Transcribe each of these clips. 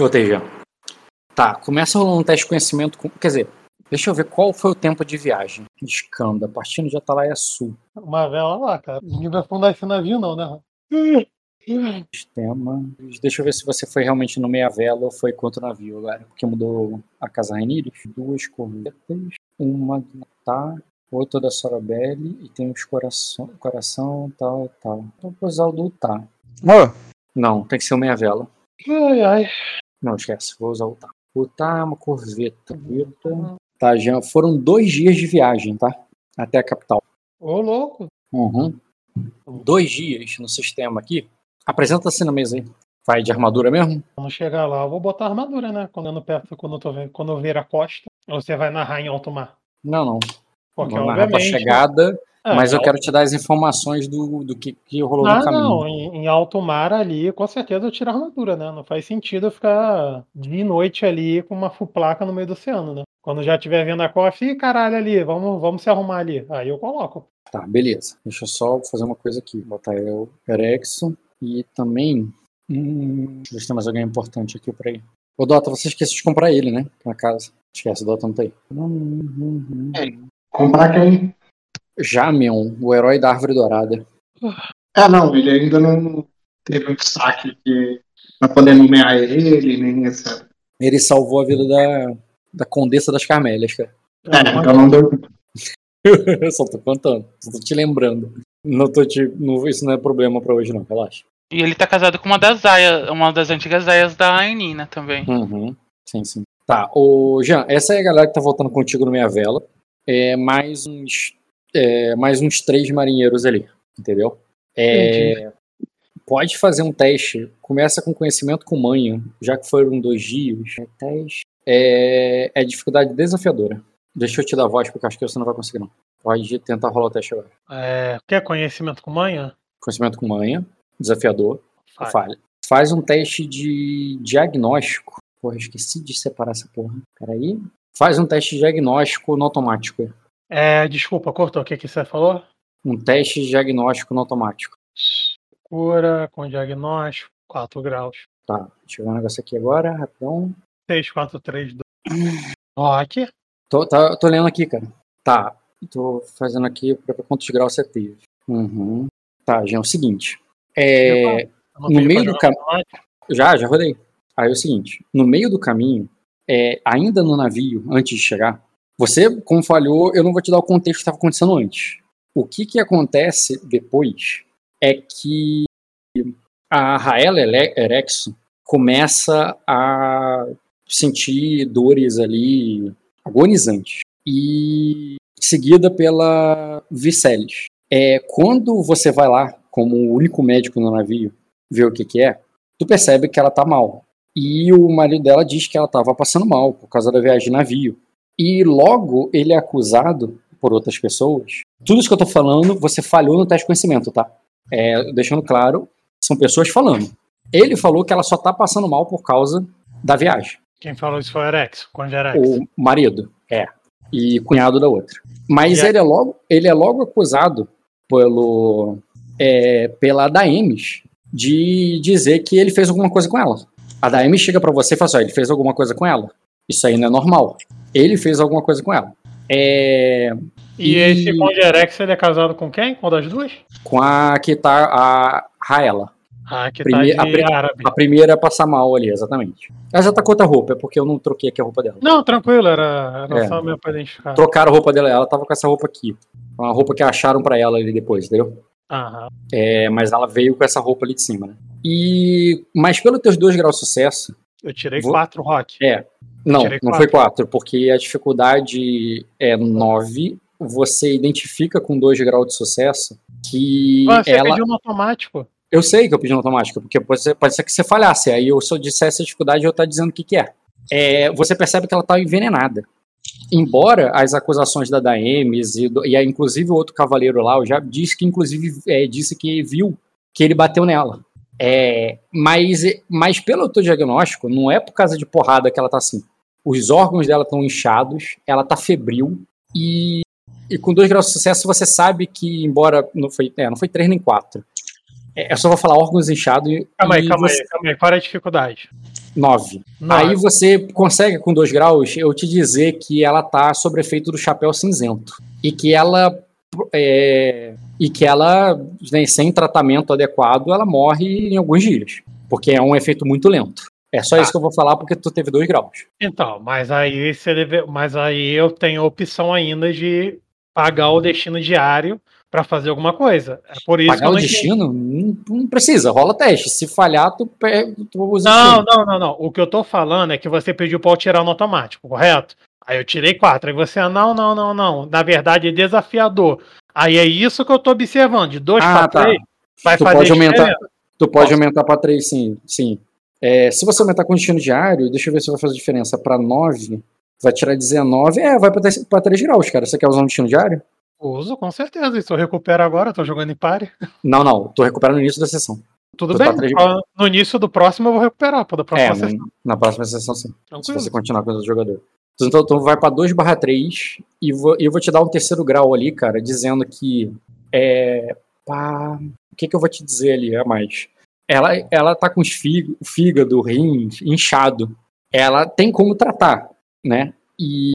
Voltei já. Tá, começa rolando um teste de conhecimento. Com... Quer dizer, deixa eu ver qual foi o tempo de viagem. Escanda, partindo de Atalaia Sul. Uma vela lá, cara. Ninguém vai afundar esse navio, não, né? Sistema. Deixa eu ver se você foi realmente no meia vela ou foi contra o navio agora. Porque mudou a Casa Rainires. Duas cornetas, uma tá, outra da Sorabelli e tem os coração, coração tal, tal. Então vou usar o do tá. Ô, Não, tem que ser o meia vela. Ai, ai. Não, esquece, vou usar o tá. O tá é uma corveta. Tá, já foram dois dias de viagem, tá? Até a capital. Ô, louco. Uhum. Dois dias no sistema aqui. Apresenta-se na mesa aí. Vai de armadura mesmo? Quando chegar lá, eu vou botar armadura, né? Quando eu ando perto, quando eu, tô quando eu ver a costa. Ou você vai narrar em alto mar. Não, não. Porque, Vamos narrar pra obviamente. chegada, É, mas eu alto- quero te dar as informações do, do que, que rolou Ah, no caminho. não, em, em alto mar ali, com certeza eu tiro a armadura, né? Não faz sentido eu ficar dia e noite ali com uma full placa no meio do oceano, né? Quando já estiver vendo a costa, ih, caralho, ali, vamos, vamos se arrumar ali. Aí eu coloco. Tá, beleza. Deixa eu só fazer uma coisa aqui. Botar o Erexo e também. Hum, deixa eu ver se tem mais alguém importante aqui pra ir. Ô Dota, você esqueceu de comprar ele, né? Na casa. Esquece, o Dota não tá aí. Hum, Comprar quem? Jamion, o herói da árvore dourada. Ah, não, ele ainda não teve um destaque que pra poder nomear ele, nem essa. Ele salvou a vida da, da Condessa das Carmélias, cara. É, então não deu. eu só tô contando, só tô te lembrando. Não tô te. Não, isso não é problema pra hoje, não, relaxa. E ele tá casado com uma das aias, uma das antigas aias da Ainina também. Uhum. Sim, sim. Tá, ô Jean, essa é a galera que tá voltando contigo no Meia Vela. É mais uns. É, mais uns três marinheiros ali, entendeu? É, pode fazer um teste. Começa com conhecimento com manha, já que foram dois dias. É, teste. É, é dificuldade desafiadora. Deixa eu te dar a voz, porque acho que você não vai conseguir, não. Pode tentar rolar o teste agora. É, quer conhecimento com manha? Conhecimento com manha, desafiador, Faz. falha. Faz um teste de diagnóstico. Porra, esqueci de separar essa porra. Peraí. Faz um teste de diagnóstico no automático. É, desculpa, cortou. O que, que você falou? Um teste de diagnóstico no automático. Cura com diagnóstico, 4 graus. Tá, deixa eu ver um negócio aqui agora, rapidão. 6, 4, 3, 2. Rock. Tô, tá, tô lendo aqui, cara. Tá, tô fazendo aqui pra ver quantos graus você teve. Uhum. Tá, já é o seguinte. É, No meio do cam- Já, já rodei. Aí é o seguinte: no meio do caminho, é, ainda no navio, antes de chegar, você, como falhou, eu não vou te dar o contexto que estava acontecendo antes. O que, que acontece depois é que a Raela Erexo começa a sentir dores ali agonizantes. E seguida pela Vicelis. É, quando você vai lá, como o único médico no navio, ver o que, que é, tu percebe que ela tá mal. E o marido dela diz que ela tava passando mal por causa da viagem de navio. E logo ele é acusado por outras pessoas. Tudo isso que eu tô falando, você falhou no teste de conhecimento, tá? É, deixando claro, são pessoas falando. Ele falou que ela só tá passando mal por causa da viagem. Quem falou isso foi o Erex, Conde Erex. O marido, é. E cunhado da outra. Mas E ele é logo, ele é logo acusado pelo, é, pela Daemis de dizer que ele fez alguma coisa com ela. A Daemis chega pra você e fala assim, ó, ele fez alguma coisa com ela. Isso aí não é normal. Ele fez alguma coisa com ela. É, E e- esse Conde Erex, ele é casado com quem? Qual das duas? com a que tá a Raela. Ah, que Prime- tá a de pri- árabe. A primeira a passar mal ali, exatamente. Ela já tá com outra roupa, é porque eu não troquei aqui a roupa dela. Não, tranquilo, era, era É. só mesmo pra identificar. Trocaram a roupa dela, ela tava com essa roupa aqui. Uma roupa que acharam pra ela ali depois, entendeu? Aham. É, mas ela veio com essa roupa ali de cima, né? E, mas pelos teus dois graus de sucesso, Eu tirei Vou- quatro rock. é, não, não foi quatro, porque a dificuldade é nove. Você identifica com dois graus de sucesso que Ah, você ela. pediu no automático. Eu sei que eu pedi no automático, porque pode ser, pode ser que você falhasse. Aí eu, eu dissesse a dificuldade, eu estar dizendo o que, que é. é. Você percebe que ela está envenenada. Embora as acusações da Daemis e, do- e aí, inclusive o outro cavaleiro lá, eu já disse que inclusive é, disse que viu que ele bateu nela. É, mas, mas pelo teu diagnóstico, não é por causa de porrada que ela tá assim. Os órgãos dela estão inchados, ela tá febril e, e com dois graus de sucesso você sabe que, embora não foi, é, não foi três nem quatro, é, eu só vou falar órgãos inchados e, Calma aí, calma você- aí, calma aí. Qual era a dificuldade? 9. Aí você consegue, com 2 graus, eu te dizer que ela tá sob efeito do chapéu cinzento. E que ela. É, e que ela, né, sem tratamento adequado, ela morre em alguns dias. Porque é um efeito muito lento. É só tá. isso que eu vou falar porque tu teve 2 graus. Então, mas aí você deve, mas aí eu tenho a opção ainda de pagar o destino diário para fazer alguma coisa. É por isso Pagar que o destino? Não, não, precisa, rola teste. Se falhar, tu, tu usa Não, não, não, não. O que eu tô falando é que você pediu para eu tirar no automático, correto? Aí eu tirei quatro. Aí você, não, não, não, não. Na verdade, é desafiador. Aí é isso que eu tô observando. De dois ah, para tá. três, vai tu fazer pode aumentar, Tu pode Posso? aumentar para três, sim. sim. É, se você aumentar com destino diário, deixa eu ver se vai fazer diferença. Para 9, vai tirar 19. É, vai para 3 graus, cara. Você quer usar um destino diário? Uso, com certeza. Isso eu recupero agora, tô jogando em pare. Não, não, tô recuperando no início da sessão. Tudo bem, no início do próximo eu vou recuperar, da próxima é, sessão. Na próxima sessão, sim. Tranquilo. Se você continuar com o jogador. Então, então vai para 2 barra 3 e vou, eu vou te dar um terceiro grau ali, cara, dizendo que é. Pá, o que, que eu vou te dizer ali a mais? Ela, ela tá com os fígado, o rim inchado. Ela tem como tratar, né? E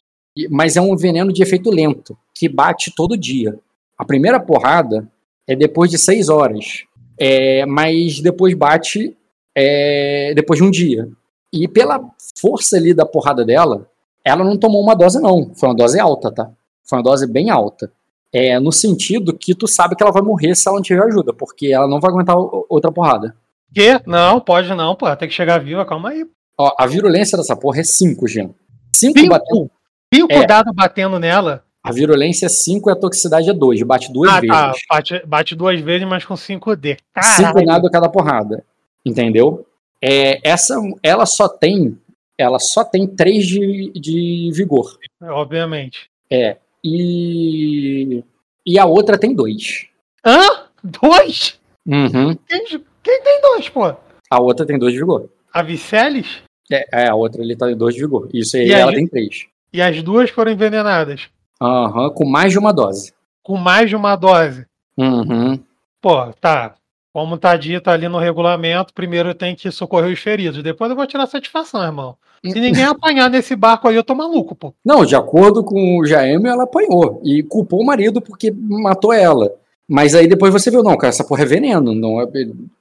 mas é um veneno de efeito lento, que bate todo dia. A primeira porrada é depois de seis horas, é, mas depois bate é, depois de um dia. E pela força ali da porrada dela, ela não tomou uma dose não, foi uma dose alta, tá? Foi uma dose bem alta. É, no sentido que tu sabe que ela vai morrer se ela não tiver ajuda, porque ela não vai aguentar outra porrada. Que? Não, pode não, pô. Tem que chegar viva, calma aí. Ó, a virulência dessa porra é 5, Jean. 5 batendo. Cinco é, dados batendo nela. A virulência é 5 e a toxicidade é 2. Bate duas ah, tá. vezes. Tá. Bate, bate, duas vezes, mas com 5D. 5 nada cada porrada. Entendeu? É, essa, ela só tem. Ela só tem 3 de, de vigor. Obviamente. É. E. E a outra tem 2. Hã? 2? Uhum. Quem, quem tem 2, pô? A outra tem 2 de vigor. A Vicelis? É, é, a outra ele tá em 2 de vigor. Isso aí, e ela tem 3. E as duas foram envenenadas. Aham, uhum, com mais de uma dose. Com mais de uma dose. Uhum. Pô, tá. Como tá dito ali no regulamento, primeiro tem que socorrer os feridos. Depois eu vou tirar satisfação, irmão. Se ninguém apanhar nesse barco aí, eu tô maluco, pô. Não, de acordo com o Jaime, ela apanhou. E culpou o marido porque matou ela. Mas aí depois você viu, não, cara, essa porra é veneno. Não é,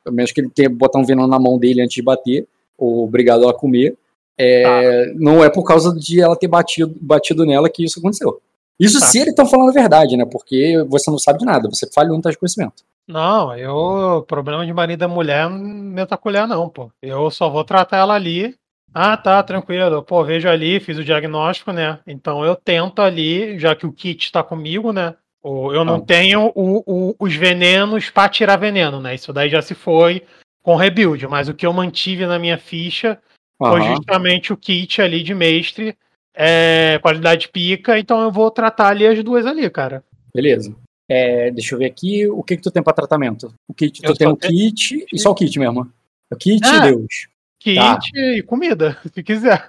a menos que ele tenha botar um veneno na mão dele antes de bater, ou obrigado a comer. É, tá. Não é por causa de ela ter batido, batido nela que isso aconteceu. Isso tá. se eles estão falando a verdade, né? Porque você não sabe de nada, você falhou no teste de conhecimento. Não, eu. Problema de marido e mulher não meta colher, não, pô. Eu só vou tratar ela ali. Ah, tá, tranquilo. Pô, vejo ali, fiz o diagnóstico, né? Então eu tento ali, já que o kit tá comigo, né? Eu não ah. tenho o, o, os venenos para tirar veneno, né? Isso daí já se foi com rebuild, mas o que eu mantive na minha ficha Uhum. Foi justamente o kit ali de mestre, é, qualidade pica, então eu vou tratar ali as duas ali, cara. Beleza. É, deixa eu ver aqui, o que que tu tem para tratamento? O kit, tu tem o kit e só o kit mesmo. O kit ah, Deus. Kit tá. e comida, se quiser.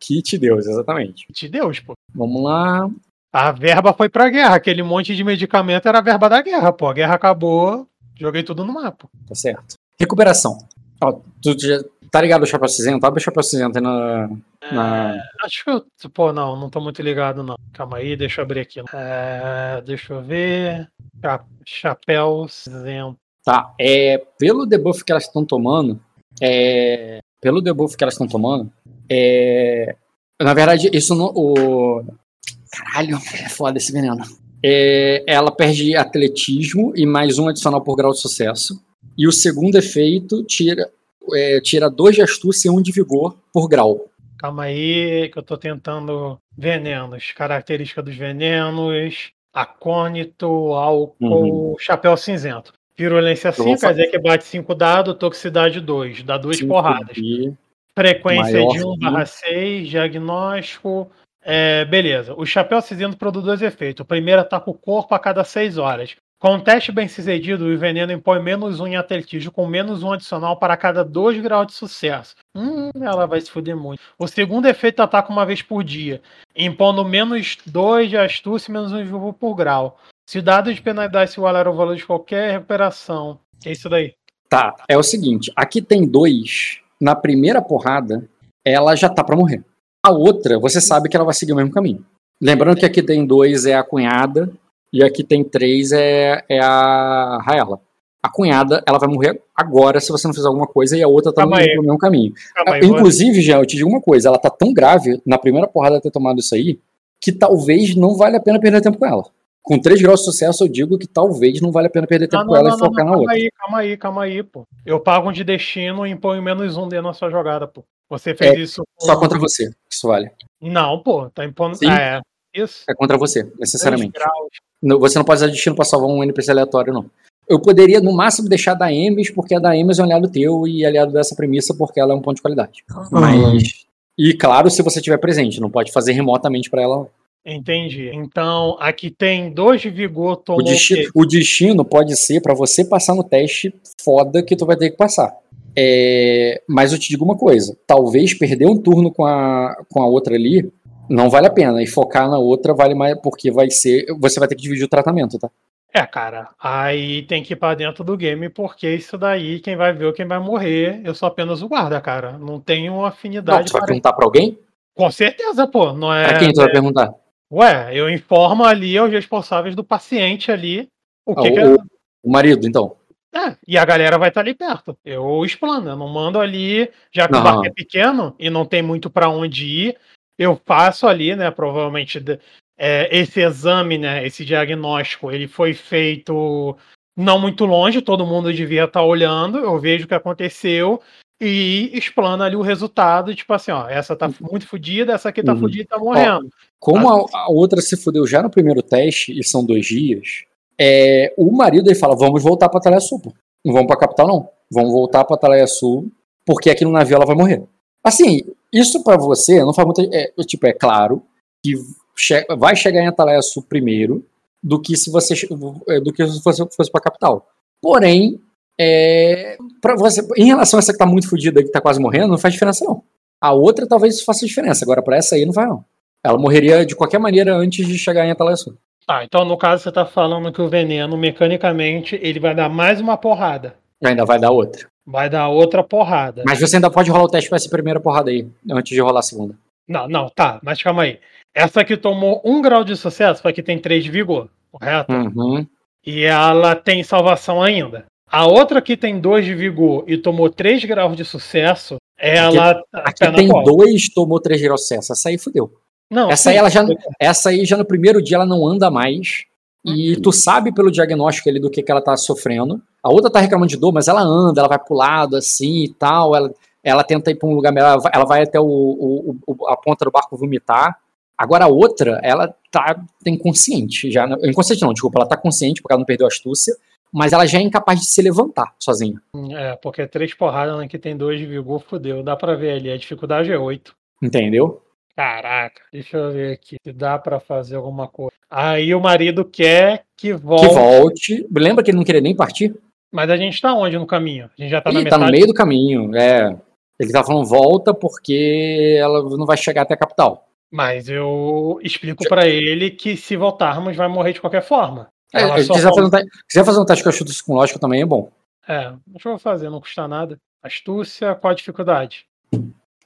kit Deus, exatamente. Kit Deus, pô. Vamos lá. A verba foi pra guerra, aquele monte de medicamento era a verba da guerra, pô. A guerra acabou, joguei tudo no mapa. Tá certo. Recuperação. Ó, tu já Tá ligado o Chapéu Cinzento? Abre o Chapéu Cinzento aí na. na... É, acho que eu. Pô, não, não tô muito ligado, não. Calma aí, deixa eu abrir aqui. É, deixa eu ver. Chapéu Cinzento. Tá, é, pelo debuff que elas estão tomando, é, pelo debuff que elas estão tomando, é, na verdade, isso não. O, caralho, é foda esse veneno. É, ela perde atletismo e mais um adicional por grau de sucesso. E o segundo efeito tira é, tira dois de astúcia e um de vigor por grau. Calma aí, que eu tô tentando venenos. Característica dos venenos: acônito, álcool, uhum. chapéu cinzento. Virulência 5, quer dizer que bate 5 dados, toxicidade 2, dá duas porradas. Frequência de 1 barra 6, diagnóstico. É, beleza. O chapéu cinzento produz dois efeitos. O primeiro ataca o corpo a cada 6 horas. Com um teste bem sucedido, o veneno impõe menos um em atletismo, com menos um adicional para cada 2 graus de sucesso. Hum, ela vai se fuder muito. O segundo efeito ataca uma vez por dia, impondo menos 2 de astúcia e menos um de por grau. Se o dado de penalidade se igualar ao valor de qualquer recuperação. É isso daí. Tá, é o seguinte, aqui tem dois na primeira porrada, ela já tá para morrer. A outra, você sabe que ela vai seguir o mesmo caminho. Lembrando que aqui tem dois é a cunhada e aqui tem três é, é a Raela. A cunhada, ela vai morrer agora se você não fizer alguma coisa e a outra tá no mesmo caminho. Calma Inclusive, já eu te digo uma coisa, ela tá tão grave na primeira porrada ter tomado isso aí que talvez não vale a pena perder tempo com ela. Com 3 graus de sucesso, eu digo que talvez não vale a pena perder tempo não, com ela não, e focar não, na outra. Calma aí, calma aí, calma aí, pô. Eu pago um de destino e imponho menos um dentro da sua jogada, pô. Você fez é, isso. Com... Só contra você, isso vale. Não, pô, tá impondo. Sim. É, isso. É contra você, necessariamente. Você não pode usar destino pra salvar um NPC aleatório, não. Eu poderia, no máximo, deixar da Emes, porque a da Emes é um aliado teu e aliado dessa premissa, porque ela é um ponto de qualidade. Uhum. Mas. E claro, se você estiver presente, não pode fazer remotamente para ela. Entendi. Então, aqui tem dois de vigor. O destino, o destino pode ser para você passar no teste foda que tu vai ter que passar. É, mas eu te digo uma coisa: talvez perder um turno com a, com a outra ali não vale a pena. E focar na outra vale mais, porque vai ser. Você vai ter que dividir o tratamento, tá? É, cara, aí tem que ir pra dentro do game, porque isso daí, quem vai ver ou quem vai morrer, eu sou apenas o guarda, cara. Não tenho afinidade. Não, você vai perguntar pra alguém? Com certeza, pô. Não é, pra quem tu vai perguntar? Ué, eu informo ali aos responsáveis do paciente ali o que, ah, que o, é... o marido, então. É, e a galera vai estar ali perto. Eu explano, eu não mando ali, já que não. o barco é pequeno e não tem muito para onde ir, eu faço ali, né, provavelmente é, esse exame, né, esse diagnóstico, ele foi feito não muito longe, todo mundo devia estar olhando, eu vejo o que aconteceu e explana ali o resultado, tipo assim, ó, essa tá uhum. muito fodida, essa aqui tá uhum. fodida e tá morrendo. Ó, como a, a, outra se fudeu já no primeiro teste, e são dois dias, é, o marido ele fala, vamos voltar pra Talha Sul, não vamos pra capital não, vamos voltar pra Talha Sul, porque aqui no navio ela vai morrer. Assim, isso para você não faz muito, é, tipo, é claro que che vai chegar em Atalaia Sul primeiro do que se você é, do que se você fosse para capital. Porém, é, você, em relação a essa que tá muito fodida que tá quase morrendo, não faz diferença não. A outra talvez faça diferença, agora para essa aí não vai não. Ela morreria de qualquer maneira antes de chegar em Atalaia Sul. Ah, então no caso você tá falando que o veneno, mecanicamente, ele vai dar mais uma porrada. Ainda vai dar outra. Vai dar outra porrada. Mas você ainda pode rolar o teste para essa primeira porrada aí, antes de rolar a segunda. Não, não, tá, mas calma aí. Essa aqui tomou um grau de sucesso, porque tem três de vigor, correto? Uhum. E ela tem salvação ainda. A outra que tem dois de vigor e tomou três graus de sucesso, ela. Aqui, aqui tem dois, tomou três graus de sucesso. Essa aí fudeu. Não, essa sim, aí ela já, essa aí já no primeiro dia ela não anda mais. E uhum. tu sabe pelo diagnóstico ali do que, que ela tá sofrendo. A outra tá reclamando de dor, mas ela anda, ela vai pro lado assim e tal. Ela, ela tenta ir pra um lugar melhor, ela vai até o, o, o a ponta do barco vomitar. Agora a outra, ela tá, tá inconsciente, já, inconsciente não, desculpa, ela tá consciente porque ela não perdeu a astúcia, mas ela já é incapaz de se levantar sozinha. É, porque três porradas né, que tem dois de vigor, fodeu, dá pra ver ali, a dificuldade é oito. Entendeu? Caraca, deixa eu ver aqui se dá para fazer alguma coisa. Aí o marido quer que volte. Que volte. Lembra que ele não queria nem partir? Mas a gente tá onde no caminho? A gente já tá ele na metade. tá no meio do caminho, é. Ele tá falando volta porque ela não vai chegar até a capital. Mas eu explico para ele que se voltarmos vai morrer de qualquer forma. É, se quiser, fazer um teste, quiser fazer um teste com astucia com lógica também é bom. É, deixa eu fazer, não custa nada. Astúcia, qual a dificuldade?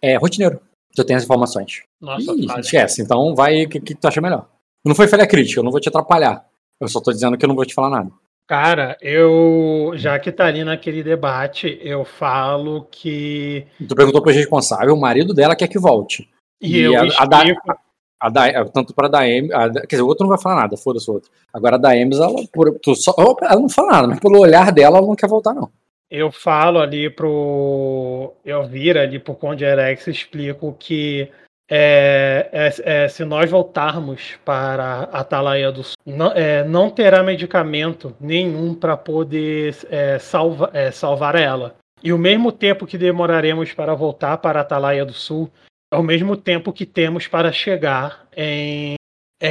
É, rotineiro. Tu tem as informações. Nossa, Ih, esquece. Então vai o que, que tu acha melhor. Não foi falha crítica, eu não vou te atrapalhar. Eu só tô dizendo que eu não vou te falar nada. Cara, eu. Já que tá ali naquele debate, eu falo que. Tu perguntou pro responsável, o marido dela quer que volte. E, e eu a, explico... a, da, a, tanto para a Daemis, quer dizer, o outro não vai falar nada, foda-se o outro. Agora a Daemis, ela, por, tu só, ela não fala nada, mas pelo olhar dela, ela não quer voltar, não. Eu falo ali pro Elvira, ali pro Conde Erex, explico que é, é, é, se nós voltarmos para a Atalaia do Sul, não, é, não terá medicamento nenhum para poder é, salva, é, salvar ela. E o mesmo tempo que demoraremos para voltar para a Atalaia do Sul ao mesmo tempo que temos para chegar em,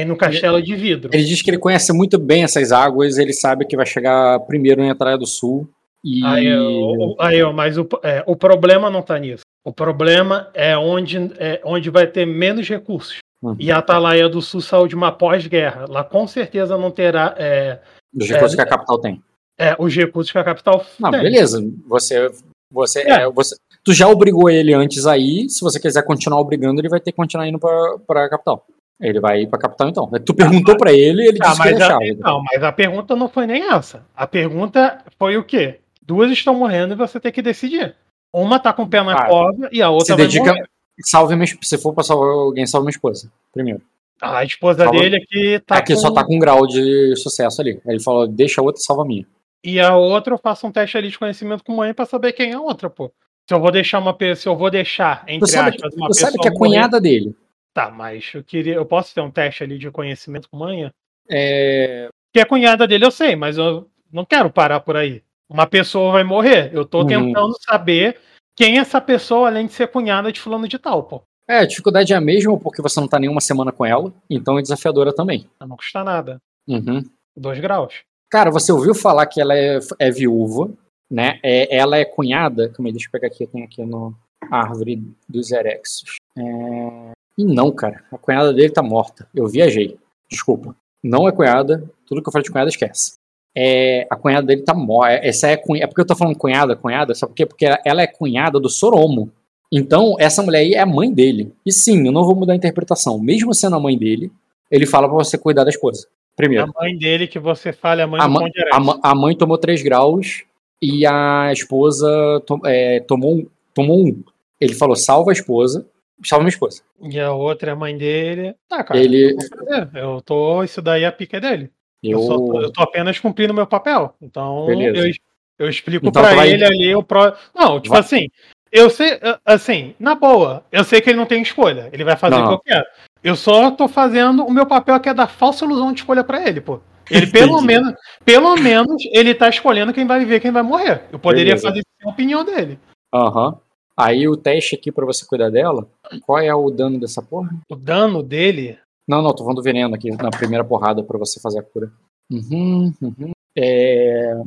no Castelo de Vidro. Ele diz que ele conhece muito bem essas águas, ele sabe que vai chegar primeiro em Atraia do Sul. E... Aí, eu, aí mas o, é, o problema não está nisso. O problema é onde, é onde vai ter menos recursos. Uhum. E a Atalaia do Sul saiu de uma pós-guerra. Lá com certeza não terá. É, os recursos é, que a capital tem. É, os recursos que a capital não, tem. Beleza. Você. Você, é. é você Tu já obrigou ele antes aí, se você quiser continuar obrigando, ele vai ter que continuar indo pra, pra capital. Ele vai ir pra capital então. Tu perguntou para ele ele tá, disse que ele achava. Não, mas a pergunta não foi nem essa. A pergunta foi o quê? Duas estão morrendo e você tem que decidir. Uma tá com o pé na ah, cova e a outra se dedica, morrer. Salve minha, se for pra salvar alguém, salve minha esposa. Primeiro. A esposa salva, dele aqui tá. Aqui com... só tá com um grau de sucesso ali. Ele falou: deixa a outra e salva a minha. E a outra eu faço um teste ali de conhecimento com mãe pra saber quem é a outra, pô. Se eu vou deixar uma pessoa, se eu vou deixar, entre você aspas, uma pessoa. Você sabe que é a cunhada dele. Tá, mas eu queria. Eu posso ter um teste ali de conhecimento com manha? É. Que é cunhada dele, eu sei, mas eu não quero parar por aí. Uma pessoa vai morrer. Eu tô uhum. tentando saber quem é essa pessoa, além de ser cunhada de fulano de tal, pô. É, a dificuldade é a mesma porque você não tá nenhuma semana com ela, então é desafiadora também. Não custa nada. Uhum. Dois graus. Cara, você ouviu falar que ela é, é viúva, né? É, ela é cunhada. Calma aí, deixa eu pegar aqui, tem aqui no Árvore dos Erexos. É... E não, cara, a cunhada dele tá morta. Eu viajei. Desculpa. Não é cunhada, tudo que eu falo de cunhada esquece. É, a cunhada dele tá morta. É, essa é. É porque eu tô falando cunhada, cunhada, só porque, porque ela é cunhada do Soromo. Então, essa mulher aí é a mãe dele. E sim, eu não vou mudar a interpretação. Mesmo sendo a mãe dele, ele fala para você cuidar da esposa. Primeiro. A mãe dele que você fala é a mãe a do a, a, mãe tomou 3 graus e a esposa to, é, tomou, tomou um. Ele falou: salva a esposa salva minha esposa. E a outra é a mãe dele. Tá, cara. Ele... Eu tô. Isso daí é a pica dele. Eu... Eu, só, eu tô apenas cumprindo meu papel. Então, eu, eu explico então, pra vai... ele ali o pro. Não, tipo vai... assim. Eu sei, assim, na boa, eu sei que ele não tem escolha. Ele vai fazer não. o que eu quero. Eu só tô fazendo o meu papel que é dar falsa ilusão de escolha para ele, pô. Ele pelo menos, pelo menos, ele tá escolhendo quem vai viver, quem vai morrer. Eu poderia Beleza. fazer a opinião dele. Aham. Uhum. Aí o teste aqui para você cuidar dela, qual é o dano dessa porra? O dano dele? Não, não, tô falando do veneno aqui na primeira porrada para você fazer a cura. Uhum, uhum. É...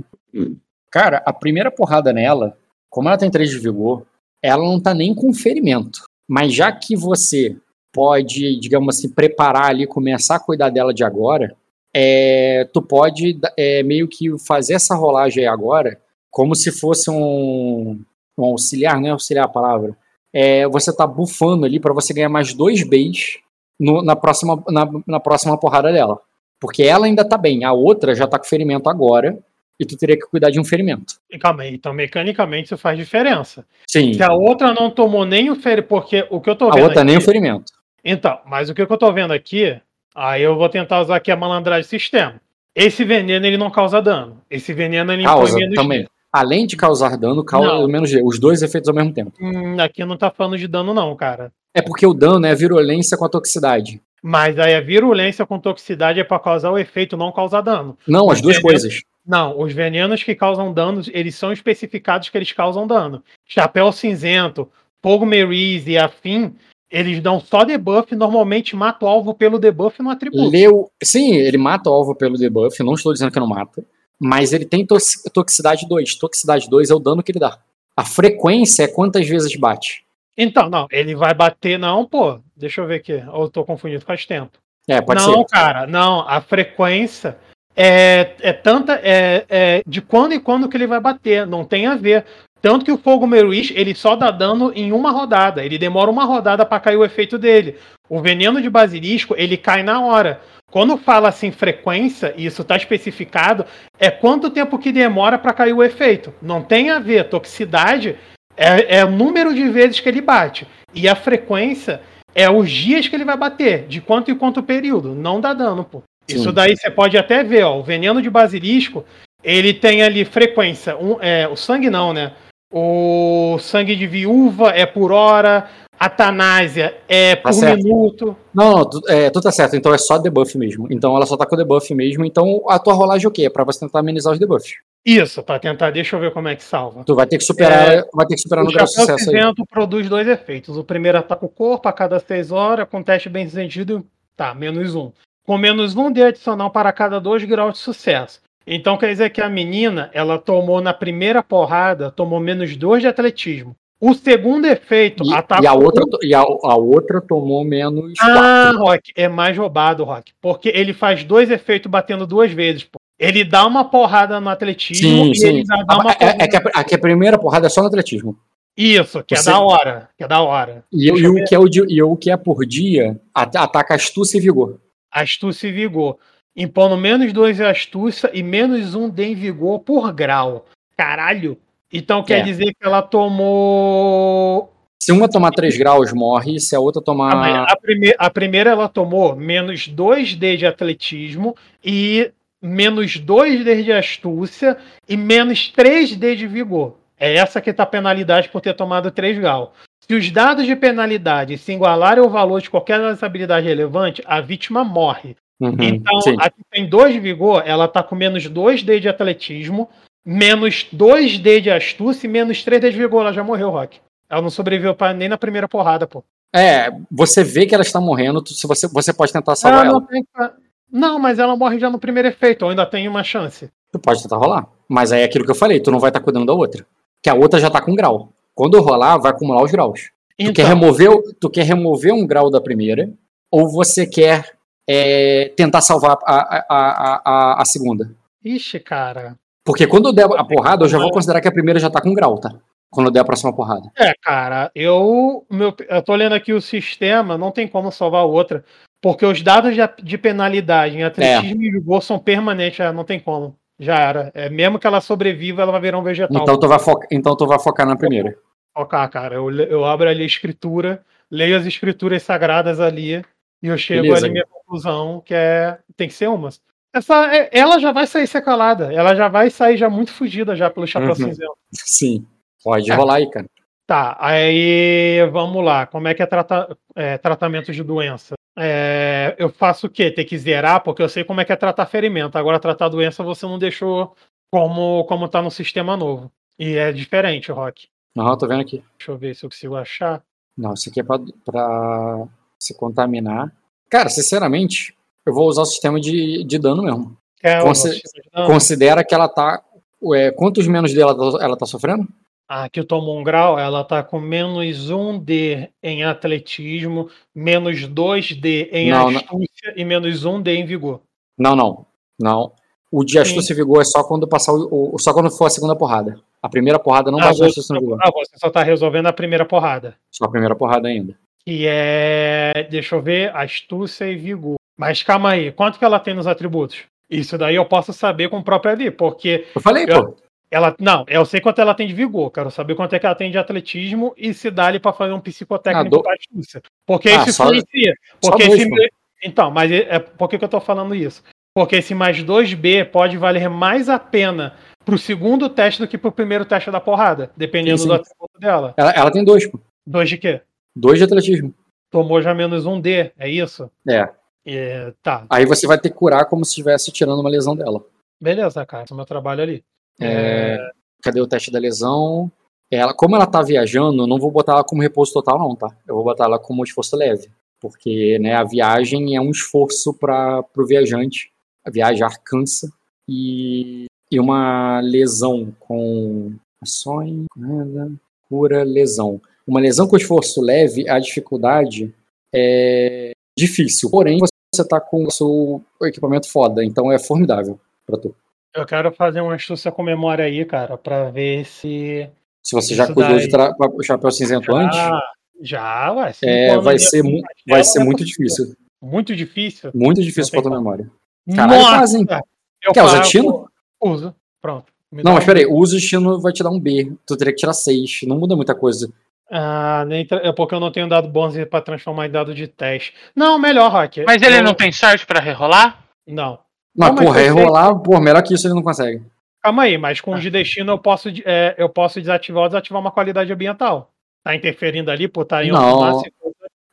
Cara, a primeira porrada nela, como ela tem 3 de vigor, ela não tá nem com ferimento. Mas já que você pode, digamos assim, preparar ali, começar a cuidar dela de agora, é, tu pode é, meio que fazer essa rolagem aí agora, como se fosse um, um auxiliar, não é auxiliar a palavra, é, você tá bufando ali para você ganhar mais dois Bs no, na, próxima, na, na, próxima porrada dela. Porque ela ainda tá bem, a outra já tá com ferimento agora, e tu teria que cuidar de um ferimento. Calma aí, então mecanicamente isso faz diferença. Sim. Se a outra não tomou nem o ferimento, porque o que eu tô vendo. A outra aqui, nem o ferimento. Então, mas o que eu tô vendo aqui, aí eu vou tentar usar aqui a malandragem sistema. Esse veneno ele não causa dano. Esse veneno ele causa menos também além de causar dano, causa menos Os dois efeitos ao mesmo tempo. Hum, aqui não tá falando de dano, não, cara. É porque o dano é a virulência com a toxicidade. Mas aí a virulência com toxicidade é para causar o efeito, não causar dano. Não, as duas coisas. Não, os venenos que causam danos, eles são especificados que eles causam dano. Chapéu cinzento, fogo Merise e afim, eles dão só debuff, normalmente mata o alvo pelo debuff no atributo. Leu... Sim, ele mata o alvo pelo debuff, não estou dizendo que não mata. Mas ele tem toxicidade 2. Toxicidade 2 é o dano que ele dá. A frequência é quantas vezes bate. Então, não, ele vai bater, não, pô. Deixa eu ver aqui. Ou eu tô confundido faz tempo. É, pode não, ser. Não, cara, não. A frequência é, é tanta. É, é de quando e quando que ele vai bater. Não tem a ver. Tanto que o Fogo Meruiz, ele só dá dano em uma rodada. Ele demora uma rodada para cair o efeito dele. O veneno de basilisco, ele cai na hora. Quando fala assim frequência, e isso está especificado, é quanto tempo que demora para cair o efeito. Não tem a ver. Toxicidade é, é, o número de vezes que ele bate. E a frequência é os dias que ele vai bater, de quanto em quanto período. Não dá dano, pô. Sim. Isso daí você pode até ver, ó. O veneno de basilisco, ele tem ali frequência. Um, é, o sangue não, né? O sangue de viúva é por hora, Atanásia é tá por tá minuto. Não, não tu, é, tu tá certo, então é só debuff mesmo. Então ela só tá com debuff mesmo. Então a tua rolagem é o quê? É pra você tentar amenizar os debuffs. Isso, pra tentar, deixa eu ver como é que salva. Tu vai ter que superar, é, vai ter que superar no grau de sucesso aí. produz dois efeitos. O primeiro ataca o corpo a cada seis horas, com teste bem sucedido, tá, menos um. Com menos um de adicional para cada dois graus de sucesso. Então quer dizer que a menina, ela tomou na primeira porrada, tomou menos dois de atletismo. O segundo efeito. E, e a, outra, e a, a, outra tomou menos. Ah, Rock, é mais roubado, Rock. Porque ele faz dois efeitos batendo duas vezes. Pô. Ele dá uma porrada no atletismo sim, e sim. ele dá uma é, é, que a, a, a primeira porrada é só no atletismo. Isso, que é Você- é da hora. Que é da hora. E, e o que é o e o que é por dia at- ataca astúcia e vigor. Astúcia e vigor. Impondo menos 2 em astúcia e menos 1 de em vigor por grau. Caralho. Então quer É. dizer que ela tomou. Se uma tomar 3 graus, morre. Se a outra Ah, tomar. A, prime- a primeira ela tomou menos 2D de atletismo e menos 2D de astúcia e menos 3D de vigor. É essa que tá a penalidade por ter tomado 3 graus. Se os dados de penalidade se igualarem ao valor de qualquer dessas habilidades relevante, a vítima morre. Uhum, Então, sim. a que tem 2 de vigor, ela tá com menos 2D de atletismo, menos 2D de astúcia e menos 3D de vigor. Ela já morreu, Rock. Ela não sobreviveu pra- nem na primeira porrada, pô. É, você vê que ela está morrendo, se você, você pode tentar salvar ela. não, tem que- não, mas ela morre já no primeiro efeito, ou ainda tem uma chance. Tu pode tentar rolar. Mas aí é aquilo que eu falei, tu não vai estar cuidando da outra. Que a outra já tá com grau. Quando rolar, vai acumular os graus. Tu, quer Então, remover, tu quer remover um grau da primeira, ou você quer é, tentar salvar a, a, a, a, segunda? ixi, cara. Porque quando eu der a porrada, eu já vou considerar que a primeira já tá com grau, tá? Quando eu der a próxima porrada. É, cara, eu, meu, eu tô lendo aqui o sistema, não tem como salvar a outra, porque os dados de, de penalidade em atletismo e vigor são permanentes, é, não tem como. Já era. É, mesmo que ela sobreviva, ela vai virar um vegetal. Então tu vai, foca, então tu vai focar na primeira. Ok, cara, eu, eu abro ali a escritura, leio as escrituras sagradas ali, e eu chego Beleza. ali à minha conclusão, que é. Tem que ser umas. Essa, é- ela já vai sair secalada, ela já vai sair já muito fugida já pelo chapéu Uhum. cinzento. Sim. Pode É. rolar aí, cara. Tá, aí vamos lá. Como é que é, trata, é, tratamento de doença? É, eu faço o quê? Tem que zerar, porque eu sei como é que é tratar ferimento. Agora, tratar doença você não deixou como, como tá no sistema novo. E é diferente, Rock. Aham, tô vendo aqui. Deixa eu ver se eu consigo achar. Não, isso aqui é pra, pra se contaminar. Cara, sinceramente, eu vou usar o sistema de, de dano mesmo. O Consi- de dano? Considera que ela tá. Ué, quantos menos dela ela tá sofrendo? Ah, Aqui tomou um grau, ela tá com menos 1D em atletismo, menos 2D em Não, não. astúcia e menos 1D em vigor. Não, não. Não. O de astúcia e vigor é só quando passar o, só quando for a segunda porrada. A primeira porrada não Ah, na você, astúcia e vigor. ah, você só tá resolvendo a primeira porrada. Só a primeira porrada ainda. Que é. Deixa eu ver, astúcia e vigor. Mas calma aí, quanto que ela tem nos atributos? Isso daí eu posso saber com o próprio ali, porque Eu falei, Eu- pô. Ela. Não, eu sei quanto ela tem de vigor, quero saber quanto é que ela tem de atletismo e se dá ali pra fazer um psicotécnico Ah, do- pra astúcia. Porque Ah, isso só- influencia. Porque esse. Então, mas é, é- por que, que eu tô falando isso? Porque esse mais 2B pode valer mais a pena pro segundo teste do que pro primeiro teste da porrada, dependendo Sim, sim. do atributo dela. Ela, ela tem dois, pô. Dois de quê? Dois de atletismo. Tomou já menos um D, é isso? É. É, tá, Aí você vai ter que curar como se estivesse tirando uma lesão dela. beleza, cara. Esse é o meu trabalho ali. É, Cadê o teste da lesão? Ela, como ela tá viajando, eu não vou botar ela como repouso total, não, tá? Eu vou botar ela como esforço leve. Porque né, a viagem é um esforço para o viajante. A viajar cansa. E, e uma lesão com ações, cura, lesão. Uma lesão com esforço leve, a dificuldade é difícil. Porém, você tá com o seu equipamento foda, então é formidável pra tu. Eu quero fazer uma astúcia com memória aí, cara, pra ver se. Se você já cuidou daí. de tra- o chapéu cinzento antes, Ah, já, ué. é, vai, ser, mu- Mas vai é ser muito difícil. Muito difícil. Muito difícil pra tua memória. Caralho, Nossa! fazem. Eu Quer usar destino? Uso. Pronto. Me Não, mas um- peraí, o uso destino vai te dar um B. Tu teria que tirar 6. Não muda muita coisa. Ah, nem tra- é porque eu não tenho dado bônus pra transformar em dado de teste. Não, melhor, Rock. Mas ele Eu- não tem sorte pra rerolar? Não. Mas, Não, porra, sei- enrolar, pô, melhor que isso ele não consegue. Calma aí, mas com Ah. o de destino eu posso, é, eu posso desativar ou desativar uma qualidade ambiental. Tá interferindo ali por estar em Não.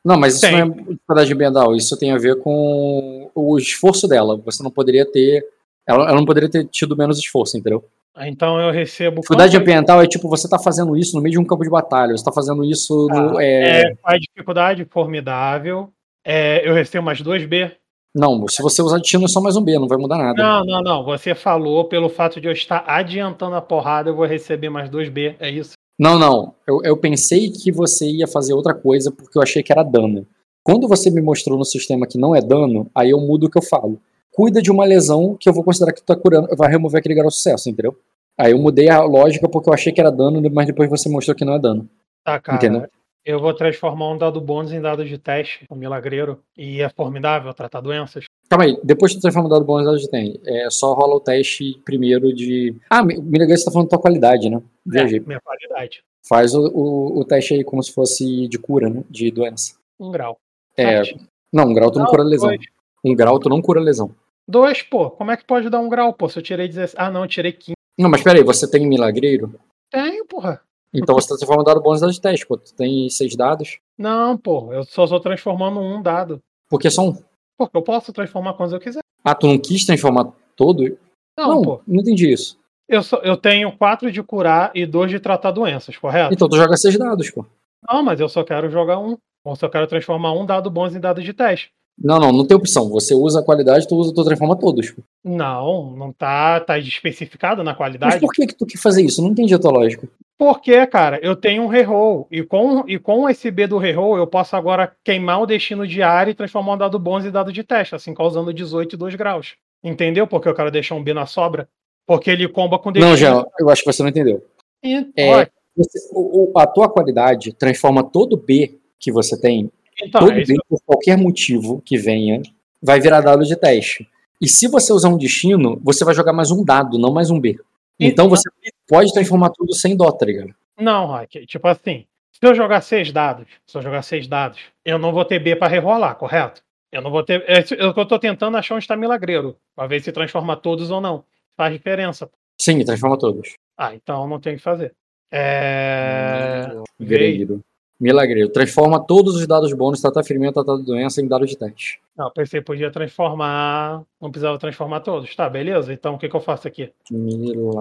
Não, mas isso Tem. não é dificuldade ambiental. Isso tem a ver com o esforço dela. Você não poderia ter. Ela, ela não poderia ter tido menos esforço, entendeu? Ah, Então eu recebo. Dificuldade quanto? ambiental é tipo, você tá fazendo isso no meio de um campo de batalha. Você tá fazendo isso no. é, É, a dificuldade formidável. É, eu recebo mais 2B. Não, se você usar destino é só mais um B, não vai mudar nada. Não, não, não. Você falou pelo fato de eu estar adiantando a porrada, eu vou receber mais 2B. É isso? Não, não. Eu, eu pensei que você ia fazer outra coisa porque eu achei que era dano. Quando você me mostrou no sistema que não é dano, aí eu mudo o que eu falo. Cuida de uma lesão que eu vou considerar que tu tá curando, vai remover aquele grau de sucesso, entendeu? Aí eu mudei a lógica porque eu achei que era dano, mas depois você mostrou que não é dano. Tá, cara. Entendeu? Eu vou transformar um dado bônus em dado de teste, o milagreiro. E é formidável tratar doenças. Calma aí, depois que tu transforma o dado bônus, dado de tem. É só rola o teste primeiro de. Ah, liguei, você tá falando da tua qualidade, né? Viajei. É, minha qualidade. Faz o, o, o teste aí como se fosse de cura, né? De doença. Um grau. É. Sete. Não, um grau tu não, Não, cura lesão. dois. Um grau tu não cura lesão. Dois, pô. Como é que pode dar um grau, pô? Se eu tirei 16. Ah, não, eu tirei 15. Não, mas peraí, você tem milagreiro? Tenho, porra. Então você tá transformando dado bônus dado de teste, pô. Tu tem seis dados. Não, pô. Eu só tô transformando um dado. Por que só um? Porque eu posso transformar quando eu quiser. Ah, tu não quis transformar todo? Não, não, pô. não entendi isso. Eu, só, eu tenho quatro de curar e dois de tratar doenças, correto? Então tu joga seis dados, pô. Não, mas eu só quero jogar um. Ou só quero transformar um dado bônus em dado de teste. Não, não, não tem opção. Você usa a qualidade, tu usa, tu transforma todos. Pô. Não, não tá, tá especificado na Mas qualidade. por que que tu quer fazer isso? Não entendi a tua lógica. Porque, cara, eu tenho um reroll. E com, e com esse B do reroll, eu posso agora queimar o destino diário e transformar um dado bônus em dado de teste, assim, causando 18 e 2 graus. Entendeu? Porque eu quero deixar um B na sobra. Porque ele comba com destino. Não, Jean, eu acho que você não entendeu. E- É, Você- o- o- a tua qualidade transforma todo B que você tem, então, todo é B, por qualquer motivo que venha, vai virar dado de teste. E se você usar um destino, você vai jogar mais um dado, não mais um B. Então você pode transformar tudo sem dó, tá ligado? Não, Rock, tipo assim, se eu jogar seis dados, se eu jogar seis dados, eu não vou ter B pra rerolar, correto? Eu não vou ter. É isso- eu, tô tentando achar onde está milagreiro, pra ver se transforma todos ou não. Faz diferença. Sim, transforma todos. Ah, então não tem o que fazer. É. Veio. Milagreiro. Milagreiro. Transforma todos os dados bônus, tratar ferimento, tratar doença em dado de teste. Não, pensei que podia transformar. Não precisava transformar todos. Tá, beleza? Então o que, que eu faço aqui? Mila.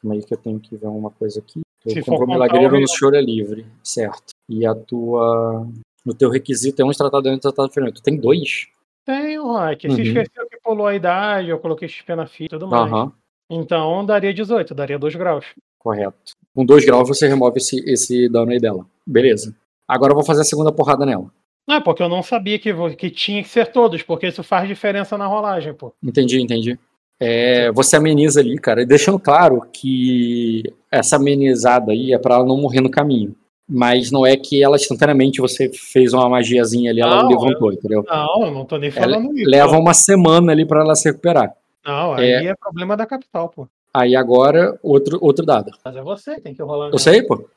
Calma aí que eu tenho que ver uma coisa aqui. Eu Se contar milagreiro o no choro é livre. Certo. E a tua. No teu requisito é um tratado doença e tratado ferimento. Tu tem dois? Tem, Rock. Se Uhum. esqueceu que pulou a idade, eu coloquei XP na fita e tudo mais. Aham. Então daria 18, daria 2 graus. Correto. Com dois graus você remove esse, esse dano aí dela. Beleza. Agora eu vou fazer a segunda porrada nela. Não, é porque eu não sabia que, que tinha que ser todos, porque isso faz diferença na rolagem, pô. Entendi, entendi. É, você ameniza ali, cara, e deixando claro que essa amenizada aí é pra ela não morrer no caminho. Mas não é que ela instantaneamente você fez uma magiazinha ali, ela Não, levantou, entendeu? Não, eu não tô nem Ela falando isso. leva uma semana ali pra ela se recuperar. Não, aí é... problema da capital, pô. Aí agora, outro, outro dado. Mas é você que tem que rolar. Eu sei, pô.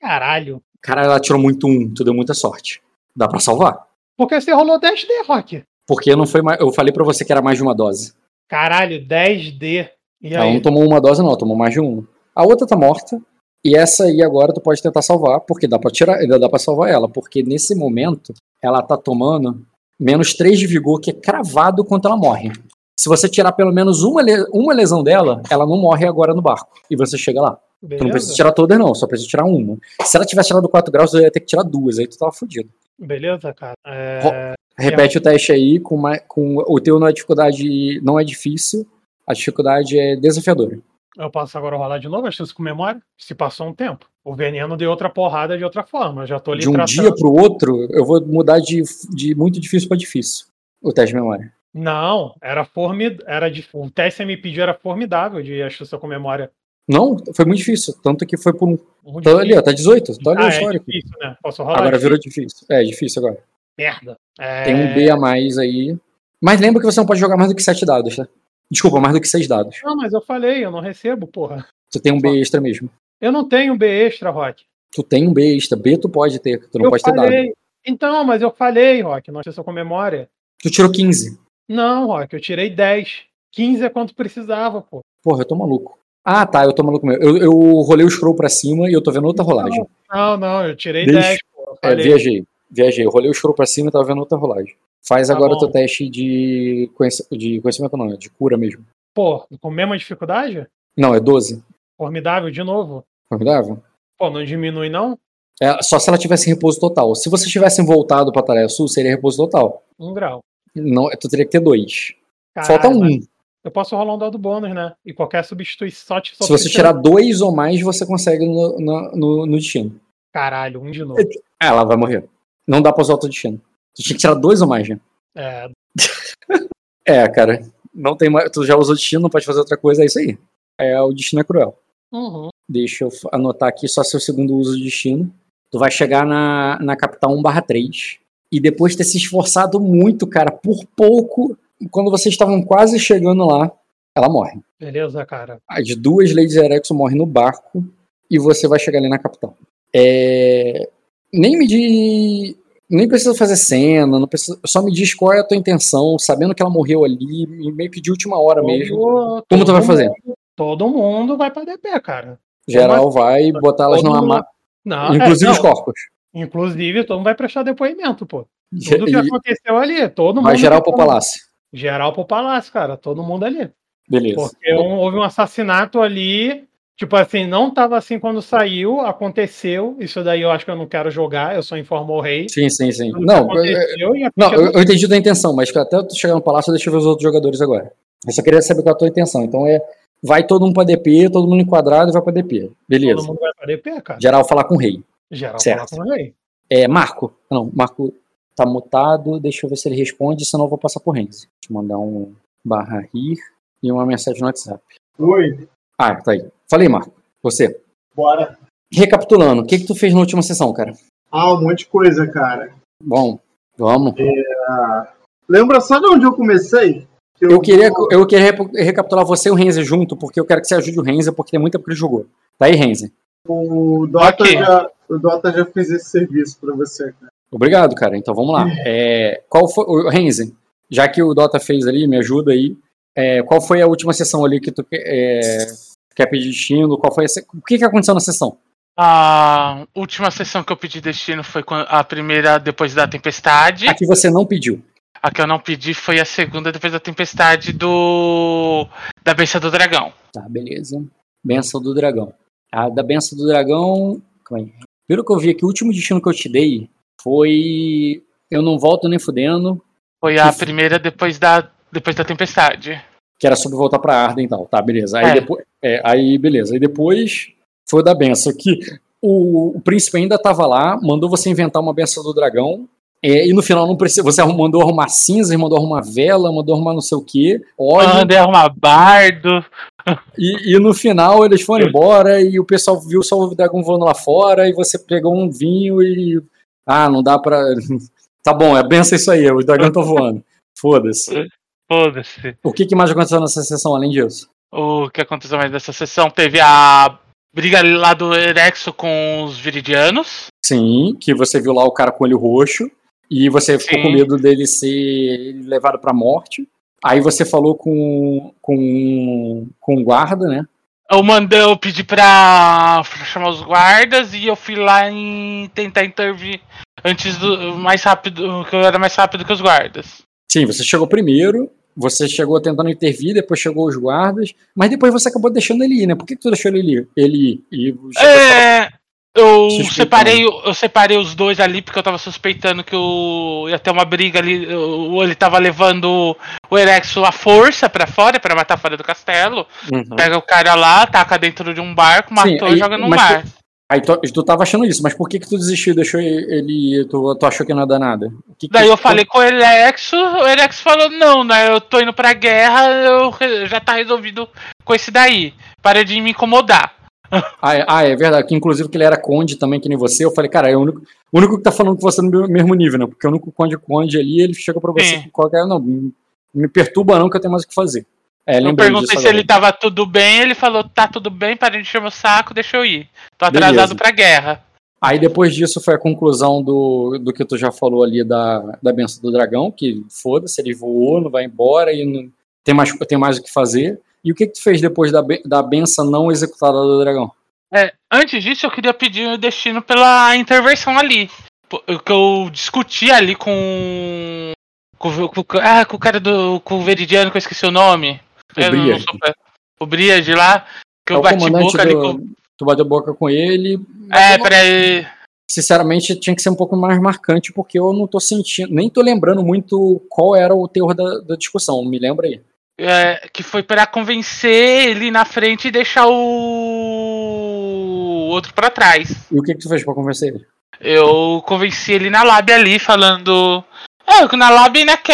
Caralho. Cara, ela tirou muito um, tu deu muita sorte. Dá pra salvar. Porque você rolou 10D, Rock. Porque não foi mais. Eu falei pra você que era mais de uma dose. Caralho, 10D. E Ela aí? não tomou uma dose, não, ela tomou mais de uma. A outra tá morta. E essa aí agora tu pode tentar salvar, porque dá pra tirar, ainda dá pra salvar ela, porque nesse momento ela tá tomando menos 3 de vigor, que é cravado quando ela morre. Se você tirar pelo menos uma, uma lesão dela, ela não morre agora no barco. E você chega lá. Tu não precisa Beleza? tirar todas, não, só precisa tirar uma. Se ela tivesse tirado 4 graus, eu ia ter que tirar duas, aí tu tava fudido. Beleza, cara. É... Repete o teste aí com, mais, com o teu não é dificuldade, não é difícil, a dificuldade é desafiadora. Eu posso agora rolar de novo, acho com memória? Se passou um tempo. O veneno deu outra porrada de outra forma. Eu já tô ali de um tratando. dia pro outro, eu vou mudar de, de muito difícil pra difícil. O teste de memória. Não, era formid... era de... o teste me pediu era formidável de astúcia com memória. Não, foi muito difícil. Tanto que foi por um. Um Tá ali, ó, tá 18. Tá ali o ah, é histórico. difícil, né? Posso rolar? agora difícil? virou difícil. É, difícil agora. Merda. É... Tem um B a mais aí. Mas lembra que você não pode jogar mais do que 7 dados, tá? Desculpa, mais do que 6 dados. Não, mas eu falei, eu não recebo, porra. Tu tem um B extra mesmo. Eu não tenho B extra, Rock. Tu tem um B extra. B tu pode ter, tu não eu pode ter dado. falei. Então, mas eu falei, Rock, não astúcia com memória. Tu tirou 15. Não, Rock, eu tirei 10. 15 é quanto precisava, pô. Porra, eu tô maluco. Ah, tá, eu tô maluco mesmo. Eu, eu rolei o scroll pra cima e eu tô vendo outra rolagem. Não, não, eu tirei Deixa- 10, pô. É, viajei. Viajei. Eu rolei o scroll pra cima e tava vendo outra rolagem. Faz Tá agora o teu teste de, conheci- de conhecimento, não, é de cura mesmo. Pô, com a mesma dificuldade? Não, é 12. Formidável de novo. Formidável? Pô, não diminui, não? É, só se ela tivesse repouso total. Se você tivesse voltado pra Tarefa Sul, seria repouso total. Um grau. Não, tu teria que ter dois. Caralho, Falta um. Eu posso rolar um dado bônus, né? E qualquer substituição. Se você tirar dois ou mais, você consegue no, no, no- no destino. Caralho, um de novo. Ah, ela vai morrer. Não dá pra usar outro destino. Tu tinha que tirar dois ou mais, né? É, É, cara. Não tem mais. Tu já usou destino, não pode fazer outra coisa, é isso aí. é o destino é cruel. Uhum. Deixa eu anotar aqui só seu segundo uso de destino. Tu vai chegar na, na capital 1/3. E depois de ter se esforçado muito, cara, por pouco, quando vocês estavam quase chegando lá, ela morre. Beleza, cara. As duas Ladies Erexo morrem no barco e você vai chegar ali na capital. É... Nem me diz. Nem precisa fazer cena, não precisa... só me diz qual é a tua intenção, sabendo que ela morreu ali, meio que de última hora Todo- mesmo. todo Como tu vai fazer? mundo- Todo mundo vai pra DP, cara. Geral vai botar elas numa. mundo- ma- Não, é, Inclusive não, os corpos. Inclusive, todo mundo vai prestar depoimento, pô. Tudo que aconteceu ali, todo mundo. vai geral pro palácio. Geral pro palácio, cara. Todo mundo ali. Beleza. Porque um- houve um assassinato ali. Tipo assim, não tava assim quando saiu, aconteceu. Isso daí eu acho que eu não quero jogar, eu só informo o rei. Sim, sim, sim. Não, é- e a não eu, eu entendi tua intenção, mas até tu chegar no palácio, deixa eu ver os outros jogadores agora. Eu só queria saber qual é a tua intenção. Então é. Vai todo mundo pra DP, todo mundo enquadrado e vai pra DP. Beleza. Todo mundo vai pra DP, cara. Geral falar com o rei. Geral Certo. falar com o rei. É, Marco. Não, Marco tá mutado. Deixa eu ver se ele responde, senão eu vou passar por Renzi. Deixa eu mandar um barra rir e uma mensagem no WhatsApp. Oi, Ah, tá aí. Falei, Marco. Você. bora. Recapitulando, o que que tu fez na última sessão, cara? Ah, um monte de coisa, cara. Bom, vamos. Lembra só de onde eu comecei? Que Eu queria, eu queria recapitular você e o Renzi junto, porque eu quero que você ajude o Renzi, porque tem muito tempo que ele jogou. Tá aí, Renzi. O Dota, Ok. já, o Dota já fez esse serviço pra você, cara. Obrigado, cara. Então vamos lá. É, qual foi, o Renzi, já que o Dota fez ali, me ajuda aí. é, qual foi a última sessão ali que tu é, quer pedir destino? Qual foi a, o que, que aconteceu na sessão? A última sessão que eu pedi destino foi a primeira depois da tempestade. A que você não pediu. A que eu não pedi foi a segunda depois da tempestade do. Da Bênção do Dragão. Tá, beleza. Benção do dragão. A da benção do dragão. calma aí. Pelo que eu vi aqui, o último destino que eu te dei foi. Eu não volto nem fudendo, Foi a primeira depois da, depois da tempestade. que era sobre voltar pra Arden e tal. Tá, beleza. Aí É. depois. é, aí, beleza. Aí depois foi o da benção. Que o, o príncipe ainda tava lá, mandou você inventar uma benção do dragão. É, e no final não precisa. Você mandou arrumar cinza, mandou arrumar vela, mandou arrumar não sei o que. Óleo. Andei arrumar bardo. E, e no final eles foram embora e o pessoal viu só o dragão voando lá fora e você pegou um vinho e. Ah, não dá pra. Tá bom, é benção isso aí, o dragão tá voando. Foda-se. Foda-se. O que, que mais aconteceu nessa sessão além disso? O que aconteceu mais nessa sessão? Teve a briga lá do Erexo com os Viridianos. Sim, que você viu lá o cara com olho roxo e você ficou Sim. com medo dele ser levado pra morte. Aí você falou com, com, com o guarda, né? Eu mandei, eu pedi pra, chamar os guardas e eu fui lá em tentar intervir antes do. mais rápido. Que eu era mais rápido que os guardas. Sim, você chegou primeiro, você chegou tentando intervir, depois chegou os guardas, mas depois você acabou deixando ele ir, né? Por que, que tu deixou ele ir? Ele ir? E É. Eu Suspeitando. separei, eu separei os dois ali porque eu tava suspeitando que o, ia ter uma briga ali. o- Ele tava levando o Erexo à força pra fora, pra matar fora do castelo. Uhum. Pega o cara lá, taca dentro de um barco, matou aí- e joga no mar. Aí tu, tu tava achando isso, mas por que que tu desistiu e deixou ele ir? Tu, tu achou que não ia dar nada? Que que- Daí eu falei com o Erexo, o Erexo falou, não, né? Eu tô indo pra guerra, eu já tá resolvido com esse daí. Para de me incomodar. Ah é, ah, é verdade, que inclusive que ele era conde também, que nem você. Eu falei, cara, é o único, o único que tá falando com você no mesmo nível, né? Porque o único conde conde ali, ele chega pra você com qualquer. Não, me perturba não, que eu tenho mais o que fazer. É, Eu perguntei se agora. ele tava tudo bem, ele falou, tá tudo bem, para de encher meu saco, deixa eu ir. Tô atrasado Beleza. pra guerra. Aí depois disso foi a conclusão do, do que tu já falou ali da, da benção do dragão, que foda-se, ele voou, não vai embora e não tem mais, tem mais o que fazer. E o que, que tu fez depois da, da benção não executada do dragão? É, antes disso, eu queria pedir o destino pela intervenção ali. O Que eu discuti ali com. Com, com, ah, com o cara do. Com o Veridiano, que eu esqueci o nome. O Eu não Briard. sou pe- o Briard lá. Que É eu bati boca ali do- com. Tu bateu boca com ele. É, não- pra. Sinceramente, tinha que ser um pouco mais marcante, porque eu não tô sentindo, nem tô lembrando muito qual era o teor da, da discussão. Me lembra aí. É, que foi pra convencer ele na frente e deixar o outro pra trás. E o que, que tu fez pra convencer ele? Eu convenci ele na lábia ali, falando. É, na lobby, né, que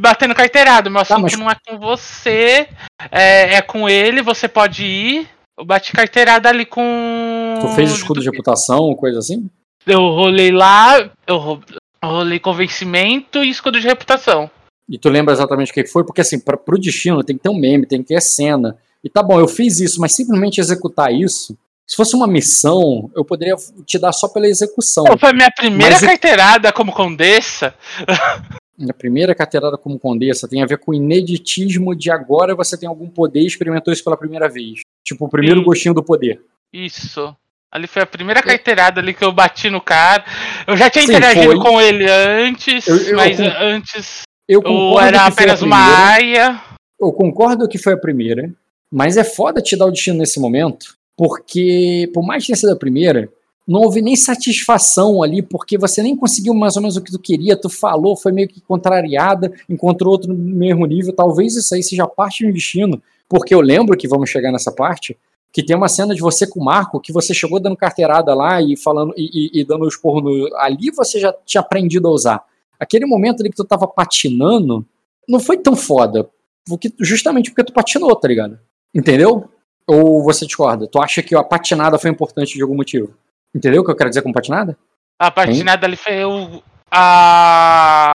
batendo carteirada. Meu tá, assunto mas... não é com você, é, é, com ele, você pode ir. Eu bati carteirada ali com. Tu fez escudo de reputação, coisa assim? Eu rolei lá, eu rolei convencimento e escudo de reputação. E tu lembra exatamente o que foi? Porque assim, pra, pro destino tem que ter um meme, tem que ter cena. E tá bom, eu fiz isso, mas simplesmente executar isso se fosse uma missão, eu poderia te dar só pela execução. Pô, foi minha primeira Mas carteirada como condessa. Minha primeira carteirada como condessa tem a ver com o ineditismo de agora você tem algum poder e experimentou isso pela primeira vez. Tipo, o primeiro Sim. gostinho do poder. Isso. Ali foi a primeira carteirada ali que eu bati no cara. Eu já tinha Sim, interagido foi. com ele antes, eu, eu, mas eu, antes eu, eu era apenas uma aia. Eu concordo que foi a primeira, mas é foda te dar o destino nesse momento, porque, por mais que tenha sido a primeira, não houve nem satisfação ali, porque você nem conseguiu mais ou menos o que tu queria, tu falou, foi meio que contrariada, encontrou outro no mesmo nível, talvez isso aí seja parte do destino, porque eu lembro que vamos chegar nessa parte, que tem uma cena de você com o Marco, que você chegou dando carteirada lá e falando e, e, e dando os porros no... ali você já tinha aprendido a usar. Aquele momento ali que tu tava patinando, não foi tão foda, porque, justamente porque tu patinou, tá ligado? Entendeu? Ou você discorda? Tu acha que a patinada foi importante de algum motivo? Entendeu o que eu quero dizer com patinada? A patinada ali foi eu. A.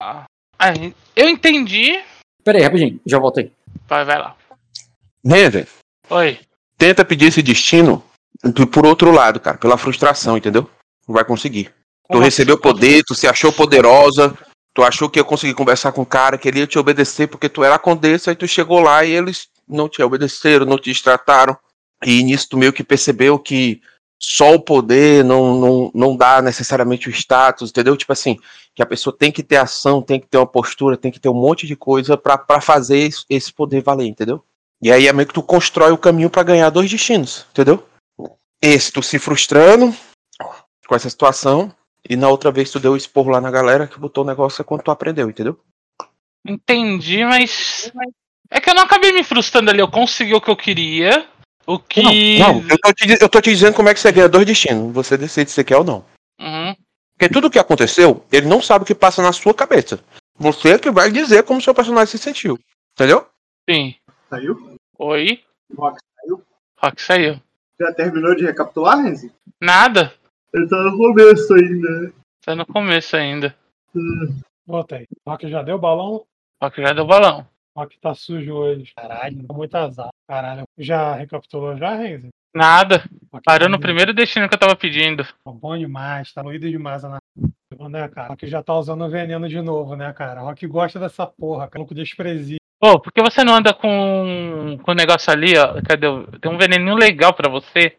Eu entendi. Pera aí, rapidinho, já voltei. Vai, vai lá. Raven. Oi. Tenta pedir esse destino por outro lado, cara, pela frustração, entendeu? Não vai conseguir. Como tu recebeu assim? poder, tu se achou poderosa, tu achou que ia conseguir conversar com o cara, que ele ia te obedecer porque tu era a condessa, e tu chegou lá e eles não te obedeceram, não te trataram. E nisso tu meio que percebeu que só o poder não, não, não dá necessariamente o status, entendeu? Tipo assim, que a pessoa tem que ter ação, tem que ter uma postura, tem que ter um monte de coisa para fazer esse poder valer, entendeu? E aí é meio que tu constrói o caminho para ganhar dois destinos, entendeu? Esse tu se frustrando com essa situação, e na outra vez tu deu o esporro lá na galera que botou o negócio é quando tu aprendeu, entendeu? Entendi, mas é que eu não acabei me frustrando ali, eu consegui o que eu queria. O que. Não, não eu, tô te, eu tô te dizendo como é que você ganha dois destinos. Você decide se você quer ou não. Uhum. Porque tudo o que aconteceu, ele não sabe o que passa na sua cabeça. Você é que vai dizer como seu personagem se sentiu. Entendeu? Sim. Saiu? Oi? Rock saiu? Rock saiu. Já terminou de recapitular, Renzi? Nada. Ele tá no começo ainda. Tá no começo ainda. Hum. Volta aí. Rock já deu balão? Rock já deu balão. Rock tá sujo hoje. Caralho, muito azar. Caralho. Já recapitulou já, Renzi? Nada. Rock Parou no primeiro destino que eu tava pedindo. Bom demais, tá moído demais na né, cara? Rock já tá usando veneno de novo, né, cara? Rock gosta dessa porra, cara. Louco desprezível. Pô, oh, por que você não anda com, com o negócio ali, ó? Cadê? Tem um veneninho legal pra você.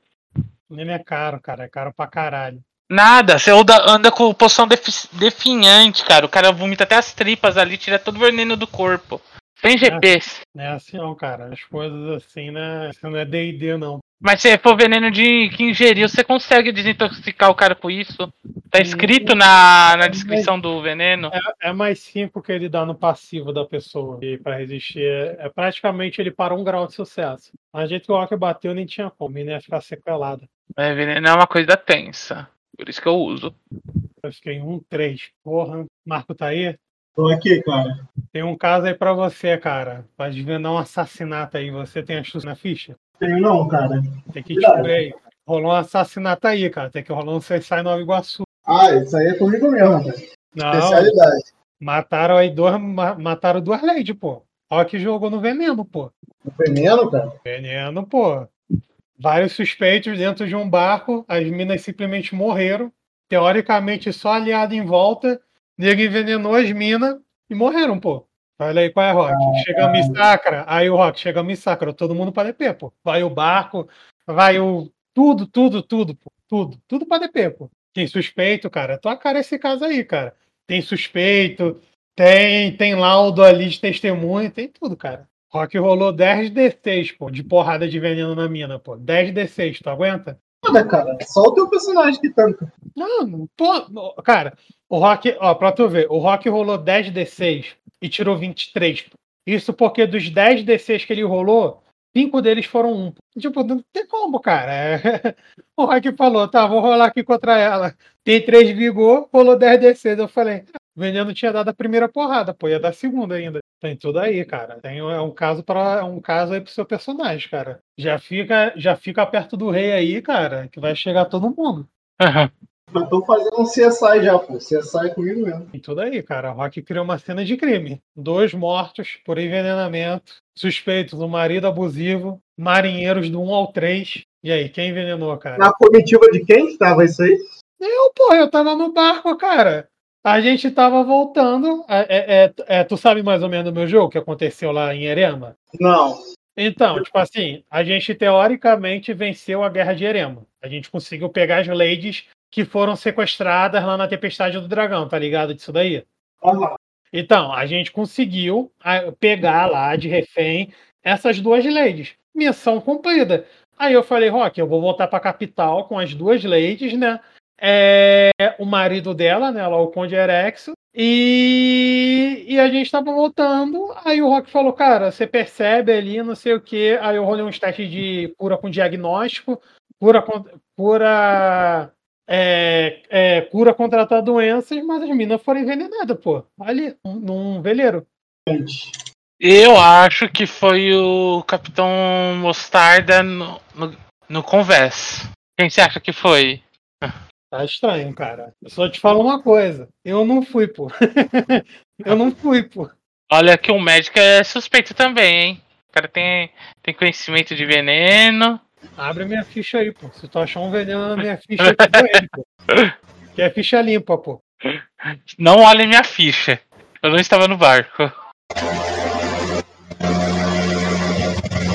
O veneno é caro, cara. É caro pra caralho. Nada, você anda, anda com poção definhante, cara. O cara vomita até as tripas ali, tira todo o veneno do corpo. Sem GPs. Não é assim não, cara. As coisas assim, né? Isso não é DD, não. Mas se for veneno de que ingeriu, você consegue desintoxicar o cara com isso. Tá escrito na, na descrição do veneno. É, é mais 5 que ele dá no passivo da pessoa. E pra resistir, é, é, praticamente ele para um grau de sucesso. A gente que o Walker bateu nem tinha como, ele ia ficar sequelado. É, veneno é uma coisa tensa. Por isso que eu uso. Eu fiquei em 1, 3. Porra, Marco tá aí? Tô aqui, cara. Tem um caso aí pra você, cara. Pra desvendar um assassinato aí. Você tem astúcia na ficha? Tenho não, cara. Tem que descobrir aí. Rolou um assassinato aí, cara. Tem que rolar um CSI Nova Iguaçu. Ah, isso aí é comigo mesmo, cara. Não. Especialidade. Mataram aí duas, mataram duas ladies, pô. Olha que jogou no veneno, pô. No veneno, cara? Veneno, pô. Vários suspeitos dentro de um barco, as minas simplesmente morreram. Teoricamente, só aliado em volta nego envenenou as minas e morreram, pô. Olha aí qual é, Rock. Ah, chega a Missacra, aí o Rock chega a Missacra, todo mundo para DP, pô. Vai o barco, vai o. Tudo, tudo, tudo, pô. Tudo. Tudo para DP, pô. Tem suspeito, cara. Tua cara é esse caso aí, cara. Tem suspeito, tem, tem laudo ali de testemunho, tem tudo, cara. Rock rolou 10 D6, pô, de porrada de veneno na mina, pô. 10 D6, tu aguenta? Nada, cara. Só o teu personagem que tanca. Não, pô, cara, o Rock, ó, pra tu ver, o Rock rolou 10 D6 e tirou 23. Isso porque dos 10 D6 que ele rolou, 5 deles foram 1. Tipo, não tem como, cara. É... O Rock falou, tá, vou rolar aqui contra ela. Tem 3 vigor, rolou 10 D6. Eu falei, o veneno tinha dado a primeira porrada, pô, ia dar a segunda ainda. Tem tudo aí, cara. Tem, é um caso para é um caso aí pro seu personagem, cara. Já fica, já fica perto do rei aí, cara, que vai chegar todo mundo. Eu tô fazendo um CSI já, pô. CSI comigo mesmo. Tem tudo aí, cara. O Rock criou uma cena de crime. Dois mortos por envenenamento, suspeitos do marido abusivo, marinheiros do 1 ao 3. E aí, quem envenenou, cara? Na comitiva de quem estava isso aí? Eu, pô, eu tava no barco, cara. A gente tava voltando. É, é, é, é, tu sabe mais ou menos o meu jogo que aconteceu lá em Erema? Não. Então, tipo assim, a gente teoricamente venceu a guerra de Erema. A gente conseguiu pegar as ladies que foram sequestradas lá na Tempestade do Dragão, tá ligado disso daí? Uhum. Então, a gente conseguiu pegar lá de refém essas duas ladies. Missão cumprida. Aí eu falei, Rock, eu vou voltar pra capital com as duas ladies, né? É, o marido dela, né? O Conde Erexo. E, e a gente tava voltando. Aí o Rock falou, cara, você percebe ali, não sei o que. Aí eu rolei uns testes de cura com diagnóstico, cura, cura é, é, cura doenças, mas as minas foram envenenadas, pô. Ali, num veleiro. Eu acho que foi o Capitão Mostarda no, no, no Converse. Quem você acha que foi? Tá estranho, cara. Eu só te falo uma coisa. Eu não fui, pô. eu não fui, pô. Olha que o médico é suspeito também, hein? O cara tem, tem conhecimento de veneno. Abre minha ficha aí, pô. Se tu achar um veneno na minha ficha, eu te ele, pô. Que é ficha limpa, pô. Não olhe minha ficha. Eu não estava no barco.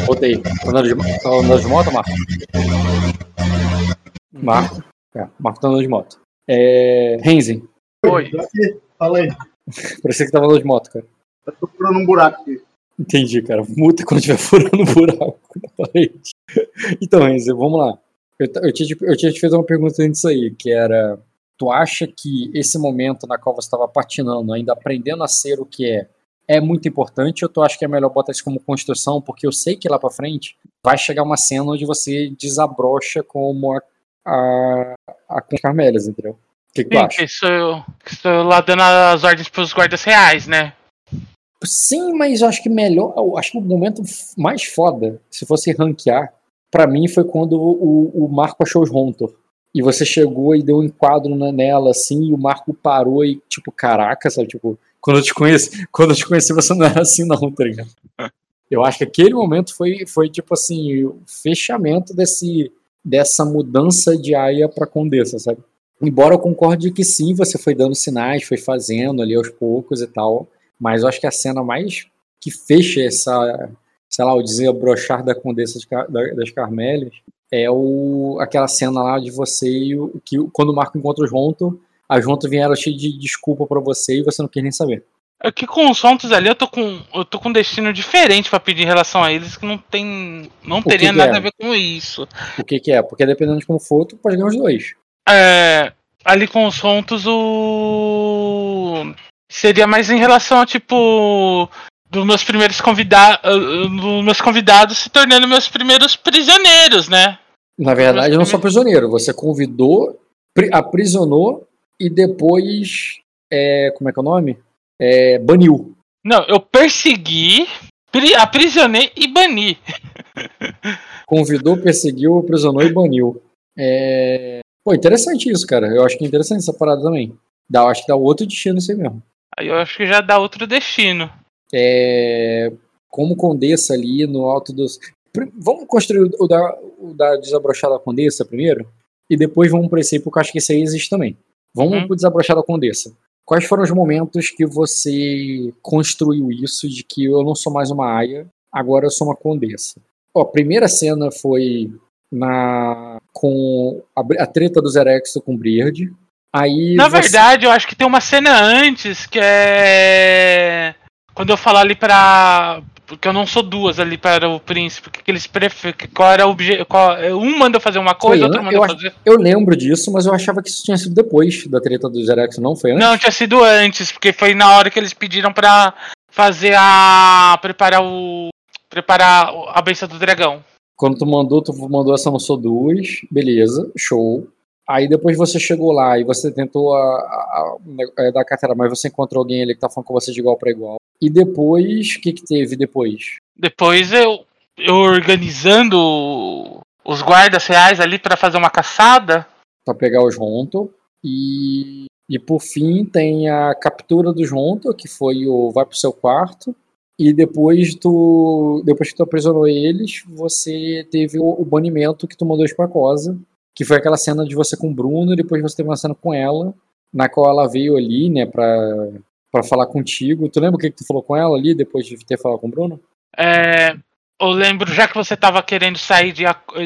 Voltei. Tá andando de, tá andando de moto, Marco? Marco. É, Marco tá andando de moto. É. Renzen. Oi. Fala aí. Parecia que tava andando de moto, cara. Tá procurando um buraco aqui. Entendi, cara. Multa quando estiver furando o buraco na parede. Então, Renzo, vamos lá. Eu, eu, tinha, eu tinha te feito uma pergunta antes disso aí, que era: tu acha que esse momento na qual você estava patinando, ainda aprendendo a ser o que é, é muito importante ou tu acha que é melhor botar isso como construção? Porque eu sei que lá pra frente vai chegar uma cena onde você desabrocha como a, a, a Carmélias, entendeu? O que, que tu acha? Isso lá dando as ordens pros guardas reais, né? Sim, mas eu acho que melhor, eu acho que o momento mais foda, se fosse ranquear, para mim foi quando o, o Marco achou os Rontor. E você chegou e deu um enquadro nela, assim, e o Marco parou e, tipo, caraca, sabe? Tipo, quando eu te conheci, quando eu te conheci, você não era assim, não, tá ligado? Eu acho que aquele momento foi, foi tipo assim, o fechamento desse, dessa mudança de Aya pra Condessa, sabe? Embora eu concorde que sim, você foi dando sinais, foi fazendo ali aos poucos e tal. Mas eu acho que a cena mais que fecha essa, sei lá, o desabrochar da Condessa de, das Carmélias é o, aquela cena lá de você e o, que quando o Marco encontra os Ronto, as Ronto vieram cheio de desculpa para você e você não quer nem saber. É que com os Rontos ali eu tô com eu tô com um destino diferente para pedir em relação a eles que não tem não teria que nada é? a ver com isso. O que que é? Porque dependendo de como for, tu pode ganhar os dois. É, ali com os Rontos o Seria mais em relação a, tipo, dos meus primeiros convidados, dos meus convidados se tornando meus primeiros prisioneiros, né? Na verdade, eu não sou prisioneiro. Você convidou, aprisionou e depois, é, como é que é o nome? É, baniu. Não, eu persegui, aprisionei e bani. Convidou, perseguiu, aprisionou e baniu. É... Pô, interessante isso, cara. Eu acho que é interessante essa parada também. Dá, acho que dá outro destino isso aí mesmo. Aí eu acho que já dá outro destino. É, como Condessa ali no alto dos. Vamos construir o da, o da desabrochada Condessa primeiro? E depois vamos para esse aí, porque eu acho que esse aí existe também. Vamos uhum. pro desabrochada Condessa. Quais foram os momentos que você construiu isso de que eu não sou mais uma aia, agora eu sou uma condessa? Ó, a primeira cena foi na com a, a treta dos Erexo com Beard, Aí Na você... verdade, eu acho que tem uma cena antes que é. Quando eu falar ali pra. Porque eu não sou duas ali para o príncipe, que eles preferem. Qual era o objeto. Um manda fazer uma coisa, outro manda eu, fazer. Eu lembro disso, mas eu achava que isso tinha sido depois da treta do Zerex, não foi antes? Não, tinha sido antes, porque foi na hora que eles pediram pra fazer a. preparar o. preparar a benção do dragão. Quando tu mandou, tu mandou essa não sou duas, beleza, show. Aí depois você chegou lá e você tentou a, a, a, a dar carteira, mas você encontrou alguém ali que tá falando com você de igual para igual. E depois, o que que teve depois? Depois eu, eu organizando os guardas reais ali para fazer uma caçada. Pra pegar os Ronto. E, e por fim tem a captura dos Ronto, que foi o vai pro seu quarto. E depois tu. Depois que tu aprisionou eles, você teve o, o banimento que tu mandou pra Cosa. Que foi aquela cena de você com o Bruno, e depois você teve uma cena com ela, na qual ela veio ali, né, pra, pra falar contigo. Tu lembra o que, que tu falou com ela ali, depois de ter falado com o Bruno? É, eu lembro, já que você tava querendo sair de,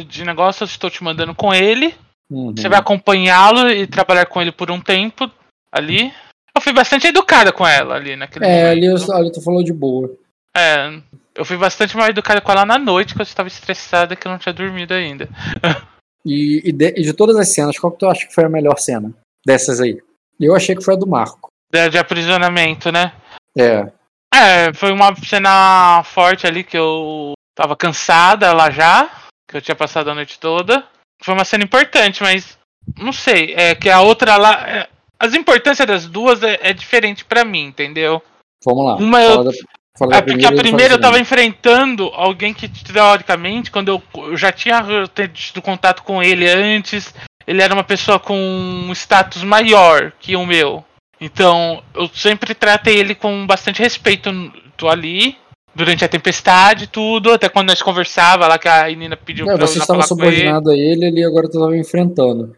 de negócio, eu estou te mandando com ele. Uhum. Você vai acompanhá-lo e trabalhar com ele por um tempo ali. Eu fui bastante educada com ela ali naquele É, ali, momento. eu- ali tu falou de boa. É, eu fui bastante mal educada com ela na noite, que eu estava estressada que eu não tinha dormido ainda. E, e de, e de todas as cenas, qual que tu acha que foi a melhor cena dessas aí? Eu achei que foi a do Marco. De, de aprisionamento, né? É. É, foi uma cena forte ali que eu tava cansada lá já, que eu tinha passado a noite toda. Foi uma cena importante, mas não sei, é que a outra lá. é, as importâncias das duas é, é diferente pra mim, entendeu? Vamos lá. Uma eu- da, É porque a primeira eu tava enfrentando alguém que, teoricamente, quando eu, eu já tinha tido contato com ele antes, ele era uma pessoa com um status maior que o meu. Então, eu sempre tratei ele com bastante respeito. Tô ali, durante a tempestade tudo, até quando nós conversava lá que a Nina pediu É, pra você estava com ele. subordinado a ele ali agora estava enfrentando.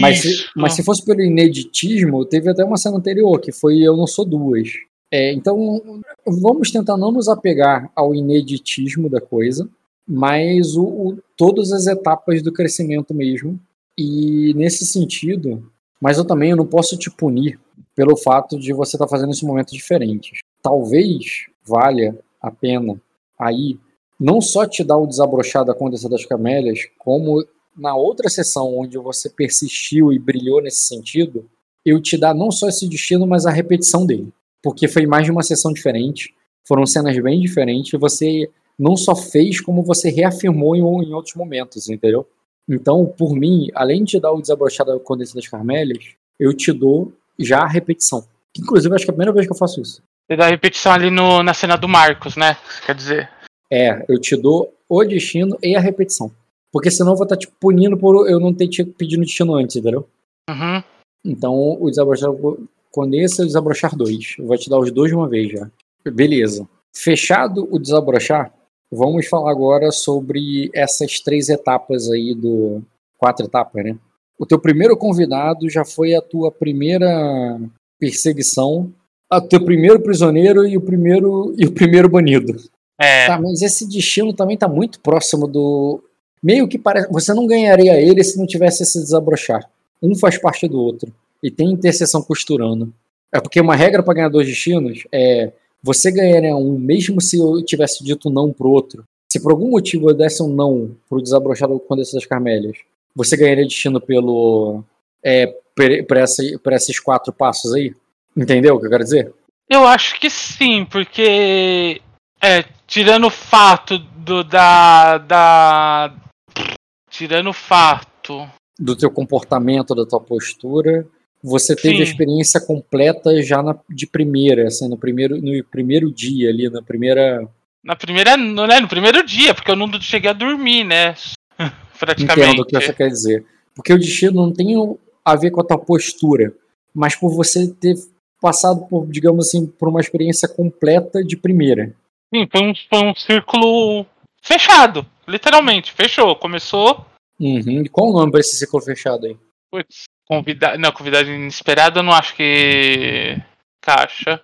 Mas se, mas se fosse pelo ineditismo, teve até uma cena anterior, que foi Eu Não Sou Duas. É, então, vamos tentar não nos apegar ao ineditismo da coisa, mas o, o- todas as etapas do crescimento mesmo. E nesse sentido, mas eu também eu não posso te punir pelo fato de você estar fazendo esse momento diferentes. Talvez valha a pena aí não só te dar o desabrochar da Condessa das Camélias, como na outra sessão onde você persistiu e brilhou nesse sentido, eu te dar não só esse destino, mas a repetição dele. Porque foi mais de uma sessão diferente, foram cenas bem diferentes, e você não só fez, como você reafirmou em, em outros momentos, entendeu? Então, por mim, além de te dar o desabrochar da Condessa das Carmélias, eu te dou já a repetição. Inclusive, acho que é a primeira vez que eu faço isso. Você dá repetição ali no, na cena do Marcos, né? Quer dizer. É, eu te dou o destino e a repetição. Porque senão eu vou estar te punindo por eu não ter te pedido destino antes, entendeu? Uhum. Então, o desabrochar quando esse é o desabrochar 2. Eu vou te dar os dois de uma vez já. Beleza. Fechado o desabrochar, vamos falar agora sobre essas três etapas aí do. Quatro etapas, né? O teu primeiro convidado já foi a tua primeira perseguição, o teu primeiro prisioneiro e o primeiro e o primeiro banido. É. Tá, mas esse destino também tá muito próximo do. Meio que parece. Você não ganharia ele se não tivesse esse desabrochar. Um faz parte do outro. E tem interseção costurando. É porque uma regra para ganhar dois destinos é. Você ganharia um, mesmo se eu tivesse dito não pro outro. Se por algum motivo eu desse um não pro desabrochar do Condessa das Carmélias, você ganharia destino pelo. É, por, essa, por esses quatro passos aí? Entendeu o que eu quero dizer? Eu acho que sim, porque é, tirando o fato do da da tirando o fato do teu comportamento, da tua postura, você teve Sim. a experiência completa já na, de primeira, assim, no primeiro, no primeiro dia ali, na primeira. na primeira, no, né, no primeiro dia, porque eu não cheguei a dormir, né? Praticamente. Entendo o que você quer dizer. Porque o destino não tem a ver com a tua postura, mas por você ter passado por, digamos assim, por uma experiência completa de primeira. Sim, foi um, foi um círculo fechado, literalmente, fechou. Começou, Uhum. Qual o nome pra esse ciclo fechado aí? putz, convidado, não, convidado inesperado, eu não acho que caixa.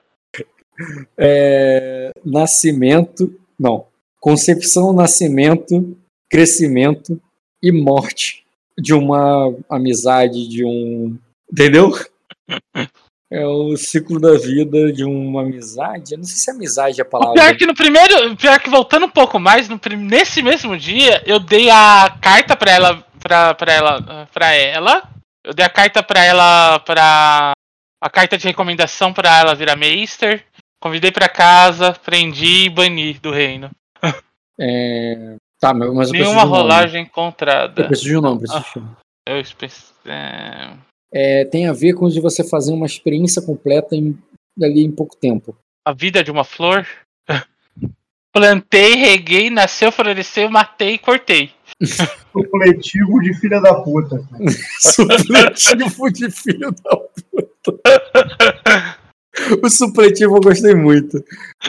É, nascimento. Não. Concepção, nascimento, crescimento e morte de uma amizade, de um. Entendeu? É o ciclo da vida de uma amizade. Eu não sei se amizade é a O palavra. pior que no primeiro, pior que voltando um pouco mais, no, nesse mesmo dia, eu dei a carta pra ela, pra, pra ela, pra ela. Eu dei a carta pra ela, pra a carta de recomendação pra ela virar Meister. Convidei pra casa, prendi e bani do reino. É, Tá, mas eu preciso Nenhuma de um nome. rolagem Eu encontrada. preciso de um nome, preciso de um nome. Eu pensei, é... É, tem a ver com o de você fazer uma experiência completa em, ali em pouco tempo. A vida de uma flor? Plantei, reguei, nasceu, floresceu, matei e cortei. Supletivo de filha da puta. supletivo de filha da puta. O supletivo eu gostei muito.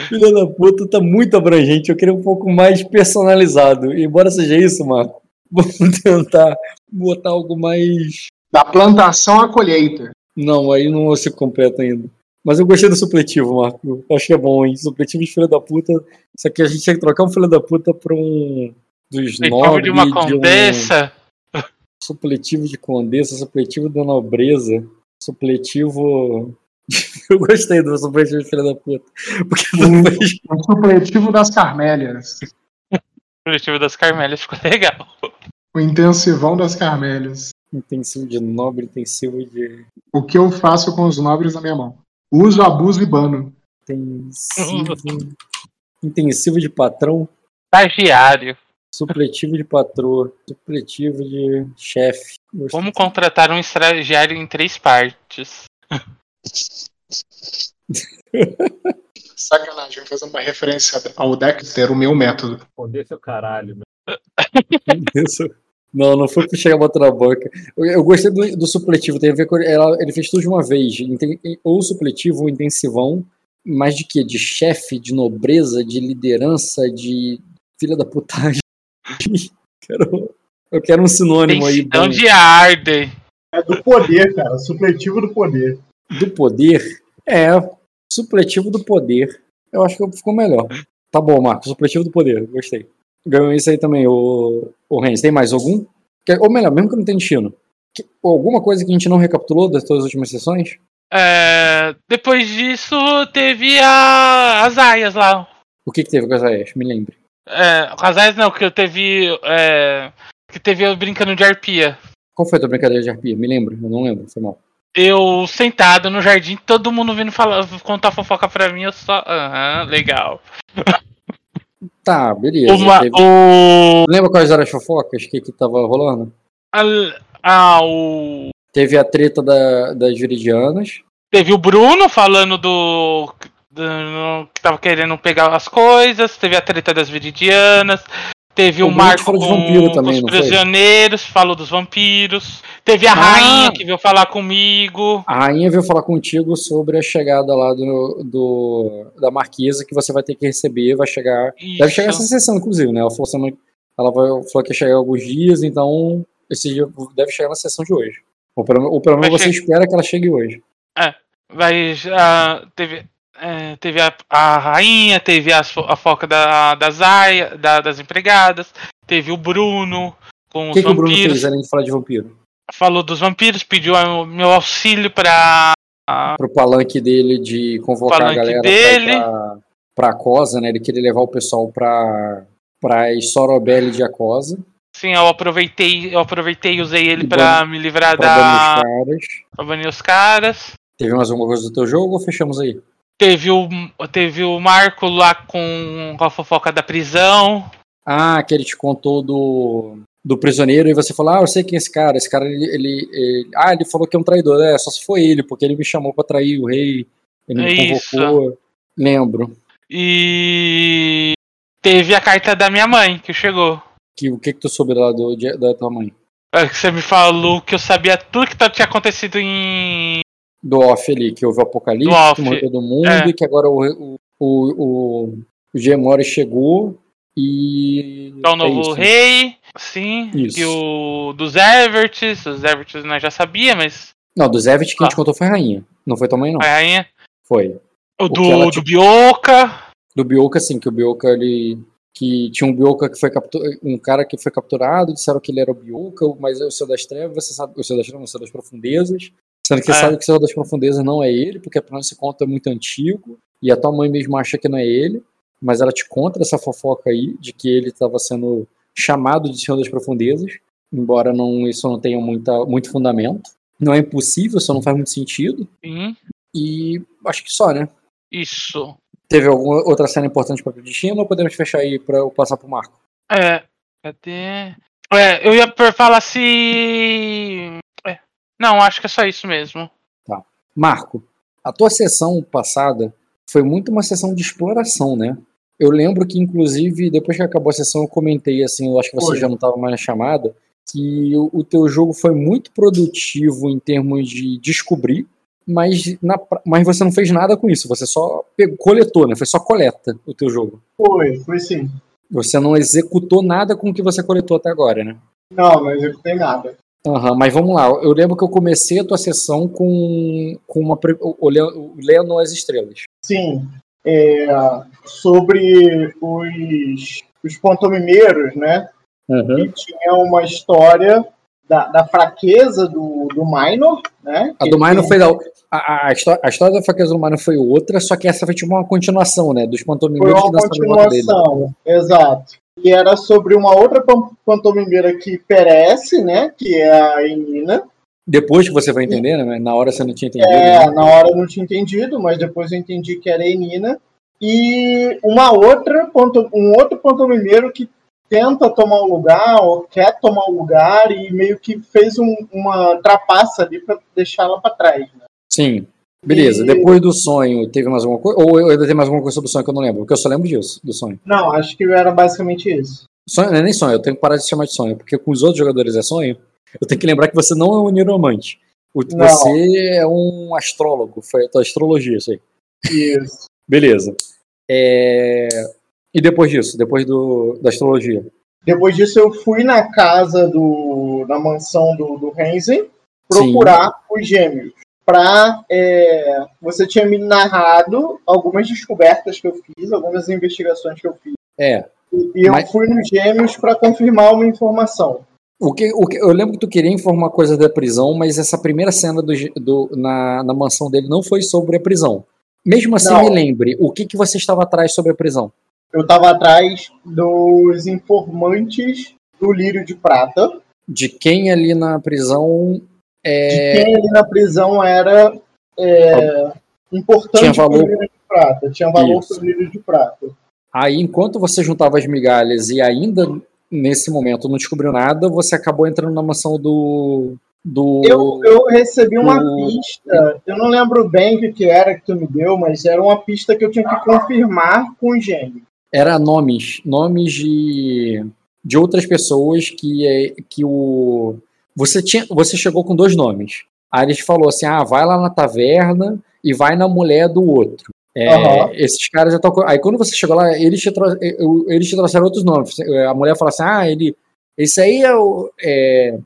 Filha da puta tá muito abrangente. Eu queria um pouco mais personalizado. Embora seja isso, Marco, vamos tentar botar algo mais. Da plantação à colheita. Não, aí não se completa ainda. Mas eu gostei do supletivo, Marco. Acho que é bom, hein? Supletivo de filha da puta. Só que a gente tinha que trocar um filho da puta pra um. Dos nobres. de uma condessa. Um... Supletivo de condessa, supletivo da nobreza. Supletivo. Eu gostei do supletivo de filha da puta. Porque o, o supletivo das Carmélias. O supletivo das Carmélias ficou legal. O intensivão das Carmélias. Intensivo de nobre, intensivo de. O que eu faço com os nobres na minha mão? Uso, abuso e bano. Intensivo. intensivo de patrão. Estagiário. Supletivo de patroa. Supletivo de chefe. Como contratar um estagiário em três partes? Sacanagem, fazer uma referência ao Dexter, o meu método. Poder seu caralho, meu. Não, não foi pra chegar botando na boca. Eu, eu gostei do, do, supletivo, tem a ver com. Ela, ele fez tudo de uma vez. Ou supletivo, ou intensivão. Mas de quê? De chefe, de nobreza, de liderança, de filha da putagem. quero, eu quero um sinônimo aí. Não de Arden. É do poder, cara. Supletivo do poder. Do poder? É, supletivo do poder. Eu acho que ficou melhor. Tá bom, Marcos, supletivo do poder. Gostei. Ganhou isso aí também, o, o Renz. Tem mais algum? Ou melhor, mesmo que não tenha destino. Que, alguma coisa que a gente não recapitulou das suas últimas sessões? É, depois disso, teve a, as aias lá. O que, que teve com as aias? Me lembre. É, com as aias não, que teve. É, que teve eu brincando de arpia. Qual foi a tua brincadeira de arpia? Me lembro, eu não lembro, foi mal. Eu sentado no jardim, todo mundo vindo falar, contar fofoca pra mim, eu só. Aham, legal. Tá, beleza. Uma, Teve... o... Lembra quais eram as fofocas que, que tava rolando? Ah, o... Teve a treta da, das Viridianas. Teve o Bruno falando do, do, que tava querendo pegar as coisas. Teve a treta das Viridianas. Teve o, o Marco com vampiro também, os prisioneiros, foi? falou dos vampiros. Teve a ah, rainha que veio falar comigo. A rainha veio falar contigo sobre a chegada lá do, do da marquesa que você vai ter que receber, vai chegar. Isso. Deve chegar essa sessão, inclusive, né? Ela falou, assim, ela vai, falou que ia chegar alguns dias, então esse dia deve chegar na sessão de hoje. Ou pelo, ou pelo menos você espera que ela chegue hoje. É, vai. Uh, teve, é, teve a, a, rainha, teve a, a foca da, da Zaya, da, das empregadas, teve o Bruno com os que vampiros. O que o Bruno fez além de falar de vampiro? Falou dos vampiros, pediu meu auxílio para pro palanque dele de convocar a galera dele. Pra, pra Acosa, né? Ele queria levar o pessoal pra, pra Sorobelli de Acosa. Sim, eu aproveitei, eu aproveitei e usei ele para me livrar pra da. Banir os caras. Pra banir os caras. Teve mais alguma coisa do teu jogo ou fechamos aí? Teve o, teve o Marco lá com, com a fofoca da prisão. Ah, que ele te contou do, do prisioneiro e você falou, ah, eu sei quem é esse cara. Esse cara, ele, ele, ele, Ah, ele falou que é um traidor. É, só se foi ele, porque ele me chamou para trair o rei. Ele me Isso. convocou. Lembro. E teve a carta da minha mãe que chegou. Que, o que, que tu soube lá do, da tua mãe? É que você me falou que eu sabia tudo que tinha acontecido em do off ali, que houve o apocalipse, que morreu todo mundo, é. e que agora o, o, o, o Gemori chegou e. É o novo é rei, sim. Isso. E o dos Everts, os Everts nós já sabia, mas. Não, dos Everts que ah. a gente contou foi a rainha. Não foi tua mãe, não. Foi a rainha? Foi. O, o do, do Bioka. Do Bioka, sim, que o Bioka ele. Que tinha um Bioka que foi capturado. Um cara que foi capturado, disseram que ele era o Bioka, mas é o Senhor das Trevas, você sabe. O Senhor das Trevas, o Senhor das Profundezas. Sendo que é. sabe que o Senhor das Profundezas não é ele, porque afinal esse conto é muito antigo, e a tua mãe mesmo acha que não é ele, mas ela te conta essa fofoca aí, de que ele estava sendo chamado de Senhor das Profundezas, embora não, isso não tenha muita, muito fundamento. Não é impossível, só não faz muito sentido. Sim. E acho que só, né? Isso. Teve alguma outra cena importante para o destino ou podemos fechar aí para eu passar pro Marco? É, cadê? É, eu ia falar se. Não, acho que é só isso mesmo. Marco, a tua sessão passada foi muito uma sessão de exploração, né? Eu lembro que, inclusive, depois que acabou a sessão, eu comentei assim, eu acho que você Foi. já não estava mais na chamada, que o, o teu jogo foi muito produtivo em termos de descobrir, mas, na mas você não fez nada com isso, você só pegou, coletou, né? Foi só coleta o teu jogo. Foi, foi sim. Você não executou nada com o que você coletou até agora, né? Não, não executei nada. Aham, mas vamos lá. Eu lembro que eu comecei a tua sessão com, com uma, olhando, lendo as estrelas. Sim. É, sobre os, os pontomimeiros, né? Uhum. Que tinha uma história da, da fraqueza do, do Minor, né? A do Minor foi da. A, a, a história, a história da fraqueza do Minor foi outra, só que essa foi tipo uma continuação, né? Dos Foi pantomimeiros que uma volta dele. continuação, exato. E era sobre uma outra pan- pantomimeira que perece, né? Que é a Enina. Depois que você vai entender, né? Na hora você não tinha entendido. É, né? na hora eu não tinha entendido, mas depois eu entendi que era a Enina. E uma outra, um outro pantomimeiro que tenta tomar o lugar, ou quer tomar o lugar, e meio que fez um- uma trapaça ali para deixá-la para trás. né? Sim. Beleza. E- Depois do sonho, teve mais alguma coisa? Ou eu ainda tem mais alguma coisa sobre o sonho que eu não lembro? Porque eu só lembro disso, do sonho. Não, acho que era basicamente isso. Sonho não é nem sonho, eu tenho que parar de chamar de sonho, porque com os outros jogadores é sonho. Eu tenho que lembrar que você não é um neuromante. O- Não. Você é um astrólogo, foi a tua astrologia, isso aí. Isso. Beleza. É, E depois disso, depois do... da astrologia? Depois disso, eu fui na casa do. na mansão do, do Renzen procurar os gêmeos. Pra, é, você tinha me narrado algumas descobertas que eu fiz, algumas investigações que eu fiz. É. E, e eu Mas- fui nos gêmeos para confirmar uma informação. O que, o que, eu lembro que tu queria informar coisa da prisão, mas essa primeira cena do, do- na, na mansão dele não foi sobre a prisão. Mesmo assim, Não. me lembre, o que, que você estava atrás sobre a prisão? Eu estava atrás dos informantes do Lírio de Prata. De quem ali na prisão é, De quem ali na prisão era é, importante Tinha valor. Lírio de Prata. Tinha valor para o Lírio de Prata. Aí, enquanto você juntava as migalhas e ainda nesse momento não descobriu nada, você acabou entrando na mansão do. do Eu, eu recebi uma pista, eu não lembro bem o que, que era que tu me deu, mas era uma pista que eu tinha que confirmar com o gênio. Era nomes, nomes de, de outras pessoas que, é, que o. Você, tinha, você chegou com dois nomes. Aí ele te falou assim: ah, vai lá na taverna e vai na mulher do outro. É, Aham. Esses caras já estão. Aí quando você chegou lá, eles te, trou- eh, eles te trouxeram outros nomes. A mulher falou assim: ah, ele. Esse aí é o. é,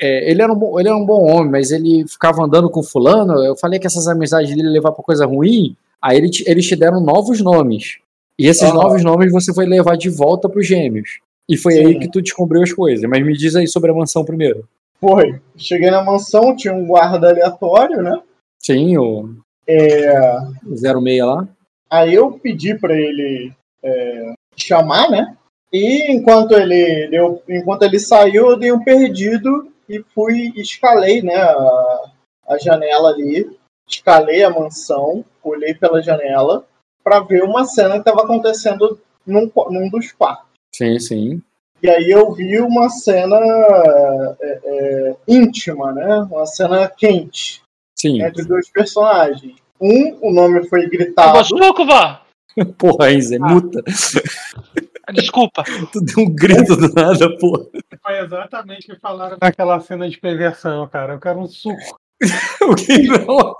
é, ele, era um, bom- ele era um bom homem, mas ele ficava andando com fulano. Eu falei que essas amizades dele levar pra coisa ruim. Aí ele te- eles te deram novos nomes. E esses Aham. novos nomes você foi levar de volta pros gêmeos. E foi Sim. aí que tu descobriu as coisas. Mas me diz aí sobre a mansão primeiro. Foi. Cheguei na mansão, tinha um guarda aleatório, né? Sim, o É, 06 lá. aí eu pedi para ele é, chamar, né? E enquanto ele, deu, enquanto ele saiu, eu dei um perdido e fui, escalei, né? A, a janela ali, escalei a mansão, olhei pela janela para ver uma cena que estava acontecendo num, num dos quartos. Sim, sim. E aí eu vi uma cena é, é, íntima, né? Uma cena quente Sim. entre dois personagens. Um, o nome foi gritado. Vó? Porra, Enze, Ah. muta. Desculpa. Tu deu um grito do nada, porra. Foi exatamente o que falaram naquela cena de perversão, cara. Eu quero um suco. O que não?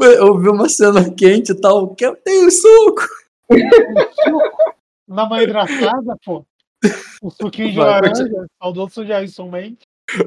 Eu vi uma cena quente e tal. Que eu tenho suco. Na mãe engraçada, pô. O suquinho de Vai, laranja, saudoso Jason Mendes.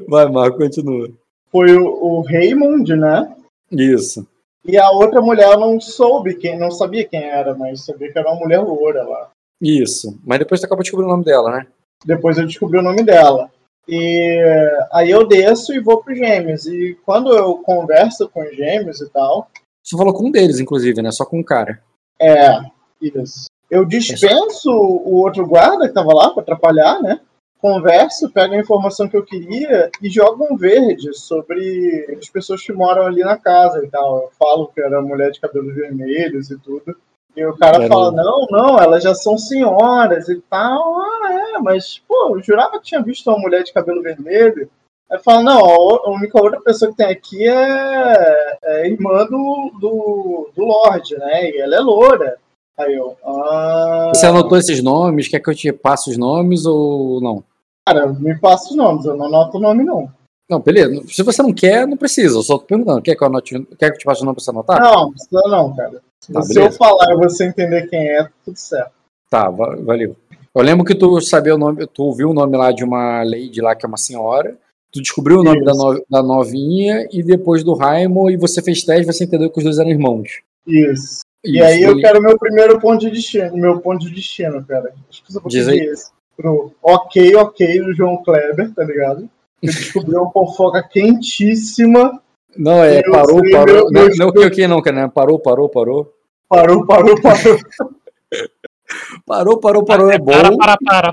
Vai, Marco, continua. Foi o, o Raymond, né? Isso. E a outra mulher eu não soube quem, não sabia quem era, mas sabia que era uma mulher loura lá. Isso. Mas depois tu acabou descobrindo o nome dela, né? Depois eu descobri o nome dela. E aí eu desço e vou pro Gêmeos. E quando eu converso com os Gêmeos e tal, Você falou com um deles, inclusive, né? Só com um cara. é isso. Eu dispenso o outro guarda que tava lá para atrapalhar, né? Converso, pego a informação que eu queria e jogo um verde sobre as pessoas que moram ali na casa e tal. Eu falo que era mulher de cabelos vermelhos e tudo. E o cara fala, não, não, elas já são senhoras e tal. Ah, é, mas, pô, eu jurava que tinha visto uma mulher de cabelo vermelho. Aí fala, não, a única outra pessoa que tem aqui é, é irmã do, do, do Lorde, né? E ela é loura. Aí eu. Ah... Você anotou esses nomes? Quer que eu te passe os nomes ou não? Cara, me passa os nomes, eu não anoto o nome, não. Não, beleza. Se você não quer, não precisa. Eu só tô perguntando. Quer que eu, anote, quer que eu te passe o nome pra você anotar? Não, precisa não, cara. Tá, Se eu falar e você entender quem é, tudo certo. Tá, valeu. Eu lembro que tu sabia o nome, tu ouviu o nome lá de uma lady lá, que é uma senhora. Tu descobriu o nome da, no, da novinha e depois do Raimo e você fez teste você entendeu que os dois eram irmãos. Isso. Isso, e aí eu quero meu primeiro ponto de destino, meu ponto de destino, cara. Acho que você Diz aí. esse. Pro ok, ok do João Kleber, tá ligado? Eu descobri uma fofoca quentíssima. Não, é, parou, parou. Meu, não, não ok, ok, não, cara. Parou, parou, parou. Parou, parou, parou. parou, parou, parou, é bom. Para, para, para.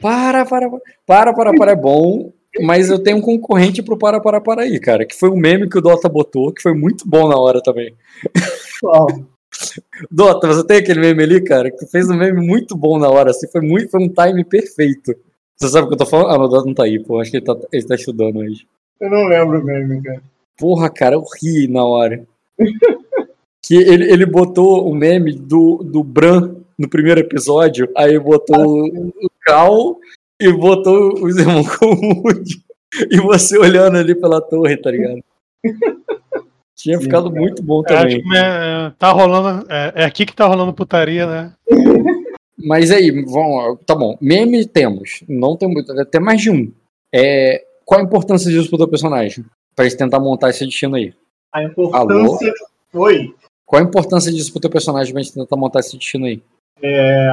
Para, para, para, para, para, é bom. Mas eu tenho um concorrente pro Para, para, para aí, cara. Que foi um meme que o Dota botou, que foi muito bom na hora também. Uau. Dota, você tem aquele meme ali, cara, que fez um meme muito bom na hora, assim, foi muito, foi um time perfeito. Você sabe o que eu tô falando? Ah, o Dota não tá aí, pô, acho que ele tá, ele tá estudando hoje. Eu não lembro o meme, cara. Porra, cara, eu ri na hora. que ele, ele botou o meme do, do Bran no primeiro episódio, aí botou o, o Cal e botou os irmãos comuns e você olhando ali pela torre, tá ligado? Tinha ficado Sim, muito bom também. É, é, tá rolando. É, é, aqui que tá rolando putaria, né? Mas aí, vamos, tá bom. Meme temos. Não tem muito. Tem mais de um. É, qual a importância disso pro teu personagem? Pra gente tentar montar esse destino aí. A importância. foi. Qual a importância disso pro teu personagem pra gente tentar montar esse destino aí? É.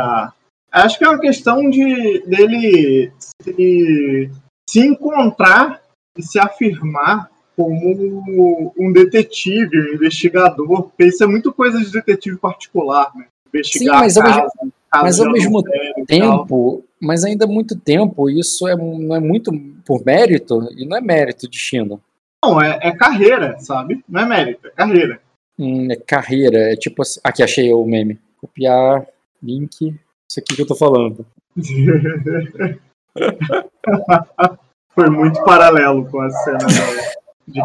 Acho que é uma questão de dele se, se encontrar e se afirmar como um detetive, um investigador, porque isso é muito coisa de detetive particular, né? Investigar Sim, mas caso, ao mesmo, mas ao mesmo tempo, mas ainda há muito tempo, isso é, não é muito por mérito, e não é mérito de China. Não, é, é carreira, sabe? Não é mérito, é carreira. Hum, é carreira, é tipo assim, aqui achei o meme. Copiar, link, isso aqui que eu tô falando. Foi muito paralelo com a cena de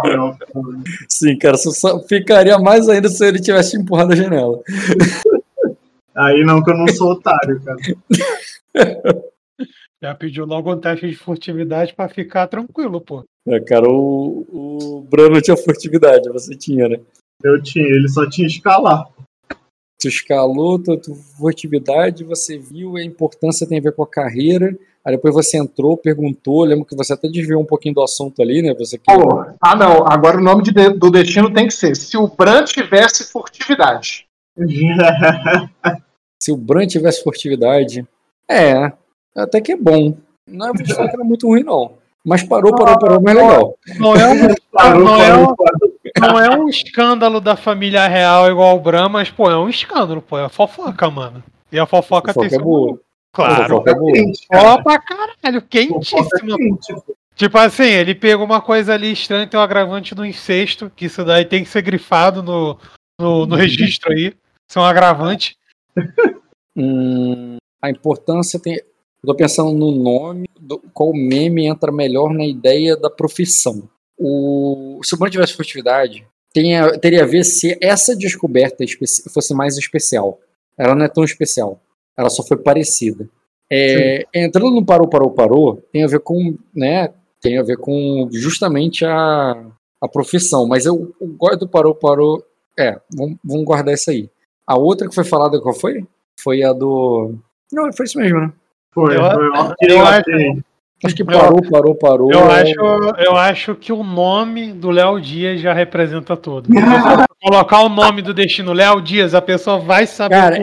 Sim, cara, só ficaria mais ainda se ele tivesse empurrado a janela. Aí não, que eu não sou otário, cara. Já pediu logo um teste de furtividade pra ficar tranquilo, pô. É, cara, o, o Bruno tinha furtividade, você tinha, né? Eu tinha, ele só tinha escalar. Tu escalou, tua, tua furtividade, você viu a importância tem a ver com a carreira. Aí depois você entrou, perguntou, lembro que você até desviou um pouquinho do assunto ali, né? Você que... oh, ah, não, agora o nome de, do destino tem que ser se o Bran tivesse furtividade. se o Bran tivesse furtividade. É, até que é bom. Não é que era muito ruim, não. Mas parou, parou, parou, mas é legal. Não é um, não é um, não é um escândalo da família real igual o Bran, mas, pô, é um escândalo, pô. É fofoca, mano. E a fofoca, fofoca tem é boa. Claro. Fofoca é boa. Ó pra caralho, quentíssima. Tipo assim, ele pegou uma coisa ali estranha, tem um agravante do incesto, que isso daí tem que ser grifado no, no, no registro aí. Isso é um agravante. Hum, a importância tem. Estou pensando no nome, do, qual meme entra melhor na ideia da profissão. O, se o Bruno tivesse furtividade, tenha, teria a ver se essa descoberta fosse mais especial. Ela não é tão especial. Ela só foi parecida. É, entrando no parou, parou, parou, tem a ver com, né, tem a ver com justamente a, a profissão. Mas eu, eu gosto do parou, parou. É, vamos, vamos guardar isso aí. A outra que foi falada, qual foi? Foi a do. Não, foi isso mesmo, né? Foi, eu, foi. Eu, acho, acho que parou, parou, parou. Eu acho, eu acho que o nome do Léo Dias já representa tudo. colocar o nome do destino Léo Dias, a pessoa vai saber Cara,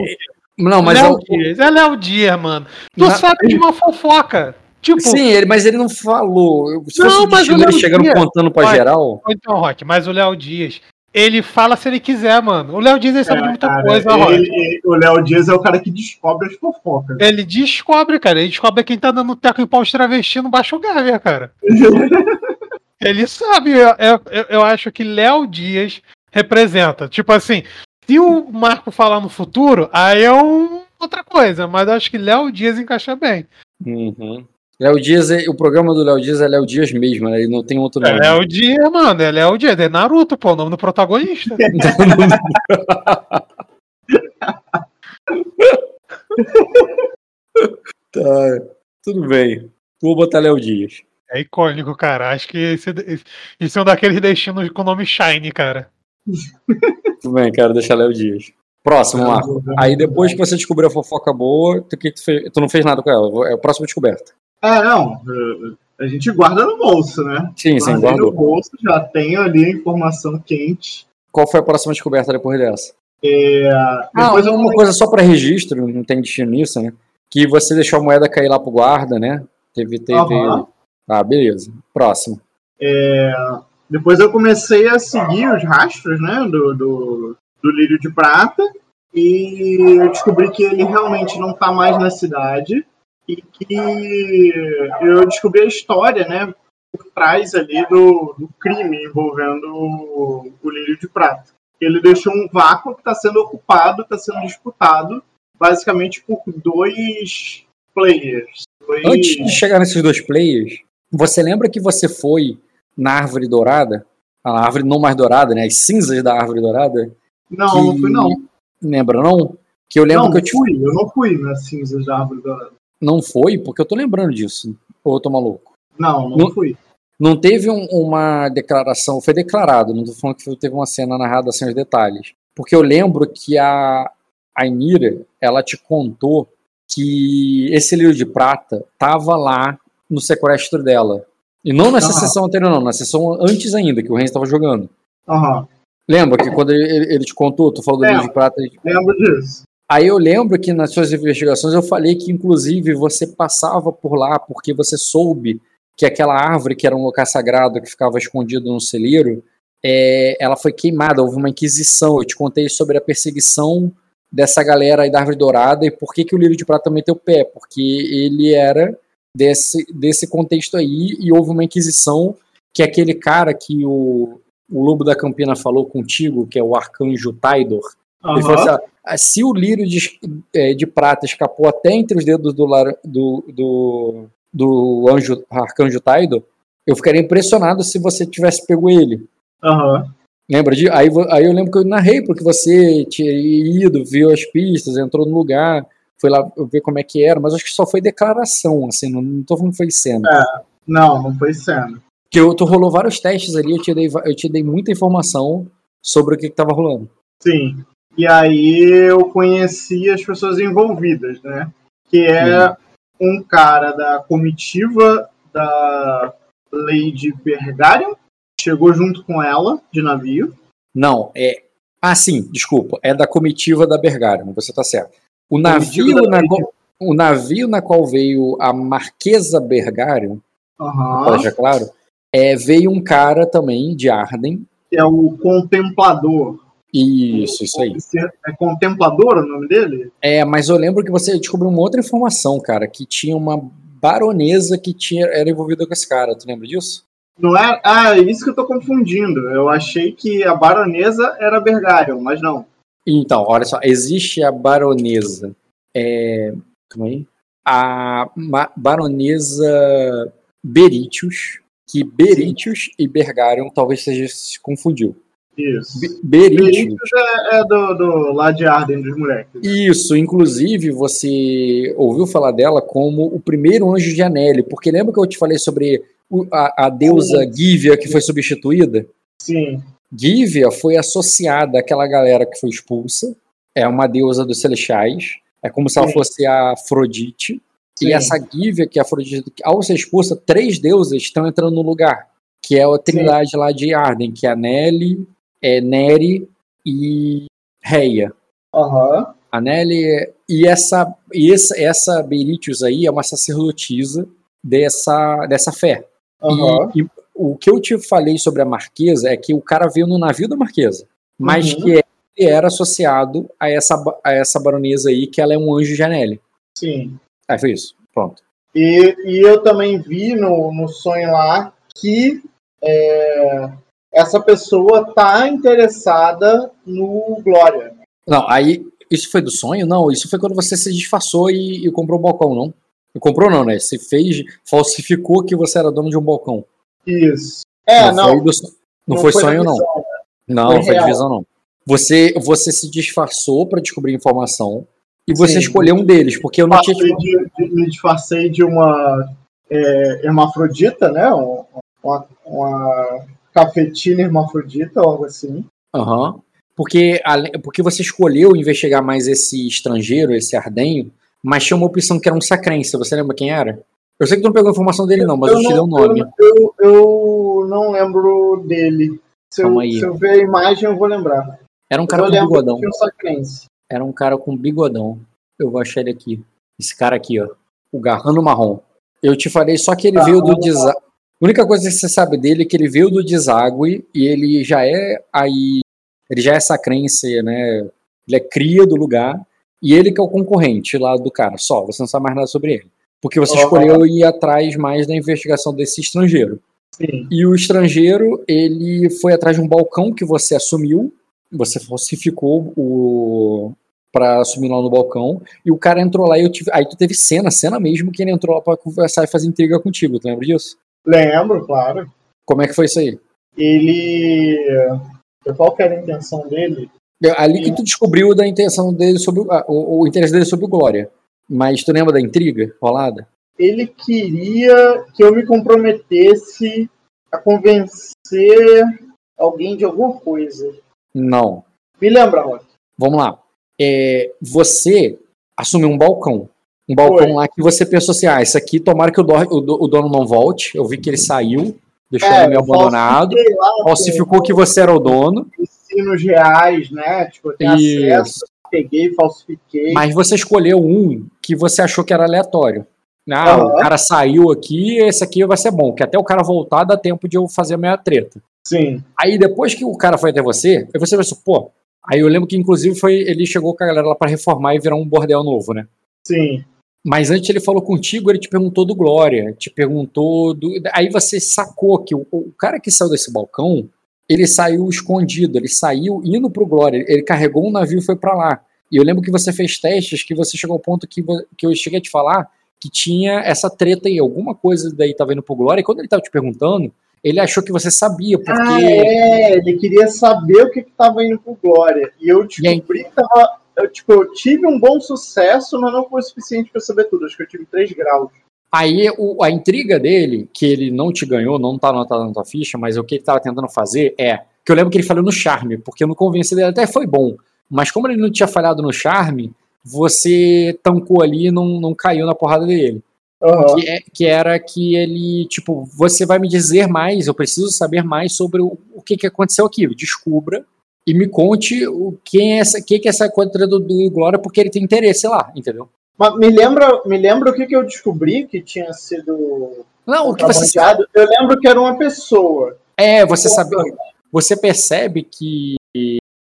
Não, mas Léo eu... Dias, é Léo Dias, mano. Tu Na... sabe de uma fofoca. Tipo, Sim, ele, mas ele não falou. Se não, fosse mas o ele chegando Dias, contando pra Rock, geral. Então, Rock, mas o Léo Dias, ele fala se ele quiser, mano. O Léo Dias ele sabe é, muita cara, coisa, ele, ele, O Léo Dias é o cara que descobre as fofocas. Ele descobre, cara. Ele descobre quem tá dando teco em pau de travesti no Baixo Gávea, cara. ele sabe. Eu, eu, eu acho que Léo Dias representa. Tipo assim, se o Marco falar no futuro, aí é um, outra coisa. Mas eu acho que Léo Dias encaixa bem. Uhum. Léo Dias, é- o programa do Léo Dias é Léo Dias mesmo, né? Ele não tem outro É nome. Léo Dias, mano. É Léo Dias. É Naruto, pô. O nome do protagonista. Tá, tudo bem. Vou botar Léo Dias. É icônico, cara. Acho que esse, esse, esse é um daqueles destinos com o nome Shine, cara. Tudo bem, quero deixar Léo Dias. Próximo, Marco. Aí depois que você descobriu a fofoca boa, tu, que tu, fez- tu não fez nada com ela. É a próxima descoberta. É, não. eh, A gente guarda no bolso, né? Sim, sim, Guardei no bolso, já tenho ali a informação quente. Qual foi a próxima descoberta depois dessa? É, Ah, depois eu uma coisa só para registro, não tem destino nisso, né? Que você deixou a moeda cair lá pro guarda, né? Teve, teve. Ah, beleza. Próximo. Depois eu comecei a seguir os rastros, né, do, do, do lírio de prata e eu descobri que ele realmente não está mais na cidade e que eu descobri a história, né, por trás ali do, do crime envolvendo o, o lírio de prata. Ele deixou um vácuo que está sendo ocupado, está sendo disputado, basicamente por dois players. Dois... Antes de chegar nesses dois players, você lembra que você foi na árvore dourada? A árvore não mais dourada, né? As cinzas da árvore dourada? Não, que- não fui não. Lembra, não? Que eu lembro não, que eu te fui, eu não fui nas cinzas da árvore dourada. Não foi, porque eu tô lembrando disso. Ou eu tô maluco? Não, não, Não- fui. Não teve um- uma declaração, foi declarado, não tô falando que teve uma cena narrada sem os detalhes. Porque eu lembro que a, a Inira, ela te contou que esse livro de prata tava lá no sequestro dela. E não nessa Aham. sessão anterior, não, na sessão antes ainda, que o Renzo estava jogando. Aham, Lembra que quando ele, ele- ele te contou, tu falou do É. livro de prata, lembro disso. Aí eu lembro que nas suas investigações eu falei que, inclusive, você passava por lá porque você soube que aquela árvore, que era um lugar sagrado que ficava escondido no celeiro, é, ela foi queimada, houve uma inquisição. Eu te contei sobre a perseguição dessa galera aí da Árvore Dourada e por que, que o Lírio de Prata meteu o pé, porque ele era desse, desse contexto aí e houve uma inquisição que aquele cara que o, o Lobo da Campina falou contigo, que é o Arcanjo Taidor, ele falou assim, ah, se o lírio de, é, de prata escapou até entre os dedos do, do, do, do anjo arcanjo Taido, eu ficaria impressionado se você tivesse pego ele. aham. Lembra de? Aí, aí eu lembro que eu narrei, porque você tinha ido, viu as pistas, entrou no lugar, foi lá ver como é que era, mas acho que só foi declaração, assim, não, não tô falando que foi cena. Não, não foi cena. Porque eu, tu rolou vários testes ali, eu te dei, eu te dei muita informação sobre o que, que tava rolando. Sim. E aí eu conheci as pessoas envolvidas, né? Que é um cara da comitiva da Lady Bergarion, chegou junto com ela de navio. Não, é. Ah, sim, desculpa. É da comitiva da Bergara, você tá certo. O navio, na, o navio na qual veio a Marquesa Bergarion, deixar claro, é, veio um cara também de Arden. Que é o Contemplador. Isso, isso aí. É Contemplador o nome dele? É, mas eu lembro que você descobriu uma outra informação, cara, que tinha uma baronesa que tinha, era envolvida com esse cara. Tu lembra disso? Não é? Ah, é isso que eu tô confundindo. Eu achei que a baronesa era Bergarion, mas não. Então, olha só, existe a baronesa. É, calma aí. A baronesa Beritius, que Beritius e Bergarion talvez seja se confundiu. Isso. Be- Beritius. Beritius é, é do, do lá de Arden dos moleques. Isso, inclusive você ouviu falar dela como o primeiro anjo de Anelli, porque lembra que eu te falei sobre a, a deusa Gívia que foi substituída? Sim. Gívia foi associada àquela galera que foi expulsa, é uma deusa dos celestiais, é como se ela fosse a Afrodite, Sim. e essa Gívia, que é a Afrodite, ao ser expulsa, três deusas estão entrando no lugar, que é a trindade lá de Arden, que é a Nelly, é Neri e Reia. Aham. A Nelly e essa e essa, essa Beritius aí é uma sacerdotisa dessa, dessa fé. Aham. E, e o que eu te falei sobre a Marquesa é que o cara veio no navio da Marquesa, mas Uhum. que ele era associado a essa, a essa baronesa aí, que ela é um anjo de Anelli. Sim. Aí foi isso. Pronto. E, e eu também vi no, no sonho lá que é, essa pessoa tá interessada no Glória. Não, aí. Isso foi do sonho? Não, isso foi quando você se disfarçou e, e comprou o balcão, não? Comprou não, né? Você fez, falsificou que você era dono de um balcão. Isso. É, não. Foi do, não, não, foi, foi sonho, não. Né? Não, foi, foi divisão, não. Você, você se disfarçou para descobrir informação e você Sim. escolheu um deles, porque eu não tinha. De, de, me disfarcei de uma é, hermafrodita, né? Uma, uma cafetina hermafrodita, algo assim. Aham. Uhum. Porque, porque você escolheu investigar mais esse estrangeiro, esse ardenho, mas tinha uma opção que era um sacrense. Você lembra quem era? Eu sei que tu não pegou a informação dele, não, mas eu, eu te dei o um nome. Eu, eu, não lembro dele. Se eu, se eu, ver a imagem, eu vou lembrar. Era um cara com bigodão. Era um cara com bigodão. Eu vou achar ele aqui. Esse cara aqui, ó. O Garrano Marrom. Eu te falei só que ele veio do deságua. A única coisa que você sabe dele é que ele veio do deságue e ele já é aí ele já é essa crença, né? Ele é cria do lugar e ele que é o concorrente lá do cara, só. Você não sabe mais nada sobre ele. Porque você oh, escolheu ir atrás mais da investigação desse estrangeiro. Sim. E o estrangeiro, ele foi atrás de um balcão que você assumiu, você falsificou o para assumir lá no balcão, e o cara entrou lá e eu tive, aí tu teve cena, cena mesmo que ele entrou lá para conversar e fazer intriga contigo, tu lembra disso? Lembro, claro. Como é que foi isso aí? Ele qual que era a intenção dele? É, ali que tu descobriu da intenção dele sobre o, o, o, interesse dele sobre o Glória. Mas tu lembra da intriga rolada? Ele queria que eu me comprometesse a convencer alguém de alguma coisa. Não. Me lembra, Rock. Vamos lá. É, você assumiu um balcão. Um balcão Foi. lá que você pensou assim: ah, isso aqui, tomara que o, do, o dono não volte. Eu vi que ele saiu deixou é, ele abandonado, falsificou que você era o dono. Ensinos reais, né? Tipo, eu tenho Isso. acesso, peguei, falsifiquei. Mas você escolheu um que você achou que era aleatório. Ah, uhum. o cara saiu aqui, esse aqui vai ser bom, que até o cara voltar dá tempo de eu fazer a minha treta. Sim. Aí depois que o cara foi até você, aí você pensou, pô. Aí eu lembro que inclusive foi ele chegou com a galera lá para reformar e virar um bordel novo, né? Sim. Mas antes ele falou contigo, ele te perguntou do Glória, te perguntou do. Aí você sacou que o, o cara que saiu desse balcão, ele saiu escondido, ele saiu indo pro Glória, ele carregou um navio e foi para lá. E eu lembro que você fez testes, que você chegou ao ponto que, que eu cheguei a te falar que tinha essa treta aí, alguma coisa daí tava indo pro Glória, e quando ele tava te perguntando, ele achou que você sabia, porque. Ah, é, ele queria saber o que, que tava indo pro Glória. E eu descobri que tava eu, tipo, eu tive um bom sucesso, mas não foi o suficiente para saber tudo. Acho que eu tive 3 graus. Aí o, a intriga dele, que ele não te ganhou, não tá anotado na tua ficha, mas o que ele tava tentando fazer é. Que eu lembro que ele falou no charme, porque no convencer dele até foi bom. Mas como ele não tinha falhado no charme, você tancou ali e não, não caiu na porrada dele. Uhum. Que, é, que, era que ele, tipo, você vai me dizer mais, eu preciso saber mais sobre o, o que, que aconteceu aqui. Descubra e me conte o quem é essa, que, que é essa coisa do, do Glória, porque ele tem interesse lá, entendeu? Mas me lembra, me lembra o que, que eu descobri que tinha sido. Não, o que você sabe. Eu lembro que era uma pessoa. É, você sabe. Você percebe que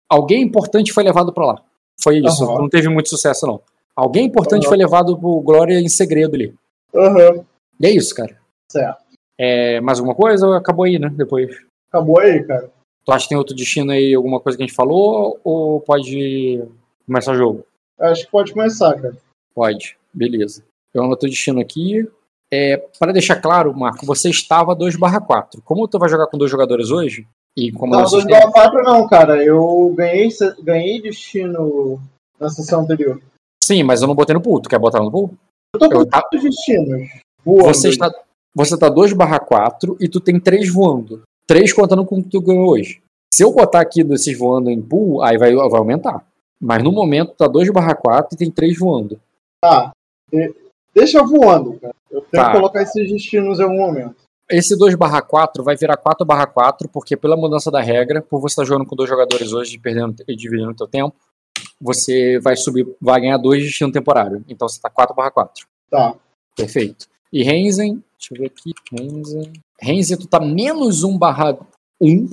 alguém importante foi levado para lá. Foi isso. Uhum. Não teve muito sucesso, não. Alguém importante uhum. foi levado pro Glória em segredo ali. Uhum. E é isso, cara. Certo. É, mais alguma coisa ou acabou aí, né? Depois. Acabou aí, cara. Tu acha que tem outro destino aí, alguma coisa que a gente falou, ou pode começar o jogo? Acho que pode começar, cara. Pode, beleza. Eu anoto o destino aqui. É, para deixar claro, Marco, você estava 2 4. Como tu vai jogar com dois jogadores hoje? E como não, 2 barra 4 não, cara. Eu ganhei, ganhei destino na sessão anterior. Sim, mas eu não botei no pool. Tu quer botar no pool? Eu tô com eu, tá... destinos. Voando. Você está, você tá 2 barra 4 e tu tem 3 voando. Três contando com o que tu ganhou hoje. Se eu botar aqui desses voando em pool, aí vai, vai aumentar. Mas no momento tá 2 barra 4 e tem 3 voando. Tá. Deixa voando, cara. Eu tenho tá. que colocar esses destinos em algum momento. Esse 2 barra 4 vai virar 4 barra 4, porque pela mudança da regra, por você estar jogando com dois jogadores hoje perdendo e dividindo o teu tempo, você vai subir, vai ganhar dois destinos temporários. Então você tá 4 barra 4. Tá. Perfeito. E Renzen, deixa eu ver aqui, Renzen. Renzi, tu tá menos 1 barra 1.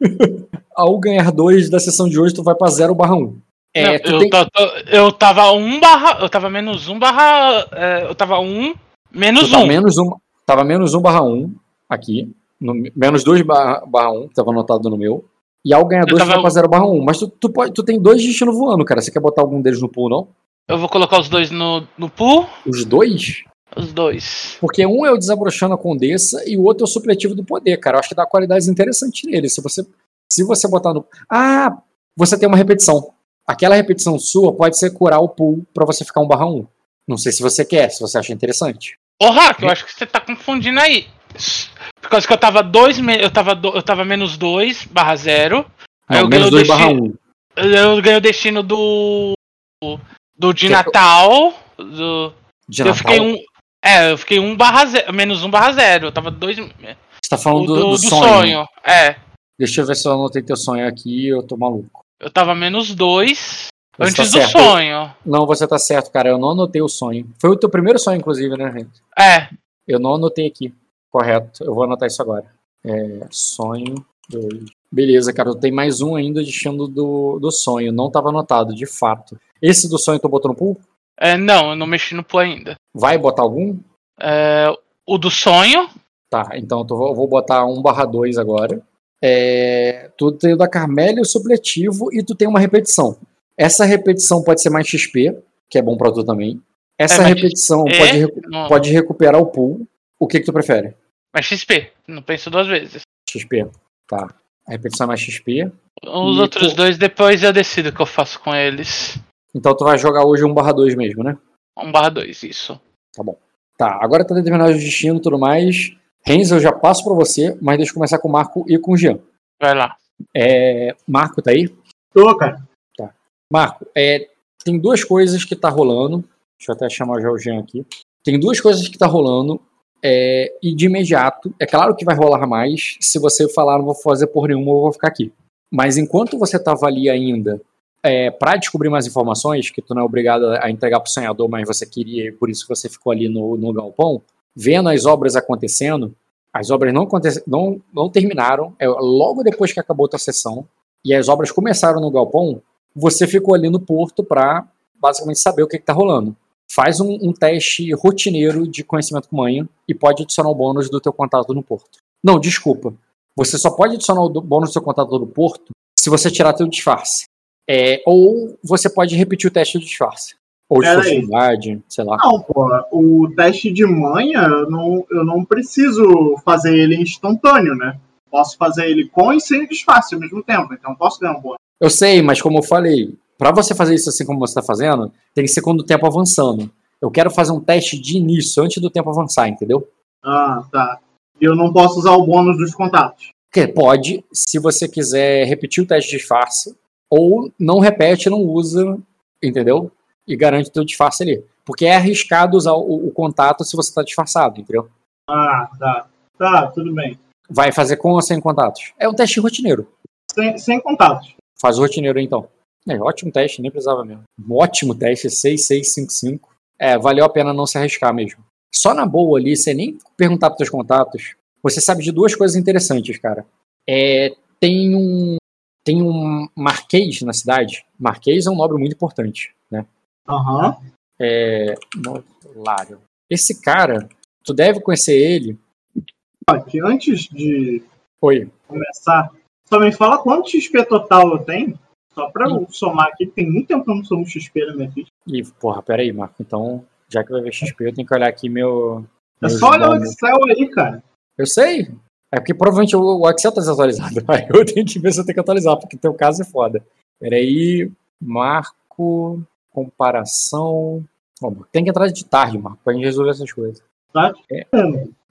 Ao ganhar 2 da sessão de hoje, tu vai pra 0 barra 1. É, Não, eu, tem... eu tava 1 barra. Eu tava menos 1 barra. É, eu tava 1 menos tu 1. Tá menos 1. Tava menos 1 barra 1 aqui. No, menos 2 barra, barra 1, que tava anotado no meu. E ao ganhar 2, tava... tu vai pra 0 barra 1. Mas tu, tu, pode, tu tem dois destinos voando, cara. Você quer botar algum deles no pool, não? Eu vou colocar os dois no, no pool. Os dois? Os dois. Porque um é o desabrochando a condessa e o outro é o supletivo do poder, cara. Eu acho que dá qualidades interessantes nele. Se você, se você botar no. Ah, você tem uma repetição. Aquela repetição sua pode ser curar o pool pra você ficar um barra um. Não sei se você quer, se você acha interessante. Ô, Hack, eu acho que você tá confundindo aí. Por causa que eu tava 2, eu tava, do- eu tava menos 2 barra 0. Aí eu menos ganhei o 2 barra destino. 1. Eu ganhei o destino do. Do de Que- Natal. Do, De eu Natal. fiquei um. É, eu fiquei 1 barra 0. Menos 1 barra 0. Eu tava 2. Você tá falando Do, do, do do sonho. sonho. É. Deixa eu ver se eu anotei teu sonho aqui eu tô maluco. Eu tava menos 2 Você antes tá do certo. sonho. Não, você tá certo, cara. Eu não anotei o sonho. Foi o teu primeiro sonho, inclusive, né, gente? É. Eu não anotei aqui. Correto. Eu vou anotar isso agora. É, sonho 2. Beleza, cara. Eu tenho mais um ainda destino do, do sonho. Não tava anotado, de fato. Esse do sonho tu botou no pool? É. Não, eu não mexi no pool ainda. Vai botar algum? É, o do sonho. Tá, então eu tô- eu vou botar 1 barra 2 agora. É, tu tem o da Carmélia, o supletivo, e tu tem uma repetição. Essa repetição pode ser mais XP, que é bom pra tu também. Essa É, repetição é? pode, recu- Não, pode recuperar o pool. O que que tu prefere? Mas XP. Não penso duas vezes. XP. Tá. A repetição é mais XP. Os E, outros pô- dois depois eu decido o que eu faço com eles. Então tu vai jogar hoje 1 barra 2 mesmo, né? 1 barra 2, isso. Tá, agora tá determinado o destino e tudo mais. Renzo, eu já passo pra você, mas deixa eu começar com o Marco e com o Jean. Vai lá. É, Marco, tá aí? Tô, cara. Marco, é, tem duas coisas que tá rolando. Deixa eu até chamar já o Jean aqui. Tem duas coisas que tá rolando. é, e de imediato, é claro que vai rolar mais. Se você falar, não vou fazer por nenhuma, eu vou ficar aqui. Mas enquanto você tava ali ainda, é, para descobrir mais informações, que tu não é obrigado a entregar pro sonhador, mas você queria, por isso você ficou ali no, no galpão, vendo as obras acontecendo, as obras não, não, não terminaram, é logo depois que acabou a tua sessão, e as obras começaram no galpão, você ficou ali no porto para basicamente saber o que está rolando. Faz um, um teste rotineiro de conhecimento com manha e pode adicionar o bônus do teu contato no porto. Não, desculpa. Você só pode adicionar o bônus do seu contato no porto se você tirar teu disfarce. É, ou você pode repetir o teste de disfarce. Ou de furtividade, sei lá. Não, pô, o teste de manha, eu não, eu não preciso fazer ele instantâneo, né? Posso fazer ele com e sem disfarce ao mesmo tempo, então posso ganhar um bônus. Eu sei, mas como eu falei, para você fazer isso assim como você está fazendo, tem que ser quando o tempo avançando. Eu quero fazer um teste de início, antes do tempo avançar, entendeu? Ah, tá. E eu não posso usar o bônus dos contatos. Que pode, se você quiser repetir o teste de disfarce, ou não repete, não usa, entendeu? E garante o teu disfarce ali. Porque é arriscado usar o, o contato se você está disfarçado, entendeu? Ah, tá. Tá, tudo bem. Vai fazer com ou sem contatos? É um teste rotineiro. Sem, sem contatos. Faz o rotineiro então. É, ótimo teste, nem precisava mesmo. Um ótimo teste, 6655. É, valeu a pena não se arriscar mesmo. Só na boa ali, sem nem perguntar pros teus contatos, você sabe de duas coisas interessantes, cara. É, tem um tem um marquês na cidade. Marquês é um nobre muito importante, né? Aham. É, Lário. Esse cara, tu deve conhecer ele. Aqui, antes de Oi. começar, só me fala quanto XP total eu tenho. Só pra eu somar aqui, tem muito tempo que eu não somo XP na minha ficha. E, porra, pera aí, Marco. Então, já que vai ver XP, eu tenho que olhar aqui meu. É só olhar o. Excel aí, cara. Eu sei. É porque provavelmente o o Excel tá desatualizado. Aí eu tenho que ver se eu tenho que atualizar, porque teu caso é foda. Peraí. Marco. Comparação. Bom, tem que entrar de tarde, Marco, pra gente resolver essas coisas. Tá? É.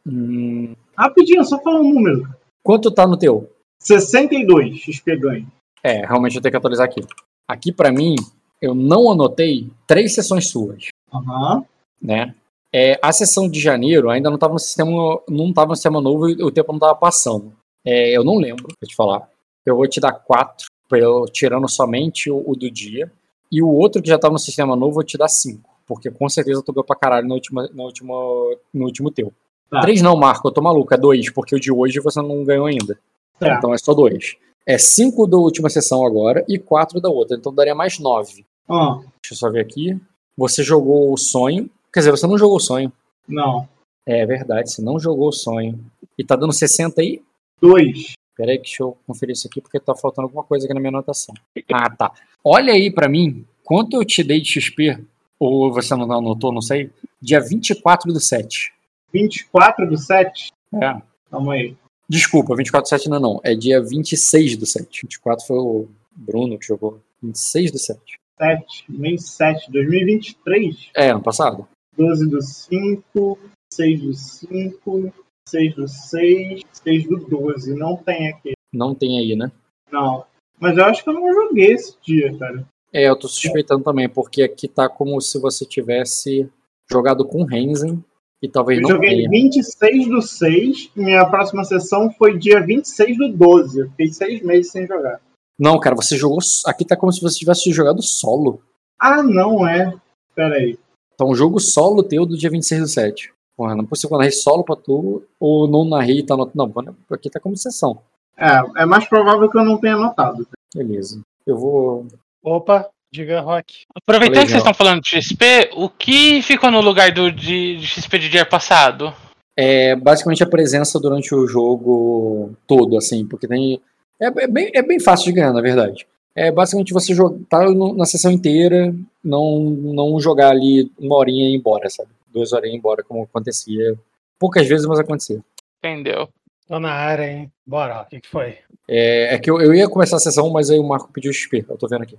Hum, Rapidinho, só falar um número. quanto tá no teu? 62 XP ganho. É, realmente eu tenho que atualizar aqui. Aqui pra mim, eu não anotei três sessões suas, Aham. né? É, a sessão de janeiro ainda não estava no sistema, não tava no sistema novo e o tempo não estava passando. É, eu não lembro, vou te falar. Eu vou te dar quatro, eu, tirando somente o, o do dia. E o outro que já estava no sistema novo, eu vou te dar cinco. Porque com certeza tu ganhou pra caralho no último, no último, no último teu. Tá. Três não, Marco, eu tô maluco, é dois, porque o de hoje você não ganhou ainda. Tá. Então é só dois. É cinco da última sessão agora e quatro da outra. Então daria mais nove. Ah, Deixa eu só ver aqui. Você jogou o sonho. Quer dizer, você não jogou o sonho. não. É verdade, você não jogou o sonho. E tá dando 60 aí? 2. Pera aí, deixa eu conferir isso aqui, porque tá faltando alguma coisa aqui na minha anotação. Ah, tá. Olha aí pra mim, quanto eu te dei de XP Ou você não anotou, não sei. Dia 24 do 7. 24 do 7? É. Calma aí. Desculpa, 24 do 7 ainda não. É dia 26 do 7. 24 foi o Bruno que jogou. 26 do 7. 7, mês 7, 2023. É, ano passado. 12 do 5, 6 do 5, 6 do 6, 6 do 12. Não tem aqui. Não tem aí, né? Não. Mas eu acho que eu não joguei esse dia, cara. É, eu tô suspeitando também, porque aqui tá como se você tivesse jogado com Renzen e talvez Eu não joguei tenha. 26 do 6 e minha próxima sessão foi dia 26 do 12. Eu fiquei seis meses sem jogar. Não, cara, você jogou. Aqui tá como se você tivesse jogado solo. Ah, não é. Pera aí. Então, jogo solo teu do dia 26 do 7. Porra, não é possível que eu narrei solo pra tu, ou não narrei e tá no... Não, aqui tá como sessão. É, é mais provável que eu não tenha anotado. Beleza. Eu vou. Opa, diga Rock. Aproveitando Legal. que vocês estão falando de XP, o que ficou no lugar do de, de XP de dia passado? É basicamente a presença durante o jogo todo, assim, porque tem. É, é bem, é bem fácil de ganhar, na verdade. É basicamente você jogar tá na sessão inteira, não, não jogar ali uma horinha e ir embora, sabe? Duas horinhas e ir embora, como acontecia. Poucas vezes, mas acontecia. Entendeu? Tô na área, hein? Bora, o que, que foi? É, é que eu, eu ia começar a sessão, mas aí o Marco pediu XP. Eu tô vendo aqui.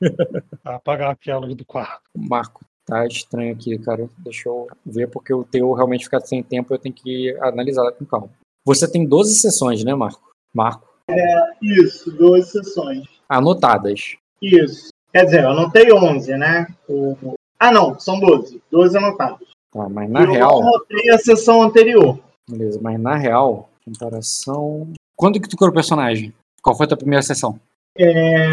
Apagar aquela do quarto. Marco, tá estranho aqui, cara. Deixa eu ver, porque o teu realmente ficar sem tempo, eu tenho que analisar com calma. Você tem 12 sessões, né, Marco? Marco. Isso, 12 sessões. Anotadas. Isso. Quer dizer, eu anotei 11, né? O- Ah, não, são 12. 12 anotados. Tá, mas na eu real. não anotei a sessão anterior. Beleza, mas na real, comparação. Quando que tu criou o personagem? Qual foi a tua primeira sessão? É,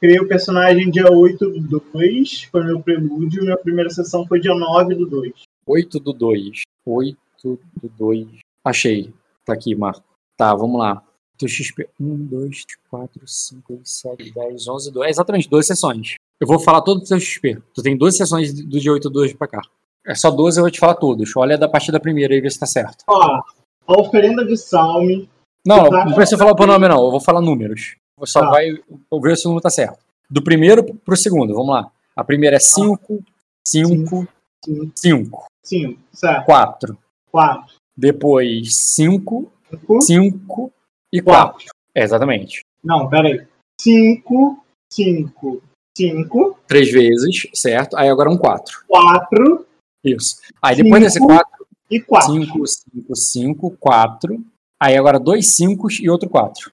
criei o personagem dia 8 do 2, foi meu prelúdio. Minha primeira sessão foi dia 9 do 2. 8 do 2. 8 do 2. Achei. Tá aqui, Marco. Tá, vamos lá. Teu XP. 1, 2, 4, 5, 6, 7, 10, 11, 12. É exatamente, 12 sessões. Eu vou falar todo o teu XP. Tu tem 12 sessões do dia 8 do 2 pra cá. É só 12, eu vou te falar todos. Olha da partir da primeira e vê se tá certo. Ó, a oferenda de Salme. Não, Tá. não precisa falar por nome, não. Eu vou falar números. Você só Tá. vai ver se o número tá certo. Do primeiro pro segundo, vamos lá. A primeira é 5, 5, Sim, 5, 5, certo. 4. 4, Depois 5, 5, 5 e 4. 4. É, exatamente. Não, peraí. 5, 5, 5, Três vezes, certo? Aí agora um 4. 4 Isso. Aí depois desse Cinco. 4, e 4. 5, 5, 5, 4. Aí agora dois 5 e outro 4.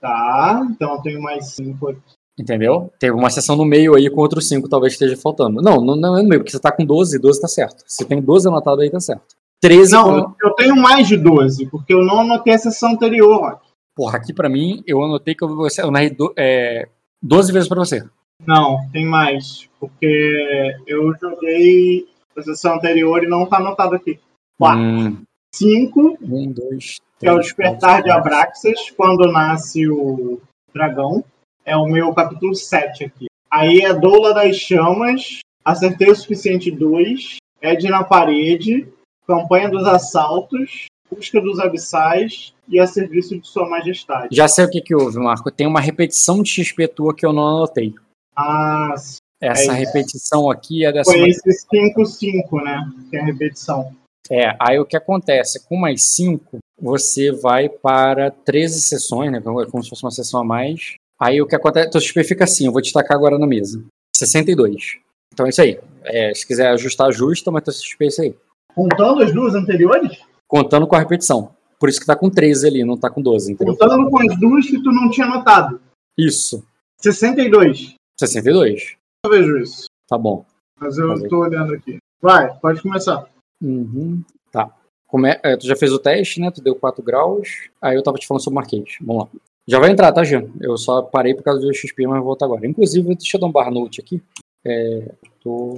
tá, então eu tenho mais 5 aqui. Entendeu? Teve uma sessão no meio aí com outros 5 talvez esteja faltando. Não, não, não é no meio, porque você tá com 12, 12 tá certo. Se tem 12 anotado aí, tá certo. 13 Não, com- eu- tenho mais de 12, porque eu não anotei a sessão anterior, Rock. Porra, aqui pra mim, eu anotei que eu, você- eu narrei do, é, 12 vezes pra você. Não, tem mais. Porque eu joguei a sessão anterior e não tá anotado aqui. 4. Hum, 5, um, dois, que é o despertar de Abraxas, quando nasce o dragão. É o meu capítulo 7 aqui. Aí é Doula das Chamas, Acertei o Suficiente 2, Ed na Parede, Campanha dos Assaltos, Busca dos Abissais e A Serviço de Sua Majestade. Já sei o que que houve, Marco. Tem uma repetição de XP tua que eu não anotei. Ah, Essa É repetição aqui é dessa. foi esse 5-5, né? Que é a repetição. É, aí o que acontece? Com mais 5, você vai para 13 sessões, né? Como como se fosse uma sessão a mais. Aí o que acontece? Teu XP fica assim, eu vou destacar agora na mesa. 62. Então é isso aí. É, se quiser ajustar, ajusta, mas teu XP é isso aí. Contando as duas anteriores? Contando com a repetição. Por isso que tá com 13 ali, não tá com 12, entendeu? Contando com as duas que tu não tinha notado. Isso. 62. 62. Eu vejo isso. Tá bom. Mas eu aí- tô olhando aqui. Vai, pode começar. Uhum. Tá. Come- é, tu já fez o teste, né? Tu deu 4 graus. Aí eu tava te falando sobre o Marquês. Vamos lá. Já vai entrar, tá, Jean? Eu só parei por causa do XP, mas vou voltar agora. Inclusive, deixa eu dar um bar note aqui. É, tô...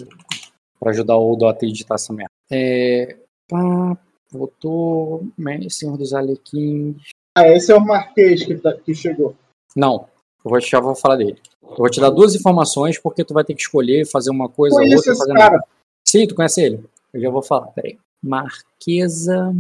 Pra ajudar o Dota a editar essa merda. É... Pá, voltou. Me- Senhor dos Alequins. Ah, esse é o Marquês que, tá- que chegou. Não. Eu vou já vou falar dele. Eu vou te dar duas informações, porque tu vai ter que escolher, fazer uma coisa ou outra. esse cara. Sim, tu conhece ele? Eu já vou falar, peraí. Marquesa.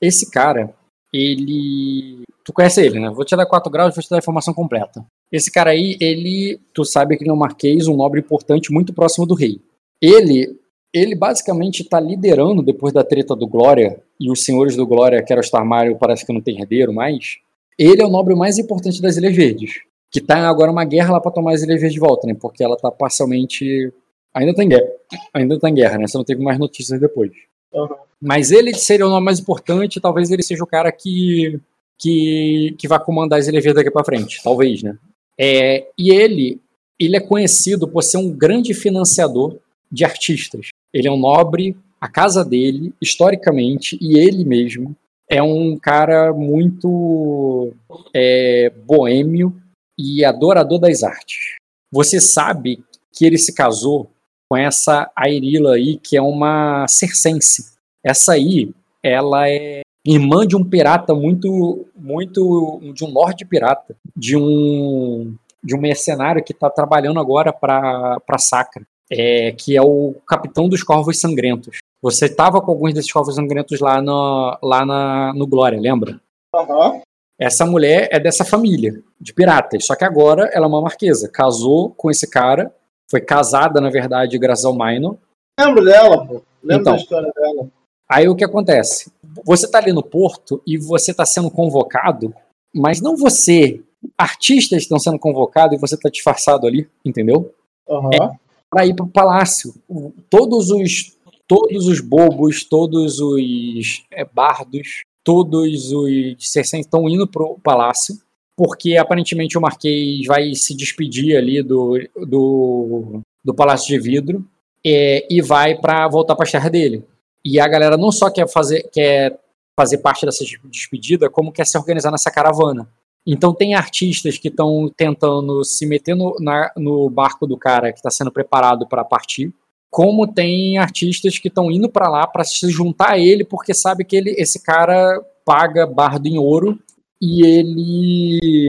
Esse cara, ele. Tu conhece ele, né? Vou te dar 4 graus e vou te dar a informação completa. Esse cara aí, ele. Tu sabe que ele é um marquês, um nobre importante, muito próximo do rei. Ele. Ele basicamente está liderando, depois da treta do Glória, e os senhores do Glória, que era o Starmario, parece que não tem herdeiro mais. Ele é o nobre mais importante das Ilhas Verdes. Que tá agora uma guerra lá para tomar as Ilhas Verdes de volta, né? Porque ela tá parcialmente. Ainda tá em guerra. Ainda tá em guerra, né? Você não teve mais notícias depois. Uhum. Mas ele seria o nome mais importante, talvez ele seja o cara que, que, que vai comandar as LV daqui para frente, talvez, né? É, e ele, ele é conhecido por ser um grande financiador de artistas. Ele é um nobre, a casa dele, historicamente, e ele mesmo é um cara muito é, boêmio e adorador das artes. Você sabe que ele se casou com essa Airila aí, que é uma circense. Essa aí, ela é irmã de um pirata muito, muito, de um lord pirata, de um, de um mercenário que está trabalhando agora para para Sacra, é, que é o capitão dos Corvos Sangrentos. Você estava com alguns desses Corvos Sangrentos lá no, lá na, no Glória, lembra? Uhum. Essa mulher é dessa família de piratas, só que agora ela é uma marquesa. Casou com esse cara, foi casada, na verdade, graças ao Minor. Lembro dela, pô. Lembro então, da história dela. Aí o que acontece? Você está ali no porto e você está sendo convocado, mas não você. Artistas estão sendo convocados e você está disfarçado ali, entendeu? Uhum. É para ir para o palácio. Todos os, todos os bobos, todos os é, bardos, todos os circenses estão indo para o palácio, porque aparentemente o Marquês vai se despedir ali do, do, do Palácio de Vidro é, e vai para voltar para a terra dele. E a galera não só quer fazer, quer fazer parte dessa despedida, como quer se organizar nessa caravana. Então tem artistas que estão tentando se meter no, na, no barco do cara que está sendo preparado para partir, como tem artistas que estão indo para lá para se juntar a ele porque sabe que ele, esse cara paga bardo em ouro e ele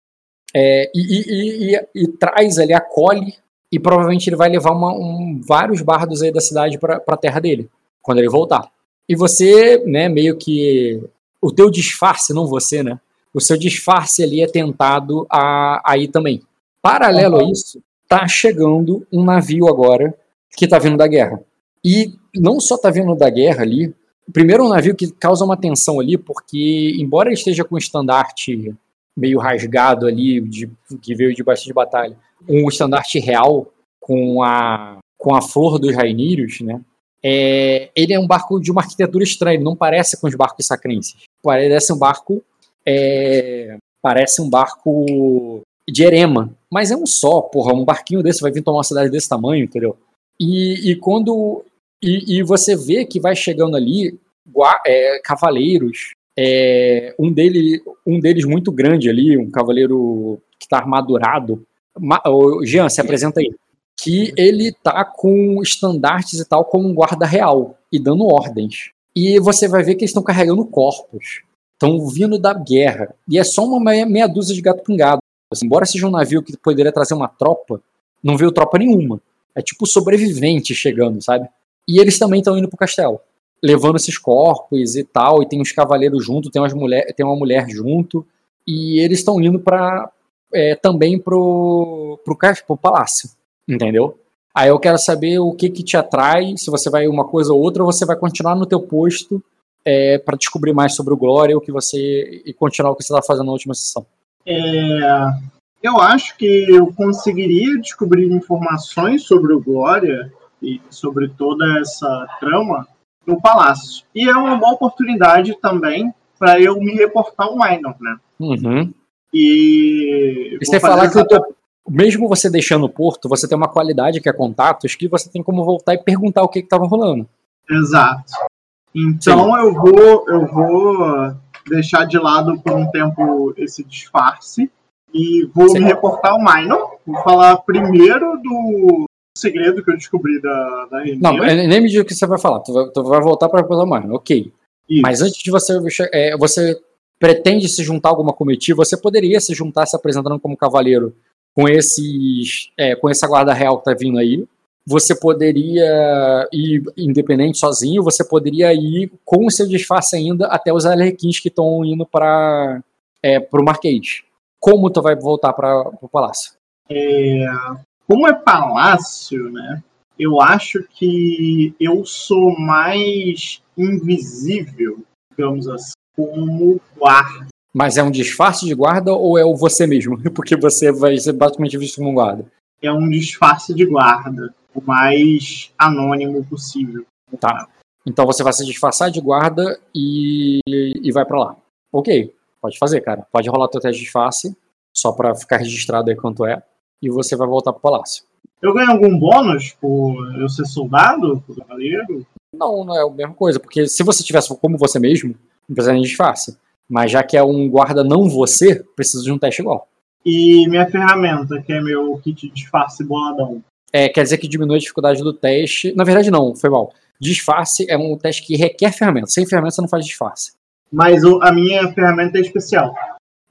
é, e, e, e, e, traz ali, acolhe e provavelmente ele vai levar uma, um, vários bardos aí da cidade para a terra dele quando ele voltar. E você, né, meio que o teu disfarce, não você, né? O seu disfarce ali é tentado a, a ir também. Paralelo uhum. a isso, tá chegando um navio agora que tá vindo da guerra. E não só tá vindo da guerra ali, primeiro um navio que causa uma tensão ali, porque embora ele esteja com um estandarte meio rasgado ali, de, que veio de bastante batalha, um estandarte real com a, com a flor dos rainírios, né? É, ele é um barco de uma arquitetura estranha, ele não parece com os barcos sacrenses. Parece um barco. É, parece um barco de erema. Mas é um só, porra. Um barquinho desse vai vir tomar uma cidade desse tamanho, entendeu? E, e quando. E, e, você vê que vai chegando ali é, cavaleiros. É, um, dele, um deles muito grande ali, um cavaleiro que está armadurado. Ma, Jean, se apresenta aí que ele tá com estandartes e tal como um guarda real e dando ordens. E você vai ver que eles estão carregando corpos. Estão vindo da guerra. E é só uma meia, meia dúzia de gato pingado. Assim, embora seja um navio que poderia trazer uma tropa, não veio tropa nenhuma. É tipo sobrevivente chegando, sabe? E eles também estão indo pro castelo, levando esses corpos e tal, e tem uns cavaleiros junto, tem, umas mulher, tem uma mulher junto, e eles estão indo para é, também pro, pro, pro palácio entendeu? Aí eu quero saber o que que te atrai, se você vai uma coisa ou outra, ou você vai continuar no teu posto é, para descobrir mais sobre o Glória, o que você e continuar o que você está fazendo na última sessão. É, eu acho que eu conseguiria descobrir informações sobre o Glória e sobre toda essa trama no palácio. E é uma boa oportunidade também para eu me reportar ao Minor, né? Uhum. E. E você falar que eu tô, mesmo você deixando o porto, você tem uma qualidade que é contatos que você tem como voltar e perguntar o que estava rolando. Exato. Então eu vou, eu vou deixar de lado por um tempo esse disfarce e vou Sim. me reportar ao Minor. Vou falar primeiro do segredo que eu descobri da, da Não, nem me diga o que você vai falar. Tu vai, tu vai voltar para o Minor, ok. Isso. Mas antes de você, é, você pretende se juntar a alguma comitiva, você poderia se juntar se apresentando como cavaleiro com esses é, com essa guarda real que tá vindo aí você poderia ir independente, sozinho, você poderia ir com o seu disfarce ainda até os Arlequins que estão indo para é, o Marquês. Como tu vai voltar para o palácio? É, como é palácio, né? Eu acho que eu sou mais invisível, digamos assim, como guarda. Mas é um disfarce de guarda ou é o você mesmo? Porque você vai ser basicamente visto como um guarda. É um disfarce de guarda o mais anônimo possível. Tá. Então você vai se disfarçar de guarda e, e vai para lá. Ok, pode fazer, cara. Pode rolar teu teste de disfarce, só para ficar registrado aí quanto é, e você vai voltar pro palácio. Eu ganho algum bônus por eu ser soldado, por cavaleiro? Não, não é a mesma coisa, porque se você tivesse como você mesmo, não precisa de disfarce. Mas já que é um guarda não você, precisa de um teste igual. E minha ferramenta, que é meu kit de disfarce boladão é, quer dizer que diminui a dificuldade do teste. Na verdade, não, foi mal. Disfarce é um teste que requer ferramenta. Sem ferramenta, você não faz disfarce. Mas o, a minha ferramenta é especial.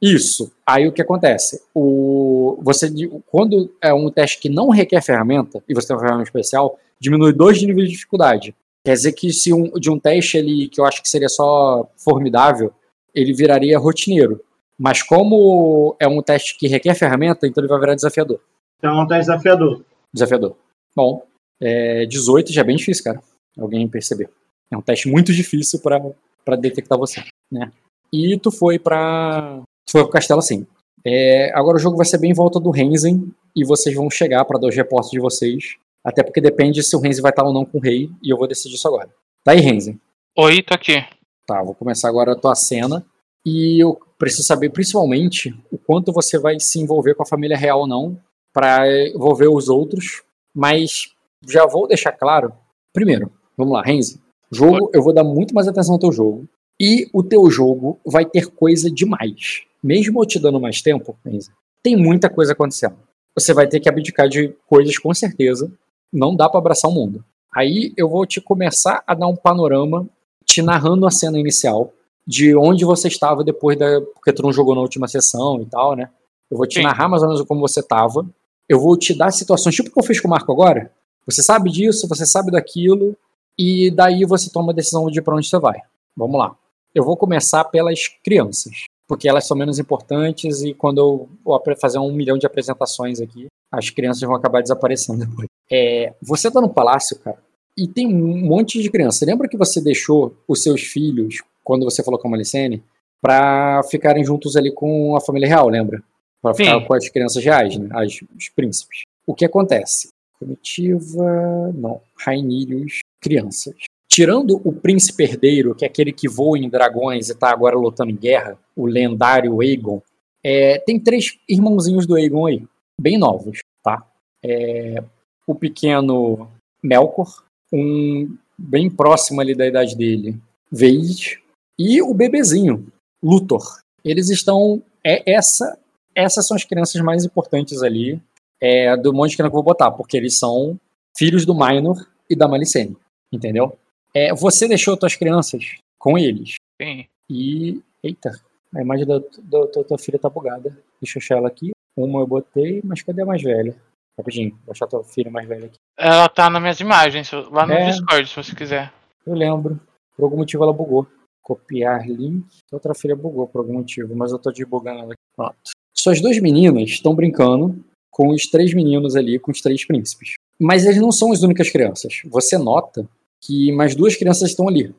Isso. Aí o que acontece? O, você, quando é um teste que não requer ferramenta, e você tem uma ferramenta especial, diminui dois nível de dificuldade. Quer dizer que se um, de um teste ali, que eu acho que seria só formidável, ele viraria rotineiro. Mas como é um teste que requer ferramenta, então ele vai virar desafiador. Então é um teste desafiador desafiador. Bom, é, 18 já é bem difícil, cara. Alguém perceber. É um teste muito difícil para detectar você, né? E tu foi para tu foi pro castelo assim. É, agora o jogo vai ser bem em volta do Renzen e vocês vão chegar para dar os reportes de vocês. Até porque depende se o Renzen vai estar ou não com o rei e eu vou decidir isso agora. Tá aí, Renzen? Oi, tô aqui. Tá, vou começar agora a tua cena e eu preciso saber principalmente o quanto você vai se envolver com a família real ou não para envolver os outros, mas já vou deixar claro. Primeiro, vamos lá, Renzi. Jogo, eu vou dar muito mais atenção ao teu jogo. E o teu jogo vai ter coisa demais. Mesmo eu te dando mais tempo, Renzi, tem muita coisa acontecendo. Você vai ter que abdicar de coisas com certeza. Não dá para abraçar o mundo. Aí eu vou te começar a dar um panorama, te narrando a cena inicial, de onde você estava depois da. Porque tu não jogou na última sessão e tal, né? Eu vou te Sim. narrar mais ou menos como você estava eu vou te dar situações, tipo o que eu fiz com o Marco agora. Você sabe disso, você sabe daquilo, e daí você toma a decisão de para onde você vai. Vamos lá. Eu vou começar pelas crianças, porque elas são menos importantes e quando eu vou fazer um milhão de apresentações aqui, as crianças vão acabar desaparecendo depois. É, você tá no palácio, cara, e tem um monte de crianças. Lembra que você deixou os seus filhos, quando você falou com a Malicene, para ficarem juntos ali com a família real, lembra? Para ficar com as crianças reais, né? As, os príncipes. O que acontece? Comitiva. Não. Rainilhos, crianças. Tirando o príncipe herdeiro, que é aquele que voa em dragões e está agora lutando em guerra, o lendário Aegon, é, tem três irmãozinhos do Aegon aí, bem novos, tá? É, o pequeno Melkor, um bem próximo ali da idade dele, Veid, e o bebezinho, Luthor. Eles estão. É essa essas são as crianças mais importantes ali é, do monte de criança que eu vou botar, porque eles são filhos do Minor e da Malicene, entendeu? É, você deixou tuas crianças com eles. Sim. E. Eita, a imagem da, da, da tua filha tá bugada. Deixa eu achar ela aqui. Uma eu botei, mas cadê a mais velha? Rapidinho, vou achar a tua filha mais velha aqui. Ela tá nas minhas imagens, lá no é, Discord, se você quiser. Eu lembro. Por algum motivo ela bugou. Copiar link. Outra filha bugou por algum motivo, mas eu tô debugando ela aqui. Pronto. Suas duas meninas estão brincando com os três meninos ali, com os três príncipes. Mas eles não são as únicas crianças. Você nota que mais duas crianças estão ali.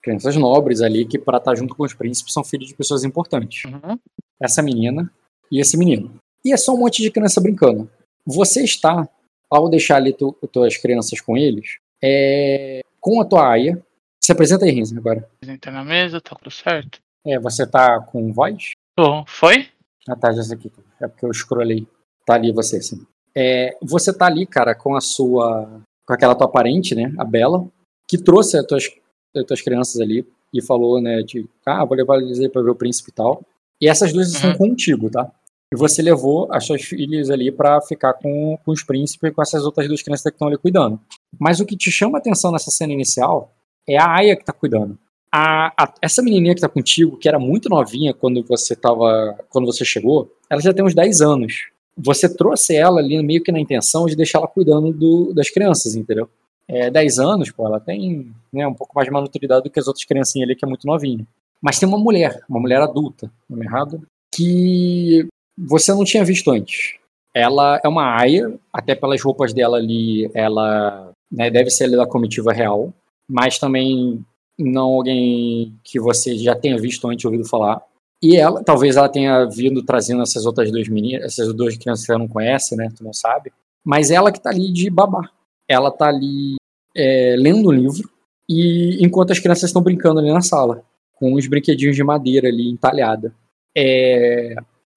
Crianças nobres ali, que para estar tá junto com os príncipes são filhos de pessoas importantes. Uhum. Essa menina e esse menino. E é só um monte de criança brincando. Você está, ao deixar ali tu, tuas crianças com eles, é, com a tua aia. Se apresenta aí, Renzo, agora. Apresenta na mesa, tá tudo certo. É, você tá com voz? Tô. Foi? Ah, tá, já sei aqui. É porque eu scrollei. Tá ali você, sim. É, você tá ali, cara, com a sua. com aquela tua parente, né? A Bela, que trouxe as tuas, as tuas crianças ali e falou, né? De, ah, vou levar eles aí pra ver o príncipe e tal. E essas duas uhum. estão contigo, tá? E você levou as suas filhas ali para ficar com, com os príncipes e com essas outras duas crianças que estão ali cuidando. Mas o que te chama atenção nessa cena inicial é a Aya que tá cuidando a, a, essa menininha que tá contigo, que era muito novinha quando você tava, quando você chegou, ela já tem uns 10 anos. você trouxe ela ali meio que na intenção de deixar ela cuidando do, das crianças, entendeu? É, 10 anos, pô, ela tem né, um pouco mais de maturidade do que as outras criancinhas ali, que é muito novinha. Mas tem uma mulher, uma mulher adulta, não é errado? Que você não tinha visto antes. Ela é uma aia, até pelas roupas dela ali, ela né, deve ser ali da comitiva real, mas também não alguém que você já tenha visto antes, ouvido falar. E ela, talvez ela tenha vindo trazendo essas outras duas meninas, essas duas crianças que você não conhece, né? Tu não sabe. Mas ela que tá ali de babá. Ela tá ali é, lendo um livro e enquanto as crianças estão brincando ali na sala, com uns brinquedinhos de madeira ali entalhada. É,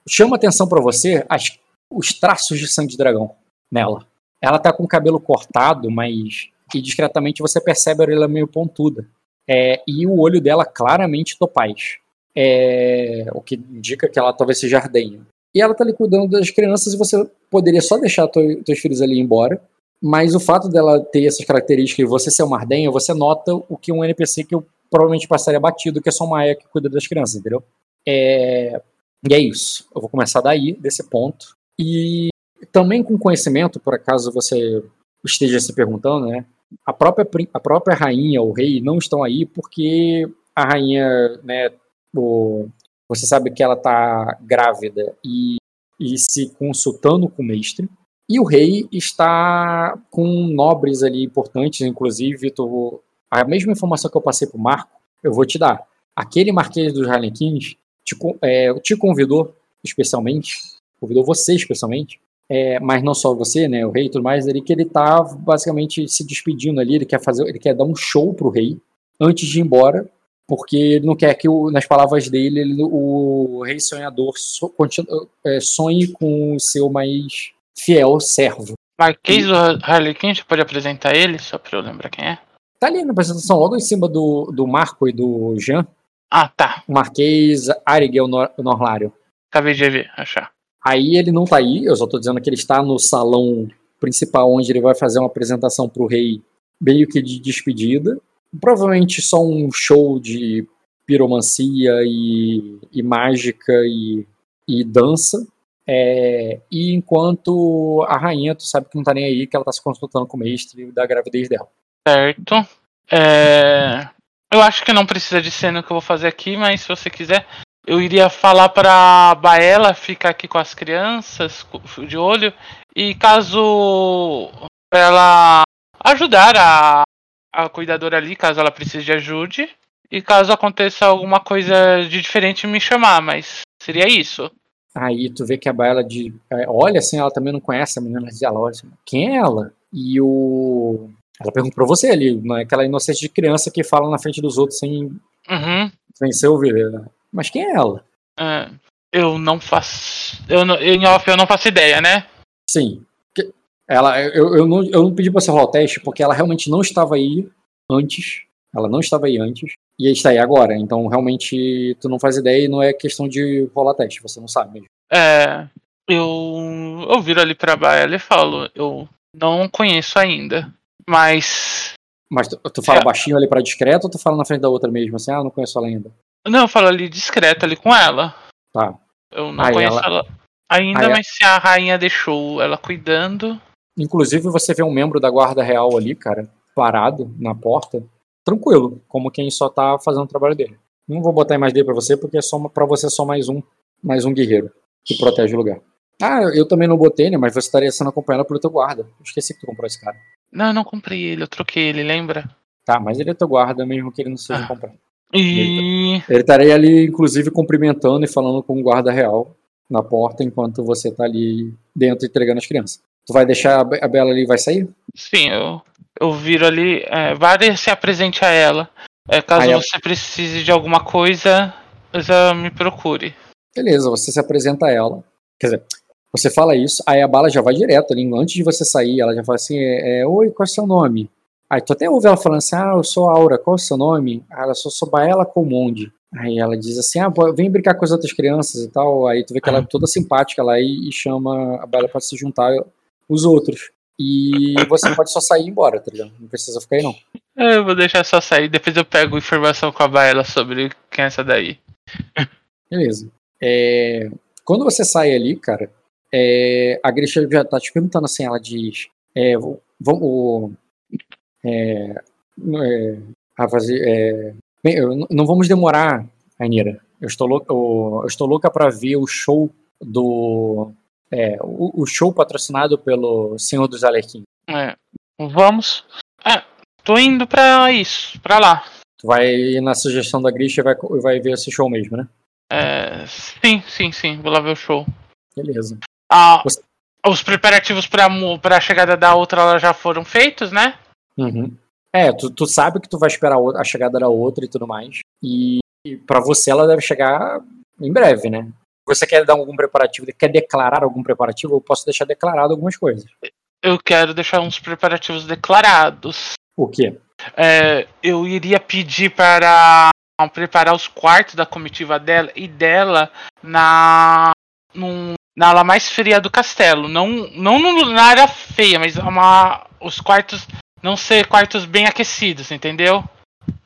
chama atenção para você as, os traços de sangue de dragão nela. Ela tá com o cabelo cortado, mas e discretamente você percebe ela meio pontuda. É, e o olho dela claramente topaz é, o que indica que ela talvez seja ardenha. E ela tá ali cuidando das crianças e você poderia só deixar teu, teus filhos ali embora, mas o fato dela ter essas características e você ser uma ardenha, você nota o que um NPC que eu provavelmente passaria batido, que é só uma aia que cuida das crianças, entendeu? É... E é isso. Eu vou começar daí, desse ponto. E também com conhecimento, por acaso você esteja se perguntando, né? A própria, a própria rainha ou rei não estão aí porque a rainha né, o, você sabe que ela está grávida e, e se consultando com o mestre. E o rei está com nobres ali importantes, inclusive tô, a mesma informação que eu passei para o Marco, eu vou te dar. Aquele Marquês dos Harlequins te, é, te convidou especialmente, convidou você especialmente, é, mas não só você, né, o rei e tudo mais, ele que ele está basicamente se despedindo ali, ele quer fazer, ele quer dar um show pro rei antes de ir embora porque ele não quer que, o, nas palavras dele, ele, o rei sonhador so, continue, é, sonhe com o seu mais fiel servo. Marquês do Harlequin, você pode apresentar ele, só pra eu lembrar quem é? Tá ali na apresentação, logo em cima do, do Marco e do Jean. Ah, tá. Marquês Arigel Nor Norlário. Acabei de ver, achar. Aí ele não tá aí, eu só tô dizendo que ele está no salão principal, onde ele vai fazer uma apresentação pro rei, meio que de despedida provavelmente só um show de piromancia e, e mágica e, e dança. É, e enquanto a rainha, tu sabe que não tá nem aí, que ela tá se consultando com o mestre da gravidez dela. Certo. É, eu acho que não precisa de cena que eu vou fazer aqui, mas se você quiser, eu iria falar para Baela ficar aqui com as crianças de olho e caso ela ajudar a a cuidadora ali, caso ela precise de ajude. E caso aconteça alguma coisa de diferente, me chamar, mas seria isso. Aí tu vê que a Baela de. É, olha assim, ela também não conhece a menina, mas ela olha assim, quem é ela? E o. Ela pergunta pra você ali, né, aquela inocência de criança que fala na frente dos outros sem, uhum. sem ser. Né? Mas quem é ela? É, eu não faço. Eu não, em off eu não faço ideia, né? Sim. Ela, eu, eu, não, eu não pedi pra você rolar o teste porque ela realmente não estava aí antes. Ela não estava aí antes. E está aí agora. Então, realmente, tu não faz ideia e não é questão de rolar teste. Você não sabe mesmo. É. Eu, eu viro ali pra Baela e falo: Eu não conheço ainda. Mas. Mas tu, tu fala é. baixinho ali pra discreto ou tu fala na frente da outra mesmo? Assim, ah, não conheço ela ainda. Não, eu falo ali discreto ali com ela. Tá. Eu não aí conheço ela, ela ainda, aí mas se a rainha deixou ela cuidando. Inclusive, você vê um membro da guarda real ali, cara, parado na porta, tranquilo, como quem só tá fazendo o trabalho dele. Não vou botar mais dele pra você, porque é só para você é só mais um, mais um guerreiro que protege o lugar. Ah, eu também não botei, né? Mas você estaria sendo acompanhado pelo teu guarda. Eu esqueci que tu comprou esse cara. Não, eu não comprei ele, eu troquei ele, lembra? Tá, mas ele é teu guarda, mesmo que ele não seja ah. comprado. E... Ele, ele estaria ali, inclusive, cumprimentando e falando com o guarda real na porta, enquanto você tá ali dentro entregando as crianças. Tu vai deixar a Bela ali e vai sair? Sim, eu, eu viro ali. É, Vare se apresente a ela. É, caso você precise de alguma coisa, já me procure. Beleza, você se apresenta a ela. Quer dizer, você fala isso, aí a bala já vai direto ali. Antes de você sair, ela já fala assim: é, é, Oi, qual é o seu nome? Aí tu até ouve ela falando assim: Ah, eu sou Aura, qual é o seu nome? Ah, ela sou, sou Baela Comonde. Aí ela diz assim: Ah, vem brincar com as outras crianças e tal. Aí tu vê que ela é toda simpática lá e, e chama a Baela para se juntar os outros. E você pode só sair e ir embora, tá ligado? Não precisa ficar aí, não. É, eu vou deixar só sair, depois eu pego informação com a Baela sobre quem é essa daí. Beleza. É... Quando você sai ali, cara, é, a Grisha já tá te perguntando assim, ela diz, é, vamos, é, a fazer, é, bem, não vamos demorar, Anira. Eu estou louca, eu estou louca para ver o show do é, o, o, show patrocinado pelo Senhor dos Alequim. É, vamos. É, tô indo para isso, para lá. Tu vai na sugestão da Grisha e vai, vai ver esse show mesmo, né? É, sim, sim, sim. Vou lá ver o show. Beleza. Ah, Você... Os preparativos para a chegada da outra já foram feitos, né? Uhum. É, tu, tu sabe que tu vai esperar a chegada da outra e tudo mais. E, e para você ela deve chegar em breve, né? Você quer dar algum preparativo? Quer declarar algum preparativo? Eu posso deixar declarado algumas coisas. Eu quero deixar uns preparativos declarados. O quê? É, eu iria pedir para preparar os quartos da comitiva dela e dela na num, na ala mais fria do castelo. Não, não na área feia, mas uma, os quartos não ser quartos bem aquecidos, entendeu?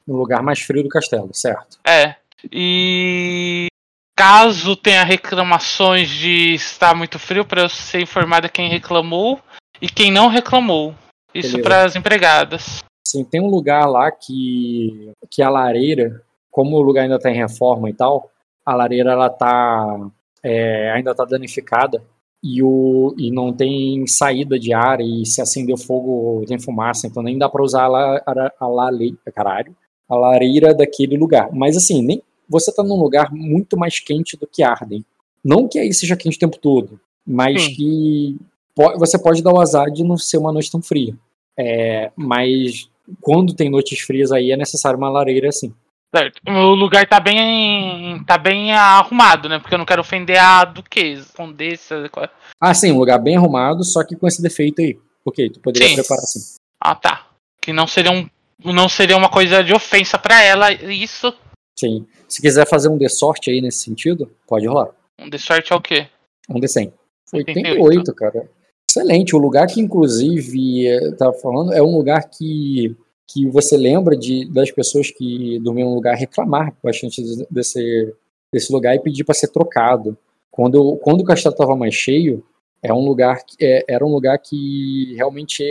No lugar mais frio do castelo, certo? É. E caso tenha reclamações de estar muito frio, para eu ser informada quem reclamou e quem não reclamou. Isso para as empregadas. Sim, tem um lugar lá que, que a lareira, como o lugar ainda está em reforma e tal, a lareira ela tá é, ainda está danificada e, o, e não tem saída de ar e se acender fogo tem fumaça, então nem dá para usar a, la, a, a, a, caralho, a lareira daquele lugar. Mas assim, nem você está num lugar muito mais quente do que Arden. Não que aí seja quente o tempo todo, mas hum. que po você pode dar o azar de não ser uma noite tão fria. É, mas quando tem noites frias aí é necessário uma lareira assim. Certo. O lugar tá bem. tá bem arrumado, né? Porque eu não quero ofender a duquesa, condessa. Ah, sim, um lugar bem arrumado, só que com esse defeito aí. Ok, tu poderia sim. preparar assim. Ah, tá. Que não seria um. Não seria uma coisa de ofensa para ela, isso. Sim. Se quiser fazer um de sorte aí nesse sentido, pode rolar. Um de sorte é o quê? Um de 100. 88, 88 cara. Excelente. O lugar que, inclusive, tava falando, é um lugar que que você lembra de, das pessoas que dormiam no lugar reclamar bastante desse, desse lugar e pedir para ser trocado. Quando, quando o castelo estava mais cheio, é um lugar, é, era um lugar que realmente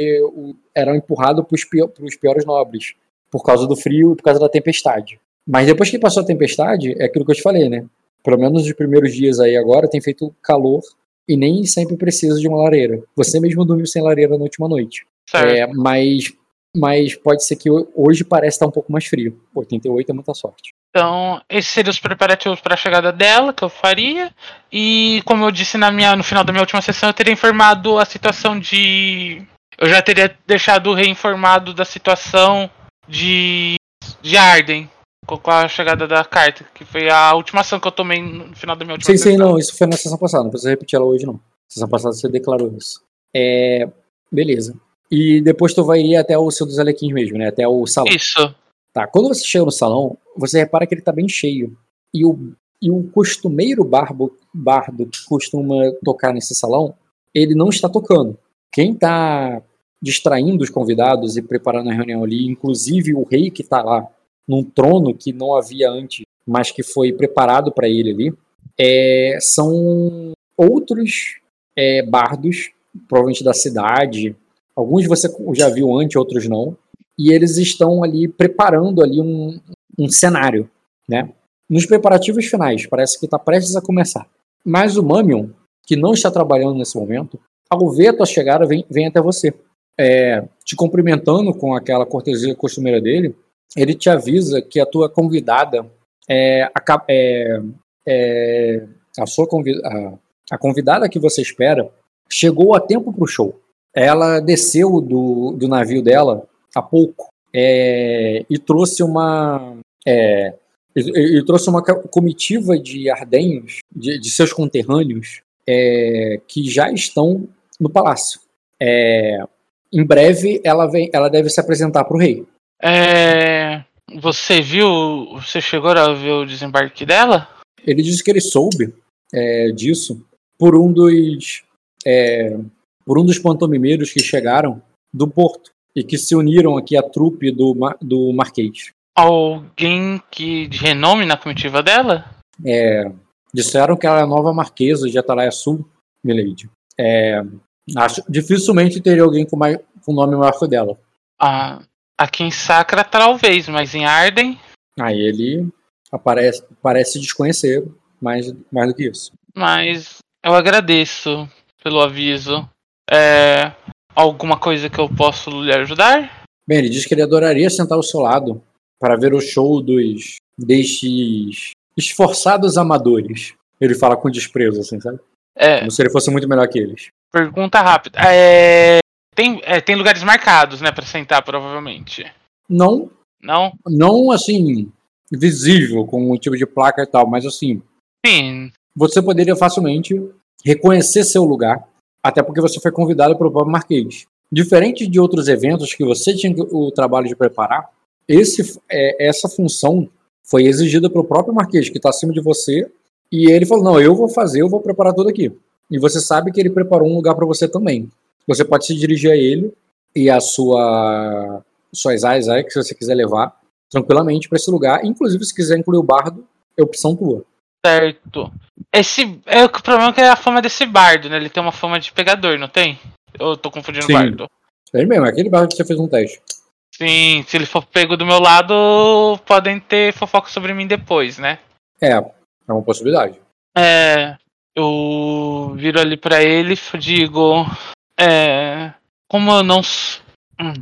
era empurrado para os piores nobres, por causa do frio e por causa da tempestade. Mas depois que passou a tempestade, é aquilo que eu te falei, né? Pelo menos nos primeiros dias aí agora tem feito calor e nem sempre precisa de uma lareira. Você mesmo dormiu sem lareira na última noite. É, mas mas pode ser que hoje pareça estar um pouco mais frio. 88 é muita sorte. Então, esses seriam os preparativos para a chegada dela, que eu faria. E, como eu disse na minha, no final da minha última sessão, eu teria informado a situação de. Eu já teria deixado o rei informado da situação de. de Arden, com a chegada da carta, que foi a última ação que eu tomei no final da minha última sim, sessão. Sim, sim, não, isso foi na sessão passada, não precisa repetir ela hoje, não. Na sessão passada você declarou isso. É. Beleza. E depois tu vai ir até o seu dos Alequins mesmo, né? Até o salão. Isso. Tá, quando você chega no salão, você repara que ele tá bem cheio. E o, e o costumeiro barbo, bardo que costuma tocar nesse salão, ele não está tocando. Quem tá distraindo os convidados e preparando a reunião ali, inclusive o rei que tá lá, num trono que não havia antes, mas que foi preparado para ele ali, é, são outros é, bardos, provavelmente da cidade, Alguns você já viu antes, outros não. E eles estão ali preparando ali um, um cenário, né? Nos preparativos finais, parece que está prestes a começar. Mas o Mamion, que não está trabalhando nesse momento, ao ver a tua chegada, vem, vem até você. É, te cumprimentando com aquela cortesia costumeira dele, ele te avisa que a tua convidada é, a, é, é a sua a, a convidada que você espera chegou a tempo para o show ela desceu do, do navio dela há pouco é, e trouxe uma é, e, e, trouxe uma comitiva de ardenhos, de, de seus conterrâneos, é, que já estão no palácio. É, em breve ela, vem, ela deve se apresentar para o rei. É, você viu, você chegou a ver o desembarque dela? Ele disse que ele soube é, disso por um dos por um dos pantomimeiros que chegaram do Porto e que se uniram aqui à trupe do, do Marquês. Alguém que de renome na comitiva dela? É, disseram que ela é a nova Marquesa de Atalaia Sul Milady. É, acho dificilmente teria alguém com, mais, com nome maior que o dela. Ah, aqui em Sacra talvez, mas em Arden. Aí ele aparece, parece desconhecer mais, mais do que isso. Mas eu agradeço pelo aviso. É, alguma coisa que eu posso lhe ajudar? Bem, ele diz que ele adoraria sentar ao seu lado para ver o show dos destes esforçados amadores. Ele fala com desprezo, assim, sabe? É, Como se ele fosse muito melhor que eles. pergunta rápida. É, tem, é, tem lugares marcados, né, pra sentar, provavelmente. Não, Não? não assim, visível, com um tipo de placa e tal, mas assim, Sim. você poderia facilmente reconhecer seu lugar, até porque você foi convidado pelo próprio Marquês. Diferente de outros eventos que você tinha o trabalho de preparar, esse, é, essa função foi exigida pelo próprio Marquês, que está acima de você, e ele falou: Não, eu vou fazer, eu vou preparar tudo aqui. E você sabe que ele preparou um lugar para você também. Você pode se dirigir a ele e a sua suas aias aí, que você quiser levar tranquilamente para esse lugar. Inclusive, se quiser incluir o bardo, é opção tua. Certo. Esse. É, o problema é que é a fama desse bardo, né? Ele tem uma fama de pegador, não tem? Eu tô confundindo Sim. o bardo. É ele mesmo, é aquele bardo que você fez um teste. Sim, se ele for pego do meu lado, podem ter fofoca sobre mim depois, né? É, é uma possibilidade. É. Eu viro ali pra ele e digo. É. Como eu não. hum,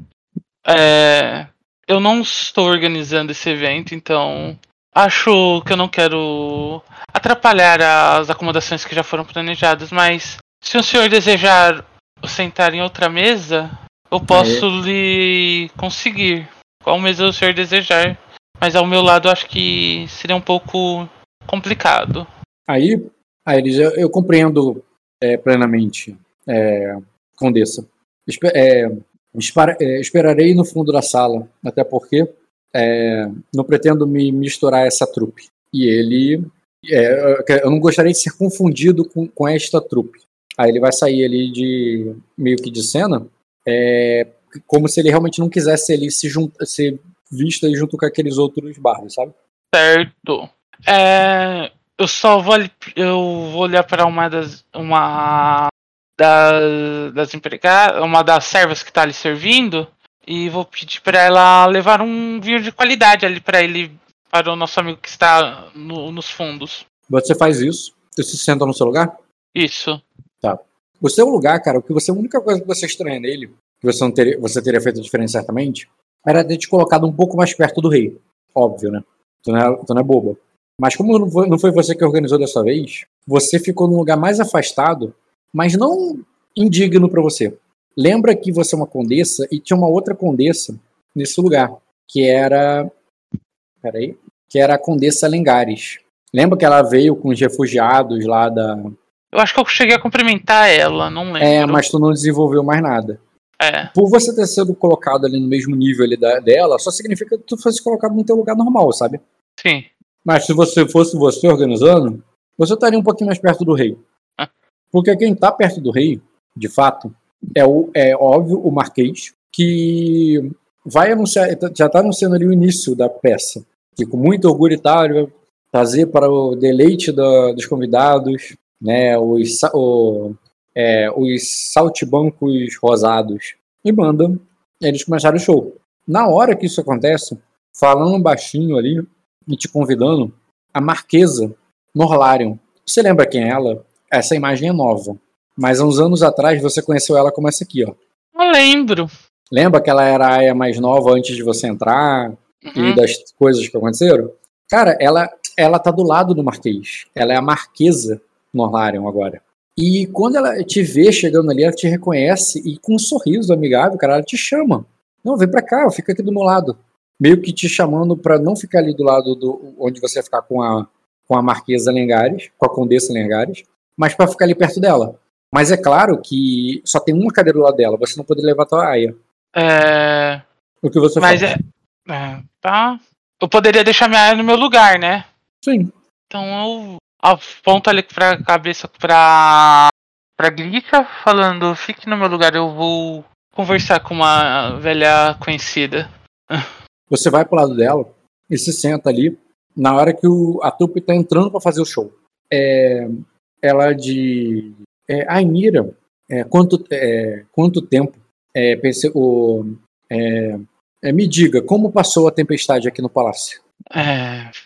É. Eu não estou organizando esse evento, então. Acho que eu não quero atrapalhar as acomodações que já foram planejadas, mas se o senhor desejar sentar em outra mesa, eu posso lhe conseguir. Qual mesa o senhor desejar. Mas ao meu lado acho que seria um pouco complicado. Aí, aí eles, eu, eu compreendo é, plenamente, é, Condessa. Espe- é, espara- é, esperarei no fundo da sala, até porque é, não pretendo me misturar essa trupe. E ele. é, eu- não gostaria de ser confundido com, com esta trupe. Aí ele vai sair ali de meio que de cena, é, como se ele realmente não quisesse ele se junta, ser visto aí junto com aqueles outros bardos, sabe? Certo. É, eu só vou, ali- eu vou olhar para uma das uma das, das empregadas, uma das servas que tá ali servindo e vou pedir para ela levar um vinho de qualidade ali para ele, para o nosso amigo que está no- nos fundos. Você faz isso, você se senta no seu lugar. Isso. O seu lugar, cara, o que você, a única coisa que você estranha nele, que você, não teria, você teria feito diferente certamente, era ter te colocado um pouco mais perto do rei. Óbvio, né? Tu não é, tu não é boba. Mas como não foi, não foi você que organizou dessa vez, você ficou num lugar mais afastado, mas não indigno pra você. Lembra que você é uma condessa e tinha uma outra condessa nesse lugar, que era. Peraí. Que era a Condessa Lengares. Lembra que ela veio com os refugiados lá da, Eu acho que eu cheguei a cumprimentar ela, não lembro. é, mas tu não desenvolveu mais nada. É, Por você ter sido colocado ali no mesmo nível ali da- dela, só significa que tu fosse colocado no teu lugar normal, sabe? sim. Mas se você fosse você organizando, você estaria um pouquinho mais perto do rei. Ah. Porque quem tá perto do rei, de fato, é, o, é óbvio o Marquês, que vai anunciar, já tá anunciando ali o início da peça. Que com muito orgulho ele vai trazer para o deleite da- dos convidados, né, os, o- é, os saltibancos rosados. E manda eles começarem o show. Na hora que isso acontece, falando baixinho ali e te convidando, a Marquesa Norlarion. Você lembra quem é ela? Essa imagem é nova. Mas há uns anos atrás você conheceu ela como essa aqui, ó. Não lembro. Lembra que ela era a Aya mais nova antes de você entrar e Uhum. das coisas que aconteceram? Cara, ela, ela tá do lado do Marquês. Ela é a Marquesa Norlarion agora. E quando ela te vê chegando ali, ela te reconhece e com um sorriso amigável, cara, ela te chama. Não, vem pra cá, fica aqui do meu lado. Meio que te chamando pra não ficar ali do lado do onde você ia ficar com a, com a Marquesa Lengares, com a Condessa Lengares, mas pra ficar ali perto dela. Mas é claro que só tem uma cadeira do lado dela, você não poderia levar a tua aia. É, O que você mas faz? é, é, tá. Eu poderia deixar minha área no meu lugar, né? Sim. Então eu aponto ali pra cabeça pra. pra Glica, falando, fique no meu lugar, eu vou conversar com uma velha conhecida. Você vai pro lado dela e se senta ali na hora que o, a trupe tá entrando pra fazer o show. É, ela de É, Ainira, é, quanto, é, quanto tempo? É, pense, o, é, é, me diga, como passou a tempestade aqui no palácio?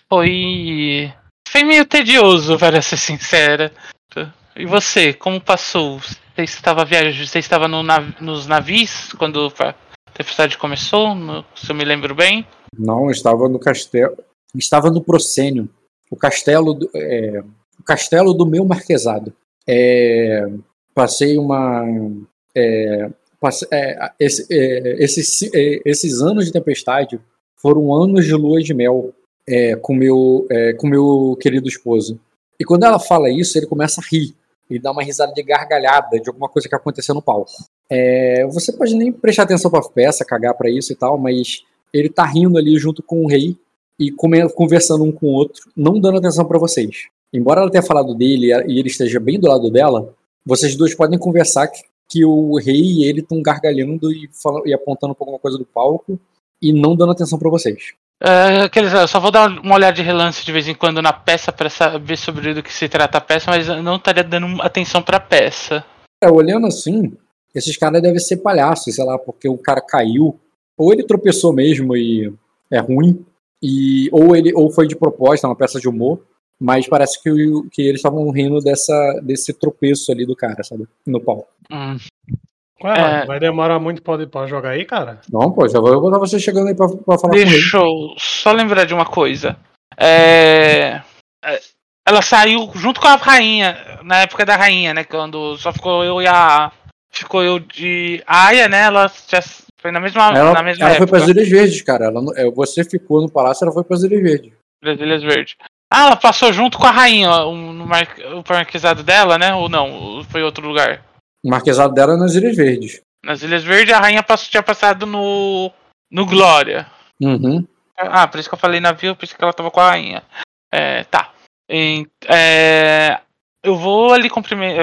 Foi. Foi meio tedioso, para ser sincera. E você, como passou? Você estava viajando, você estava no nav nos navios quando a tempestade começou? No, se eu me lembro bem? Não, eu estava no castelo. Estava no Procênio. O castelo do, o castelo do meu marquesado. É, passei uma. É, passe, é, esse, é, esses, é, esses anos de tempestade foram anos de lua de mel com meu com meu querido esposo. E quando ela fala isso, ele começa a rir e dá uma risada de gargalhada de alguma coisa que aconteceu no palco. É, você pode nem prestar atenção pra peça, cagar para isso e tal, mas ele tá rindo ali junto com o rei e conversando um com o outro, não dando atenção para vocês. Embora ela tenha falado dele e ele esteja bem do lado dela, vocês dois podem conversar que, que o rei e ele estão gargalhando e, falando, e apontando pra alguma coisa do palco e não dando atenção para vocês. É, eu só vou dar uma olhada de relance de vez em quando na peça para saber sobre do que se trata a peça, mas eu não estaria dando atenção pra peça. É, olhando assim, esses caras devem ser palhaços, sei lá, porque o cara caiu, ou ele tropeçou mesmo e é ruim, e ou ele ou foi de propósito, é uma peça de humor, mas parece que, que eles estavam rindo dessa, desse tropeço ali do cara, sabe? No pau. Hum. Ué, é... vai demorar muito pra, pra jogar aí, cara? Não, pô, já vou botar você chegando aí pra, pra falar Deixa eu só lembrar de uma coisa. É... é... Ela saiu junto com a rainha, na época da rainha, né? Quando só ficou eu e a. Ficou eu de Aya, né? Ela já foi na mesma, ela, na mesma ela época. foi para as Ilhas Verdes, cara. Ela, é, você ficou no palácio, ela foi para as Ilhas Verdes. As Ilhas Verdes. Ah, ela passou junto com a rainha, o, mar, o marquesado dela, né? Ou não? Foi outro lugar? O marquesado dela é nas Ilhas Verdes. Nas Ilhas Verdes, a rainha passou, tinha passado no. no Glória. Uhum. Ah, por isso que eu falei navio, por isso que ela tava com a rainha. É, tá. E, é, eu vou ali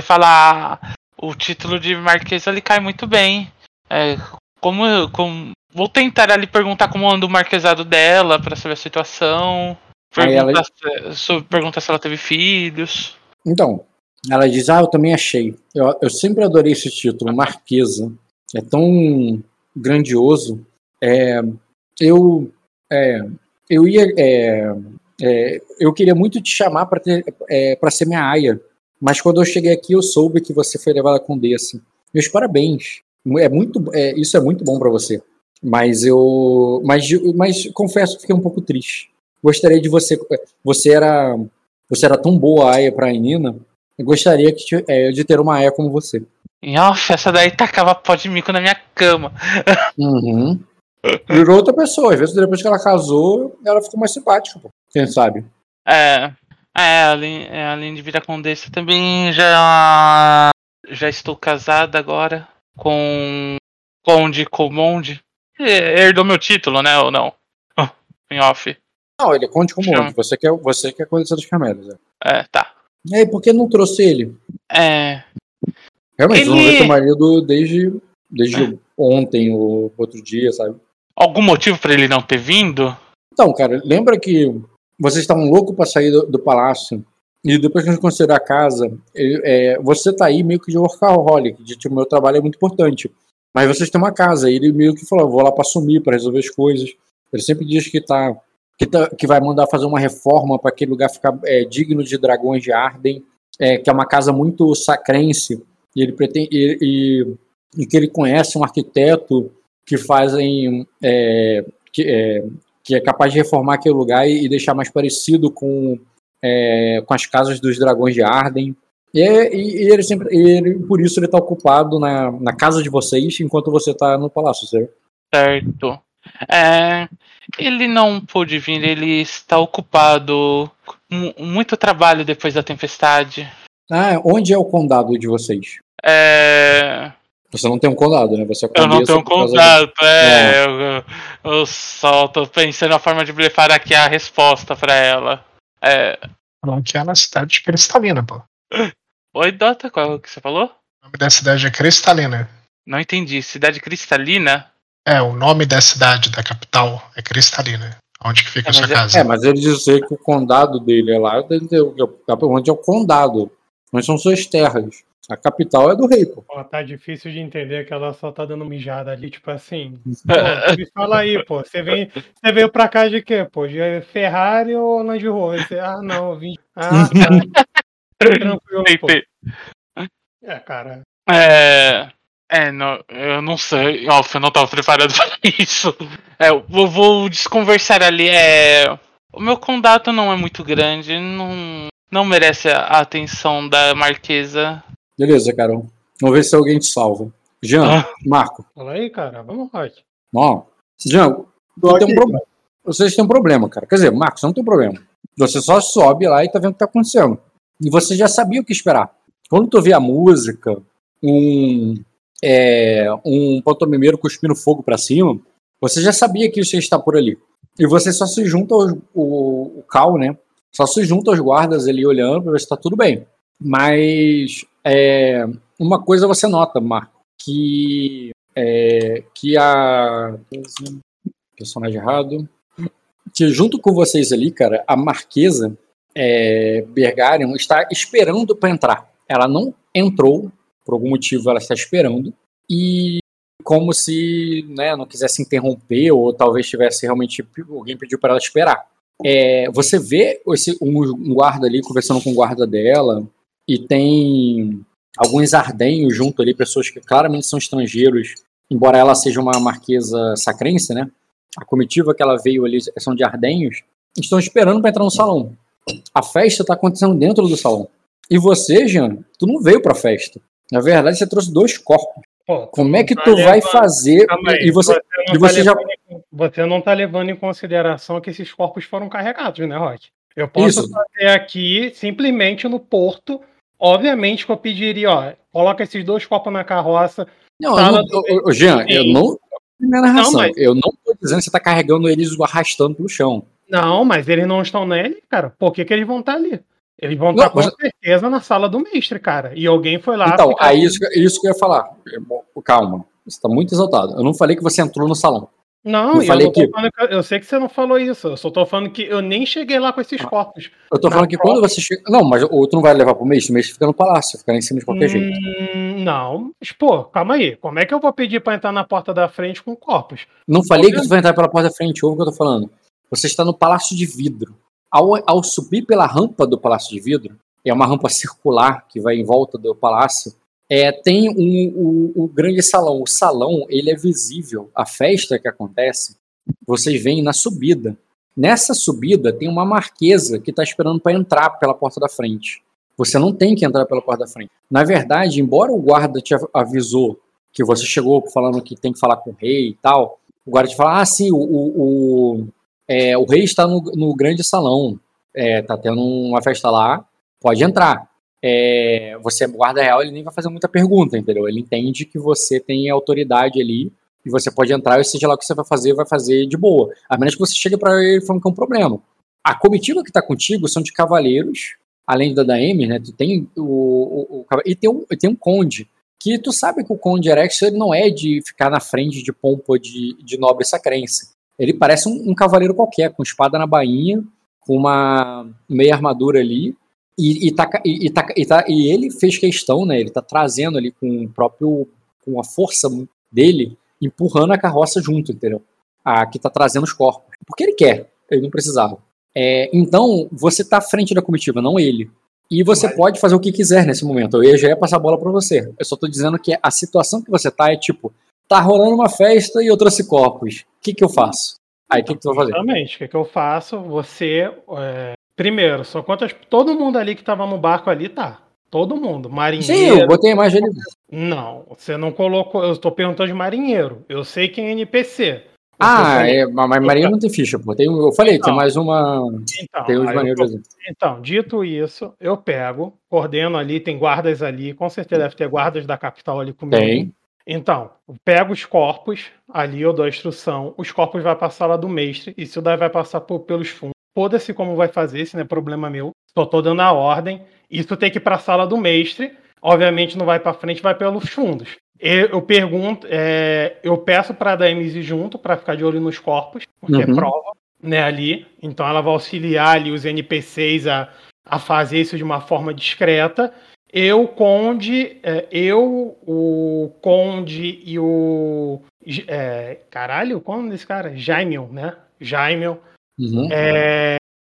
falar o título de Marquesa, ele cai muito bem. É, como, como vou tentar ali perguntar como anda o marquesado dela para saber a situação. Perguntar, ela... se, perguntar se ela teve filhos. Então, ela diz: Ah, eu também achei. Eu, eu sempre adorei esse título, Marquesa. É tão grandioso. É, eu, é, eu ia. É, é eu queria muito te chamar para é, ser minha aia. Mas quando eu cheguei aqui, eu soube que você foi levada com desse. Meus parabéns. É muito, é, isso é muito bom para você. Mas eu, mas, mas confesso que fiquei um pouco triste. Gostaria de você, você era, você era tão boa aia para a Nina. Eu gostaria que, é, de ter uma aia como você. Nossa, essa daí tacava pó de mico na minha cama. Uhum. Virou outra pessoa. Às vezes, depois que ela casou, ela ficou mais simpática, pô. Quem sabe? É. É, além, é, além de virar condessa, também já. Já estou casada agora com Conde Comonde. Herdou meu título, né? Ou não? em off. Não, ele é Conde Comonde. Você quer, você quer conhecer dos camelos. É. é, tá. E aí, por que não trouxe ele? É. Realmente, ele... não vê teu marido desde, desde é. ontem ou outro dia, sabe? Algum motivo para ele não ter vindo? Então, cara, lembra que vocês estavam loucos para sair do, do palácio e depois que a gente considerar a casa, é, você tá aí meio que de workaholic, de tipo, meu trabalho é muito importante. Mas vocês têm uma casa, e ele meio que falou, vou lá para sumir, para resolver as coisas. Ele sempre diz que tá que, tá, que vai mandar fazer uma reforma para aquele lugar ficar é, digno de dragões de Arden, é, que é uma casa muito sacrense, e ele pretende e, e, e que ele conhece um arquiteto que fazem é, que, é, que é capaz de reformar aquele lugar e, e deixar mais parecido com é, com as casas dos dragões de Arden. E, e, e ele sempre, ele, por isso ele está ocupado na, na casa de vocês enquanto você está no palácio, certo? Certo. É, ele não pôde vir, ele está ocupado com muito trabalho depois da tempestade. Ah, onde é o condado de vocês? É. Você não tem um condado, né? Você é eu não tenho um condado, é. é. Eu, eu, só tô pensando na forma de blefar aqui a resposta para ela. É. Que é na cidade de Cristalina, pô. Oi, Dota, qual que você falou? O nome da cidade é Cristalina. Não entendi. Cidade cristalina? É, o nome da cidade, da capital, é Cristalina. Onde que fica é, a sua é, casa? É, mas ele dizer que o condado dele é lá, onde é o condado, onde são suas terras. A capital é do rei, pô. Pô, tá difícil de entender que ela só tá dando mijada ali, tipo assim. Pô, me fala aí, pô. Você, vem, você veio pra cá de quê, pô? De Ferrari ou Land Rover? Você, ah, não, eu vim. Ah, tá. Tranquilo, pô. É, cara. É. É, não, eu não sei. Alfa, eu não tava preparado pra isso. É, eu vou, desconversar ali. É. O meu contato não é muito grande, não, não merece a atenção da Marquesa. Beleza, Carol. Vamos ver se alguém te salva. Jean, ah. Marco. Fala aí, cara. Vamos, Rock. Não. Jean, tem um problema. vocês têm um problema, cara. Quer dizer, Marcos, não tem problema. Você só sobe lá e tá vendo o que tá acontecendo. E você já sabia o que esperar. Quando tu vê a música, um, é, um pantomimeiro cuspindo fogo para cima, você já sabia que isso ia estar por ali. E você só se junta ao o, o Cal, né? Só se junta aos guardas ali olhando para ver se está tudo bem. Mas é, uma coisa você nota, Marco, que é, que a personagem errado, que junto com vocês ali, cara, a Marquesa é, Bergarion está esperando para entrar. Ela não entrou, por algum motivo ela está esperando e como se né, não quisesse interromper ou talvez tivesse realmente alguém pediu para ela esperar. É, você vê esse, um guarda ali conversando com o guarda dela e tem alguns ardenhos junto ali, pessoas que claramente são estrangeiros, embora ela seja uma marquesa sacrense, né? A comitiva que ela veio ali são de ardenhos, estão esperando para entrar no salão. A festa está acontecendo dentro do salão. E você, Jean, tu não veio para a festa. Na verdade, você trouxe dois corpos. Pô, Como é que tá tu levando... vai fazer? Aí, e você, você e você tá já. Em, você não está levando em consideração que esses corpos foram carregados, né, Rock? Eu posso Isso. fazer aqui simplesmente no porto. Obviamente que eu pediria, ó, coloca esses dois corpos na carroça. Não, eu não do... Jean, eu não. Não, mas... Eu não tô dizendo que você tá carregando eles arrastando pelo chão. Não, mas eles não estão nele, cara. Por que, que eles vão estar tá ali? Eles vão estar com certeza na sala do mestre, cara. E alguém foi lá. Então, aí isso, isso que eu ia falar. Calma, você está muito exaltado. Eu não falei que você entrou no salão. Não, eu, falei que... que... eu sei que você não falou isso. Eu só tô falando que eu nem cheguei lá com esses ah, corpos. Eu tô falando que quando você chega. Não, mas o outro não vai levar pro mestre, o mestre fica no palácio, fica em cima de qualquer hum, jeito. Não, mas pô, calma aí. Como é que eu vou pedir pra entrar na porta da frente com corpos? Não falei que tu vai entrar pela porta da frente, ouve o que eu tô falando. Você está no palácio de vidro. Ao, ao subir pela rampa do Palácio de Vidro, é uma rampa circular que vai em volta do palácio, é, tem um, o, o grande salão. O salão ele é visível. A festa que acontece, vocês veem na subida. Nessa subida tem uma marquesa que está esperando para entrar pela porta da frente. Você não tem que entrar pela porta da frente. Na verdade, embora o guarda te avisou que você chegou falando que tem que falar com o rei e tal, o guarda te fala: ah, sim, o, o, é, o rei está no, no grande salão, é, tá tendo uma festa lá, pode entrar. É, você é guarda real, ele nem vai fazer muita pergunta, entendeu? Ele entende que você tem autoridade ali e você pode entrar e seja lá o que você vai fazer, vai fazer de boa. A menos que você chegue para ele falando que é um problema. A comitiva que está contigo são de cavaleiros, além da Daemi, né? Tu tem o, o, o, e tem um, tem um conde que tu sabe que o conde Erex ele não é de ficar na frente de pompa de, de nobre sacrense. Ele parece um, um cavaleiro qualquer, com espada na bainha, com uma meia armadura ali. E, e, tá, e, tá, e, tá, e ele fez questão, né? Ele tá trazendo ali com o próprio. com a força dele, empurrando a carroça junto, entendeu? A que tá trazendo os corpos. Porque ele quer, ele não precisava. É, então, você tá à frente da comitiva, não ele. E você pode fazer o que quiser nesse momento. Eu já ia passar a bola para você. Eu só tô dizendo que a situação que você tá é tipo, tá rolando uma festa e eu trouxe corpos. O que, que eu faço? Aí o que, que tu vai fazer? Exatamente, o que, que eu faço? Você. É... Primeiro, só quantas. Todo mundo ali que tava no barco ali tá. Todo mundo. Marinheiro. Sim, eu botei a imagem ali. Não, você não colocou. Eu estou perguntando de marinheiro. Eu sei quem é NPC. Ah, é, mas marinheiro não tem ficha, pô. Tem, eu falei, então, tem mais uma. Então, tem os maneiros Então, dito isso, eu pego, coordeno ali, tem guardas ali, com certeza deve ter guardas da capital ali comigo. Tem. Então, pega os corpos, ali eu dou a instrução, os corpos vai passar lá do mestre, e daí vai passar por, pelos fundos. Foda-se como vai fazer, isso não é problema meu. Só tô dando a ordem. Isso tem que ir para a sala do mestre. Obviamente não vai para frente, vai pelos fundos. Eu, eu pergunto, é, eu peço para a DMZ junto para ficar de olho nos corpos, porque é uhum. é prova, né, ali. Então ela vai auxiliar ali os NPCs a, a fazer isso de uma forma discreta. Eu, Conde, é, eu, o Conde e o. É, caralho, qual é o nome desse cara? Jaimion, né? Jaimion. Uhum. É,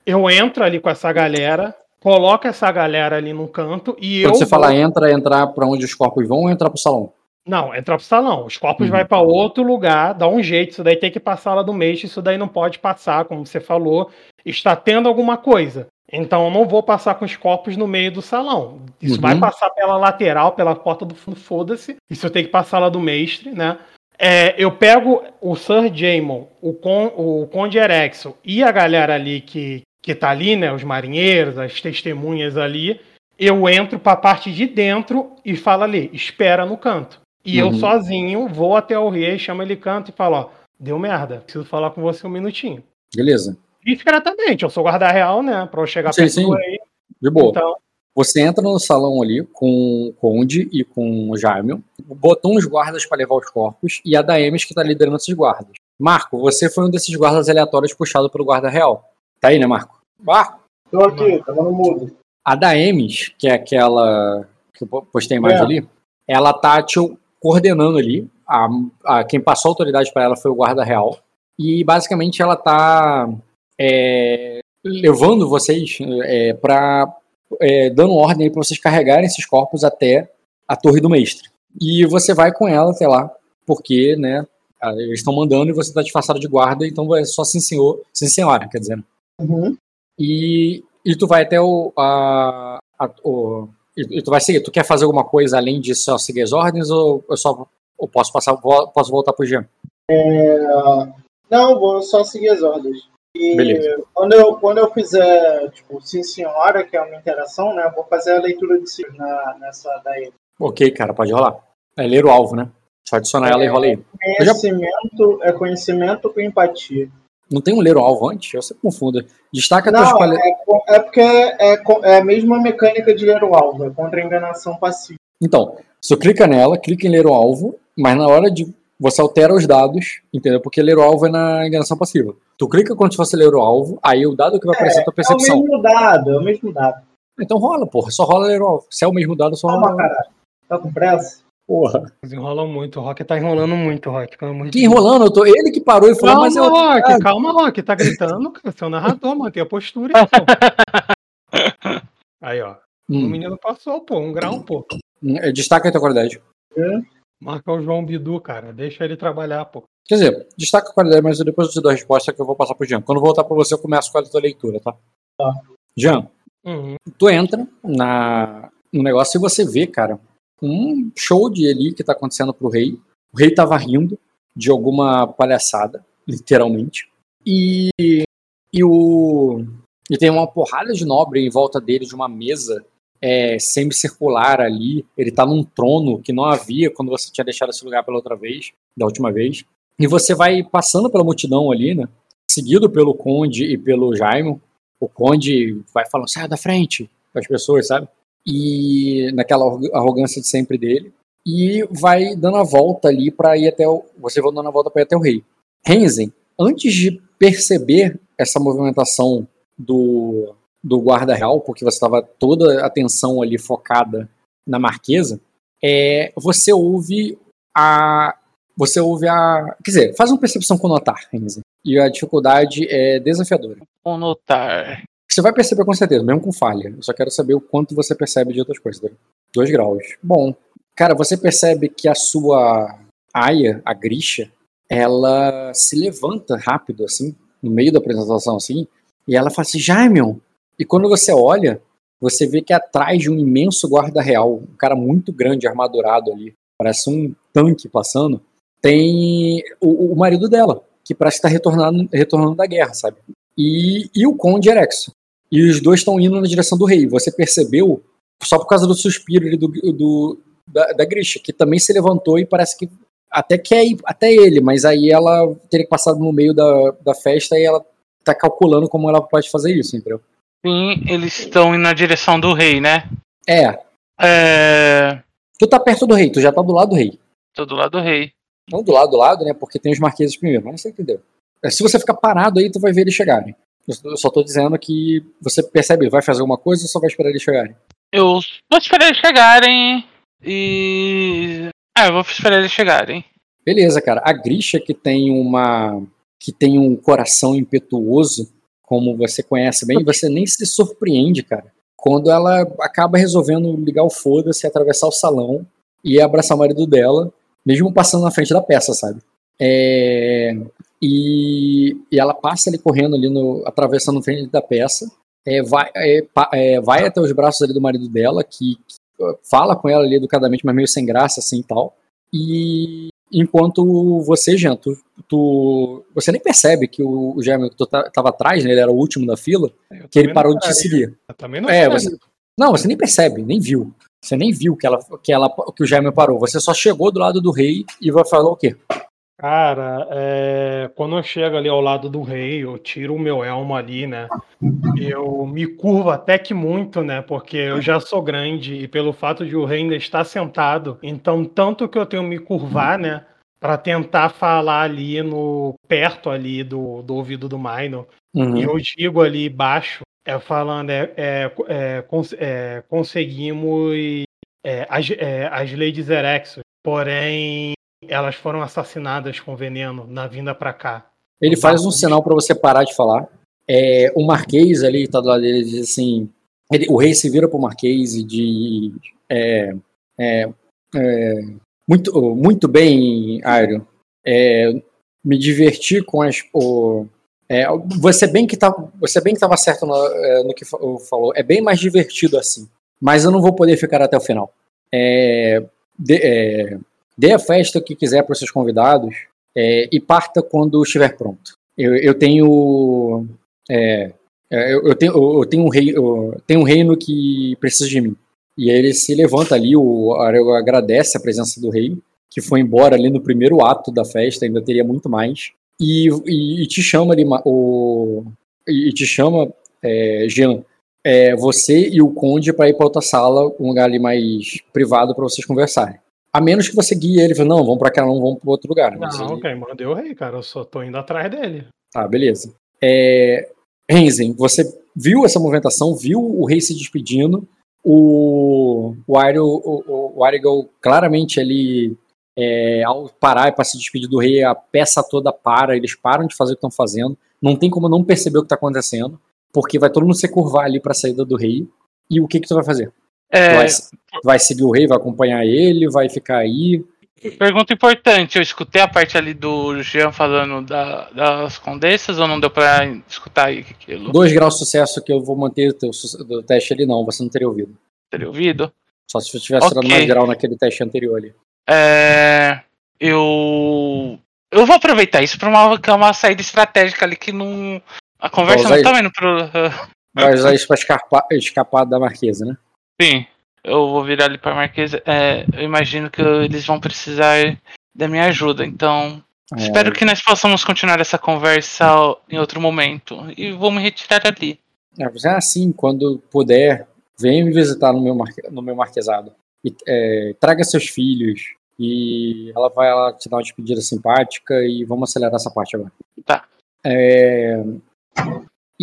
eu entro ali com essa galera, coloco essa galera ali no canto e Quando eu. você fala entra, entrar pra onde os corpos vão ou entrar pro salão? Não, entrar pro salão. Os corpos Uhum. vai para outro lugar, dá um jeito. Isso daí tem que passar lá do mês. Isso daí não pode passar, como você falou. Está tendo alguma coisa. Então eu não vou passar com os corpos no meio do salão. Isso Uhum. vai passar pela lateral, pela porta do fundo, foda-se. Isso tem que passar lá do mestre, né? É, eu pego o Sir Jaemon, o, Con, o Conde Erexo e a galera ali que, que tá ali, né? Os marinheiros, as testemunhas ali. Eu entro pra parte de dentro e falo ali, espera no canto. E eu Uhum. sozinho vou até o rei, chamo ele canto e falo, ó, deu merda, preciso falar com você um minutinho. Beleza. Discretamente, eu sou guarda real, né? Pra eu chegar Sim, perto sim. rei. De boa. Então, Você entra no salão ali com o Conde e com o Jaime, botou uns guardas pra levar os corpos e a Daemis que tá liderando esses guardas. Marco, você foi um desses guardas aleatórios puxado pelo guarda real. Tá aí, né, Marco? Marco, Tô aqui, tava no mudo. a Daemis, que é aquela que eu po- postei mais É. ali, ela tá te coordenando ali. A, a- quem passou a autoridade para ela foi o guarda real. E basicamente ela tá é, levando vocês é, para dando ordem para vocês carregarem esses corpos até a torre do mestre. E você vai com ela até lá, porque, né, eles estão mandando e você tá disfarçado de guarda, então é só sim senhor, sim senhora, quer dizer. Uhum. E, e tu vai até o. A, a- o e, tu vai seguir. Tu quer fazer alguma coisa além de só seguir as ordens ou eu só ou posso passar, posso voltar pro Jean? Não, vou só seguir as ordens. E Beleza. quando eu, quando eu fizer, tipo, sim senhora, que é uma interação, né? eu Vou fazer a leitura de si na, nessa daí. Ok, cara, pode rolar. É ler o alvo, né? Só adicionar ela e rola aí. Eu já- Conhecimento é conhecimento com empatia. Não tem um ler o alvo antes? Eu sempre confundo. Destaca Não, qualidades. é, é porque é, é a mesma mecânica de ler o alvo, é contra a enganação passiva. Então, você clica nela, clica em ler o alvo, mas na hora de. Você altera os dados, entendeu? Porque ler o alvo é na enganação passiva. Tu clica quando você ler o alvo, aí o dado que vai aparecer é a tua É o percepção. mesmo dado, é o mesmo dado. Então rola, porra. Só rola ler o alvo. Se é o mesmo dado, só Calma, rola. caralho. Tá com pressa? Porra. enrolam muito. O Rock tá enrolando muito, Rock. Pelo amor de Que Deus. enrolando, eu tô. Ele que parou e falou, Calma, mas eu. Rock, calma, Rock. Tá gritando, cara. Seu narrador, mantém a postura aí, pô. Aí, ó. O Hum, menino passou, pô. Um grau, pô. hum, destaca a tua qualidade. Marca o João Bidu, cara. Deixa ele trabalhar, pô. Quer dizer, destaca a qualidade, mas depois eu te dou a resposta que eu vou passar pro Jean. Quando eu voltar pra você, eu começo com a tua leitura, tá? Tá. Jean, Uhum. tu entra na, no negócio e você vê, cara, um show de ali que tá acontecendo pro rei. O rei tava rindo de alguma palhaçada, literalmente. E, e o. E tem uma porrada de nobre em volta dele, de uma mesa é, semicircular ali. Ele tá num trono que não havia quando você tinha deixado esse lugar pela outra vez, da última vez. E você vai passando pela multidão ali, né? Seguido pelo Conde e pelo Jaime. O Conde vai falando, sai da frente, as pessoas, sabe? E naquela arro- arrogância de sempre dele. E vai dando a volta ali para ir até o. Você vai dando a volta para ir até o rei. Renzen, antes de perceber essa movimentação do, do guarda real, porque você estava toda a atenção ali focada na marquesa, é, você ouve a. Você ouve a. Quer dizer, faz uma percepção com notar, Renzen. E a dificuldade é desafiadora. Vou notar. Você vai perceber com certeza, mesmo com falha. Eu só quero saber o quanto você percebe de outras coisas. Tá? Dois graus. Bom, cara, você percebe que a sua aia, a Grisha, ela se levanta rápido, assim, no meio da apresentação, assim, e ela fala assim, Jaimion. E quando você olha, você vê que atrás de um imenso guarda real, um cara muito grande, armadurado ali, parece um tanque passando, tem o, o marido dela, que parece estar retornando, retornando da guerra, sabe? E, e o Conde Erexo. E os dois estão indo na direção do rei. Você percebeu, só por causa do suspiro do, do, da, da Grisha, que também se levantou e parece que até quer ir até ele, mas aí ela teria passado no meio da, da festa e ela tá calculando como ela pode fazer isso, entendeu? Sim, eles estão indo na direção do rei, né? É, É. tu tá perto do rei, tu já tá do lado do rei. Tô do lado do rei. Não do lado do lado, né? Porque tem os marqueses primeiro, mas você entendeu. É, Se você ficar parado aí, tu vai ver eles chegarem. Eu eu só tô dizendo que você percebe, vai fazer alguma coisa ou só vai esperar eles chegarem? Eu vou esperar eles chegarem e. Ah, eu vou esperar eles chegarem. Beleza, cara. A Grisha que tem uma. que tem um coração impetuoso, como você conhece bem, você nem se surpreende, cara. Quando ela acaba resolvendo ligar o foda-se, atravessar o salão e abraçar o marido dela, mesmo passando na frente da peça, sabe? É, e, e, ela passa ali correndo ali no, atravessando na frente da peça, é, vai, é, é, vai até os braços ali do marido dela, que, que, fala com ela ali educadamente, mas meio sem graça assim e tal. E enquanto você, Jean, tu, tu, você nem percebe que o, o German que tu tava atrás, né, ele era o último da fila, que ele parou de te seguir. Eu também não é, você, não, você nem percebe, nem viu. Você nem viu que, ela, que, ela, que o Jaime parou. Você só chegou do lado do rei e vai falar o quê? Cara, é, quando eu chego ali ao lado do rei, eu tiro o meu elmo ali, né? Eu me curvo até que muito, né? Porque eu já sou grande e pelo fato de o rei ainda estar sentado, então tanto que eu tenho que me curvar, né? Para tentar falar ali no perto ali do, do ouvido do Maino. Uhum. E eu digo ali baixo, é falando, é, é, é, cons, é conseguimos é, as, é, as Ladies Erexos, porém elas foram assassinadas com veneno na vinda para cá. Ele faz um sinal para você parar de falar. É, o Marquês ali tá do lado dele diz assim: ele, o rei se vira pro Marquês e diz: é, é, é, muito, muito bem, Airo. É, me diverti com as. O, é, você bem que tá, você bem que estava certo no, no, que falou. É bem mais divertido assim. Mas eu não vou poder ficar até o final. De, é, Dê a festa que quiser para os seus convidados é, e parta quando estiver pronto. Eu, eu tenho. É, é eu, eu, tenho, eu, tenho um rei, eu tenho um reino que precisa de mim. E aí ele se levanta ali, o Areu agradece a presença do rei, que foi embora ali no primeiro ato da festa, ainda teria muito mais. E, e, e te chama ali, o, e te chama, é, Jean, é, você e o conde para ir para outra sala, um lugar ali mais privado para vocês conversarem. A menos que você guie ele e fale, não, vamos pra cá, não vamos pro outro lugar. Não, você... quem manda é o rei, cara. Eu só tô indo atrás dele. Tá, beleza. É... Renzen, você viu essa movimentação, viu o rei se despedindo, o, o, o, o Arigal claramente ali, é, ao parar para se despedir do rei, a peça toda para, eles param de fazer o que estão fazendo, não tem como não perceber o que está acontecendo, porque vai todo mundo se curvar ali para a saída do rei, e o que que tu vai fazer? É... Vai, vai seguir o rei, vai acompanhar ele, vai ficar aí. Pergunta importante, eu escutei a parte ali do Jean falando da, das condessas ou não deu pra escutar aí aquilo? Dois graus de sucesso que eu vou manter o teu do teste ali, não, você não teria ouvido. Teria ouvido? Só se você tivesse okay. tirado mais grau naquele teste anterior ali. É. Eu. Eu vou aproveitar isso pra uma, uma saída estratégica ali que não. A conversa não tá indo pro. Vai usar isso pra escapar, escapar da marquesa, né? Sim, eu vou virar ali pra Marquesa. É, eu imagino que eles vão precisar da minha ajuda, então. É. Espero que nós possamos continuar essa conversa em outro momento. E vou me retirar ali. É, assim, quando puder, venha me visitar no meu, marque, no meu marquesado. E, é, traga seus filhos. E ela vai lá te dar uma despedida simpática e vamos acelerar essa parte agora. Tá. É,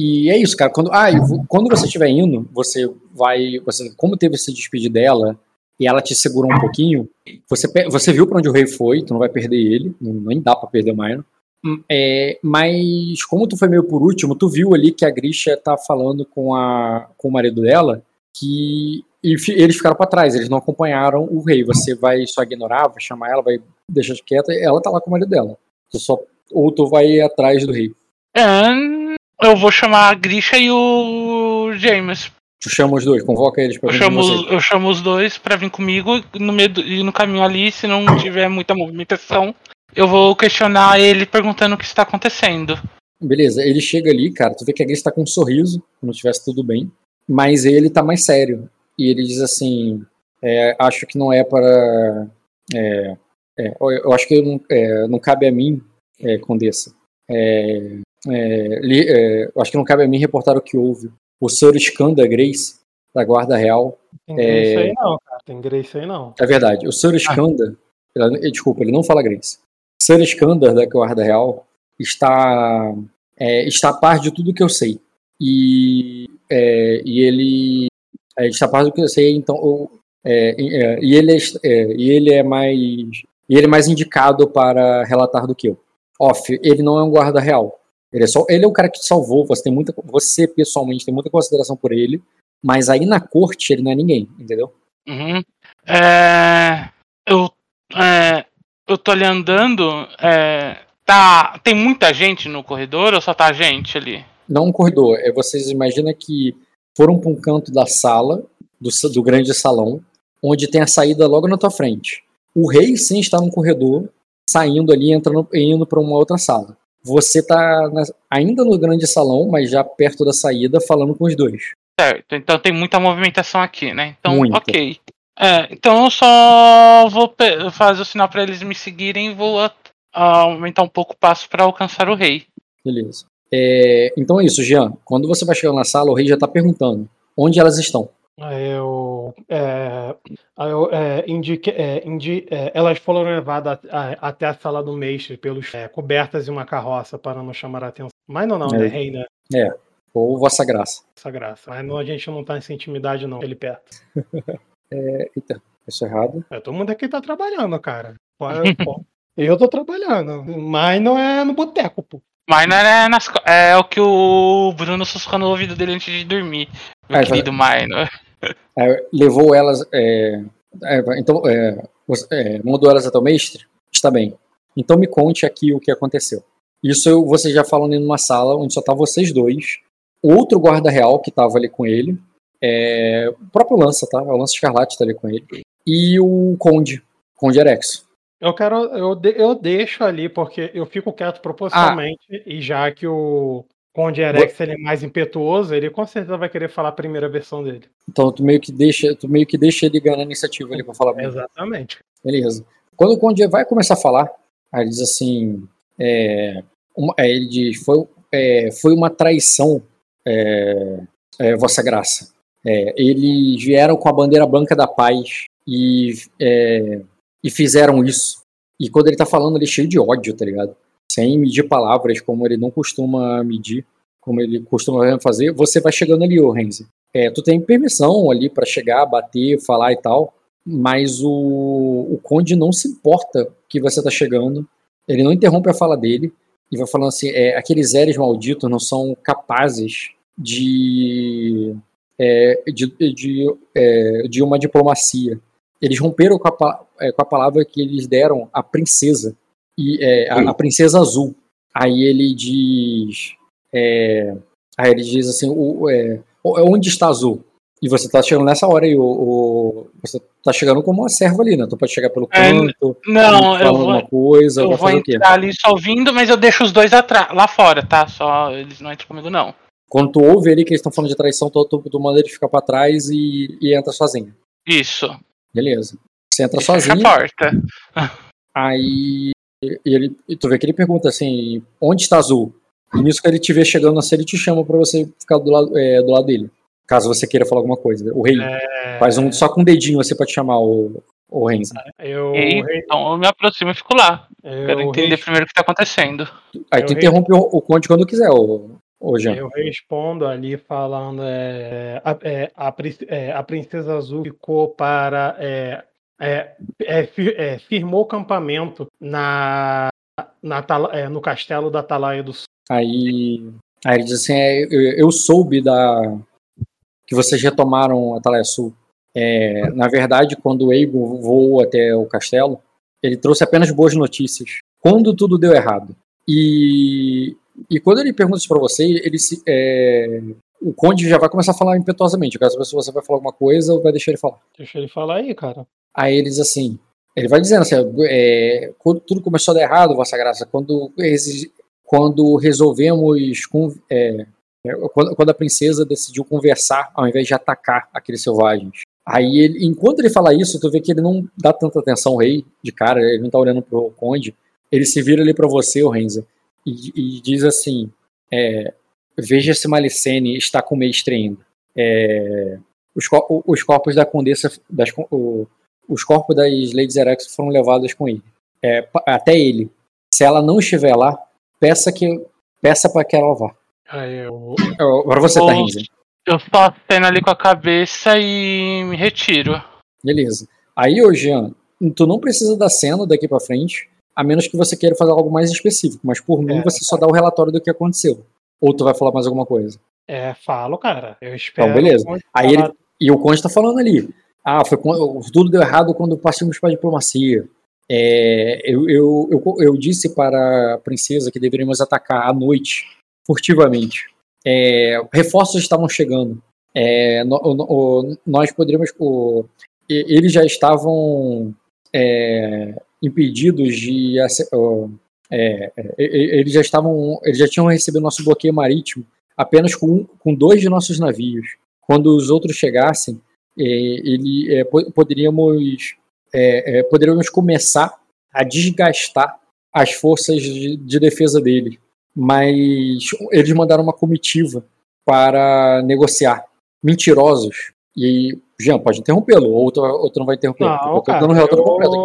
e é isso, cara. Quando, ah, quando você estiver indo, você vai. Você, como teve esse despedir dela e ela te segurou um pouquinho, você, você viu para onde o rei foi, tu não vai perder ele, não, nem dá para perder mais. Hum, é, mas como tu foi meio por último, tu viu ali que a Grisha tá falando com, a, com o marido dela que eles ficaram para trás, eles não acompanharam o rei. Você vai só ignorar, vai chamar ela, vai deixar de quieta, ela tá lá com o marido dela. Tu só, ou tu vai atrás do rei. É, eu vou chamar a Grisha e o James. Tu chama os dois, convoca eles pra eu chamo, eu chamo os dois pra vir comigo no meio do, e no caminho ali, se não tiver muita movimentação, eu vou questionar ele perguntando o que está acontecendo. Beleza, ele chega ali, cara, tu vê que a Grisha tá com um sorriso, como se tivesse tudo bem, mas ele tá mais sério. E ele diz assim: é, acho que não é para. É, é, eu acho que não, é, não cabe a mim, é, Condessa, é, é, li, é, acho que não cabe a mim reportar o que houve. O Sr. Skanda Grace, da Guarda Real. Tem Grace é, aí não, cara. Tem Grace aí não. É verdade. O Sr. Skanda, ah. desculpa, ele não fala Grace. O Sr. Skanda, da Guarda Real, está, é, está a par de tudo que eu sei. E, é, e ele A gente tá parte do que eu sei, então. É, é, e, ele é, é, e ele é mais. E ele é mais indicado para relatar do que eu. Off, ele não é um guarda real. Ele é, só, ele é o cara que te salvou, você tem muita. Você, pessoalmente, tem muita consideração por ele, mas aí na corte ele não é ninguém, entendeu? Uhum. É, eu, é, eu tô ali andando. É, tá, tem muita gente no corredor ou só tá gente ali? Não um corredor. É, vocês imaginam que foram para um canto da sala, do, do grande salão, onde tem a saída logo na tua frente. O rei sim está no corredor, saindo ali, entrando, indo para uma outra sala. Você está ainda no grande salão, mas já perto da saída, falando com os dois. Certo, então tem muita movimentação aqui, né? Então, Muita. ok. É, então eu só vou fazer o sinal para eles me seguirem e vou aumentar um pouco o passo para alcançar o rei. Beleza. É, então é isso, Jean. Quando você vai chegar na sala, o rei já está perguntando onde elas estão. Eu, é, eu é, indique, é, indi, é, elas foram levadas a, a, até a sala do mestre pelos é, cobertas e uma carroça para não chamar a atenção. Mas não, não, né, reina? É, ou Vossa Graça. Vossa Graça. Mas não, a gente não tá nessa intimidade, não, ele perto. é, eita, isso é errado. É, todo mundo aqui tá trabalhando, cara. Eu tô trabalhando, mas não é no boteco, pô. Mas não é, nas, é o que o Bruno sussurrou no ouvido dele antes de dormir. Meu é, querido Minor. É, levou elas. É, é então, é, é, mandou elas até o mestre? Está bem. Então me conte aqui o que aconteceu. Isso você já falando em uma sala onde só estavam vocês dois. Outro guarda real que estava ali com ele. É, o próprio Lança, tá? O Lança Escarlate está ali com ele. E o Conde, Conde Erexo. Eu quero. Eu, de, eu deixo ali, porque eu fico quieto propositalmente, ah. e já que o, Conde Erex ele é mais impetuoso, ele com certeza vai querer falar a primeira versão dele. Então tu meio que deixa, tu meio que deixa ele ganhar a iniciativa ali pra falar. Bem. Exatamente. Beleza. Quando o Conde vai começar a falar, aí ele diz assim, é, uma, é, ele diz, foi, é, foi uma traição, é, é, Vossa Graça. É, eles vieram com a bandeira branca da paz e, e fizeram isso. E quando ele tá falando, ele é cheio de ódio, tá ligado? Sem medir palavras, como ele não costuma medir, como ele costuma fazer, você vai chegando ali, ô Renzi. É, tu tem permissão ali para chegar, bater, falar e tal, mas o, o Conde não se importa que você tá chegando, ele não interrompe a fala dele e vai falando assim: é, aqueles Eres malditos não são capazes de, é, de, de, é, de, uma diplomacia. Eles romperam com a, é, com a palavra que eles deram à princesa e é, a, a, princesa azul. Aí ele diz, é, aí ele diz assim, o, é, onde está azul? E você tá chegando nessa hora e o, o, você tá chegando como uma serva ali, né? Tu pode chegar pelo é, canto, é, não, eu vou, coisa, eu vou entrar ali só ouvindo, mas eu deixo os dois atrás, lá fora, tá? Só eles não entram comigo não. Quando tu ouve ali que eles estão falando de traição, tu, tu, tu manda ele ficar pra trás e, e entra sozinho. Isso. Beleza. Você entra e sozinho. Fecha a porta. Aí e, ele, e tu vê que ele pergunta assim: onde está Azul? E nisso que ele te vê chegando na série, ele te chama para você ficar do lado, é, do lado dele. Caso você queira falar alguma coisa. O rei é... faz um só com um dedinho você pode chamar o, o Renzo. Eu, então eu me aproximo e fico lá. Eu, Quero entender rei... primeiro o que está acontecendo. Aí eu tu interrompe o, o conde quando quiser, o, o Jean. Eu respondo ali falando: é, a, é, a, é, a, princesa azul ficou para é, é, é, firmou campamento na, na, é, no castelo da Atalaia do Sul. Aí, aí ele diz assim: é, eu, eu, soube da que vocês retomaram a Atalaia Sul. É, na verdade, quando o Eigo voou até o castelo, ele trouxe apenas boas notícias. Quando tudo deu errado. E, e quando ele pergunta isso pra você, ele se, é, o Conde já vai começar a falar impetuosamente. Eu quero saber se você vai falar alguma coisa ou vai deixar ele falar. Deixa ele falar aí, cara. Aí eles assim, ele vai dizendo assim, é, quando tudo começou a dar errado, Vossa Graça, quando, quando resolvemos, é, é, quando, quando, a princesa decidiu conversar ao invés de atacar aqueles selvagens. Aí ele, enquanto ele fala isso, tu vê que ele não dá tanta atenção ao rei de cara, ele não tá olhando pro conde, ele se vira ali para você, o Renza, e, e, diz assim, é, veja se Malicene está com o mestre ainda. É, os, os, corpos da condessa, das, o, os corpos das Lady Zerex foram levados com ele. É, até ele. Se ela não estiver lá, peça que peça para que ela vá. Ah, eu... Agora você tá rindo. Eu só aceno ali com a cabeça e me retiro. Beleza. Aí, ô Jean, tu não precisa da cena daqui pra frente, a menos que você queira fazer algo mais específico. Mas por mim, É, você só dá o relatório do que aconteceu. Ou tu vai falar mais alguma coisa. É, falo, cara. Eu espero. Então, beleza. Aí ele, e o Conde tá falando ali. Ah, foi quando, tudo deu errado quando partimos para a diplomacia. É, eu, eu, eu, eu disse para a princesa que deveríamos atacar à noite, furtivamente. É, reforços estavam chegando. É, no- o- o- nós poderíamos. o- eles já estavam é, impedidos de. ó, é, é, eles já estavam. Eles já tinham recebido nosso bloqueio marítimo apenas com, com dois de nossos navios. Quando os outros chegassem, é, ele, é, po- poderíamos, é, é, poderíamos começar a desgastar as forças de, de defesa dele. Mas eles mandaram uma comitiva para negociar. Mentirosos. E, Jean, pode interrompê-lo, ou tu, ou tu não vai interromper. Não, eu cara, dando um relatório completo aqui.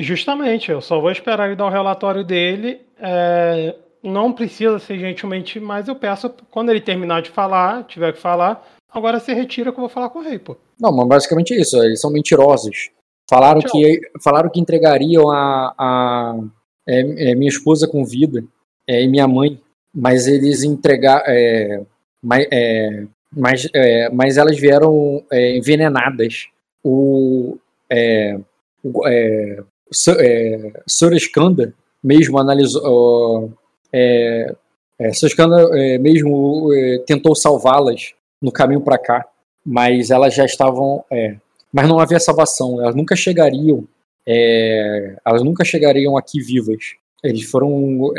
eu- justamente, eu só vou esperar ele dar o relatório dele. é, não precisa ser gentilmente, mas eu peço, quando ele terminar de falar, tiver que falar, agora você retira que eu vou falar com o rei, pô. Não, mas basicamente é isso. Eles são mentirosos. Falaram Tchau. que falaram que entregariam a, a é, é, minha esposa com vida é, e minha mãe, mas eles entregaram. Mas, é, mas, é, mas elas vieram é, envenenadas. O, é, é, Sir, é, mesmo analisou. É, é, Skanda é, mesmo é, tentou salvá-las no caminho para cá, mas elas já estavam. mas não havia salvação, elas nunca chegariam. elas nunca chegariam aqui vivas. Eles foram.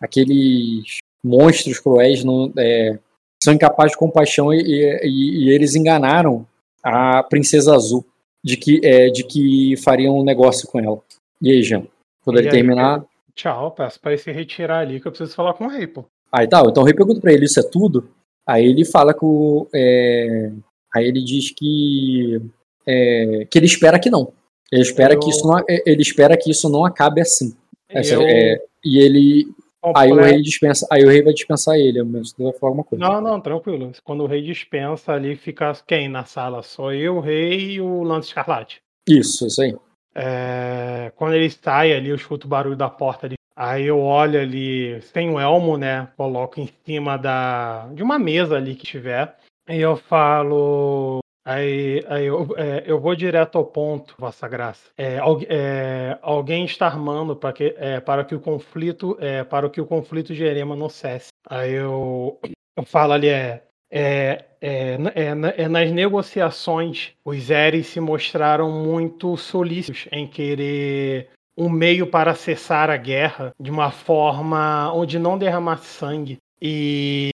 aqueles monstros cruéis não, é, são incapazes de compaixão e, e- e eles enganaram a Princesa Azul de que, é, de que fariam um negócio com ela. E aí, Jean? Quando E ele aí, terminar. Tchau, peço pra ele se retirar ali que eu preciso falar com o rei, pô. Aí tá, então o rei pergunta pra ele, isso é tudo? Aí ele fala o. é, aí ele diz que. é, que ele espera que não. Ele espera, Eu- que isso não, é, ele espera que isso não acabe assim. Essa- Eu é, e ele. Aí o rei dispensa. Aí o rei vai dispensar ele, mas tu vai falar alguma coisa. Não, não, tranquilo. Quando o rei dispensa ali, fica quem na sala? Só eu, o rei e o Lance Escarlate. Isso, isso aí. É, quando ele sai ali, eu escuto o barulho da porta ali. Aí eu olho ali, tem o elmo, né? Coloco em cima da de uma mesa ali que tiver. E eu falo. Aí, aí eu, é, eu vou direto ao ponto, Vossa Graça. É, é, alguém está armando para que, é, para que o conflito, é, para que o conflito de Erema não cesse. Aí eu, eu falo ali, é, é, é, é, na- é, nas negociações, os Eres se mostraram muito solícitos em querer um meio para cessar a guerra de uma forma onde não derramasse sangue. E,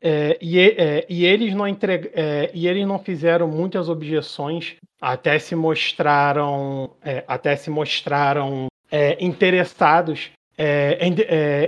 é, e, é, e eles não entre, é, e eles não fizeram muitas objeções, até se mostraram, é, até se mostraram é, interessados é, em,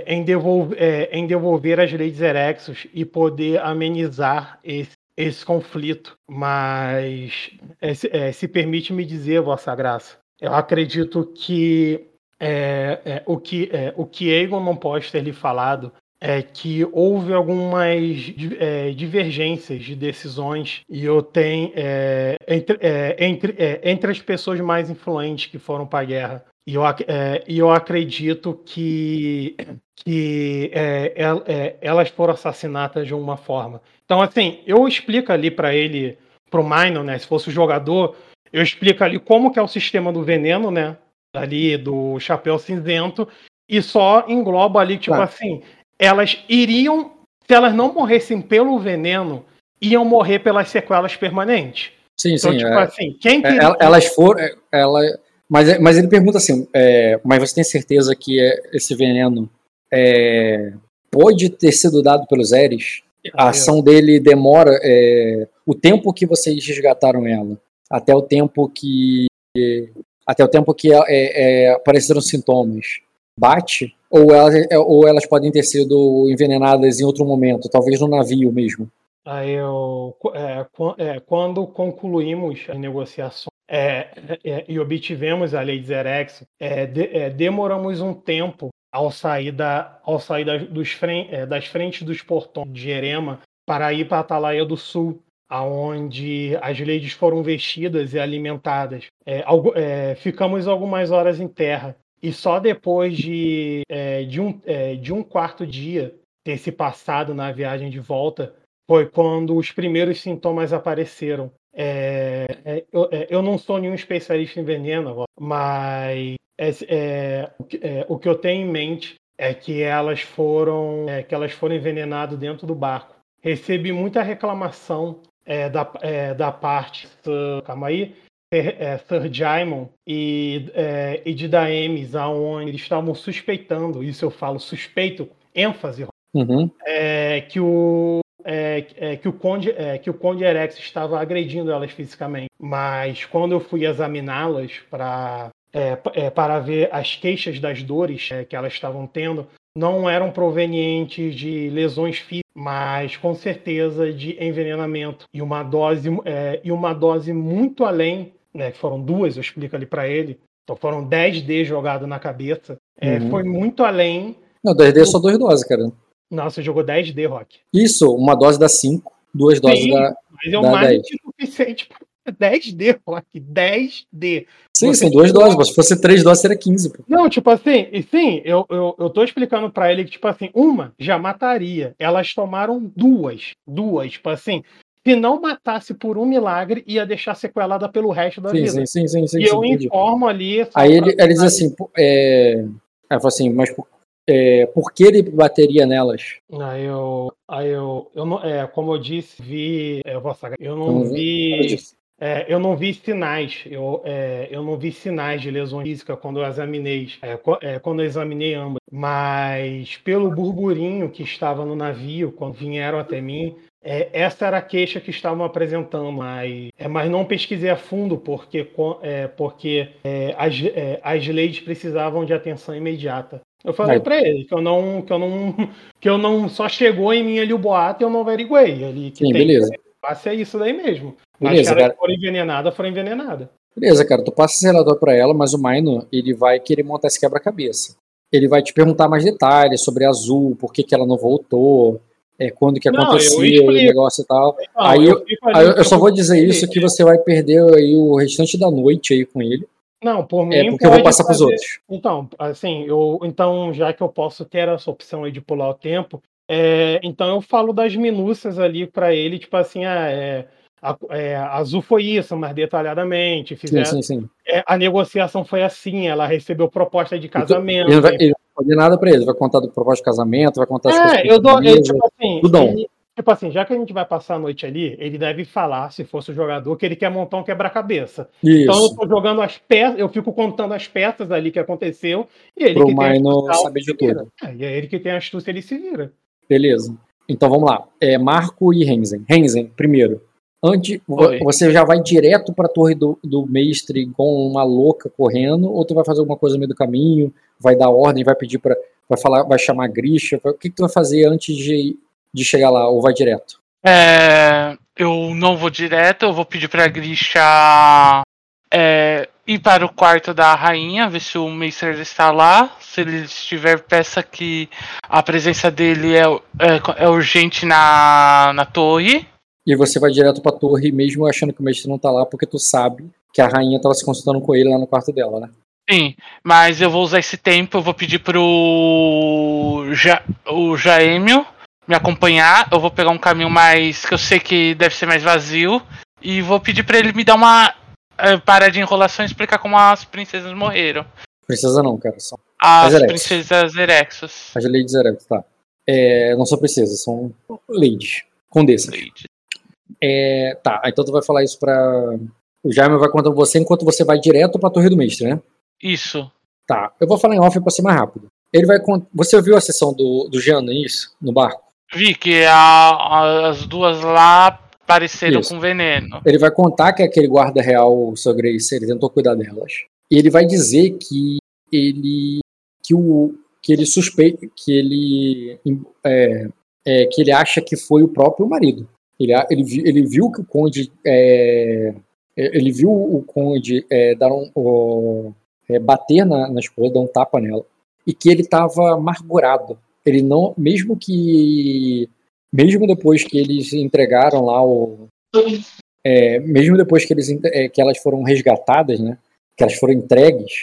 em, devolver, em devolver as leis Erexos e poder amenizar esse, esse conflito. Mas se, se permite me dizer, Vossa Graça, eu acredito que é, é, o que é, o que Aegon não pode ter lhe falado é que houve algumas é, divergências de decisões e eu tenho é, entre, é, entre, é, entre as pessoas mais influentes que foram para a guerra. E eu, é, e eu acredito que, que é, el- elas foram assassinadas de uma forma. Então, assim, eu explico ali para ele, pro Minor, né? Se fosse o jogador, eu explico ali como que é o sistema do veneno, né? Ali do chapéu cinzento, e só engloba ali, tipo Tá. assim, elas iriam, se elas não morressem pelo veneno, iam morrer pelas sequelas permanentes. Sim, Então, sim. tipo é. assim, quem É, queria- ela- elas foram. é, Ela, mas, mas ele pergunta assim: é, mas você tem certeza que é- esse veneno pode ter sido dado pelos Eres? A ação dele demora. o tempo que vocês resgataram ela, até o tempo que. Até o tempo que apareceram sintomas. Bate? Ou elas, é, ou elas podem ter sido envenenadas em outro momento, talvez no navio mesmo. Aí eu, é, é, quando concluímos as negociações é, é, e obtivemos a lei de é, de- é, demoramos um tempo ao sair, da, ao sair das, dos é, das frentes dos portões de Erema para ir para Atalaia do Sul, aonde as ladies foram vestidas e alimentadas. É, algo, é, ficamos algumas horas em terra e só depois de, é, de, um, é, de um quarto dia ter se passado na viagem de volta foi quando os primeiros sintomas apareceram. É, é, eu, é, eu, não sou nenhum especialista em veneno, mas é, é, é, o que eu tenho em mente é que elas foram que elas foram envenenadas dentro do barco. Recebi muita reclamação da, da parte, calma aí, Sir Jaimon e, e de Daemis, aonde eles estavam suspeitando, isso eu falo suspeito, ênfase, uhum. que o é, é, que, o Conde, é, que o Conde Erex estava agredindo elas fisicamente. Mas quando eu fui examiná-las para é, é, para ver as queixas das dores é, que elas estavam tendo, não eram provenientes de lesões físicas, mas com certeza de envenenamento e uma dose e uma dose muito além, né, que foram duas, eu explico ali para ele. Então foram 10 D jogado na cabeça. Uhum. Foi muito além. Não, 10 D é só duas doses, cara. Não, você jogou 10D, Rock. Isso, uma dose dá 5, duas doses Sim, dá. Mas é o mais que suficiente para 10D, Rock. 10D. Sim, você são duas doses, mas se fosse três doses, seria 15. Pô. Não, tipo assim, e sim, eu, eu, eu tô explicando para ele que, tipo assim, uma já mataria. Elas tomaram duas. Duas, tipo assim. Se não matasse por um milagre, ia deixar sequelada pelo resto da sim, vida. Sim, sim, sim, sim. E eu informo ali. Aí ele, ele diz assim, é... Ela assim, mas por é, por que ele bateria nelas? Aí eu, aí eu, eu não, é, como eu disse, vi, é, eu, vou eu não vi, é, eu não vi sinais, eu, é, eu não vi sinais de lesão física quando eu examinei, é, é, quando eu examinei ambas, mas pelo burburinho que estava no navio quando vieram até mim, é, essa era a queixa que estavam apresentando, mas, é, mas não pesquisei a fundo porque, é, porque é, as, é, as leis precisavam de atenção imediata. Eu falei para ele que eu não, que eu não, que eu não só chegou em mim ali o boato e eu não averiguei ali. Que Sim, tem, beleza. Passe é isso daí mesmo. Beleza, As caras foram envenenadas, foram envenenadas. Beleza, cara, tu passa esse relatório para ela, mas o Maino, ele vai querer montar esse quebra-cabeça. Ele vai te perguntar mais detalhes sobre a Azul, por que, que ela não voltou, é, quando que aconteceu o negócio e tal. Não, aí eu, aí eu, eu só vou dizer isso que você vai perder aí o restante da noite aí com ele. Não, por mim. É porque eu vou passar para os outros. Então, assim, eu, então, já que eu posso ter essa opção aí de pular o tempo, é, então eu falo das minúcias ali para ele, tipo assim, ah, é, a, é, Azul foi isso, mais detalhadamente. Fizeram, sim, sim, sim. É, a negociação foi assim, ela recebeu proposta de casamento. Ele não vai, ele não fazer nada para ele, vai contar do proposta de casamento, vai contar as é, coisas. Eu dou, ele, tipo assim, ele, Tipo assim, já que a gente vai passar a noite ali, ele deve falar, se fosse o jogador, que ele quer montar um quebra-cabeça. Então eu tô jogando as peças, eu fico contando as peças ali que aconteceu, e ele Pro que tem não saber de tudo. É, e é ele que tem a astúcia, ele se vira. Beleza. Então vamos lá. É Marco e Renzen. Renzen, primeiro. Antes, Oi. você já vai direto para a torre do, do mestre com uma louca correndo, ou tu vai fazer alguma coisa no meio do caminho, vai dar ordem, vai pedir para vai falar, vai chamar a Grisha, o que, que tu vai fazer antes de de chegar lá ou vai direto? É, eu não vou direto, eu vou pedir pra Grisha é, ir para o quarto da rainha, ver se o Meister está lá. Se ele estiver, peça que a presença dele é, é, é urgente na, na torre. E você vai direto pra torre, mesmo achando que o Mestre não tá lá, porque tu sabe que a rainha tava se consultando com ele lá no quarto dela, né? Sim, mas eu vou usar esse tempo, eu vou pedir pro ja, o Jaêmio me acompanhar. Eu vou pegar um caminho mais. que eu sei que deve ser mais vazio. E vou pedir para ele me dar uma uh, para de enrolação e explicar como as princesas morreram. Princesa não, cara. São as, as princesas Erexos. As ladies Erexos, tá. É, não são princesas, são ladies. Condessas. Ladies. É, tá, então tu vai falar isso pra. O Jaime vai contar você enquanto você vai direto pra Torre do Mestre, né? Isso. Tá, eu vou falar em off pra ser mais rápido. Ele vai. Você ouviu a sessão do, do Jean, isso? No barco? Vi que a, as duas lá pareceram Isso. com veneno. Ele vai contar que aquele guarda real, o Sir Grace, ele tentou cuidar delas. E ele vai dizer que ele que o que ele suspeita que ele é, é, que ele acha que foi o próprio marido. Ele, ele, ele viu que o conde é, ele viu o conde é, dar um, o, é, bater na, na esposa, dar um tapa nela, e que ele estava amargurado ele não, mesmo que mesmo depois que eles entregaram lá o. É, mesmo depois que, eles, é, que elas foram resgatadas, né? Que elas foram entregues,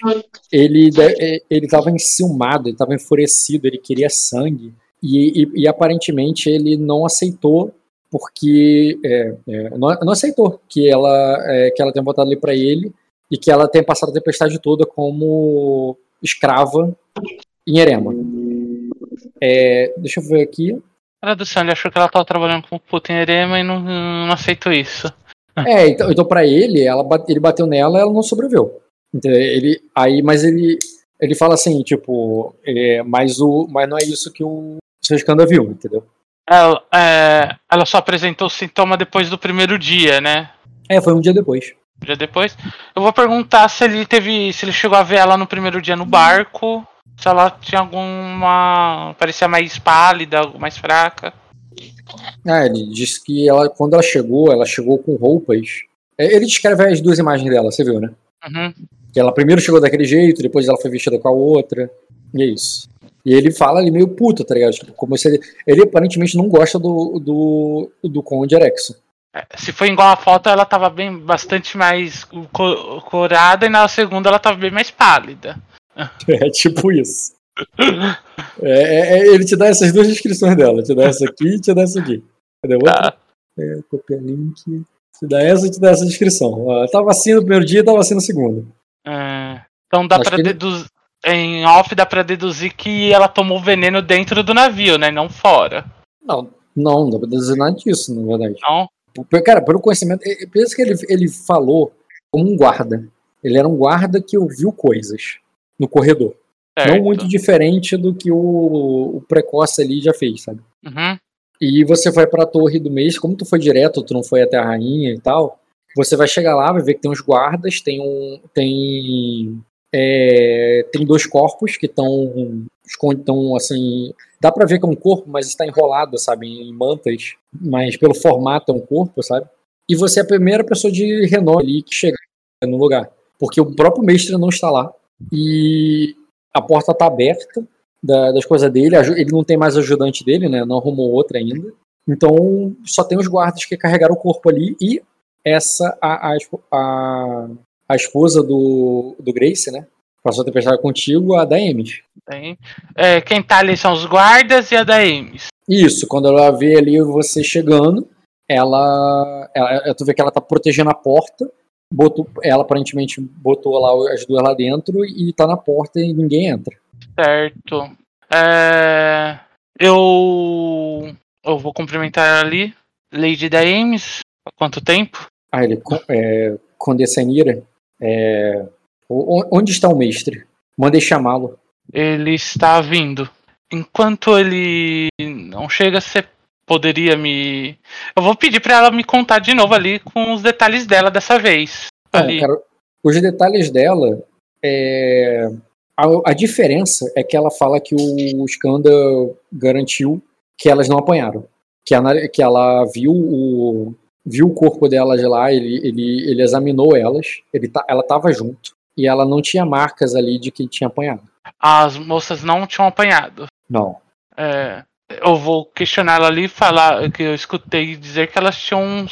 ele é, ele estava enciumado, ele estava enfurecido, ele queria sangue. E, e, e, aparentemente ele não aceitou porque é, é, não, não, aceitou que ela é, que ela tenha botado ali para ele e que ela tenha passado a tempestade toda como escrava em Erema. É, deixa eu ver aqui. Céu, ele achou que ela estava trabalhando com puta em Erema e não, não aceitou isso. É, então, então para ele, ela, ele bateu nela e ela não sobreviveu. Então, ele, aí, mas ele, ele fala assim, tipo, é, mas, o, mas não é isso que o escândalo viu, entendeu? Ela, é, ela só apresentou o sintoma depois do primeiro dia, né? É, foi um dia depois. Um dia depois. Eu vou perguntar se ele teve. se ele chegou a ver ela no primeiro dia no barco. Se ela tinha alguma. parecia mais pálida, mais fraca. Ah, ele disse que ela, quando ela chegou, ela chegou com roupas. É, ele descreve as duas imagens dela, você viu, né? Uhum. Que ela primeiro chegou daquele jeito, depois ela foi vestida com a outra. E é isso. E ele fala ali meio puto, tá ligado? Tipo, como se ele, ele aparentemente não gosta do, do, do Conde Erexo. É, se foi igual a foto, ela tava bem bastante mais corada e na segunda ela tava bem mais pálida. É tipo isso. É, é, é, ele te dá essas duas descrições dela. Te dá essa aqui e te dá essa aqui. Cadê outra? Ah. É, copia link. Te dá essa e te dá essa descrição. Ela tava assim no primeiro dia e tava assim no segundo. É, então dá Acho pra deduzir. Em off dá pra deduzir que ela tomou veneno dentro do navio, né? Não fora. Não, não, não dá pra deduzir nada disso, na verdade. Não. Cara, pelo conhecimento, pensa que ele, ele falou como um guarda. Ele era um guarda que ouviu coisas no corredor. Certo. Não muito diferente do que o, o Precoce ali já fez, sabe? Uhum. E você vai pra torre do mês, como tu foi direto, tu não foi até a rainha e tal, você vai chegar lá, vai ver que tem uns guardas, tem um. Tem. É, tem dois corpos que estão. Estão assim. Dá pra ver que é um corpo, mas está enrolado, sabe? Em mantas. Mas pelo formato é um corpo, sabe? E você é a primeira pessoa de renome ali que chega no lugar. Porque o próprio mestre não está lá. E a porta está aberta da, das coisas dele. Ele não tem mais ajudante dele, né? Não arrumou outra ainda. Então só tem os guardas que carregaram o corpo ali e essa a, a, a, a esposa do, do Grace, né? Passou a tempestade contigo, a da Ames. É, quem tá ali são os guardas e a da Ames. Isso, quando ela vê ali você chegando, ela, ela. Tu vê que ela tá protegendo a porta botou, ela aparentemente botou lá as duas lá dentro e tá na porta e ninguém entra. Certo. É, eu, eu vou cumprimentar ali. Lady da Ames, há quanto tempo? Ah, ele é, Condescenira. É, onde está o mestre? Mandei chamá-lo. Ele está vindo. Enquanto ele não chega, você poderia me. Eu vou pedir para ela me contar de novo ali com os detalhes dela dessa vez. É, cara, os detalhes dela. É... A, a, diferença é que ela fala que o Skanda garantiu que elas não apanharam. Que, a, que ela viu o, viu o corpo delas lá, ele, ele, ele examinou elas, ele tá, ela estava junto. E ela não tinha marcas ali de que tinha apanhado. As moças não tinham apanhado. Não. É, eu vou questionar ela ali e falar que eu escutei dizer que elas tinham.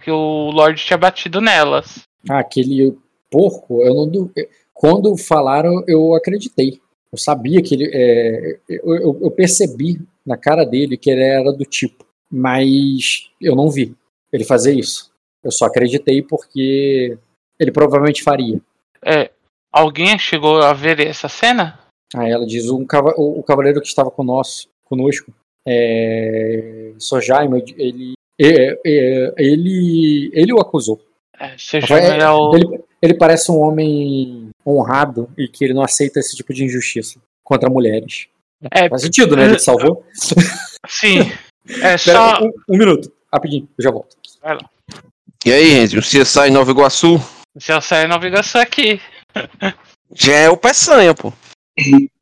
que o Lorde tinha batido nelas. Ah, aquele porco, eu não. Quando falaram, eu acreditei. Eu sabia que ele. É, eu, eu percebi na cara dele que ele era do tipo. Mas eu não vi ele fazer isso. Eu só acreditei porque ele provavelmente faria. É. Alguém chegou a ver essa cena? Ah, ela diz: um, o, o cavaleiro que estava conosco, conosco é, Sojaima, ele, é, é, ele, ele o acusou. É, é o... ele, ele parece um homem honrado e que ele não aceita esse tipo de injustiça contra mulheres. É, Faz sentido, né? Ele te salvou. Sim. É só... Um, um, minuto, rapidinho, eu já volto. Vai lá. E aí, Renzi, o CSI Nova Iguaçu? O CSI Nova Iguaçu aqui. Já é o Peçanha, pô.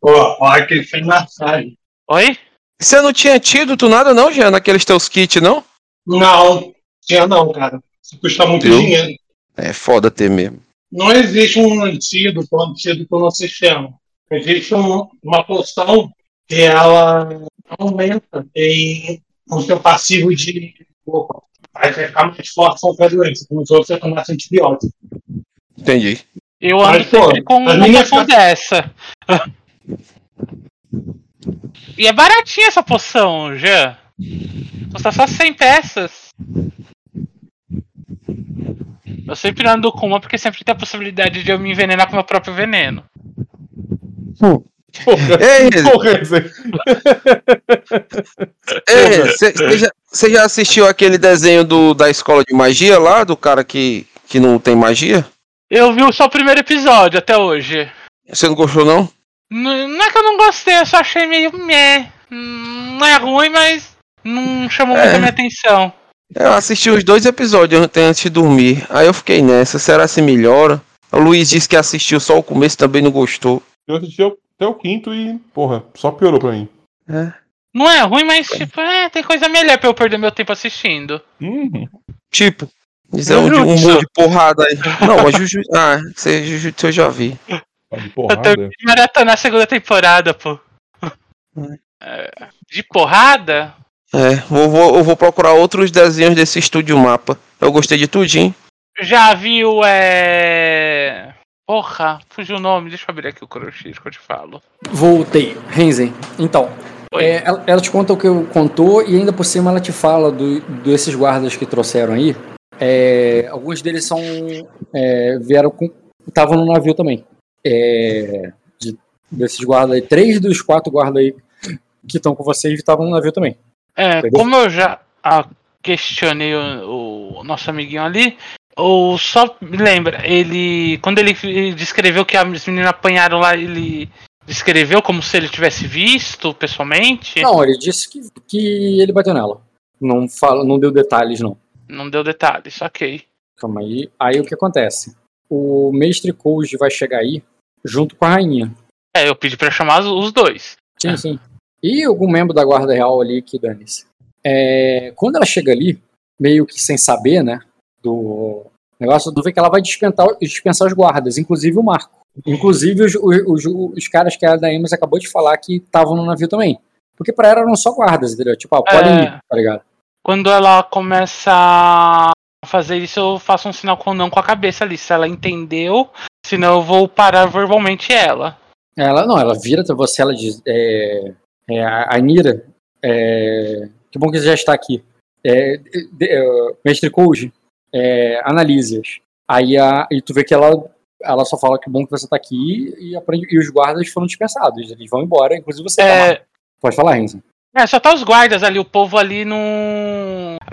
Ó, ó, aquele fez massagem. Oi? Você não tinha tido tu nada não, Jean, naqueles teus kits, não? Não, tinha não, cara. Isso custa muito Viu? dinheiro. É foda ter mesmo. Não existe um antídoto, um antídoto no sistema. Existe um, uma poção que ela aumenta em com o seu passivo de. Opa, vai ficar mais forte qualquer doença, como se você tomasse antibiótico. Entendi. Eu ando Mas, pô, sempre com as uma minhas dessa. e é baratinha essa poção, Jean. Custa só 100 peças. Eu sempre ando com uma porque sempre tem a possibilidade de eu me envenenar com meu próprio veneno. Porra, Ei, porra, você já, cê já assistiu aquele desenho do, da escola de magia lá, do cara que, que não tem magia? Eu vi só o primeiro episódio até hoje. Você não gostou, não? N- Não é que eu não gostei, eu só achei meio meh. Hum, Não é ruim, mas não chamou É. muito a minha atenção. Eu assisti os dois episódios ontem antes de dormir. Aí eu fiquei nessa, será se melhora? O Luiz disse que assistiu só o começo também não gostou. Eu assisti ao- até o quinto e, porra, só piorou pra mim. É. Não é ruim, mas tipo, é, tem coisa melhor pra eu perder meu tempo assistindo. Uhum. Tipo, dizer um, de- um Jujutsu. monte de porrada aí. Não, mas Juju... Ah, você Jujutsu eu já vi. Tá de Eu porrada. terminei de maratonar a segunda temporada, pô. É, de porrada? É, vou, vou- eu vou procurar outros desenhos desse estúdio mapa. Eu gostei de tudinho. Já viu, é. Porra, fugiu o nome, deixa eu abrir aqui o crochê que eu te falo. Voltei. Renzen. Então, é, ela, ela te conta o que eu contou e ainda por cima ela te fala do, desses guardas que trouxeram aí. É, alguns deles são. é, vieram com. estavam no navio também. É, de- desses guardas aí. Três dos quatro guardas aí que estão com vocês estavam no navio também. É, Pegou? como eu já ah, questionei o, o nosso amiguinho ali, ou só me lembra, ele. Quando ele descreveu que as meninas apanharam lá, ele descreveu como se ele tivesse visto pessoalmente? Não, ele disse que, que ele bateu nela. Não, fala, não deu detalhes, não. Não deu detalhes, ok. Calma aí. Aí o que acontece? O mestre Koji vai chegar aí junto com a rainha. É, eu pedi pra chamar os- os dois. Sim, sim. E algum membro da guarda real ali que dane-se. É, quando ela chega ali, meio que sem saber, né, do negócio, tu vê que ela vai dispensar, dispensar os guardas, inclusive o Marco. Inclusive os, os, os, caras que a Daemis acabou de falar que estavam no navio também. Porque pra ela eram só guardas, entendeu? Tipo, ah, podem É. ir, tá ligado? Quando ela começa a fazer isso, eu faço um sinal com não com a cabeça ali. Se ela entendeu, senão eu vou parar verbalmente ela. Ela não, ela vira pra você, ela diz. É, é, a Nira, é, que bom que você já está aqui. É, de- de- é, Mestre Koji, é, analise-as. Aí a, e tu vê que ela, ela só fala que bom que você está aqui e, aprende, e os guardas foram dispensados. Eles vão embora, inclusive você tá. É, Pode falar, Renzo. é, só tá os guardas ali, o povo ali não.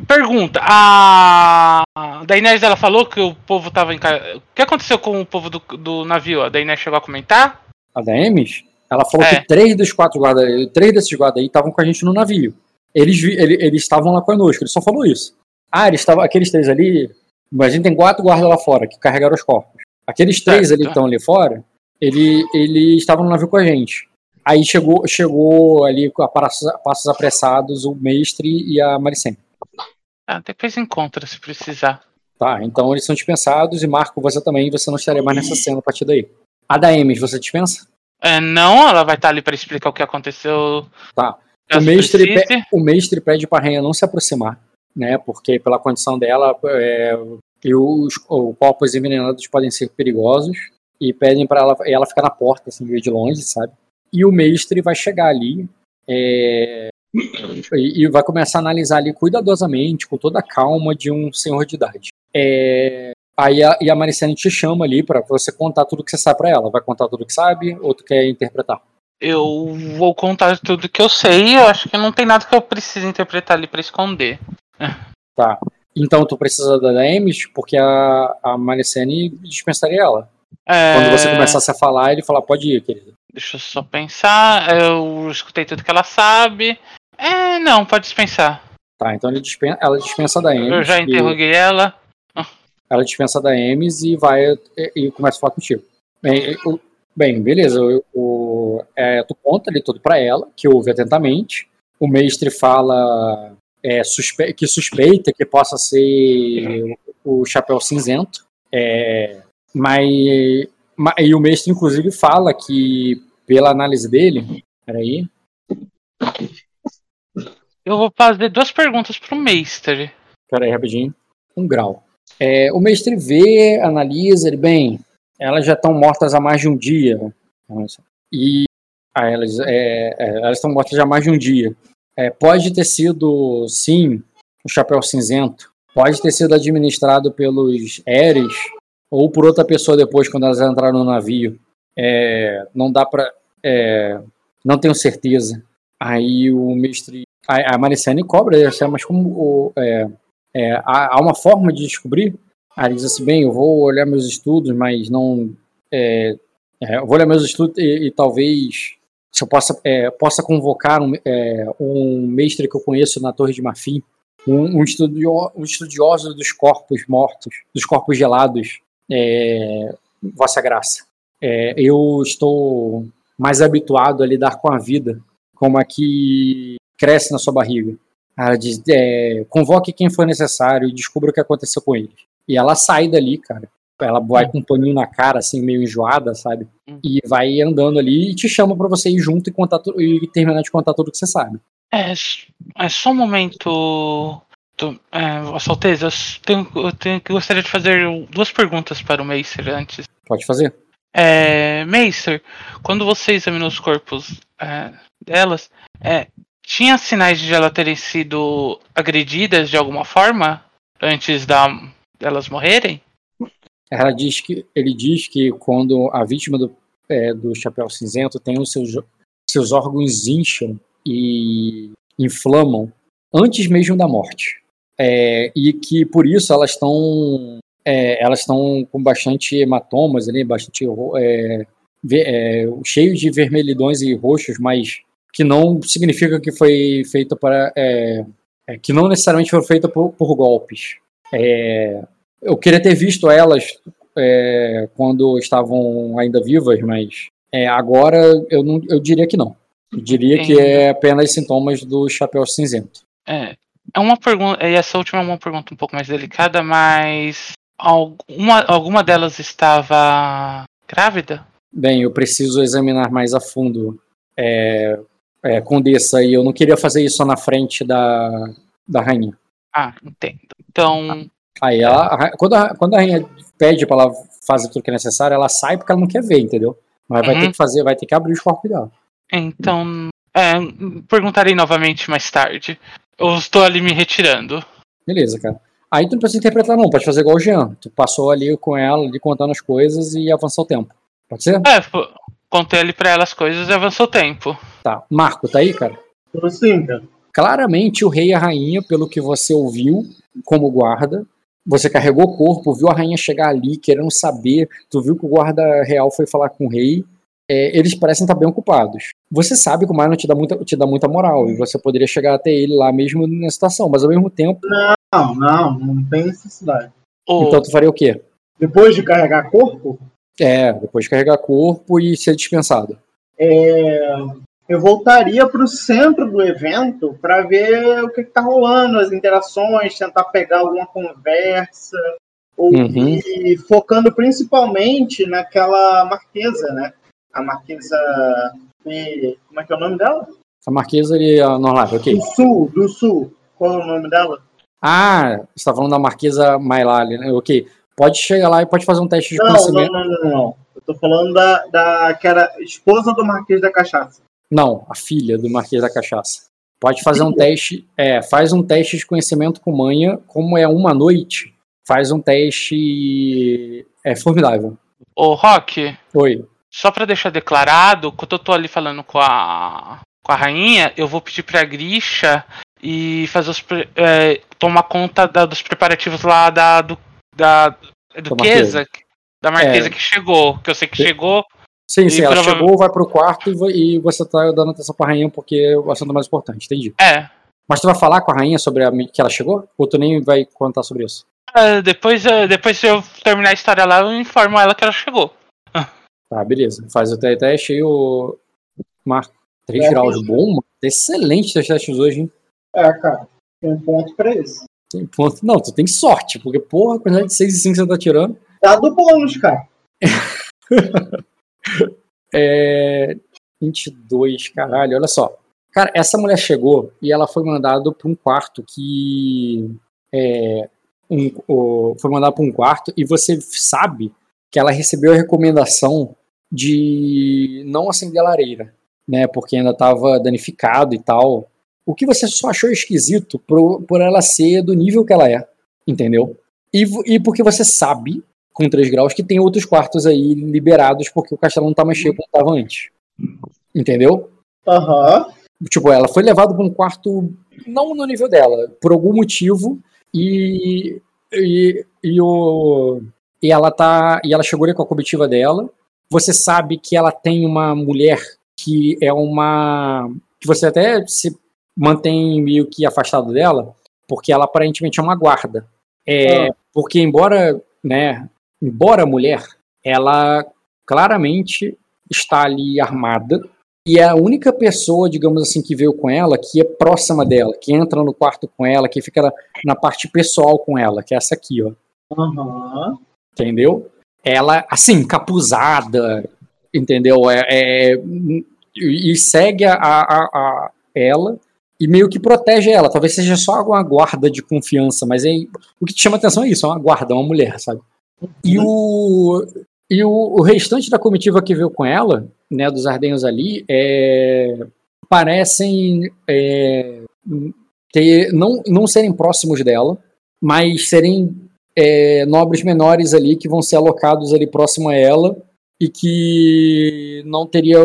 Pergunta, a. Da Inés ela falou que o povo tava em. ca- O que aconteceu com o povo do, do navio? A da Inés chegou a comentar? A da Emes, ela falou É. que três dos quatro guardas, três desses guardas aí estavam com a gente no navio. Eles, ele- eles estavam lá conosco, ele só falou isso. Ah, eles estavam, aqueles três ali, mas a gente tem quatro guardas lá fora que carregaram os corpos. Aqueles três Certo. ali que estão ali fora, ele, eles estavam no navio com a gente. Aí chegou, chegou ali com a passos, passos apressados o mestre e a Maricene. Ah, depois encontra se precisar. Tá, então eles são dispensados e Marco, você também, você não estaria mais nessa cena a partir daí. A da Emes, você dispensa? É, não, ela vai estar ali pra explicar o que aconteceu. Tá. O mestre, precise. pe- o mestre pede para a rainha não se aproximar, né? Porque pela condição dela, é, e os, os corpos envenenados podem ser perigosos e pedem para ela, ela ficar na porta, assim, meio de longe, sabe? E o mestre vai chegar ali é, e, e vai começar a analisar ali cuidadosamente, com toda a calma de um senhor de idade. É, aí a, e a Maricene te chama ali para você contar tudo que você sabe para ela. Vai contar tudo que sabe ou tu quer interpretar? Eu vou contar tudo que eu sei. Eu acho que não tem nada que eu precise interpretar ali pra esconder. Tá. Então tu precisa da Emes, porque a, a Maricene dispensaria ela. É, Quando você começasse a falar, ele fala, pode ir, querida. Deixa eu só pensar. Eu escutei tudo que ela sabe. É, não, pode dispensar. Tá, então ele dispensa, ela dispensa da Emes. Eu já e- interroguei ela. ela dispensa da Emes e vai e, e começa a falar contigo. Bem, o- bem beleza. O, o- é, tu conta ali tudo pra ela, que ouve atentamente. O mestre fala é, suspe- que suspeita que possa ser o Chapéu Cinzento. É, mas, ma- e o mestre, inclusive, fala que, pela análise dele. Peraí. Eu vou fazer duas perguntas pro Meister. Pera aí, rapidinho. Um grau. É, o mestre vê, analisa, ele, bem, elas já estão mortas há mais de um dia. E ah, elas é, é, elas estão mortas já há mais de um dia. É, pode ter sido, sim, o Chapéu Cinzento. Pode ter sido administrado pelos Eres ou por outra pessoa depois, quando elas entraram no navio. É, não dá pra. É, não tenho certeza. Aí o mestre. A, a Maricene cobra, mas como o, é, é, há, há, uma forma de descobrir? Aí diz assim: bem, eu vou olhar meus estudos, mas não. É, eu vou olhar meus estudos e, e talvez se eu possa, é, possa convocar um, é, um mestre que eu conheço na Torre de Marfim, um, um, estudio, um estudioso dos corpos mortos, dos corpos gelados, é, Vossa Graça. É, eu estou mais habituado a lidar com a vida, como a que cresce na sua barriga. Ela diz: é, convoque quem for necessário e descubra o que aconteceu com ele. E ela sai dali, cara. Ela vai com um paninho na cara, assim, meio enjoada, sabe? Hum. E vai andando ali e te chama para você ir junto e, contar e terminar de contar tudo que você sabe. É, é só um momento. É, Alteza, eu tenho, eu tenho que gostaria de fazer duas perguntas para o Meister antes. Pode fazer. É, Meister, quando você examinou os corpos é, delas, é, tinha sinais de elas terem sido agredidas de alguma forma antes da, delas morrerem? Ela diz que ele diz que quando a vítima do, é, do chapéu cinzento tem os seus, seus órgãos incham e inflamam antes mesmo da morte. É, e que por isso elas estão é, elas estão com bastante hematomas ali, bastante é, é, cheio de vermelhidões e roxos, mas que não significa que foi feito para é, é, que não necessariamente foi feita por, por golpes. Eu queria ter visto elas é, quando estavam ainda vivas, mas é, agora eu, não, eu diria que não. Eu diria que é apenas sintomas do chapéu cinzento. É, é uma pergunta, e essa última é uma pergunta um pouco mais delicada, mas alguma, alguma delas estava grávida? Bem, eu preciso examinar mais a fundo. É, é, Condessa, e eu não queria fazer isso na frente da, da rainha. Ah, entendo. Então, Aí ela, quando a, quando a rainha pede para ela fazer tudo que é necessário, ela sai porque ela não quer ver, entendeu? Mas vai ter Uhum. que fazer, vai ter que abrir os corpos dela. então, é, perguntarei novamente mais tarde. Eu estou ali me retirando. Beleza, cara. Aí tu não precisa interpretar não, pode fazer igual o Jean. Tu passou ali com ela, ali contando as coisas e avançou o tempo. Pode ser? É, pô, contei ali pra ela as coisas e avançou o tempo. Tá. Marco, tá aí, cara? Tô sim, cara. Claramente o rei e a rainha, pelo que você ouviu como guarda, você carregou o corpo, viu a rainha chegar ali querendo saber, tu viu que o guarda real foi falar com o rei, é, eles parecem estar bem ocupados. Você sabe que o Marlon te dá, muita, te dá muita moral e você poderia chegar até ele lá mesmo na situação, mas ao mesmo tempo. Não, não, não tem necessidade. Então tu faria o quê? Depois de carregar corpo, É, depois de carregar corpo e ser dispensado. é, eu voltaria para o centro do evento para ver o que, está rolando, as interações, tentar pegar alguma conversa, ouvir, focando principalmente naquela marquesa, né? A marquesa. de- Como é que é o nome dela? A marquesa e a Norlave, ok. Do sul, do sul. Qual é o nome dela? Ah, você tá falando da marquesa Mailali, né? Ok. Pode chegar lá e pode fazer um teste de Não, não, conhecimento. não, não, não. Eu tô falando da, da que era esposa do Marquês da Cachaça. Não, a filha do Marquês da Cachaça. Pode fazer um teste. É, faz um teste de conhecimento com manha. Como é uma noite, faz um teste. É formidável. ô Rock, Oi. só pra deixar declarado, quando eu tô ali falando com a, com a rainha, eu vou pedir pra Grisha e fazer os. é, tomar conta da- dos preparativos lá da. Do, da duquesa. Da marquesa É. que chegou. Que eu sei que Sim. chegou. Sim, sim, E ela prova- chegou, vai pro quarto e, vo- você tá dando atenção pra rainha porque o assunto é mais importante, entendi. É. Mas tu vai falar com a rainha sobre a, que ela chegou? Ou tu nem vai contar sobre isso? É, depois, é, depois se eu terminar a história lá, eu informo ela que ela chegou. Tá, beleza. Faz o te- teste aí, o. Marco. 3 É. graus, bom, mano. Excelente os testes hoje, hein? É, cara. Tem um ponto pra isso. Tem ponto. Não, tu tem sorte, porque, porra, a quantidade de 6 e 5 que você tá tirando. Dá do bônus, cara. É. 22, caralho, olha só. Cara, essa mulher chegou e ela foi mandada para um quarto que. É, um, o, foi mandada para um quarto e você sabe que ela recebeu a recomendação de não acender a lareira, né? Porque ainda estava danificado e tal. O que você só achou esquisito por, por ela ser do nível que ela é, entendeu? E, e porque você sabe, com 3 graus, que tem outros quartos aí liberados porque o castelo não tá mais cheio como estava antes. Entendeu? Aham. Uhum. Tipo, ela foi levada para um quarto não no nível dela, por algum motivo, e, e, e, o, e ela tá. E ela chegou ali com a comitiva dela. Você sabe que ela tem uma mulher que é uma. que você até se mantém meio que afastado dela, porque ela aparentemente é uma guarda. É, ah. Porque embora, né, embora mulher, ela claramente está ali armada e é a única pessoa, digamos assim, que veio com ela, que é próxima dela, que entra no quarto com ela, que fica na, parte pessoal com ela, que é essa aqui, ó. Uhum. Entendeu? Ela, assim, capuzada, entendeu? É, é e segue a, a, a, ela e meio que protege ela. Talvez seja só uma guarda de confiança, mas aí, o que te chama atenção é isso, é uma guarda, uma mulher, sabe? E o, e o, o restante da comitiva que veio com ela, né, dos ardenhos ali, é, parecem é, ter, não, não serem próximos dela, mas serem é, nobres menores ali que vão ser alocados ali próximo a ela e que não teria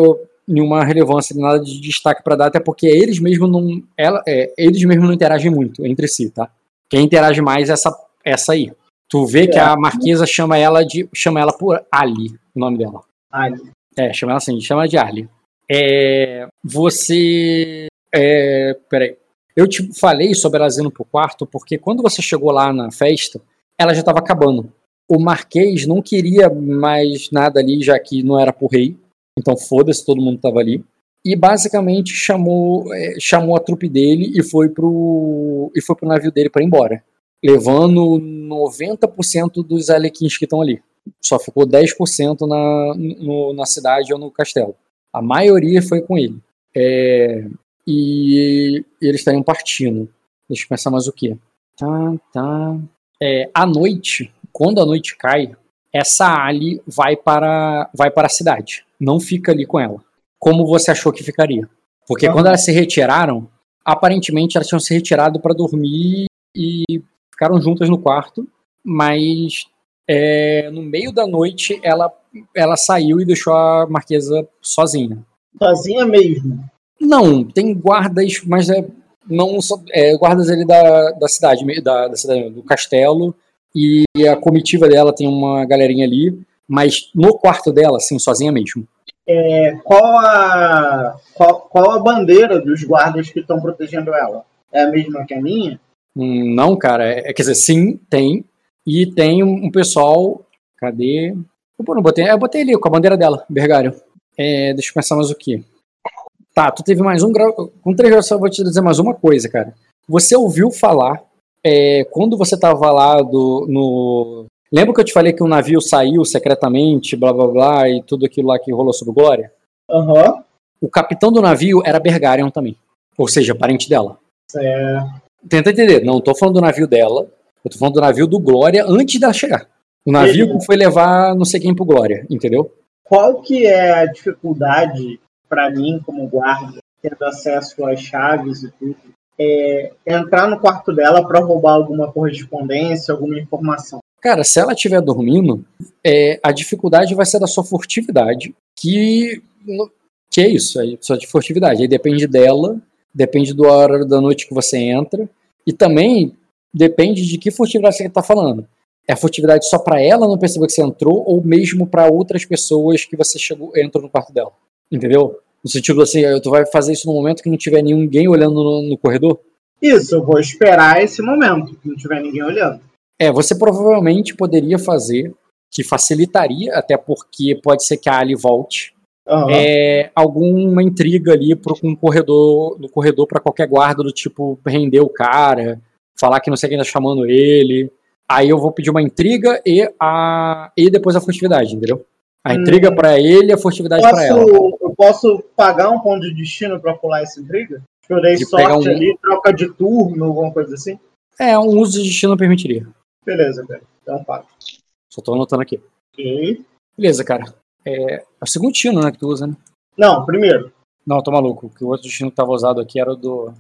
nenhuma relevância, nada de destaque para dar, até porque eles mesmos não, ela, é, eles mesmos não interagem muito entre si, tá? Quem interage mais é essa, essa aí. Tu vê que a é. Marquesa chama ela de, chama ela por Ali, o nome dela. Ali. É, chama ela assim, chama de Ali. É, você, é, peraí, eu te falei sobre ela indo pro quarto porque quando você chegou lá na festa, ela já estava acabando. O Marquês não queria mais nada ali, já que não era pro rei. Então foda-se, todo mundo tava ali. E basicamente chamou, é, chamou a trupe dele e foi pro, e foi pro navio dele para ir embora. Levando 90% dos alequins que estão ali. Só ficou 10% na, no, na cidade ou no castelo. A maioria foi com ele. É, e eles estariam partindo. Deixa eu pensar mais o que. Tá, tá. É, à noite, quando a noite cai, essa Ali vai para, vai para a cidade. Não fica ali com ela. Como você achou que ficaria? Porque quando elas se retiraram, aparentemente elas tinham se retirado para dormir e ficaram juntas no quarto, mas é, no meio da noite ela, ela saiu e deixou a marquesa sozinha. Sozinha mesmo? Não, tem guardas, mas é, não é, guardas ali da, da cidade, da, da cidade, do castelo, e a comitiva dela tem uma galerinha ali, mas no quarto dela, assim, sozinha mesmo. É, qual, a, qual, qual a bandeira dos guardas que estão protegendo ela? É a mesma que a minha? Não, cara. É, quer dizer, sim, tem. E tem um, pessoal. Cadê? Eu não botei, eu botei ali com a bandeira dela, Bergário. É, deixa eu pensar mais o que. Tá, tu teve mais um grau. Com três graus, eu vou te dizer mais uma coisa, cara. Você ouviu falar é, quando você estava lá do, no. Lembra que eu te falei que o um navio saiu secretamente, blá blá blá, e tudo aquilo lá que rolou sobre Glória? Aham. Uhum. O capitão do navio era Bergarion também. Ou seja, parente dela. É. Tenta entender, não tô falando do navio dela, eu tô falando do navio do Glória antes dela chegar. O navio que foi levar não sei quem pro Glória, entendeu? Qual que é a dificuldade para mim, como guarda, tendo acesso às chaves e tudo, é, entrar no quarto dela para roubar alguma correspondência, alguma informação. Cara, se ela estiver dormindo, é, a dificuldade vai ser da sua furtividade, que, que é isso, é sua de furtividade. Aí depende dela, depende do hora da noite que você entra, e também depende de que furtividade você está falando. É furtividade só para ela não perceber que você entrou, ou mesmo para outras pessoas que você chegou, entrou no quarto dela. Entendeu? No sentido assim, tu vai fazer isso no momento que não tiver ninguém olhando no, no corredor? Isso, eu vou esperar esse momento, que não tiver ninguém olhando. É, você provavelmente poderia fazer, que facilitaria, até porque pode ser que a Ali volte, uhum. é, alguma intriga ali pro, um corredor, no corredor para qualquer guarda, do tipo, render o cara, falar que não sei quem tá chamando ele. Aí eu vou pedir uma intriga e, a, e depois a furtividade, entendeu? A intriga hum. para ele e a furtividade para ela. Eu posso pagar um ponto de destino pra pular esse briga? Eu dei De sorte um- ali, troca de turno, alguma coisa assim? É, um uso de destino permitiria. Beleza, cara. Então paga. Só tô anotando aqui. Ok. Beleza, cara. É, é o segundo destino, né, que tu usa, né? Não, primeiro. Não, tô maluco. Que o outro destino que tava usado aqui era o do.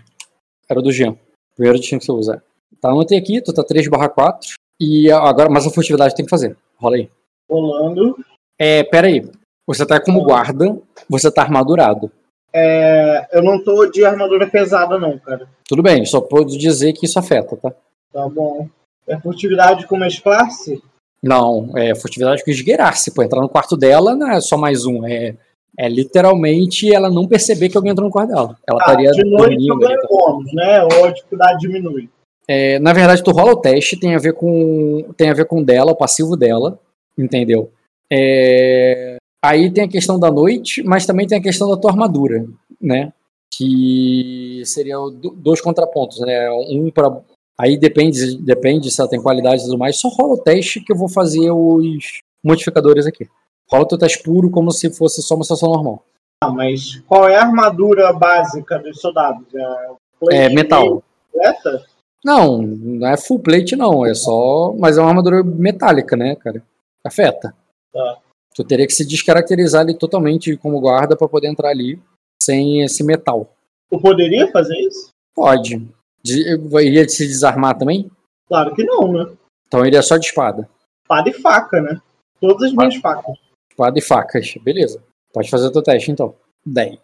Era o do Jean. Primeiro destino que você usa. Tá, anotei aqui, tu tá 3 barra 4. E agora, mas a furtividade tem que fazer. Rola aí. Rolando. É, pera aí. Você tá como guarda, você tá armadurado. É, eu não tô de armadura pesada, não, cara. Tudo bem, só posso dizer que isso afeta, tá? Tá bom. É furtividade com mais classe? Não, é furtividade com esgueirar-se. Pô, entrar no quarto dela não é só mais um. É, é literalmente ela não perceber que alguém entrou no quarto dela. Ela estaria de noite ganho tá? bônus, né? Ou a dificuldade diminui. É, na verdade, tu rola o teste, tem a ver com tem a ver com dela, o passivo dela, entendeu? É, aí tem a questão da noite, mas também tem a questão da tua armadura, né? Que seriam do- dois contrapontos, né? Um para aí depende depende se ela tem qualidade e tudo mais. Só rola o teste que eu vou fazer os modificadores aqui. Rola o teu teste puro como se fosse só uma situação normal. Ah, mas qual é a armadura básica dos soldados? É, É metal. completa? Não, não é full plate não, é só, mas é uma armadura metálica, né, cara? Afeta. Tá. Tu teria que se descaracterizar ali totalmente como guarda pra poder entrar ali sem esse metal. Tu poderia fazer isso? Pode. De- Iria se desarmar também? Claro que não, né? Então iria só de espada. Espada e faca, né? Todas as minhas facas. Espada e facas, beleza. Pode fazer o teu teste então. 10.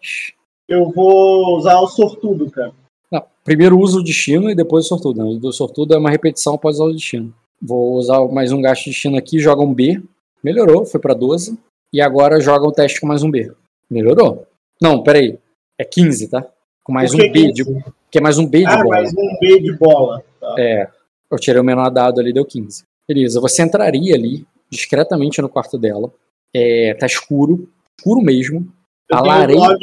Eu vou usar o sortudo, cara. Não, primeiro usa o destino e depois o sortudo. né? O do sortudo é uma repetição após usar o destino. Vou usar mais um gasto de destino aqui, joga um B. Melhorou, foi pra 12. E agora joga o teste com mais um B. Melhorou. Não, peraí. É 15, tá? Com mais um que B 15? de. Que é mais um B de Ah, bola. mais um B de bola. Tá. É. Eu tirei o menor dado ali, deu 15. Beleza, você entraria ali, discretamente no quarto dela. É, tá escuro, escuro mesmo. Eu A tenho lareira.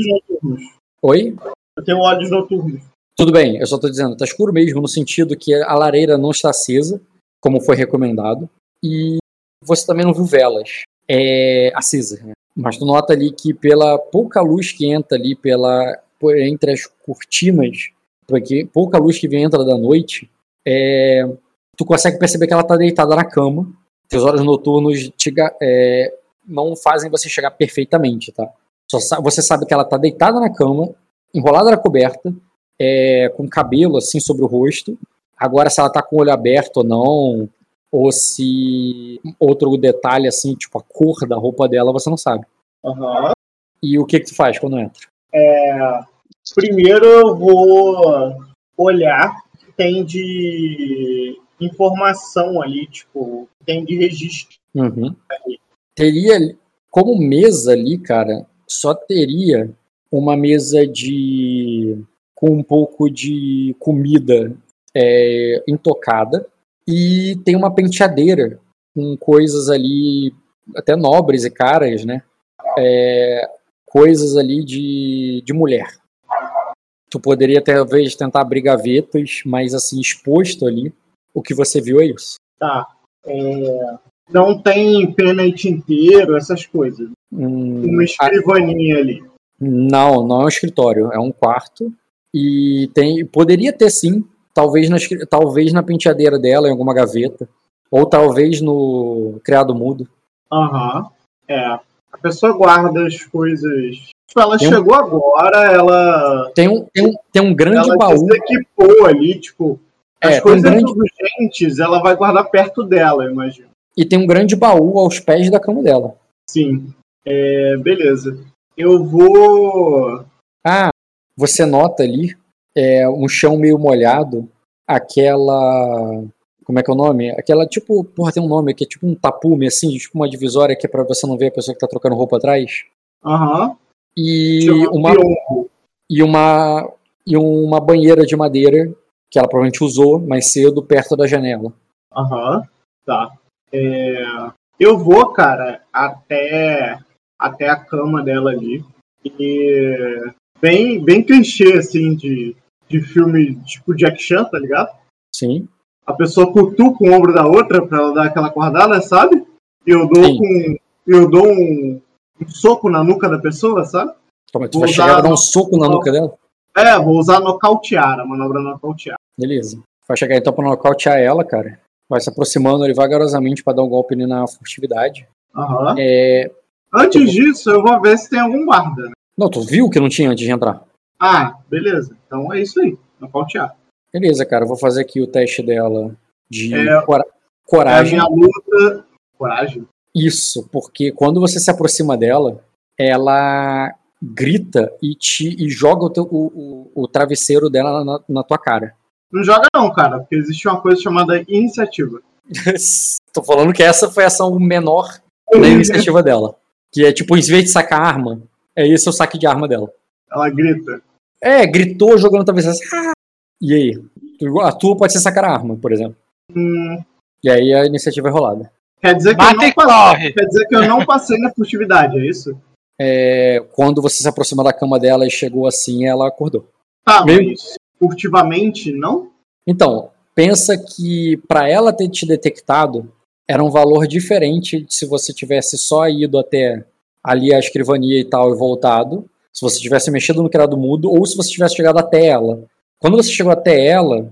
Oi? Eu tenho olhos noturnos. Tudo bem, eu só tô dizendo, tá escuro mesmo, no sentido que a lareira não está acesa, como foi recomendado. E você também não viu velas é, acesas, né? Mas tu nota ali que pela pouca luz que entra ali pela por entre as cortinas, porque pouca luz que vem entra da noite, é, tu consegue perceber que ela tá deitada na cama. Teus olhos noturnos te é, não fazem você chegar perfeitamente, tá? Só você sabe que ela tá deitada na cama, enrolada na coberta, é, com cabelo assim sobre o rosto. Agora, se ela tá com o olho aberto ou não, ou se outro detalhe assim, tipo a cor da roupa dela, você não sabe. Aham. E o que que tu faz quando entra? É, primeiro eu vou olhar o que tem de informação ali, tipo, o que tem de registro. Uhum. Teria como mesa ali, cara, só teria uma mesa de com um pouco de comida é, intocada e tem uma penteadeira com coisas ali até nobres e caras, né? É, coisas ali de, de mulher. Tu poderia talvez tentar abrir gavetas, mas assim exposto ali, o que você viu é isso. Tá. É, não tem pena e tinteiro, essas coisas. Hum, Uma escrivaninha ali. Não, não é um escritório, é um quarto. E tem, poderia ter sim, talvez na, talvez na penteadeira dela, em alguma gaveta, ou talvez no criado mudo. Aham. É. A pessoa guarda as coisas. Ela Tem um- chegou agora, ela. Tem um, tem um, tem um grande ela baú. se equipou ali, tipo. As É, um coisas grande, urgentes ela vai guardar perto dela, eu imagino. e tem um grande baú aos pés da cama dela. Sim. É, beleza. Eu vou. Ah, você nota ali é, um chão meio molhado, aquela. Como é que é o nome? Aquela tipo. Porra, tem um nome que é tipo um tapume, assim, tipo uma divisória que é pra você não ver a pessoa que tá trocando roupa atrás. Aham. E uma, e uma e uma banheira de madeira que ela provavelmente usou mais cedo perto da janela. Aham. Tá. É, eu vou, cara, até, até a cama dela ali. E bem, bem clichê, assim, de, de filme tipo Jack Chan, tá ligado? Sim. A pessoa cutuca o ombro da outra pra ela dar aquela acordada, sabe? E eu dou Sim. com. Eu dou um, um soco na nuca da pessoa, sabe? Toma, tu Vou vai chegar e dar um soco na nuca dela? É, vou usar nocautear, a manobra nocautear. Beleza. Vai chegar então pra nocautear ela, cara. Vai se aproximando ali vagarosamente pra dar um golpe ali na furtividade. Aham. É... Antes disso, eu vou ver se tem algum guarda. né? Não, tu viu que não tinha antes de entrar? Ah, beleza. Então é isso aí. Nocautear. Beleza, cara. eu Vou fazer aqui o teste dela de É- cora- É a coragem. minha luta. Coragem. Isso, porque quando você se aproxima dela, ela grita e te e joga o, teu- o, o, o travesseiro dela na, na tua cara. Não joga não, cara, porque existe uma coisa chamada iniciativa. Tô falando que essa foi a ação menor da iniciativa dela. Que é tipo, em vez de sacar arma, é esse o saque de arma dela. Ela grita. É, gritou jogando travesseiro. assim, "Ah!" E aí? A tua pode ser sacar a arma, por exemplo. Hum, E aí a iniciativa é rolada. Quer dizer que eu não passei. corre. Quer dizer que eu não passei na furtividade, é isso? É, quando você se aproxima da cama dela e chegou assim, ela acordou. Tá, Meio- mas furtivamente, não? Então, pensa que para ela ter te detectado era um valor diferente de se você tivesse só ido até ali a escrivania e tal e voltado, se você tivesse mexido no criado mudo ou se você tivesse chegado até ela. Quando você chegou até ela,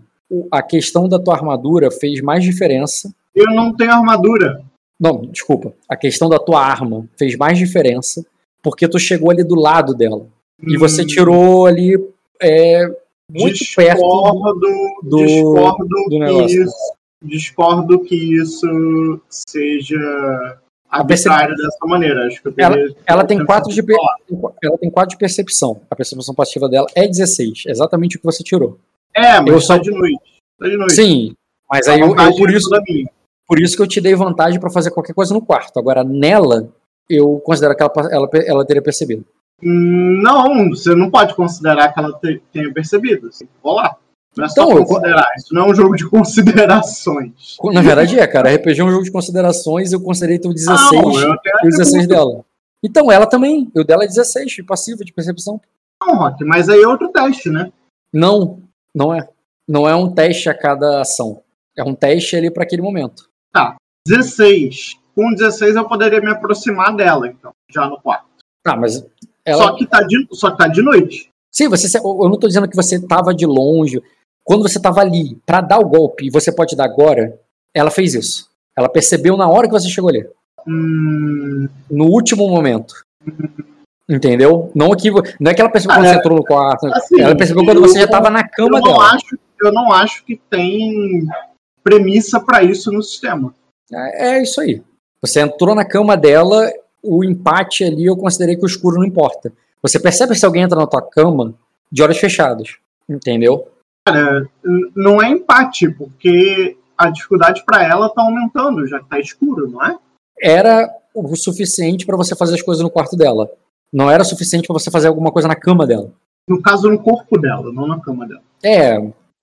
a questão da tua armadura fez mais diferença. Eu não tenho armadura. Não, desculpa. A questão da tua arma fez mais diferença porque tu chegou ali do lado dela. E você Hum, tirou ali é, muito perto do, discordo, do- discordo negócio. isso, discordo que isso seja percep- arbitrário dessa maneira. Acho que Ela- Ela tem 4 de, ela tem 4 de percepção. A percepção passiva dela é 16. Exatamente o que você tirou. É, mas Eu tá só- de noite. Tá de noite. Sim, mas A aí eu, eu- por, isso, toda minha. Por isso que eu te dei vantagem pra fazer qualquer coisa no quarto. Agora, nela, eu considero que ela, ela, ela teria percebido. Não, você não pode considerar que ela te- tenha percebido. Você tem que rolar. Não é só Então, eu- considerar. Isso não é um jogo de considerações. Na verdade é, cara. RPG é um jogo de considerações eu considerei teu 16 Não, eu tenho e o 16 dela. Então, ela também. O dela é 16, de passiva, de percepção. Não, Rock, mas aí é outro teste, né? Não, não é. Não é um teste a cada ação. É um teste ali pra aquele momento. 16. Com 16 eu poderia me aproximar dela, então, já no quarto. Ah, mas ela. Só, que tá de, só que tá de noite. Sim, você, eu não tô dizendo que você tava de longe. Quando você tava ali pra dar o golpe e você pode dar agora, ela fez isso. Ela percebeu na hora que você chegou ali. Hum, No último momento. Entendeu? Não, aqui, não é que ela percebeu quando Ah, você entrou no quarto. assim, ela percebeu quando você já tava na eu, cama não dela. acho, eu não acho que tem premissa pra isso no sistema. É, é isso aí. Você entrou na cama dela, o empate ali eu considerei que o escuro não importa. Você percebe se alguém entra na tua cama de olhos fechados. Entendeu? N- Não é empate, porque a dificuldade pra ela tá aumentando, já que tá escuro, não é? Era o suficiente pra você fazer as coisas no quarto dela. Não era suficiente pra você fazer alguma coisa na cama dela. No caso, no corpo dela, não na cama dela. É,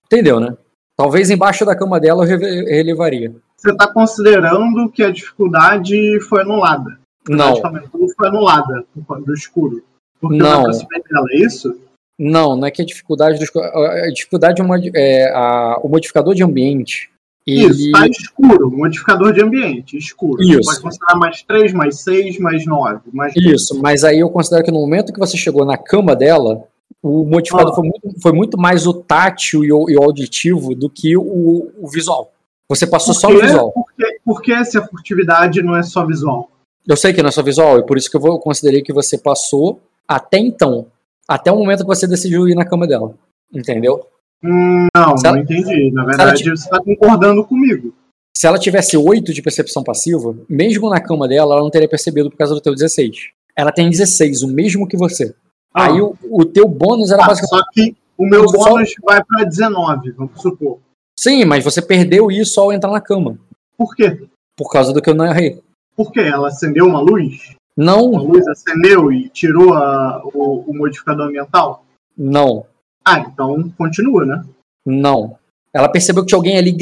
entendeu, né? Talvez embaixo da cama dela eu relevaria. Você tá considerando que a dificuldade foi anulada. Não, foi anulada do escuro. Porque Não. aproximei dela, é isso? não, não é que a dificuldade do esco- a dificuldade é, uma, é a, o modificador de ambiente. Isso, Ele, tá escuro, modificador de ambiente, escuro. Isso. Você pode considerar mais 3, mais 6, mais 9. Mais... Isso, mas aí eu considero que no momento que você chegou na cama dela, o modificador Ah. foi, muito, foi muito mais o tátil e o, e o auditivo do que o, o visual. Você passou só o visual. Por que, por que se a furtividade não é só visual? Eu sei que não é só visual, e por isso que eu, vou, eu considerei que você passou até então. Até o momento que você decidiu ir na cama dela. Entendeu? Hum, não, ela- não entendi. Na verdade, te- você está concordando comigo. Se ela tivesse 8 de percepção passiva, mesmo na cama dela, ela não teria percebido por causa do teu 16. Ela tem 16, o mesmo que você. Ah. Aí o, o teu bônus era Ah, basicamente. só que o meu Só- bônus vai para 19, vamos supor. Sim, mas você perdeu isso ao entrar na cama. Por quê? Por causa do que eu narrei. Por quê? Ela acendeu uma luz? Não, luz acendeu e tirou a- o, o modificador ambiental? não, Ah, então continua, né? não. Ela percebeu que tinha alguém ali.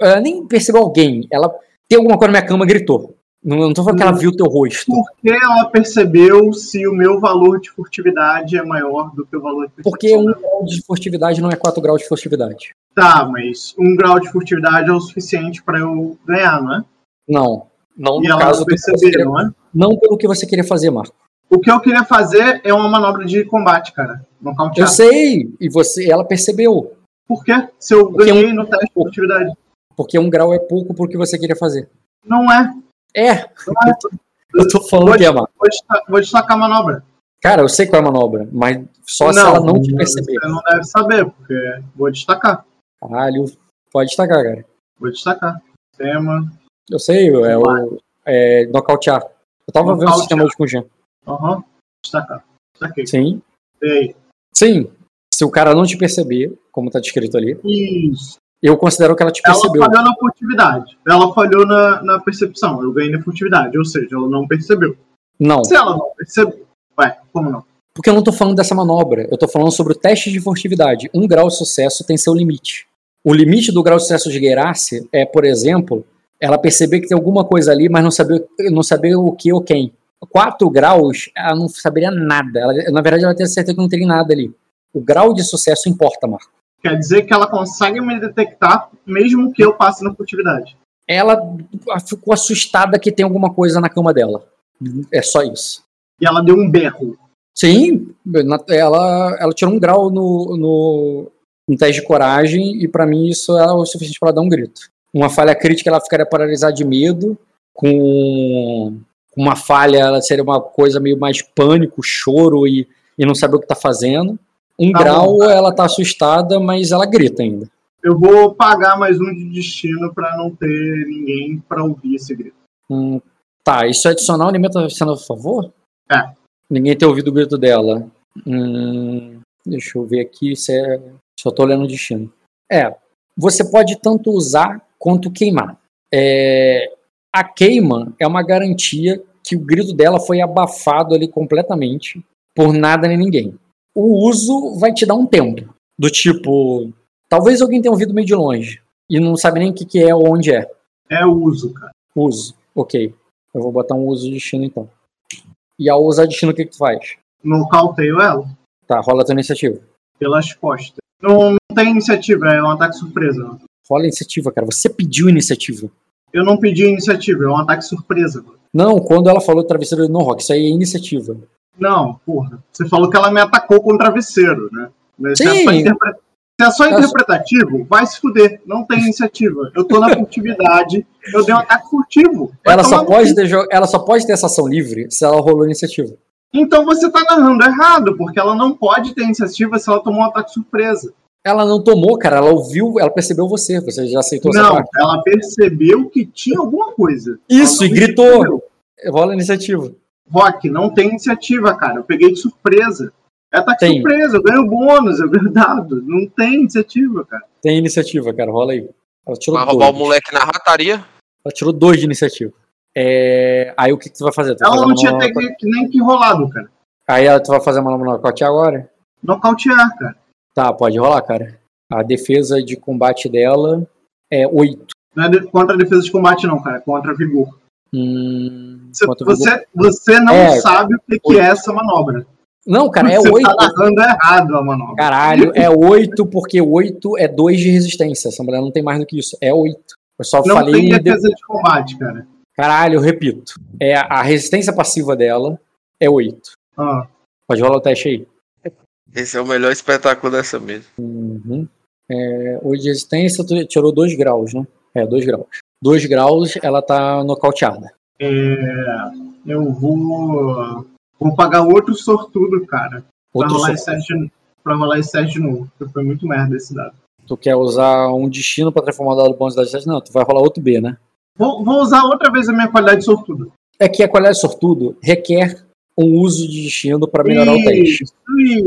Ela nem percebeu alguém. Ela tem alguma coisa na minha cama gritou. Não, não tô falando que ela viu o teu rosto. Por que ela percebeu se o meu valor de furtividade é maior do que o valor de? Porque um grau de furtividade não é 4 graus de furtividade. Tá, mas um grau de furtividade é o suficiente para eu ganhar, não é? Não. Não E no ela caso perceber, queria, não é? não pelo que você queria fazer, Marco. O que eu queria fazer é uma manobra de combate, cara. Nocautear. Eu sei, e você, ela percebeu. Por quê? Se eu Porque ganhei no teste de furtividade. Porque um grau é pouco pro que você queria fazer. Não é. É, Não eu tô falando que é, mano. Vou destacar, vou destacar a manobra. Cara, eu sei qual é a manobra, mas só se ela não te perceber. Você não deve saber, porque vou destacar. Caralho, pode destacar, cara. Vou destacar. Tema. Eu sei, é o. É, nocautear. Eu tava vendo o Nocautear. sistema hoje com o Jean. Aham. Destacar. Destaquei. Sim. Aí? Sim. Se o cara não te perceber, como tá descrito ali, Isso. Eu considero que ela te Ela percebeu. falhou na furtividade. Ela falhou na, na percepção. Eu ganhei na furtividade. Ou seja, ela não percebeu. Não, Se ela não percebeu. Ué, como não? porque eu não tô falando dessa manobra. Eu tô falando sobre o teste de furtividade. Um grau de sucesso tem seu limite. O limite do grau de sucesso de Gerace é, por exemplo, ela perceber que tem alguma coisa ali, mas não saber, não saber o que ou quem. Quatro graus, ela não saberia nada. Ela, na verdade, ela tem certeza que não teria nada ali. O grau de sucesso importa, Marco. Quer dizer que ela consegue me detectar mesmo que eu passe na furtividade. Ela ficou assustada que tem alguma coisa na cama dela. É só isso. E ela deu um berro. Sim, ela, ela tirou um grau no, no, no teste de coragem e pra mim isso é o suficiente para dar um grito. Uma falha crítica ela ficaria paralisada de medo, com uma falha ela seria uma coisa meio mais pânico, choro e, e não saber o que tá fazendo. Um Tá grau bom. ela tá assustada, mas ela grita ainda. Eu vou pagar mais um de destino pra não ter ninguém pra ouvir esse grito. Hum, tá, isso é adicional, tá sendo a favor? É. Ninguém ter ouvido o grito dela. Hum, deixa eu ver aqui se é. Só tô olhando o destino. É. Você pode tanto usar quanto queimar. É, a queima é uma garantia que o grito dela foi abafado ali completamente por nada nem ninguém. O uso vai te dar um tempo. Do tipo, talvez alguém tenha ouvido meio de longe e não sabe nem o que, que é ou onde é. É o uso, cara. Uso. Ok. Eu vou botar um uso de destino então. E ao usar destino, o que, que tu faz? Nocauteio ela Tá, rola a tua iniciativa. pelas costas. Não, não tem iniciativa, é um ataque surpresa. Rola a iniciativa, cara. Você pediu iniciativa. Eu não pedi iniciativa, é um ataque surpresa. Não, quando ela falou travesseiro de no-rock, isso aí é iniciativa. Não, porra. Você falou que ela me atacou com o travesseiro, né? Mas se é Sim. só, interpre- se é só interpretativo, vai se fuder. Não tem iniciativa. Eu tô na furtividade, eu dei um ataque furtivo. Ela só, pode ter jo- ela só pode ter essa ação livre se ela rolou iniciativa. Então você tá narrando errado, porque ela não pode ter iniciativa se ela tomou um ataque surpresa. Ela não tomou, cara. Ela ouviu, ela percebeu você. Você já aceitou essa Não, parte? ela percebeu que tinha alguma coisa. Isso, e gritou. Rola a iniciativa. Rock, não tem iniciativa, cara. Eu peguei de surpresa. É ataque Tem. surpresa, eu ganho bônus, eu ganho dado. Não tem iniciativa, cara. Tem iniciativa, cara. Rola aí. Ela tirou Vai roubar o dois. moleque na rataria. Ela tirou dois de iniciativa. É, Aí o que, que tu vai fazer? Tu vai Ela fazer não tinha que- nem que rolado, cara. Aí ela- tu vai fazer uma nocaute agora? Nocautear, cara. Tá, pode rolar, cara. A defesa de combate dela é 8. Não é de- contra a defesa de combate, não, cara. É contra vigor. Hum, Você, você, você não É, sabe o que, que é essa manobra. Não, cara, é você 8. tá narrando errado a manobra. Caralho, é 8 porque 8 é 2 de resistência. Essa mulher não tem mais do que isso. É 8. Eu só não falei. tem de- defesa de combate, cara. Caralho, eu repito. É a resistência passiva dela é 8. Ah, Pode rolar o teste aí. Esse é o melhor espetáculo dessa mesa. Uhum. É, 8 de resistência, tu tirou 2 graus, né? É, 2 graus. 2 graus, ela tá nocauteada. é, eu vou. Vou pagar outro sortudo, cara. Pra Outro rolar, só. esse de, pra rolar esse teste de novo. Porque foi muito merda esse dado. Tu quer usar um destino pra transformar o dado bônus da distância? Não, tu vai rolar outro B, né? Vou, vou usar outra vez a minha qualidade de sortudo. É que a qualidade sortudo requer um uso de destino pra melhorar o teste. Isso,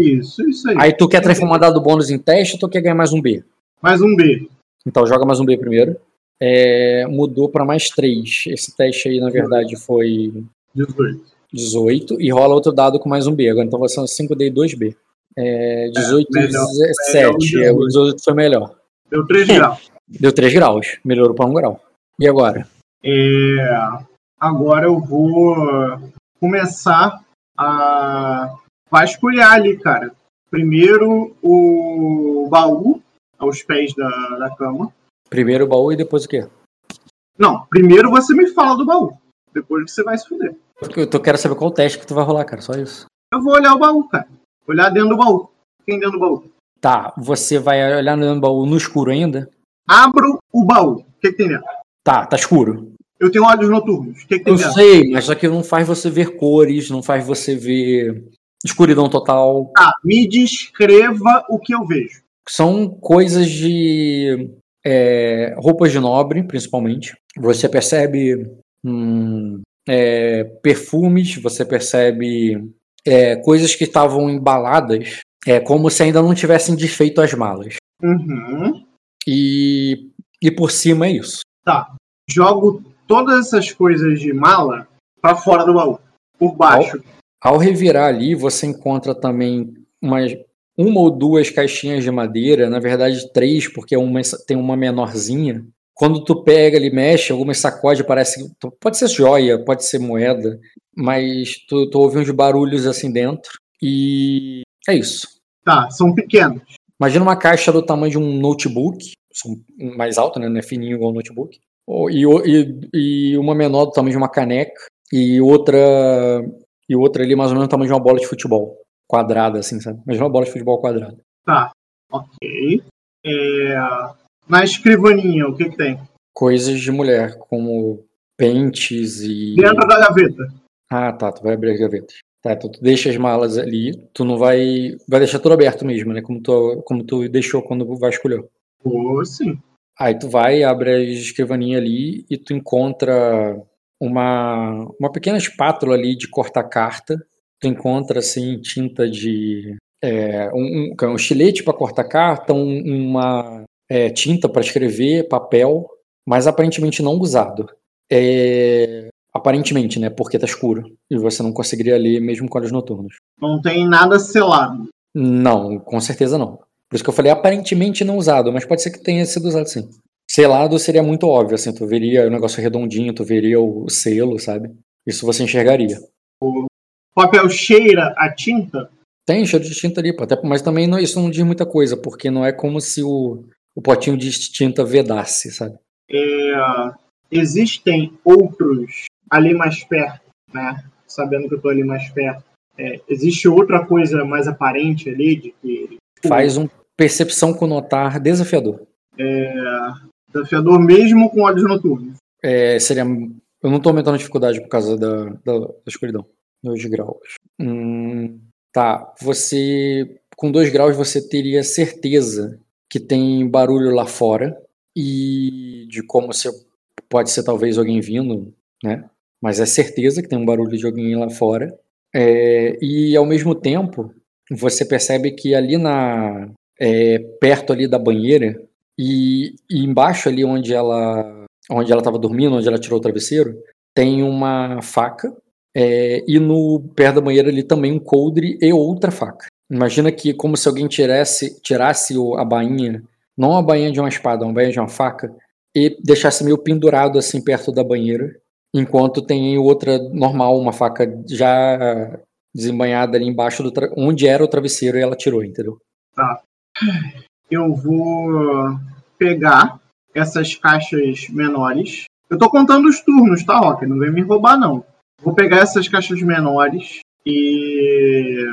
isso, isso aí. Aí tu quer transformar dado bônus em teste ou tu quer ganhar mais um B? Mais um B. Então joga mais um B primeiro. É, mudou pra mais 3. Esse teste aí, na verdade, foi 18. 18. E rola outro dado com mais um B. Agora então vai ser um 5D e 2B. É, 18 e melhor- 17. melhor É, o o 18 foi melhor. Deu 3 graus. Deu 3 graus. Melhorou pra 1 grau. E agora? É, agora eu vou começar a vasculhar ali, cara. Primeiro o baú aos pés da, da cama. Primeiro o baú e depois o quê? Não, primeiro você me fala do baú. Depois você vai se fuder. Eu tô, quero saber qual o teste que tu vai rolar, cara. Só isso. Eu vou olhar o baú, cara. Olhar dentro do baú. Quem dentro do baú? Tá, você vai olhar dentro do baú no escuro ainda? Abro o baú. O que, que tem dentro? Tá, tá escuro. Eu tenho olhos noturnos. O que, que tem Eu dentro? sei, mas só que não faz você ver cores, não faz você ver escuridão total. Tá, me descreva o que eu vejo. São coisas de é, roupas de nobre, principalmente. Você percebe hum, é, perfumes, você percebe é, coisas que estavam embaladas, é como se ainda não tivessem desfeito as malas. Uhum. E, e por cima é isso. Tá. Jogo todas essas coisas de mala pra fora do baú. Por baixo. Ao revirar ali, você encontra também umas, uma ou duas caixinhas de madeira, na verdade três, porque uma tem uma menorzinha. Quando tu pega ali, mexe, algumas sacode, parece. Pode ser joia, pode ser moeda, mas tu, tu ouve uns barulhos assim dentro. E é isso. Tá, são pequenos. Imagina uma caixa do tamanho de um notebook, mais alta, né? Não é fininho igual um notebook. E, e, e uma menor do tamanho de uma caneca, e outra e outra ali mais ou menos do tamanho de uma bola de futebol. Quadrada, assim, sabe? Imagina uma bola de futebol quadrada. Tá. Ok. É, Na escrivaninha, o que, que tem? Coisas de mulher, como pentes e. Dentro da gaveta. Ah, tá, tu vai abrir as gavetas. Tá, então tu deixa as malas ali, tu não vai. Vai deixar tudo aberto mesmo, né? Como tu, como tu deixou quando vasculhou. Pô, sim. Aí tu vai, abre a escrivaninha ali e tu encontra uma, uma pequena espátula ali de cortar carta. Tu encontra assim tinta de é, um, um, um estilete para cortar carta, um- uma é, tinta para escrever, papel, mas aparentemente não usado. É, aparentemente, né? Porque tá escuro e você não conseguiria ler mesmo com olhos noturnos. Não tem nada selado. Não, com certeza não. Por isso que eu falei aparentemente não usado, mas pode ser que tenha sido usado sim. Selado seria muito óbvio, assim, tu veria o negócio redondinho, tu veria o selo, sabe? Isso você enxergaria. O papel cheira a tinta? Tem cheiro de tinta ali, até, mas também não- isso não diz muita coisa, porque não é como se o, o potinho de tinta vedasse, sabe? É, existem outros ali mais perto, né? Sabendo que eu tô ali mais perto. É, existe outra coisa mais aparente ali de que Faz um percepção com notar desafiador. é desafiador mesmo com olhos noturnos. É, seria. Eu não tô aumentando a dificuldade por causa da, da, da escuridão. 2 graus. Hum, tá. Você. Com 2 graus você teria certeza que tem barulho lá fora. E de como se pode ser talvez alguém vindo, né? Mas é certeza que tem um barulho de alguém lá fora. É, e ao mesmo tempo, você percebe que ali na. é, perto ali da banheira, e, e embaixo ali onde ela onde ela estava dormindo, onde ela tirou o travesseiro, tem uma faca é, e no perto da banheira ali também um coldre e outra faca. Imagina que como se alguém tirasse tirasse a bainha, não a bainha de uma espada, uma bainha de uma faca e deixasse meio pendurado assim perto da banheira, enquanto tem outra normal, uma faca já desembanhada ali embaixo do onde era o travesseiro e ela tirou, entendeu? Tá. Eu vou pegar essas caixas menores. Eu tô contando os turnos, tá, Rock? Não vem me roubar, não. Vou pegar essas caixas menores e.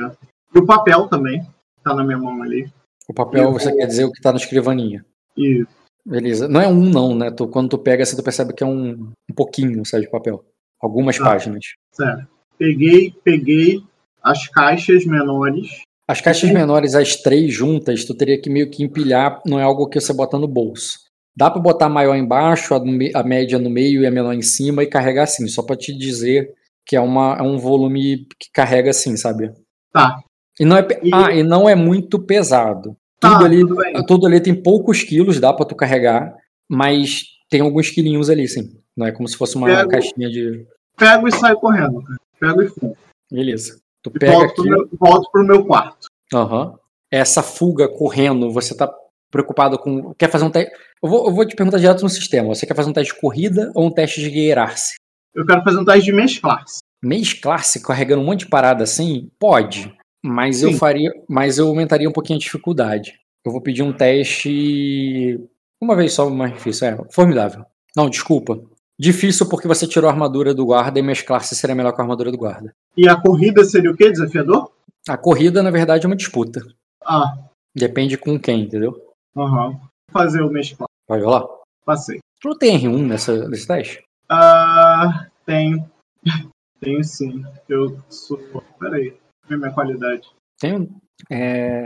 E o papel também. Tá na minha mão ali. O papel você quer dizer o que tá na escrivaninha. E Beleza. Não é um não, né? Tu, quando tu pega, você tu percebe que é um, um pouquinho, sabe, de papel. Algumas Ah. páginas. Certo. Peguei, peguei as caixas menores. As caixas menores, as três juntas, tu teria que meio que empilhar, não é algo que você bota no bolso. Dá pra botar a maior embaixo, a, a média no meio e a menor em cima e carregar assim, só pra te dizer que é, uma, é um volume que carrega assim, sabe? Tá. E não é, pe- Ah, e não é muito pesado. Tá, Tudo ali, tudo tudo ali tem poucos quilos, dá pra tu carregar, mas tem alguns quilinhos ali, sim. Não é como se fosse uma Pego. caixinha de. Pego e saio correndo, cara. Pego e fumo. Beleza. Tu E pega volto, pro aqui. meu, volto pro meu quarto. Aham. Essa fuga correndo, você tá preocupado com. Quer fazer um teste. Eu vou, eu vou te perguntar direto no sistema. Você quer fazer um teste de corrida ou um teste de guiar-se? Eu quero fazer um teste de mesclar-se. Mesclar-se carregando um monte de parada assim? Pode. Mas eu Sim. faria. Mas eu aumentaria um pouquinho a dificuldade. Eu vou pedir um teste. Uma vez só mais difícil. É, formidável. Não, desculpa. Difícil porque você tirou a armadura do guarda e mesclar-se seria melhor com a armadura do guarda. E a corrida seria o quê? Desafiador? A corrida, na verdade, é uma disputa. Ah, Depende com quem, entendeu? aham. Fazer o mesclar. Pode rolar? Passei. Tu não tem R1 nessa, nesse teste? Ah, tenho. Tenho sim. Eu sou. Peraí. Ver minha qualidade. Tem. É.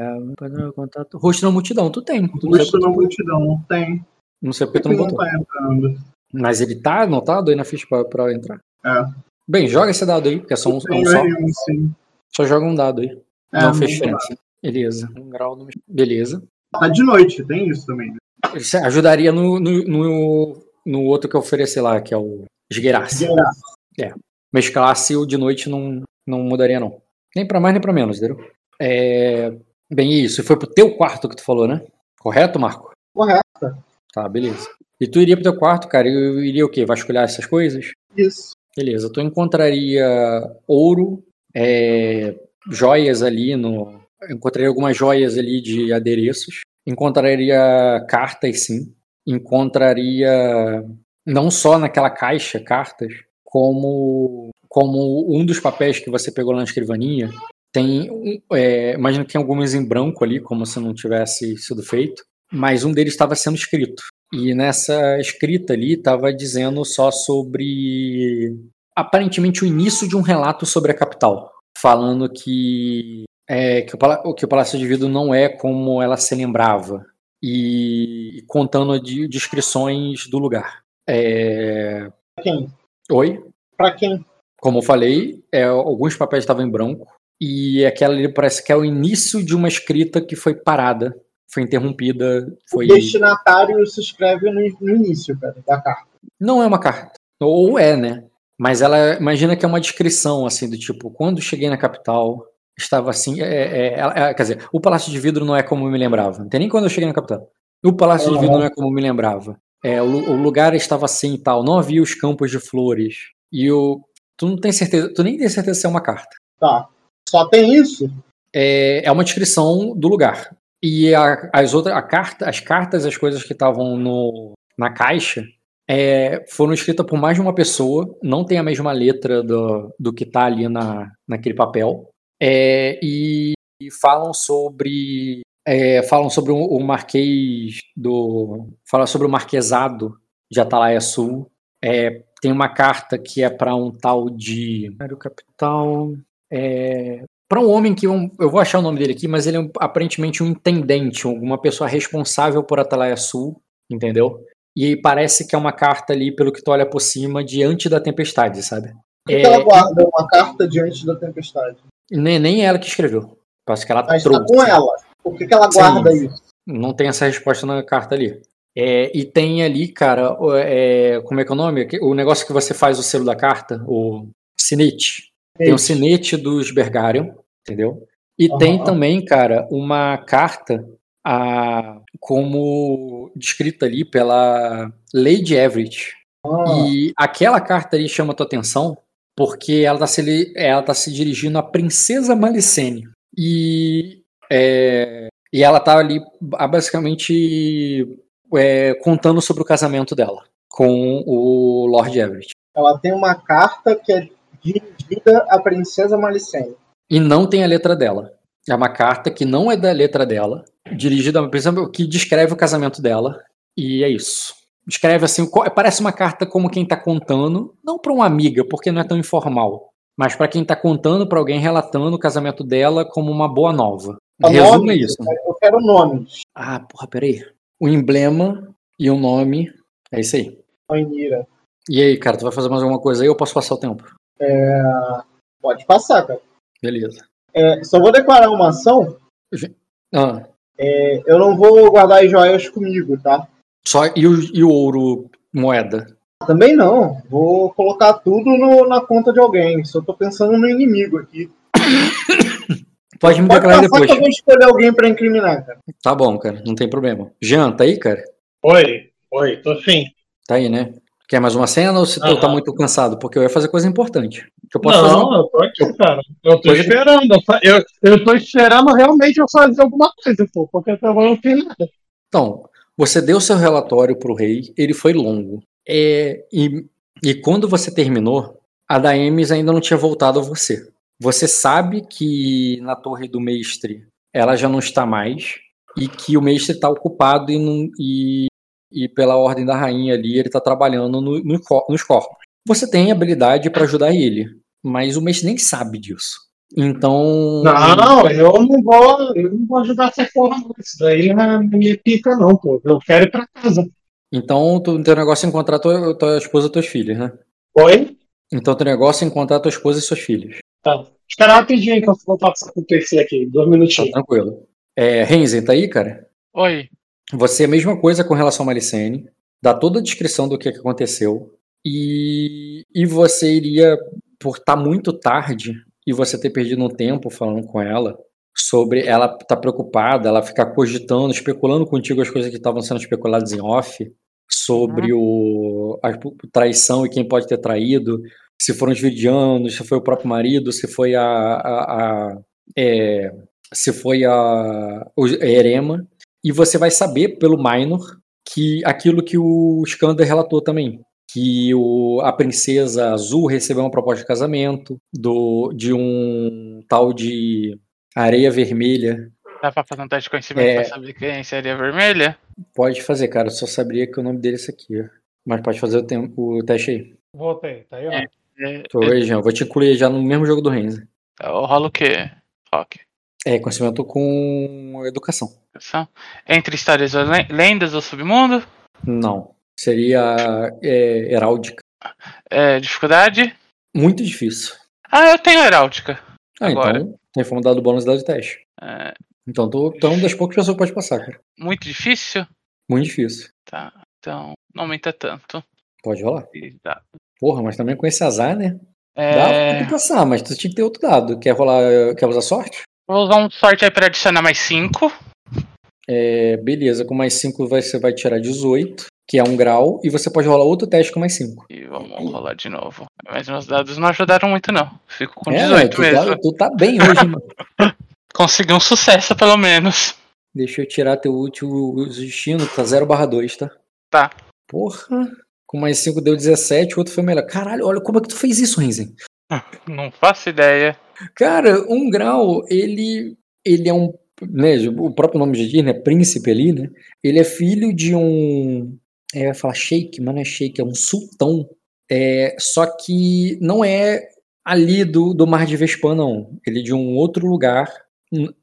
Contato. Rosto na multidão, tu tem. Tu Rosto porque na multidão. Tem. não sei porque tu não não botou. tá entrando. Mas ele tá anotado aí na ficha pra, pra entrar. É. Bem, joga esse dado aí, que é só um, um só. R1, sim. Só joga um dado aí. É, não fez diferença. Beleza. Um grau no... Beleza. Tá de noite, tem isso também. né? Isso ajudaria no, no, no, no outro que eu ofereci lá, que é o esgueirasse. Gerar. Mesclasse o de noite não, não mudaria, não. Nem pra mais nem pra menos, entendeu? É... Bem, isso. E foi pro teu quarto que tu falou, né? Correto, Marco? Correto. Tá, beleza. E tu iria pro teu quarto, cara, e eu iria o quê? Vasculhar essas coisas? Isso. Beleza, tu encontraria ouro, é, joias ali no. Encontraria algumas joias ali de adereços. Encontraria cartas, sim. Encontraria não só naquela caixa cartas, como como um dos papéis que você pegou lá na escrivaninha. Tem, é, imagino que tem alguns em branco ali, como se não tivesse sido feito, mas um deles estava sendo escrito. E nessa escrita ali estava dizendo só sobre aparentemente o início de um relato sobre a capital, falando que é, que, o que o Palácio de Vidro não é como ela se lembrava e, contando de descrições do lugar. É, Pra quem? Oi, Pra quem? como eu falei, é, alguns papéis estavam em branco e aquela ali parece que é o início de uma escrita que foi parada, foi interrompida, foi O destinatário se escreve no, no início, cara, da carta. Não é uma carta. Ou é, né? Mas ela imagina que é uma descrição, assim, do tipo, quando cheguei na capital, estava assim. É, é, ela- é, quer dizer, o Palácio de Vidro não é como eu me lembrava. Não tem nem quando eu cheguei na capital. O Palácio de Vidro não é como eu me lembrava. É, o, o lugar estava assim e tal. Não havia os campos de flores. E o. Tu não tem certeza. Tu nem tem certeza se é uma carta. Tá. Só tem isso? É, é uma descrição do lugar. E a- as outras, a carta, as cartas, as coisas que estavam no, na caixa é, foram escritas por mais de uma pessoa, não tem a mesma letra do, do que está ali na, naquele papel. É, e, e falam sobre. é, falam sobre o, o Marquês do. Fala sobre o Marquesado de Atalaia Sul. É, tem uma carta que é para um tal de. Era o capital. É, para um homem que eu, eu vou achar o nome dele aqui, mas ele é um- aparentemente um intendente, alguma pessoa responsável por Atalaia Sul, entendeu? E parece que é uma carta ali, pelo que tu olha por cima, diante da tempestade, sabe? Por que, É, que ela guarda uma carta diante da tempestade? Nem, nem ela que escreveu. Parece que ela Mas trouxe. tá com ela. Por que, que ela Sim. guarda isso? Não tem essa resposta na carta ali. É, e tem ali, cara, é, como é que é o nome? O negócio que você faz o selo da carta, o sinete. Tem o sinete dos Bergarion, entendeu? E Aham. tem também, cara, uma carta a, como descrita ali pela Lady Everett. Ah, E aquela carta ali chama tua atenção porque ela está se, ela tá se dirigindo à Princesa Malicene. E, é, e ela tá ali basicamente é, contando sobre o casamento dela com o Lord Everett. ela tem uma carta que é dirigida à princesa Malicene. E não tem a letra dela. É uma carta que não é da letra dela, dirigida a uma pessoa que descreve o casamento dela. E é isso. Escreve assim, parece uma carta como quem tá contando, não para uma amiga, porque não é tão informal, mas para quem tá contando para alguém relatando o casamento dela como uma boa nova. O Resumo nome, é isso. Eu quero nomes. Ah, porra, peraí. O emblema e o nome, é isso aí. Rainira. E aí, cara, tu vai fazer mais alguma coisa aí ou posso passar o tempo? Pode passar, cara. Beleza. É, só vou declarar uma ação. Ah, É, eu não vou guardar as joias comigo, tá? Só, e, o, e o ouro moeda? Também não. Vou colocar tudo no- na conta de alguém. Só tô pensando no inimigo aqui. Pode me Pode declarar depois. que eu vou escolher alguém pra incriminar, cara. Tá bom, cara, não tem problema. Jean, tá aí, cara? Oi, oi, tô sim. Tá aí, né? Quer mais uma cena ou se tu tá muito cansado? Porque eu ia fazer coisa importante. Que eu posso fazer Não, uma... eu tô aqui, cara. Eu tô Coisa- esperando. Eu, eu tô esperando realmente eu fazer alguma coisa, pô, porque eu não fiz nada. Então, você deu seu relatório pro rei, ele foi longo. É, e E quando você terminou, a Daemis ainda não tinha voltado a você. Você sabe que na torre do mestre ela já não está mais e que o mestre está ocupado e, não, e, e, pela ordem da rainha ali ele está trabalhando no, no, nos corpos. Você tem habilidade para ajudar ele, mas o mestre nem sabe disso. Então. Não, eu não vou, eu não vou ajudar essa porra, não. Isso daí não é minha pica, não, pô. Eu quero ir pra casa. Então, tu, teu negócio é encontrar tua, tua esposa e teus filhos, né? Oi? Então, teu negócio é encontrar tua esposa e seus filhos. Tá. Espera rapidinho que eu vou passar com o PC aqui. Dois minutinhos. Tá tranquilo. É, Renzen, tá aí, cara? Oi. Você, a mesma coisa com relação a Malicene. Dá toda a descrição do que, que aconteceu. E, e você iria, por estar tá muito tarde e você ter perdido um tempo falando com ela, sobre ela tá preocupada, ela ficar cogitando, especulando contigo as coisas que estavam sendo especuladas em off, sobre uhum. o, a traição e quem pode ter traído, se foram os vidianos, se foi o próprio marido, se foi a, a, a é, se foi a, o Erema, e você vai saber pelo Minor que aquilo que o Skander relatou também, que o, a princesa azul recebeu uma proposta de casamento do, de um tal de areia vermelha. Dá pra fazer um teste de conhecimento é, pra saber quem é areia vermelha? Pode fazer, cara. Eu só saberia que o nome dele é esse aqui. Mas pode fazer o, tempo, o teste aí. Voltei, tá aí, ó. É, é, Oi, é... Jean. Vou te incluir já no mesmo jogo do Renzo. Rola o quê, Rock? É, conhecimento com educação. Educação. Entre histórias ou lendas do submundo? Não. Seria é, heráldica. É, dificuldade? Muito difícil. Ah, eu tenho heráldica. Ah, agora. então tem como dado bônus dado de teste. É... Então é uma das poucas pessoas que pode passar, cara. Muito difícil? Muito difícil. Tá, então não aumenta tanto. Pode rolar. Dá. Porra, mas também com esse azar, né? É... Dá pra tu passar, mas tu tinha que ter outro dado. Quer rolar. Quer usar sorte? Vou usar um sorte aí pra adicionar mais 5. É, beleza, com mais 5 você vai tirar 18, que é um grau, e você pode rolar outro teste com mais 5. E vamos rolar de novo. Mas meus dados não ajudaram muito, não. Fico com 18 é, tu mesmo. Tá, tu tá bem hoje, mano. Consegui um sucesso, pelo menos. Deixa eu tirar teu último destino, tá 0 barra 2, tá? Tá. Porra. Com mais 5 deu 17, o outro foi melhor. Caralho, olha como é que tu fez isso, Renzen. Não faço ideia. Cara, um grau, ele, ele é um. Né, o próprio nome já diz, né? Príncipe ali, né? Ele é filho de um. É, eu ia falar sheik, mas não é sheik, é um sultão. É, só que não é ali do, do Mar de Vespan, não. Ele é de um outro lugar.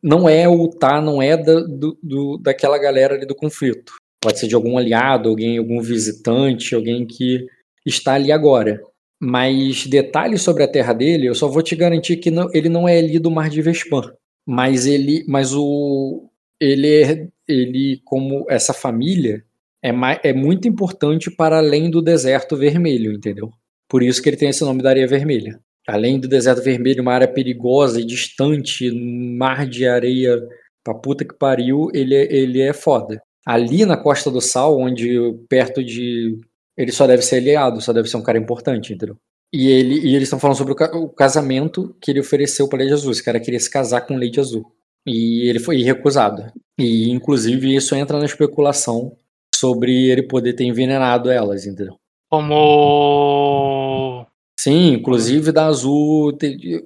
Não é o Tá, não é da, do, do, daquela galera ali do conflito. Pode ser de algum aliado, alguém, algum visitante, alguém que está ali agora. Mas detalhes sobre a terra dele, eu só vou te garantir que não, ele não é ali do Mar de Vespan. Mas ele, mas o ele é, ele como essa família é, é muito importante para além do deserto vermelho, entendeu? Por isso que ele tem esse nome da areia vermelha. Além do deserto vermelho, uma área perigosa e distante, mar de areia pra puta que pariu, ele, é, ele é foda. Ali na Costa do Sal, onde perto de ele só deve ser aliado, só deve ser um cara importante, entendeu? E, ele, e eles estão falando sobre o, casamento que ele ofereceu para Lady Azul. Esse cara queria se casar com Lady Azul. E ele foi recusado. E, inclusive, isso entra na especulação sobre ele poder ter envenenado elas, entendeu? Como. Sim, inclusive da Azul,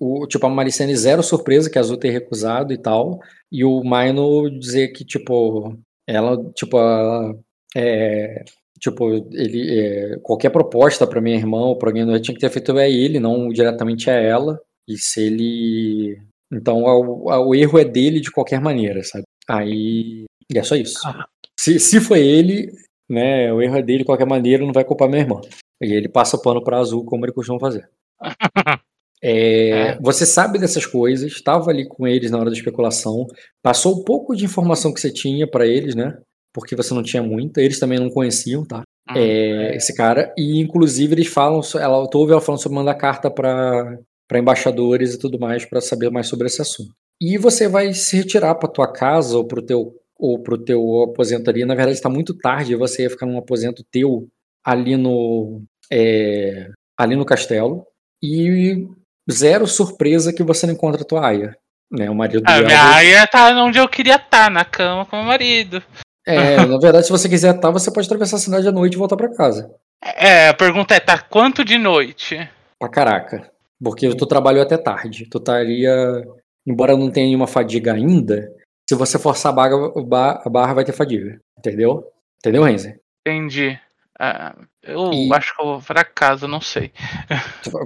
o, tipo, a Maricene zero surpresa que a Azul ter recusado e tal. E o Maino dizer que, tipo, ela, tipo, ela, é, Tipo, ele, é, qualquer proposta para minha irmã ou para alguém eu tinha que ter feito a ele, não diretamente a ela. E se ele. Então o, o erro é dele de qualquer maneira, sabe? Aí. E é só isso. Ah. Se, se foi ele, né? O erro é dele de qualquer maneira, não vai culpar minha irmã. E ele passa o pano para azul, como ele costuma fazer. É, é. Você sabe dessas coisas, estava ali com eles na hora da especulação, passou um pouco de informação que você tinha para eles, né? porque você não tinha muita, eles também não conheciam, tá? Hum, é, esse cara, e inclusive eles falam, ela, tu ouve ela falando sobre mandar carta para embaixadores e tudo mais para saber mais sobre esse assunto. E você vai se retirar para tua casa ou pro teu ou pro teu aposento ali, na verdade está muito tarde, você ia ficar num aposento teu ali no é, ali no castelo e zero surpresa que você não encontra a tua aia, né? O marido a minha aia tá onde eu queria estar, tá, na cama com o marido. É, na verdade, se você quiser estar, você pode atravessar a cidade à noite e voltar para casa. É, a pergunta é, tá quanto de noite? Pra caraca. Porque tu trabalhou até tarde. Tu estaria. Embora não tenha nenhuma fadiga ainda, se você forçar a barra, a barra vai ter fadiga. Entendeu? Entendeu, Renzer? Entendi. Ah, eu E- acho que eu vou pra casa, não sei.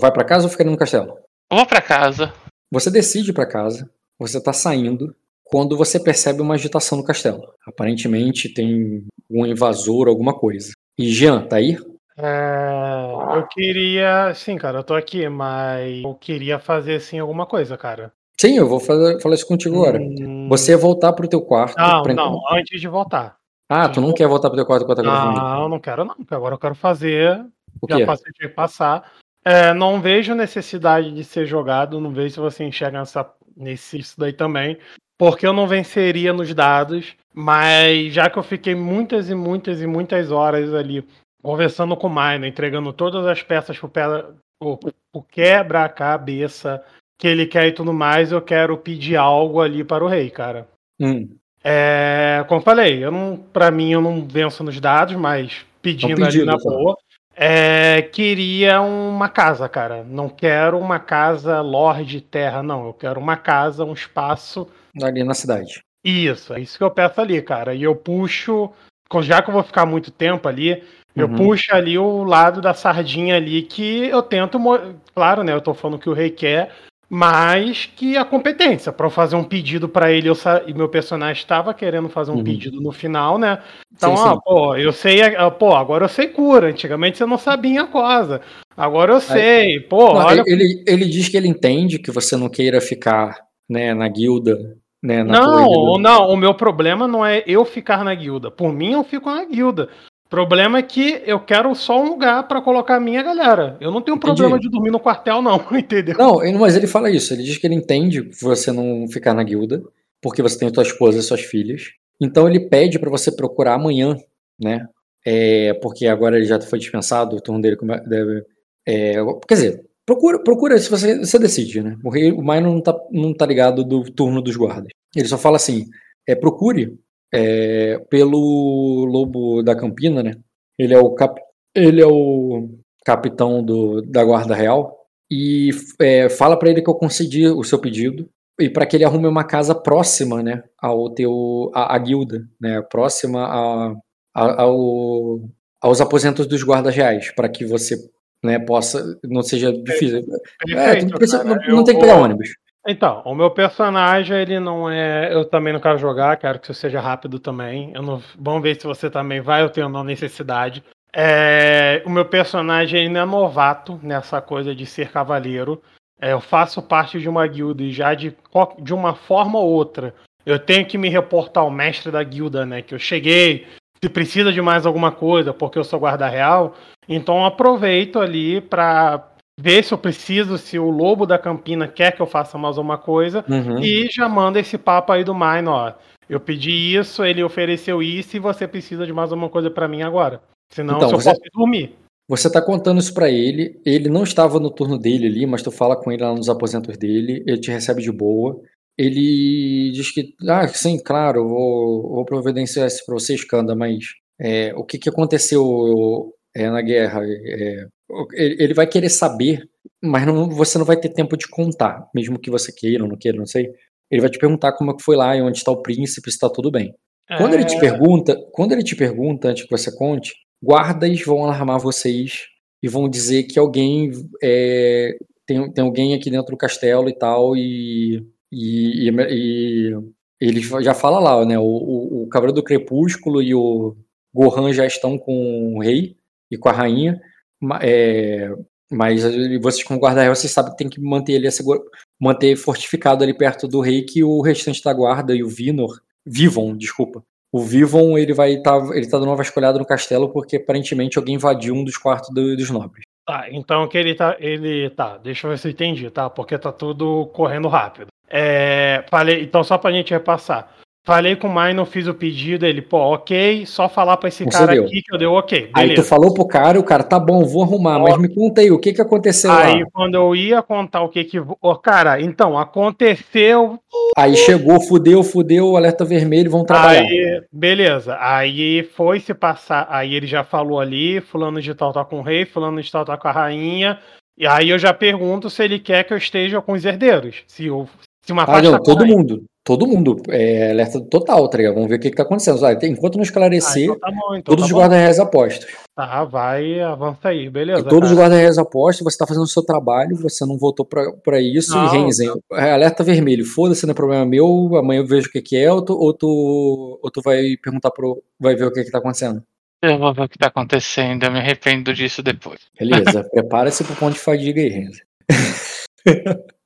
Vai pra casa ou fica no castelo? Eu vou pra casa. Você decide ir pra casa, você tá saindo, quando você percebe uma agitação no castelo. Aparentemente tem um invasor, alguma coisa. E Jean, tá aí? É, eu queria. Sim, cara, eu tô aqui, mas eu queria fazer assim alguma coisa, cara. Sim, eu vou fazer, falar isso contigo agora. Hum, Você voltar pro teu quarto. Não, não, antes de voltar. Ah, tu não quer voltar pro teu quarto enquanto agora Não, não quero, não. Agora eu quero fazer. O Já quê? passei de passar. É, não vejo necessidade de ser jogado. Não vejo se você enxerga nessa, nesse isso daí também. Porque eu não venceria nos dados. Mas já que eu fiquei muitas e muitas e muitas horas ali conversando com o Mino, entregando todas as peças pro, pé- pro- pro quebra-cabeça que ele quer e tudo mais, eu quero pedir algo ali para o rei, cara. Hum, É, como eu falei, eu não, para mim eu não venço nos dados, mas pedindo pedido, ali na tá? boa, é, queria uma casa, cara. Não quero uma casa Lorde Terra, não. Eu quero uma casa, um espaço. ali na cidade. Isso, é isso que eu peço ali, cara. E eu puxo, já que eu vou ficar muito tempo ali, eu Uhum. puxo ali o lado da sardinha ali que eu tento, claro, né? Eu tô falando que o rei quer, mas que a competência para eu fazer um pedido para ele, eu sa- e meu personagem estava querendo fazer um Uhum. pedido no final, né? Então, Sim, ó, sim. pô, eu sei, ah, pô, agora eu sei cura. Antigamente você não sabia a coisa. Agora eu sei. Pô, Não, olha ele, ele diz que ele entende que você não queira ficar né, na guilda, né, na Não, não, o meu problema não é eu ficar na guilda. Por mim, eu fico na guilda. O problema é que eu quero só um lugar pra colocar a minha galera. Eu não tenho Entendi. problema de dormir no quartel, não, entendeu? Não, mas ele fala isso. Ele diz que ele entende você não ficar na guilda, porque você tem tua esposa e suas filhas. Então ele pede pra você procurar amanhã, né? É, porque agora ele já foi dispensado, o turno dele deve. é, quer dizer, procura, procura se você, você decide, né? O rei, o Maino não tá, não tá ligado do turno dos guardas. Ele só fala assim: é, procure é, pelo lobo da Campina, né? Ele é o cap, ele é o capitão do, da guarda real e é, fala pra ele que eu concedi o seu pedido e para que ele arrume uma casa próxima, né, ao teu à, à guilda, né, próxima a, a- ao, aos aposentos dos guardas reais, para que você, né, possa não seja difícil. É, Perfeito, não, precisa- cara. não- não tem que pegar vou- ônibus. Então, o meu personagem, ele não é. Eu também não quero jogar, quero que isso seja rápido também. Eu não... Vamos ver se você também vai ou tem ou não necessidade. É, O meu personagem não é novato nessa coisa de ser cavaleiro. É, eu faço parte de uma guilda e já de, de uma forma ou outra. Eu tenho que me reportar ao mestre da guilda, né? Que eu cheguei, se precisa de mais alguma coisa, porque eu sou guarda real. Então aproveito ali para ver se eu preciso, se o lobo da Campina quer que eu faça mais alguma coisa. Uhum. E já manda esse papo aí do Mine, ó. Eu pedi isso, ele ofereceu isso e você precisa de mais alguma coisa pra mim agora. Senão Então, se eu você- posso ir dormir. Você tá contando isso pra ele, ele não estava no turno dele ali, mas tu fala com ele lá nos aposentos dele, ele te recebe de boa. Ele diz que, ah, sim, claro, vou, vou providenciar isso pra você, Skanda, mas é, o que, que aconteceu é, na guerra? É, ele, vai querer saber, mas não- você não vai ter tempo de contar, mesmo que você queira ou não queira, não sei. Ele vai te perguntar como é que foi lá e onde está o príncipe, se tá tudo bem. Quando ele te É, pergunta, quando ele te pergunta antes que você conte, guardas vão alarmar vocês e vão dizer que alguém é, tem, tem alguém aqui dentro do castelo e tal e, e, e- e ele já fala lá, né? O, o, o Cavaleiro do Crepúsculo e o Gohan já estão com o rei e com a rainha, é, mas vocês como guarda real, vocês sabem que tem que manter ele assegura- manter fortificado ali perto do rei que o restante da guarda e o Vinor Vivon, desculpa. O Vivon, ele vai estar, ele tá dando uma vasculhada no castelo porque aparentemente alguém invadiu um dos quartos do- dos nobres. Tá, então que ele tá. Ele. Tá, deixa eu ver se eu entendi, tá? Porque tá tudo correndo rápido. É, falei, então só pra gente repassar. Falei com o Mino, fiz o pedido, ele, pô, ok, só falar pra esse Você cara deu. aqui que eu dei ok. Aí tu Beleza. falou pro cara, o cara, tá bom, vou arrumar, mas me conta aí, o que que aconteceu Aí lá? quando eu ia contar o que que. Ô, cara, então, aconteceu. Aí chegou, fudeu, fudeu, alerta vermelho, vão trabalhar. Aí, beleza. Aí foi se passar. Aí ele já falou ali, fulano de tal tá com o rei, fulano de tal tá com a rainha. E aí eu já pergunto se ele quer que eu esteja com os herdeiros. Se, eu, se uma Ah, parte não, tá todo mundo. Todo mundo. É alerta total, tá ligado? Vamos ver o que, que tá acontecendo. Ah, enquanto não Ah, esclarecer, então tá bom, então todos tá os bom. guarda-reis apostos. Tá, vai, avança aí, beleza. E todos os cara. guarda-reis apostos, você tá fazendo o seu trabalho, você não voltou pra, pra isso. Não, e Renzen, é, alerta vermelho, foda-se, não é problema meu, amanhã eu vejo o que, que é, ou tu, ou tu, ou tu vai perguntar pro. vai ver o que, que tá acontecendo. Eu vou ver o que tá acontecendo, eu me arrependo disso depois. Beleza, prepara-se pro ponto de fadiga aí, Renzen.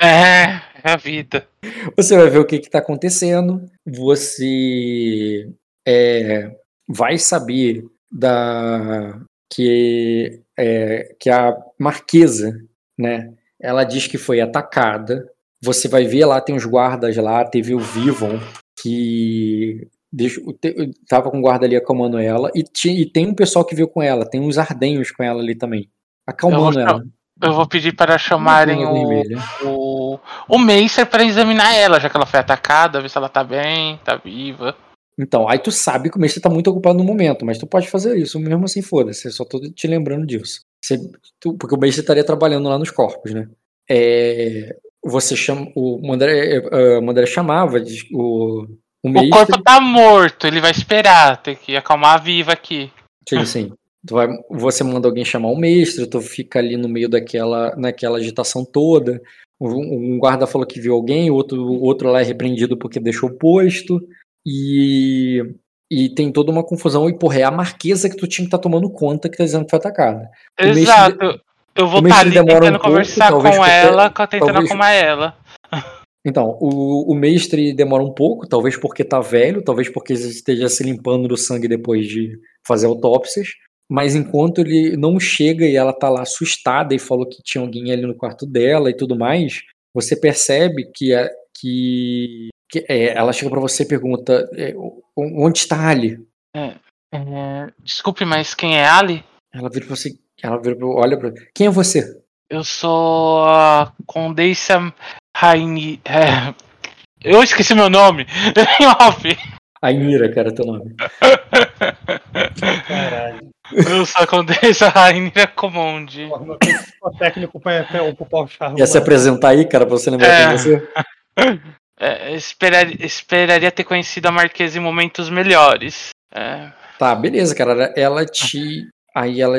É a vida. Você vai ver o que está acontecendo, você é, vai saber da que, é, que a marquesa, né? Ela diz que foi atacada. Você vai ver lá, tem os guardas lá, teve o Vivon que deixou- te- tava com o guarda ali acalmando ela, e, e tem um pessoal que viu com ela, tem uns ardenhos com ela ali também, acalmando vou ela. Eu vou pedir para chamarem Uma o, o, o Meister para examinar ela, já que ela foi atacada, ver se ela tá bem, tá viva. Então, aí tu sabe que o mestre tá muito ocupado no momento, mas tu pode fazer isso, mesmo assim, foda-se, eu só tô te lembrando disso. Você- tu- porque o mestre estaria trabalhando lá nos corpos, né? É, você chama, o Mandré, é, o Mandré chamava diz- o, o O corpo tá morto, ele vai esperar, tem que acalmar a viva aqui. sim, assim, tu vai, você manda alguém chamar o mestre, tu fica ali no meio daquela, naquela agitação toda, um, um guarda falou que viu alguém, o outro, outro lá é repreendido porque deixou o posto, e, e tem toda uma confusão, e porra, é a marquesa que tu tinha que estar tomando conta que tá dizendo que foi atacada. O mestre- Exato. Eu vou estar mestre ali um tentando pouco, conversar talvez com ela, tentando talvez- acalmar ela. Então, o, o mestre demora um pouco, talvez porque tá velho, talvez porque esteja se limpando do sangue depois de fazer autópsias, mas enquanto ele não chega e ela tá lá assustada e falou que tinha alguém ali no quarto dela e tudo mais, você percebe que, é, que, que, é, ela chega pra você e pergunta: é, onde está Ali? É, desculpe, mas quem é Ali? Ela vira pra você, ela vira pra, olha pra. Quem é você? Eu sou a Condessa Raini. é, eu esqueci meu nome. Em off. Cara, teu nome. Caralho. Eu sou a Condessa Rainira Comonde. Tempo técnico ocupar o charme. Quer se apresentar aí, cara, pra você lembrar É. quem é você? É, esperar- esperaria ter conhecido a Marquesa em momentos melhores. É, Tá, beleza, cara. Ela te. Aí ela.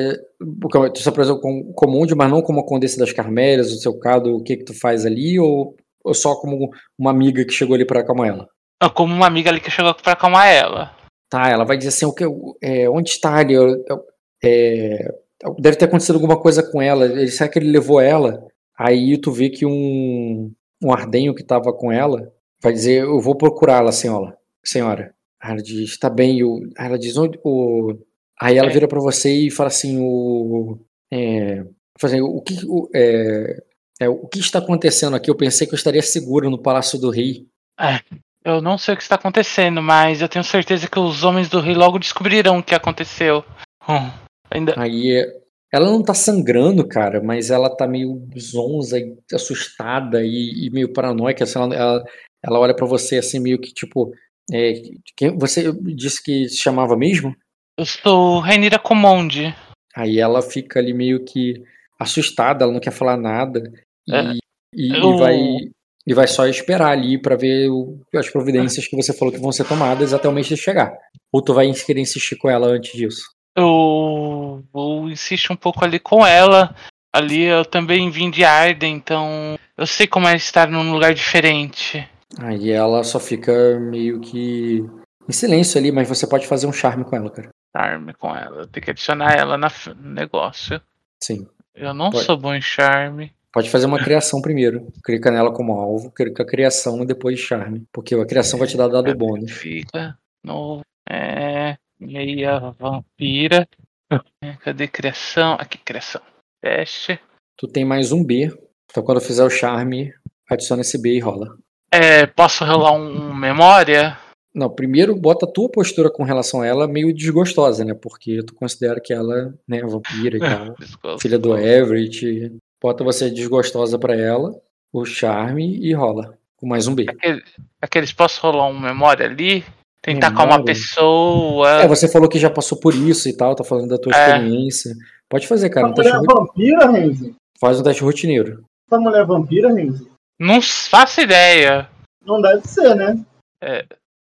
Tu se apresentou como comum, mas não como a Condessa das Carmélias, o seu caso, o que que tu faz ali, ou, ou só como uma amiga que chegou ali pra acalmar ela? como uma amiga ali que chegou pra acalmar ela. Tá, ela vai dizer assim, o que, é, onde está? Eu- eu- é, deve ter acontecido alguma coisa com ela. Ele, será que ele levou ela? Aí tu vê que um, um ardenho que tava com ela vai dizer, eu vou procurá-la, senhora. Senhora. Aí ela diz, tá bem. e aí ela diz, onde, o... Aí ela É. vira pra você e fala assim, o... É, assim, o que, o, é, é, o que está acontecendo aqui? Eu pensei que eu estaria seguro no Palácio do Rei. Eu não sei o que está acontecendo, mas eu tenho certeza que os homens do rei logo descobrirão o que aconteceu. Hum, ainda. Aí ela não tá sangrando, cara, mas ela tá meio zonza e assustada e, e meio paranoica. Assim, ela, ela, ela olha pra você assim, meio que tipo. é, quem, você disse que se chamava mesmo? Eu sou Rainira Comonde. Aí ela fica ali meio que assustada, ela não quer falar nada. E, É, e, e eu- vai, e vai só esperar ali pra ver o- as providências que você falou que vão ser tomadas até o mês de chegar. Ou tu vai querer insistir com ela antes disso? Eu, eu insisto um pouco ali com ela. Ali eu também vim de Arden, então eu sei como é estar num lugar diferente. Aí ela só fica meio que em silêncio ali, mas você pode fazer um charme com ela, cara. Charme com ela. Tenho que adicionar ela na no negócio. Sim. Eu não Pode. sou bom em charme. Pode fazer uma criação primeiro. Clica nela como alvo, clica a criação e depois charme. Porque a criação vai te dar dado bônus. Fica no. É. Meia vampira. É, Cadê criação? Aqui, criação. Teste. Tu tem mais um B. Então quando fizer o charme, adiciona esse B e rola. É, posso rolar um, memória? Não, primeiro bota a tua postura com relação a ela meio desgostosa, né? Porque tu considera que ela né, é vampira e tal. Filha do Everett. Bota você desgostosa pra ela, o charme e rola. com mais um B. Aquele- Aqueles posso rolar um memória ali? Tentar com uma Memória? pessoa. É, você falou que já passou por isso e tal, tá falando da tua É. experiência. Pode fazer, cara. Um Essa teste mulher é vampira, Renzi? Faz um teste rotineiro. Essa mulher é vampira, Renzi? Não faço ideia. Não deve ser, né?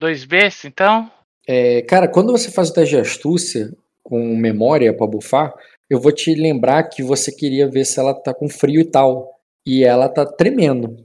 Dois Bs, então? É, cara, quando você faz o teste de astúcia com memória pra bufar, eu vou te lembrar que você queria ver se ela tá com frio e tal. E ela tá tremendo.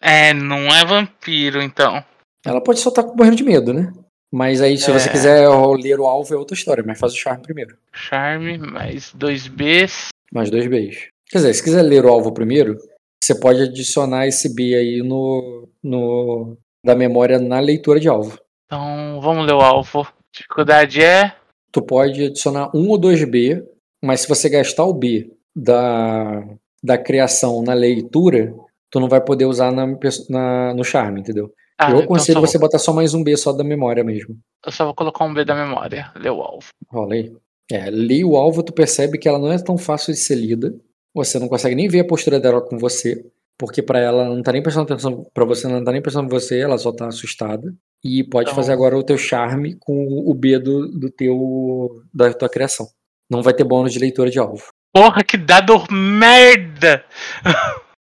É, não é vampiro, então. Ela pode só estar morrendo de medo, né? Mas aí, se você É. quiser ler o alvo, é outra história. Mas faz o charme primeiro. Charme, mais dois Bs. Mais dois Bs. Quer dizer, se quiser ler o alvo primeiro, você pode adicionar esse B aí no, no da memória na leitura de alvo. Então, vamos ler o alvo. Dificuldade é. Tu pode adicionar um ou dois B, mas se você gastar o B da, da criação na leitura, tu não vai poder usar na, na- no charme, entendeu? Ah, eu então aconselho só você botar só mais um B só da memória mesmo. Eu só vou colocar um B da memória. Ler o alvo. Rola aí. É, lê o alvo, tu percebe que ela não é tão fácil de ser lida. Você não consegue nem ver a postura dela com você, porque pra ela não tá nem prestando atenção pra você, não tá nem prestando em você, ela só tá assustada. E pode Então- fazer agora o teu charme com o B do, do teu da tua criação. Não vai ter bônus de leitura de alvo. Porra, que dado merda!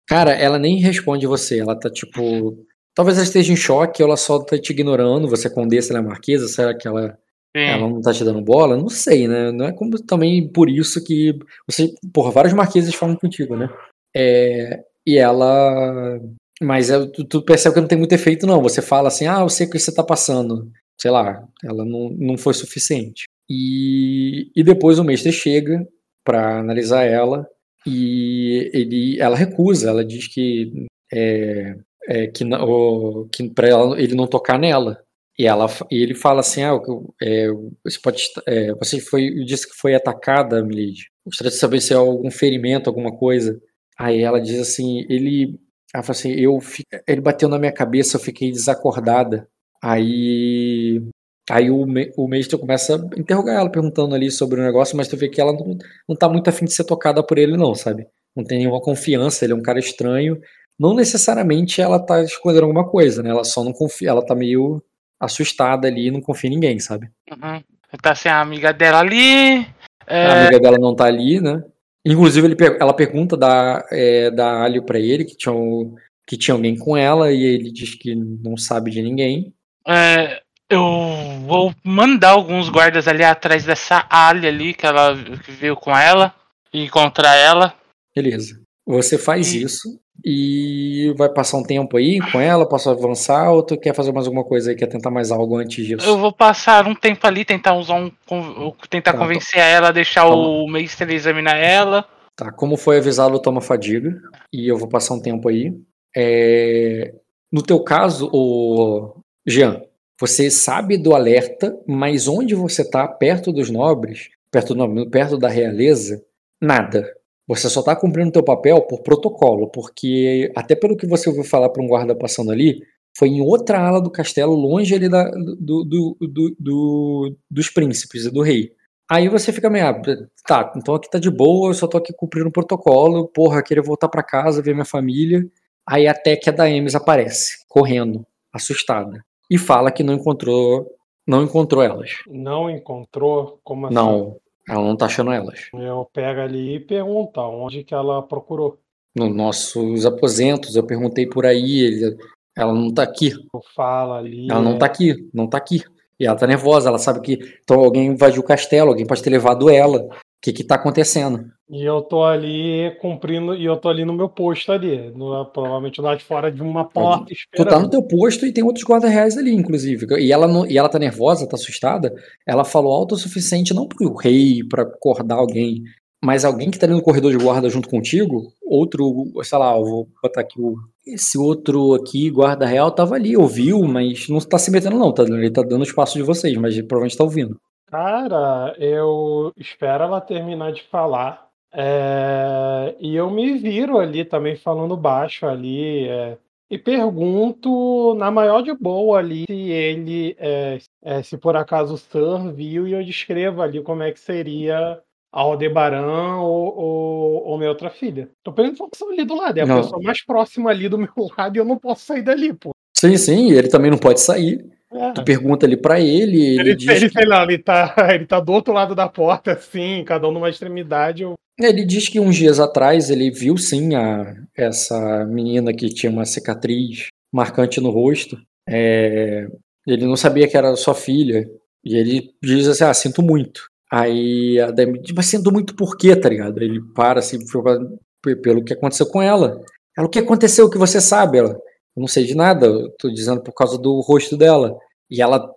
Cara, ela nem responde você, ela tá tipo. Talvez ela esteja em choque, ou ela só tá te ignorando, você condessa ela é marquesa, será que ela Sim. Ela não tá te dando bola? Não sei, né? Não é como também por isso que você, porra, vários marqueses falam contigo, né? É, e ela. Mas é, tu, tu percebe que não tem muito efeito, não. Você fala assim, ah, eu sei o que você tá passando. Sei lá, ela não, não foi suficiente. E, e depois o mestre chega pra analisar ela e ele, ela recusa, ela diz que é, é, que, que para ele não tocar nela. E, ela, e ele fala assim: ah, é, você, pode, é, você foi, disse que foi atacada, Milady. Gostaria de saber se há algum ferimento, alguma coisa. Aí ela diz assim: ele, ela fala assim, eu, ele bateu na minha cabeça, eu fiquei desacordada. Aí, aí o, me- o mestre começa a interrogar ela, perguntando ali sobre o negócio, mas tu vê que ela não, não tá muito afim de ser tocada por ele, não, sabe? Não tem nenhuma confiança, ele é um cara estranho. Não necessariamente ela tá escondendo alguma coisa, né? Ela só não confia, ela tá meio assustada ali e não confia em ninguém, sabe? Uhum. Tá sem a amiga dela ali. A É, amiga dela não tá ali, né? Inclusive, ele, ela pergunta da, é, da Alho pra ele, que tinha, um- que tinha alguém com ela, e ele diz que não sabe de ninguém. é, eu vou mandar alguns guardas ali atrás dessa alha ali que ela que veio com ela e encontrar ela. Beleza. Você faz E- isso e vai passar um tempo aí com ela, posso avançar, ou tu quer fazer mais alguma coisa aí, quer tentar mais algo antes disso? Eu vou passar um tempo ali, tentar usar um. tentar Tá, convencer ela, deixar Tá o mestre examinar ela. Tá, como foi avisado, toma fadiga. E eu vou passar um tempo aí. É, No teu caso, o Jean, você sabe do alerta, mas onde você tá, perto dos nobres, perto, do- perto da realeza, nada. Você só tá cumprindo teu papel por protocolo, porque até pelo que você ouviu falar para um guarda passando ali, foi em outra ala do castelo, longe ali da, do, do, do- do- dos príncipes e do rei. Aí você fica meio, ah, tá, então aqui tá de boa, eu só tô aqui cumprindo o protocolo, porra, queria voltar pra casa, ver minha família. Aí até que a Daemis aparece, correndo, assustada, e fala que não encontrou, não encontrou elas. Não encontrou? Como assim? Não, ela não tá achando elas. Eu pego ali e pergunto onde que ela procurou. Nos nossos aposentos, eu perguntei por aí, ele, ela não tá aqui, Fala ali. ela não é, tá aqui, não tá aqui. E ela tá nervosa, ela sabe que então, alguém invadiu o castelo, alguém pode ter levado ela. O que que tá acontecendo? E eu tô ali cumprindo, e eu tô ali no meu posto ali, no- provavelmente lá de fora de uma porta Tu esperando. tá no teu posto e tem outros guardas reais ali, inclusive. E ela, não, e ela tá nervosa, tá assustada. Ela falou alto o suficiente não pro rei, pra acordar alguém, mas alguém que tá ali no corredor de guarda junto contigo, outro, sei lá, eu vou botar aqui o. Esse outro aqui, guarda real, tava ali, ouviu, mas não tá se metendo, não. Tá, ele tá dando espaço de vocês, mas ele provavelmente tá ouvindo. Cara, eu espero ela terminar de falar. é, e eu me viro ali também falando baixo ali. é, e pergunto na maior de boa ali se ele, é, se por acaso o Sir viu, e eu descrevo ali como é que seria Aldebaran ou, ou, ou minha outra filha. Tô perguntando que são ali do lado. É a Não. pessoa mais próxima ali do meu lado e eu não posso sair dali, pô. Sim, sim, ele também não pode sair. É. Tu pergunta ali pra ele, ele, Ele, diz, ele, sei lá, ele tá, ele tá do outro lado da porta, assim, cada um numa extremidade. Eu... ele diz que uns dias atrás ele viu sim a, essa menina que tinha uma cicatriz marcante no rosto. É, ele não sabia que era sua filha. E ele diz assim: Ah, sinto muito. Aí a Demi diz: Mas sinto muito por quê, tá ligado? Ele para assim, "P- pelo que aconteceu com ela. Ela, o que aconteceu? O que você sabe? Ela, eu não sei de nada, eu tô dizendo por causa do rosto dela. E ela,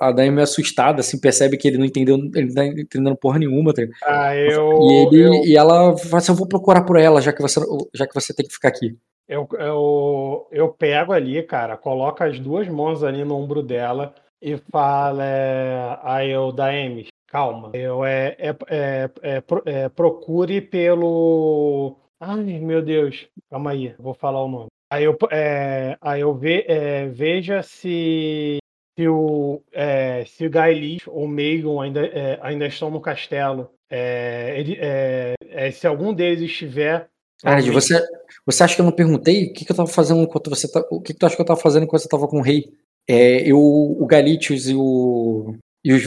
a Demi meio assustada, assim, percebe que ele não entendeu, ele não tá entendendo porra nenhuma, tá? Ah, eu, E, ele, eu, e ela fala assim, eu vou procurar por ela, já que você, já que você tem que ficar aqui. eu, eu, eu pego ali, cara, coloco as duas mãos ali no ombro dela e falo, é, aí eu, Daemis, calma. Eu, é, é, é, é, é, procure pelo... Ai, meu Deus, calma aí, vou falar o nome. Aí eu, é, aí eu ve, é, veja se, se o, é, se o Gaelis ou o Megan ainda, é, ainda estão no castelo. É, ele, é, é, se algum deles estiver. Ard, você, você acha que eu não perguntei o que, que eu tava fazendo enquanto você tá, o que, que tu acha que eu tava fazendo enquanto você tava com o rei? Eu, o Galitius e o, e os,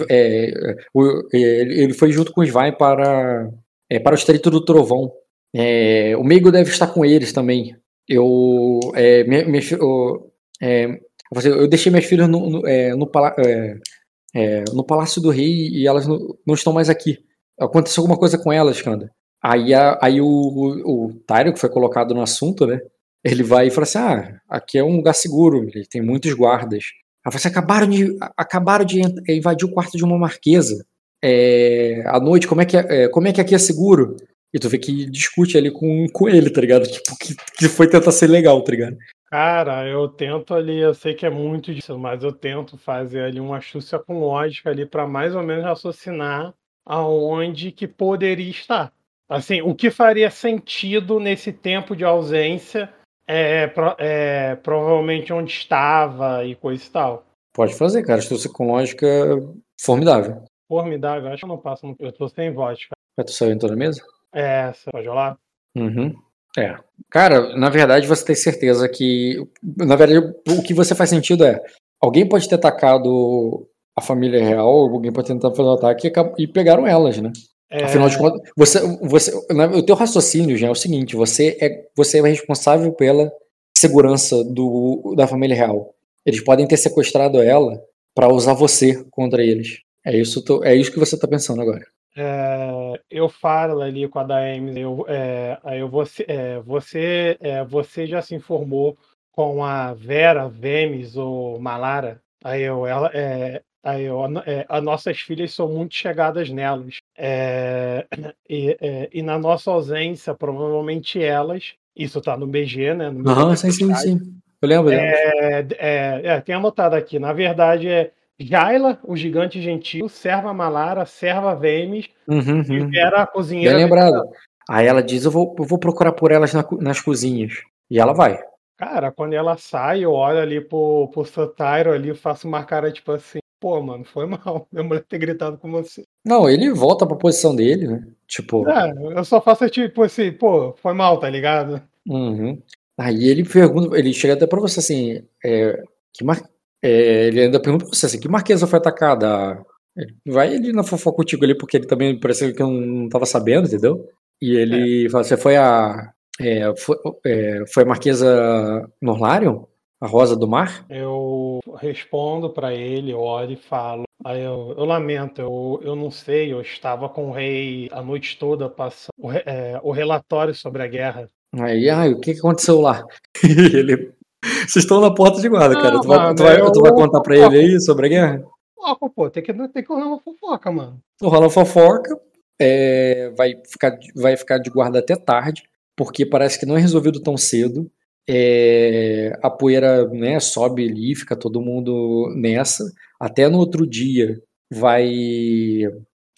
o- ele, foi junto com os Vai para para o Estreito do Trovão. O Meigo deve estar com eles também. Eu é, eu, é, eu deixei minhas filhas no, no, é, no, pala- é, é, no Palácio do Rei e elas não, não estão mais aqui. Aconteceu alguma coisa com elas, Kanda. Aí, a- aí o, o, o que foi colocado no assunto, né? Ele vai e fala assim: Ah, aqui é um lugar seguro, tem muitos guardas. Aí você acabaram de, acabaram de invadir o quarto de uma marquesa. É, à noite, como é, que como é que aqui é seguro? E tu vê que discute ali com, com ele, tá ligado? Tipo, que, que foi tentar ser legal, tá ligado? Cara, eu tento ali, eu sei que é muito disso, mas eu tento fazer ali uma astúcia com lógica ali para mais ou menos raciocinar aonde que poderia estar. Assim, o que faria sentido nesse tempo de ausência é, é provavelmente onde estava e coisa e tal. Pode fazer, cara. Astúcia com lógica formidável. Formidável, acho que eu não passo, no- eu tô sem voz, cara. Já tu saiu entrou na mesa? É, você pode rolar? Uhum. É. Cara, na verdade você tem certeza que. Na verdade, o que você faz sentido é. Alguém pode ter atacado a família real, alguém pode tentar fazer um ataque e, e pegaram elas, né? É, Afinal de contas, você, você, o teu raciocínio já é o seguinte: você é, você é responsável pela segurança do, da família real. Eles podem ter sequestrado ela pra usar você contra eles. É isso, é isso que você tá pensando agora. É, eu falo ali com a Daemis, eu, é, eu, você, é, você, é, você já se informou com a Vera, Vemes ou Malara? Aí eu, ela, é, aí eu, é, as nossas filhas são muito chegadas nelas. E, e na nossa ausência, provavelmente elas, isso tá no BG, né? No Aham, sim, sim, sim. Eu lembro, eu lembro. é, tem anotado aqui. Na verdade, é Jaila, o gigante gentil, serva Malara, serva Vemes Uhum, e uhum. Vera, a cozinheira. Bem lembrado. Aí ela diz: eu vou, eu vou procurar por elas na nas cozinhas. E ela vai. Cara, quando ela sai, eu olho ali pro, pro Sotaro ali, faço uma cara tipo assim, pô, mano, foi mal minha mulher ter gritado com você. Não, ele volta pra posição dele, né? Tipo. É, eu só faço tipo assim, pô, foi mal, tá ligado? Uhum. Aí ele pergunta, ele chega até pra você assim, é, que mar... é, ele ainda pergunta pra você assim, que marquesa foi atacada? Vai ele na fofoca contigo ali, porque ele também pareceu que eu não tava sabendo, entendeu? E ele fala, você foi a. é, foi, é, foi a Marquesa Norlarion? A Rosa do Mar? Eu respondo pra ele, olho e falo. Aí eu, eu lamento, eu, eu não sei, eu estava com o rei a noite toda passando o, é, o relatório sobre a guerra. Aí, ai, o que que aconteceu lá? ele. Vocês estão na porta de guarda, cara. Não, Tu vai, mano, tu vai- eu- tu vai contar pra ele aí sobre a guerra? Ó, pô, tem que, tem que rolar uma fofoca, mano. rola fofoca, é, vai, ficar, vai ficar de guarda até tarde, porque parece que não é resolvido tão cedo. É, a poeira né, sobe ali, fica todo mundo nessa. Até no outro dia vai.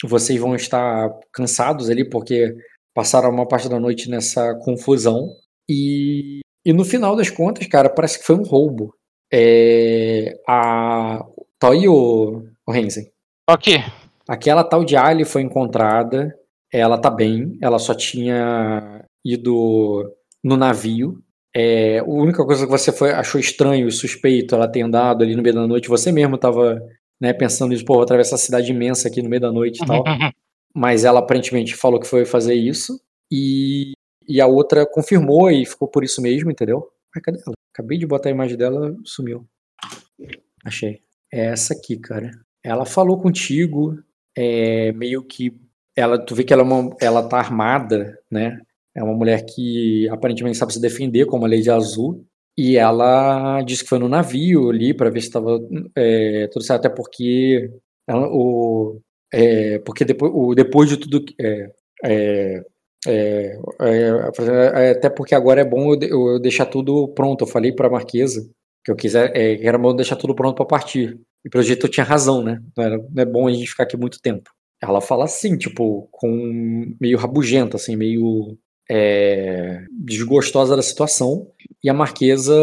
Vocês vão estar cansados ali, porque passaram uma parte da noite nessa confusão. E, e no final das contas, cara, parece que foi um roubo. É, a. Tá aí, ô Renzen? Ok. Aquela tal de Ali foi encontrada, ela tá bem, ela só tinha ido no navio. É, a única coisa que você foi, achou estranho e suspeito ela ter andado ali no meio da noite, você mesmo estava né, pensando nisso, pô, vou atravessar essa cidade imensa aqui no meio da noite e tal. Mas ela aparentemente falou que foi fazer isso. E, e a outra confirmou e ficou por isso mesmo, entendeu? Ai, cadê ela? Acabei de botar a imagem dela, sumiu. Achei. É essa aqui, cara. Ela falou contigo, é, meio que. Ela, tu vê que ela, é uma, ela tá armada, né? É uma mulher que aparentemente sabe se defender, como a Lady Azul. E ela disse que foi no navio ali para ver se estava é, tudo certo, até porque ela, o, é, porque depois, o, depois de tudo é, é, é, é, até porque agora é bom eu, eu, deixar tudo pronto. Eu falei para a Marquesa que eu quiser, que era bom deixar tudo pronto para partir. E pelo jeito eu tinha razão, né? Não, era, não é bom a gente ficar aqui muito tempo. Ela fala assim, tipo, com meio rabugenta, assim, meio é, desgostosa da situação e a Marquesa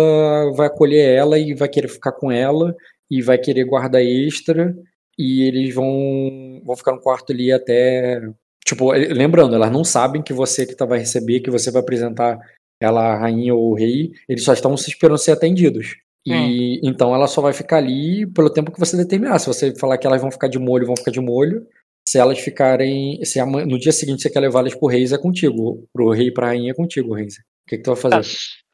vai acolher ela e vai querer ficar com ela e vai querer guarda extra e eles vão, vão ficar no quarto ali até. Tipo, lembrando, elas não sabem que você que tá, vai receber, que você vai apresentar ela a rainha ou o rei, eles só estão se esperando ser atendidos. E hum. então ela só vai ficar ali pelo tempo que você determinar. Se você falar que elas vão ficar de molho, vão ficar de molho. Se elas ficarem. Se no dia seguinte você quer levar elas pro reis, é contigo. Pro rei e pra rainha é contigo, reis. O que, que tu vai fazer?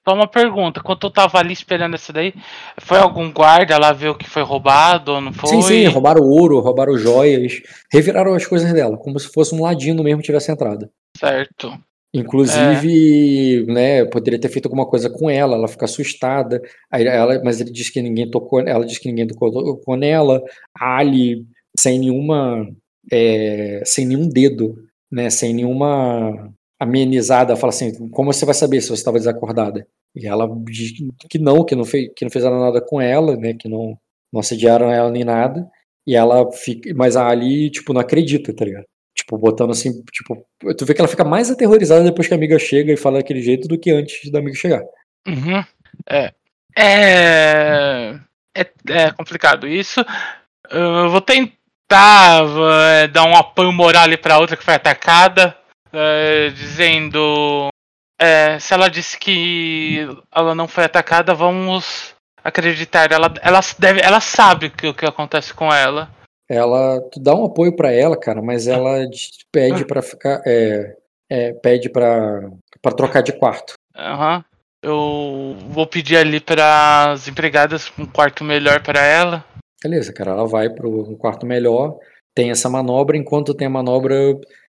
Só uma pergunta, quando eu tava ali esperando essa daí, foi algum guarda lá ver o que foi roubado ou não foi? Sim, sim, roubaram ouro, roubaram joias, reviraram as coisas dela, como se fosse um ladino mesmo tivesse entrado. Certo. Inclusive, é. né, poderia ter feito alguma coisa com ela, ela fica assustada. Aí ela, mas ele diz que ninguém tocou, ela diz que ninguém tocou, tocou nela. A Ali sem nenhuma, é, sem nenhum dedo, né, sem nenhuma amenizada, fala assim, como você vai saber se você estava desacordada? E ela diz que não, que não, fez, que não fizeram nada com ela, né, que não, não assediaram ela nem nada, e ela fica, mas a Ali, tipo, não acredita, tá ligado? Tipo, botando assim, tipo, tu vê que ela fica mais aterrorizada depois que a amiga chega e fala daquele jeito do que antes da amiga chegar. Uhum. É. É, é, é complicado isso. Eu vou tentar é, dar um apoio moral ali pra outra que foi atacada é, dizendo é, se ela disse que ela não foi atacada, vamos acreditar. Ela, ela, deve, ela sabe que, o que acontece com ela. Ela tu dá um apoio para ela, cara, mas ela pede para ficar, é, é, pede para para trocar de quarto. Aham. Uhum. Eu vou pedir ali para as empregadas um quarto melhor para ela. Beleza, cara. Ela vai para um quarto melhor. Tem essa manobra. Enquanto tem a manobra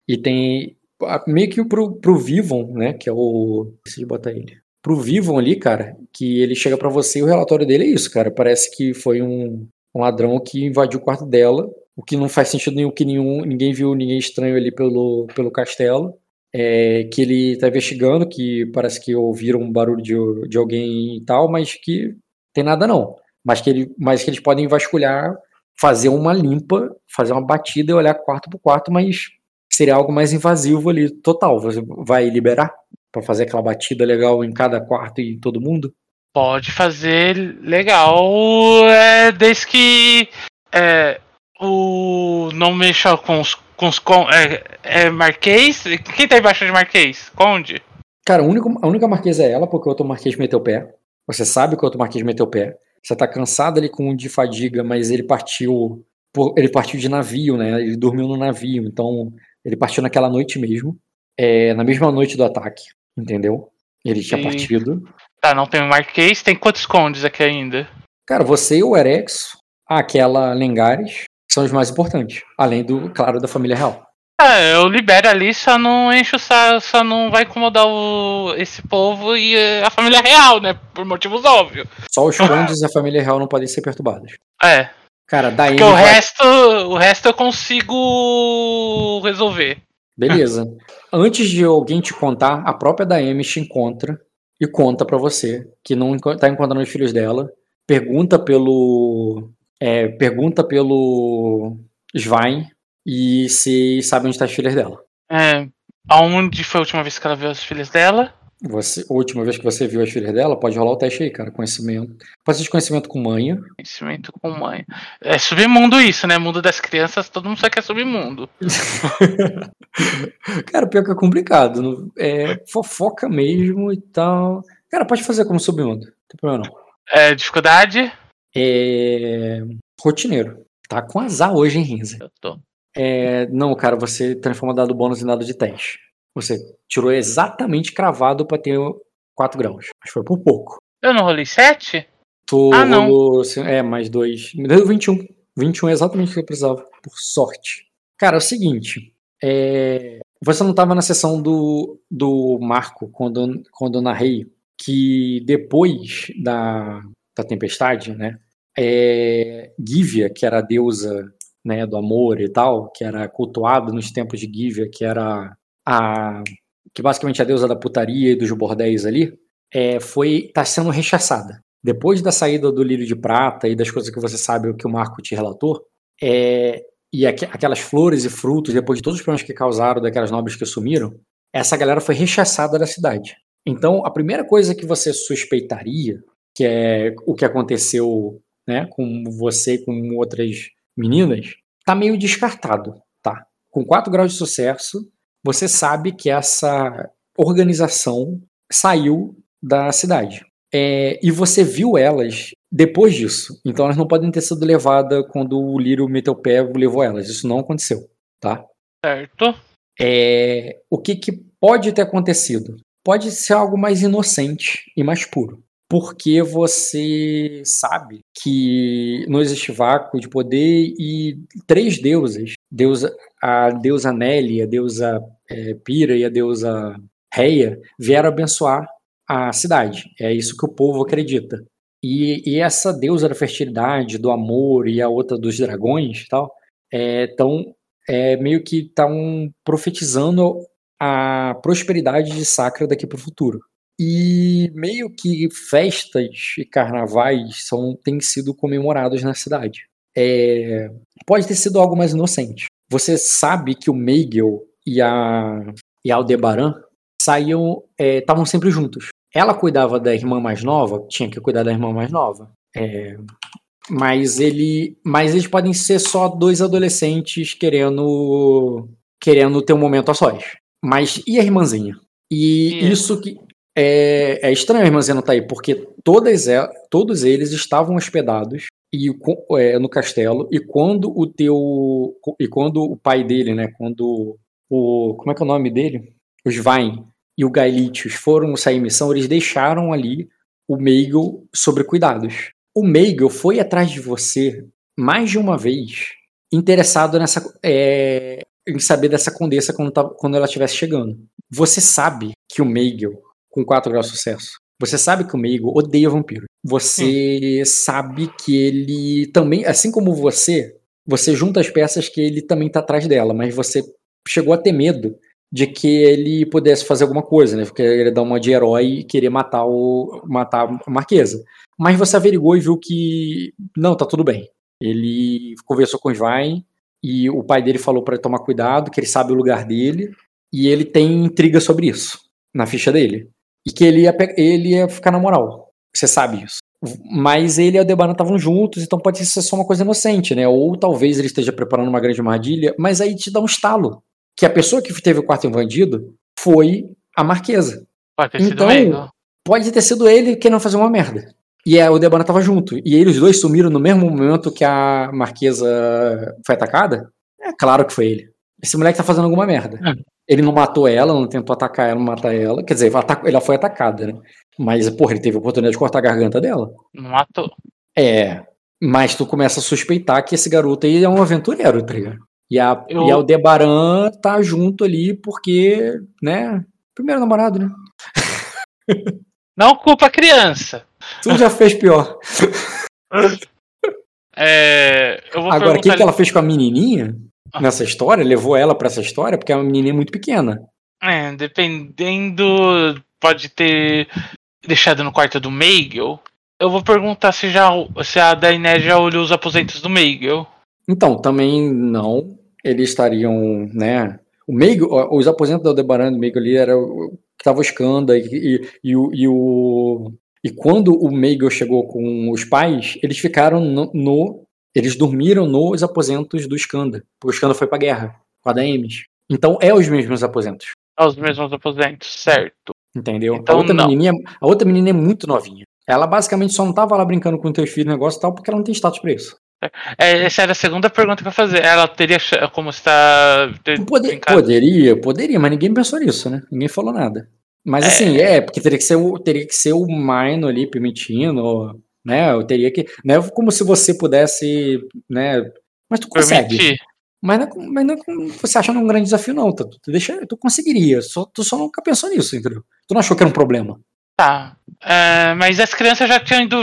e tem meio que pro, pro Vivon, né, que é o... Deixa botar ele. Pro Vivon ali, cara, que ele chega para você e o relatório dele é isso, cara. Parece que foi um, um ladrão que invadiu o quarto dela, o que não faz sentido nenhum, que nenhum, ninguém viu ninguém estranho ali pelo, pelo castelo. É, que ele tá investigando, que parece que ouviram um barulho de, de alguém e tal, mas que tem nada não. Mas que, ele, mas que eles podem vasculhar, fazer uma limpa, fazer uma batida e olhar quarto por quarto, mas seria algo mais invasivo ali, total. Você vai liberar para fazer aquela batida legal em cada quarto e todo mundo? Pode fazer legal, é, desde que é, o não mexa com os, com os com, é, é Marquês. Quem tá embaixo de Marquês? Conde? Cara, a única, a única Marquês é ela, porque o outro Marquês meteu o pé. Você sabe que o outro Marquês meteu o pé. Você tá cansado ali com um de fadiga, mas ele partiu. Ele partiu de navio, né? Ele dormiu no navio, então ele partiu naquela noite mesmo, é, na mesma noite do ataque, entendeu? Ele tinha partido. Tá, não tem o Marquês, tem quantos condes aqui ainda? Cara, você e o Erex, aquela Lengares, são os mais importantes. Além do, claro, da família real. É, eu libero ali, só não encho o saco, só não vai incomodar o, esse povo e eh, a família real, né? Por motivos óbvios. Só os condes e a família real não podem ser perturbados. É. Cara, daí. Porque o vai... resto, o resto eu consigo resolver. Beleza. Antes de alguém te contar, a própria Daemi te encontra e conta para você que não tá encontrando os filhos dela. Pergunta pelo. É, pergunta pelo Svein e se sabe onde estão tá as filhas dela. É. Aonde foi a última vez que ela viu as filhas dela? Você, a última vez que você viu as filhas dela, pode rolar o teste aí, cara. Conhecimento. Pode ser de conhecimento com manha. Conhecimento com manha. É submundo isso, né? Mundo das crianças, todo mundo sabe que é submundo. cara, pior que é complicado. É fofoca mesmo e tal. Cara, pode fazer como submundo. Não tem problema não. É, dificuldade? É. Rotineiro. Tá com azar hoje, hein, Rinza? Eu tô. É, não, cara, você transforma dado bônus em dado de teste. Você tirou exatamente cravado pra ter 4 graus. Mas foi por pouco. Eu não rolei 7? Tu Ah, não. rolou. É, mais dois. Me deu 21. 21 é exatamente o que eu precisava. Por sorte. Cara, é o seguinte. é, Você não tava na sessão do, do Marco quando, quando eu narrei que depois da, da tempestade, né? É, Gívia, que era a deusa né, do amor e tal, que era cultuada nos tempos de Gívia, que era a que basicamente é a deusa da putaria e dos bordéis ali, é, foi tá sendo rechaçada. Depois da saída do lírio de prata e das coisas que você sabe o que o Marco te relatou, é, e aqu- aquelas flores e frutos, depois de todos os problemas que causaram daquelas nobres que sumiram, essa galera foi rechaçada da cidade. Então, a primeira coisa que você suspeitaria, que é o que aconteceu né, com você e com outras meninas, tá meio descartado, tá? Com 4 graus de sucesso, você sabe que essa organização saiu da cidade. É, e você viu elas depois disso. Então elas não podem ter sido levadas quando o Lírio meteu o pé e levou elas. Isso não aconteceu, tá? Certo. É, o que, que pode ter acontecido? Pode ser algo mais inocente e mais puro. Porque você sabe que não existe vácuo de poder e três deusas, deusa, a deusa Nelly, a deusa é, Pira e a deusa Reia, vieram abençoar a cidade. É isso que o povo acredita. E, e essa deusa da fertilidade, do amor e a outra dos dragões tal, estão é, meio que estão profetizando a prosperidade de Sacra daqui para o futuro. E meio que festas e carnavais são, têm sido comemorados na cidade. É, pode ter sido algo mais inocente. Você sabe que o Meigel e a, e a Aldebaran saíam, estavam sempre juntos. Ela cuidava da irmã mais nova, tinha que cuidar da irmã mais nova. É, mas ele, mas eles podem ser só dois adolescentes querendo querendo ter um momento a sós. Mas e a irmãzinha? E Isso. isso que é, é estranho a irmãzinha não tá aí, porque todas todos eles estavam hospedados e é, no castelo e quando o teu e quando o pai dele, né, quando o como é que é o nome dele? Os Vain e o Gaelitius foram sair em missão, eles deixaram ali o Meigel sobre cuidados. O Meigel foi atrás de você mais de uma vez, interessado nessa é, em saber dessa condessa quando, quando ela estivesse chegando. Você sabe que o Meigel, com 4 graus de sucesso, você sabe que o Meigel odeia vampiro. Você sabe que ele também, assim como você, você junta as peças que ele também tá atrás dela, mas você chegou a ter medo de que ele pudesse fazer alguma coisa, né? Porque ele dar uma de herói e querer matar o matar a Marquesa. Mas você averigou e viu que não, tá tudo bem. Ele conversou com o Svein e o pai dele falou para ele tomar cuidado, que ele sabe o lugar dele e ele tem intriga sobre isso na ficha dele e que ele ia ele ia ficar na moral. Você sabe isso. Mas ele e a Aldebaran estavam juntos, então pode ser só uma coisa inocente, né? Ou talvez ele esteja preparando uma grande armadilha, mas aí te dá um estalo que a pessoa que teve o quarto invadido foi a Marquesa. Pode ter sido Então, Meigel. Pode ter sido ele querendo fazer uma merda. E a Aldebaran tava junto. E eles dois sumiram no mesmo momento que a Marquesa foi atacada? É claro que foi ele. Esse moleque tá fazendo alguma merda. É. Ele não matou ela, não tentou atacar ela, não matar ela. Quer dizer, ela foi atacada, né? Mas, porra, ele teve a oportunidade de cortar a garganta dela. Não matou. É. Mas tu começa a suspeitar que esse garoto aí é um aventureiro, tá ligado? E a, Eu- e a Aldebaran tá junto ali porque, né? Primeiro namorado, né? Não culpa a criança. Tu já fez pior. É, Agora, o que, que ela fez com a menininha nessa história? Levou ela pra essa história? Porque é uma menininha muito pequena. É, dependendo, pode ter deixado no quarto do Meigel. Eu vou perguntar se, já, se a Daenerys já olhou os aposentos do Meigel. Então, também não. Eles estariam, né? O Meigo, os aposentos da Aldebaran do Meigo ali era o- que tava o Skanda e, e, e o, e o. E quando o Meigel chegou com os pais, eles ficaram no. no- eles dormiram nos aposentos do Skanda. Porque o Skanda foi pra guerra com a Daemis. Então é os mesmos aposentos. Aos mesmos aposentos, certo. Entendeu? Então, a, outra não. menininha, a outra menina é muito novinha. Ela basicamente só não tava lá brincando com teus filhos, negócio e tal, porque ela não tem status pra isso. É, essa era a segunda pergunta ia fazer. Ela teria como está. ter Poder- poderia, poderia, mas ninguém pensou nisso, né? Ninguém falou nada. Mas assim, é, porque teria que ser o, teria que ser o Mino ali permitindo, né? Eu teria que. Não é como se você pudesse, né? Mas tu consegue. permitir. Mas não, é mas não é você acha um grande desafio, não. Tu, tu, deixa, tu conseguiria. Só, tu só nunca pensou nisso, entendeu? Tu não achou que era um problema. Tá. É, mas as crianças já tinham ido,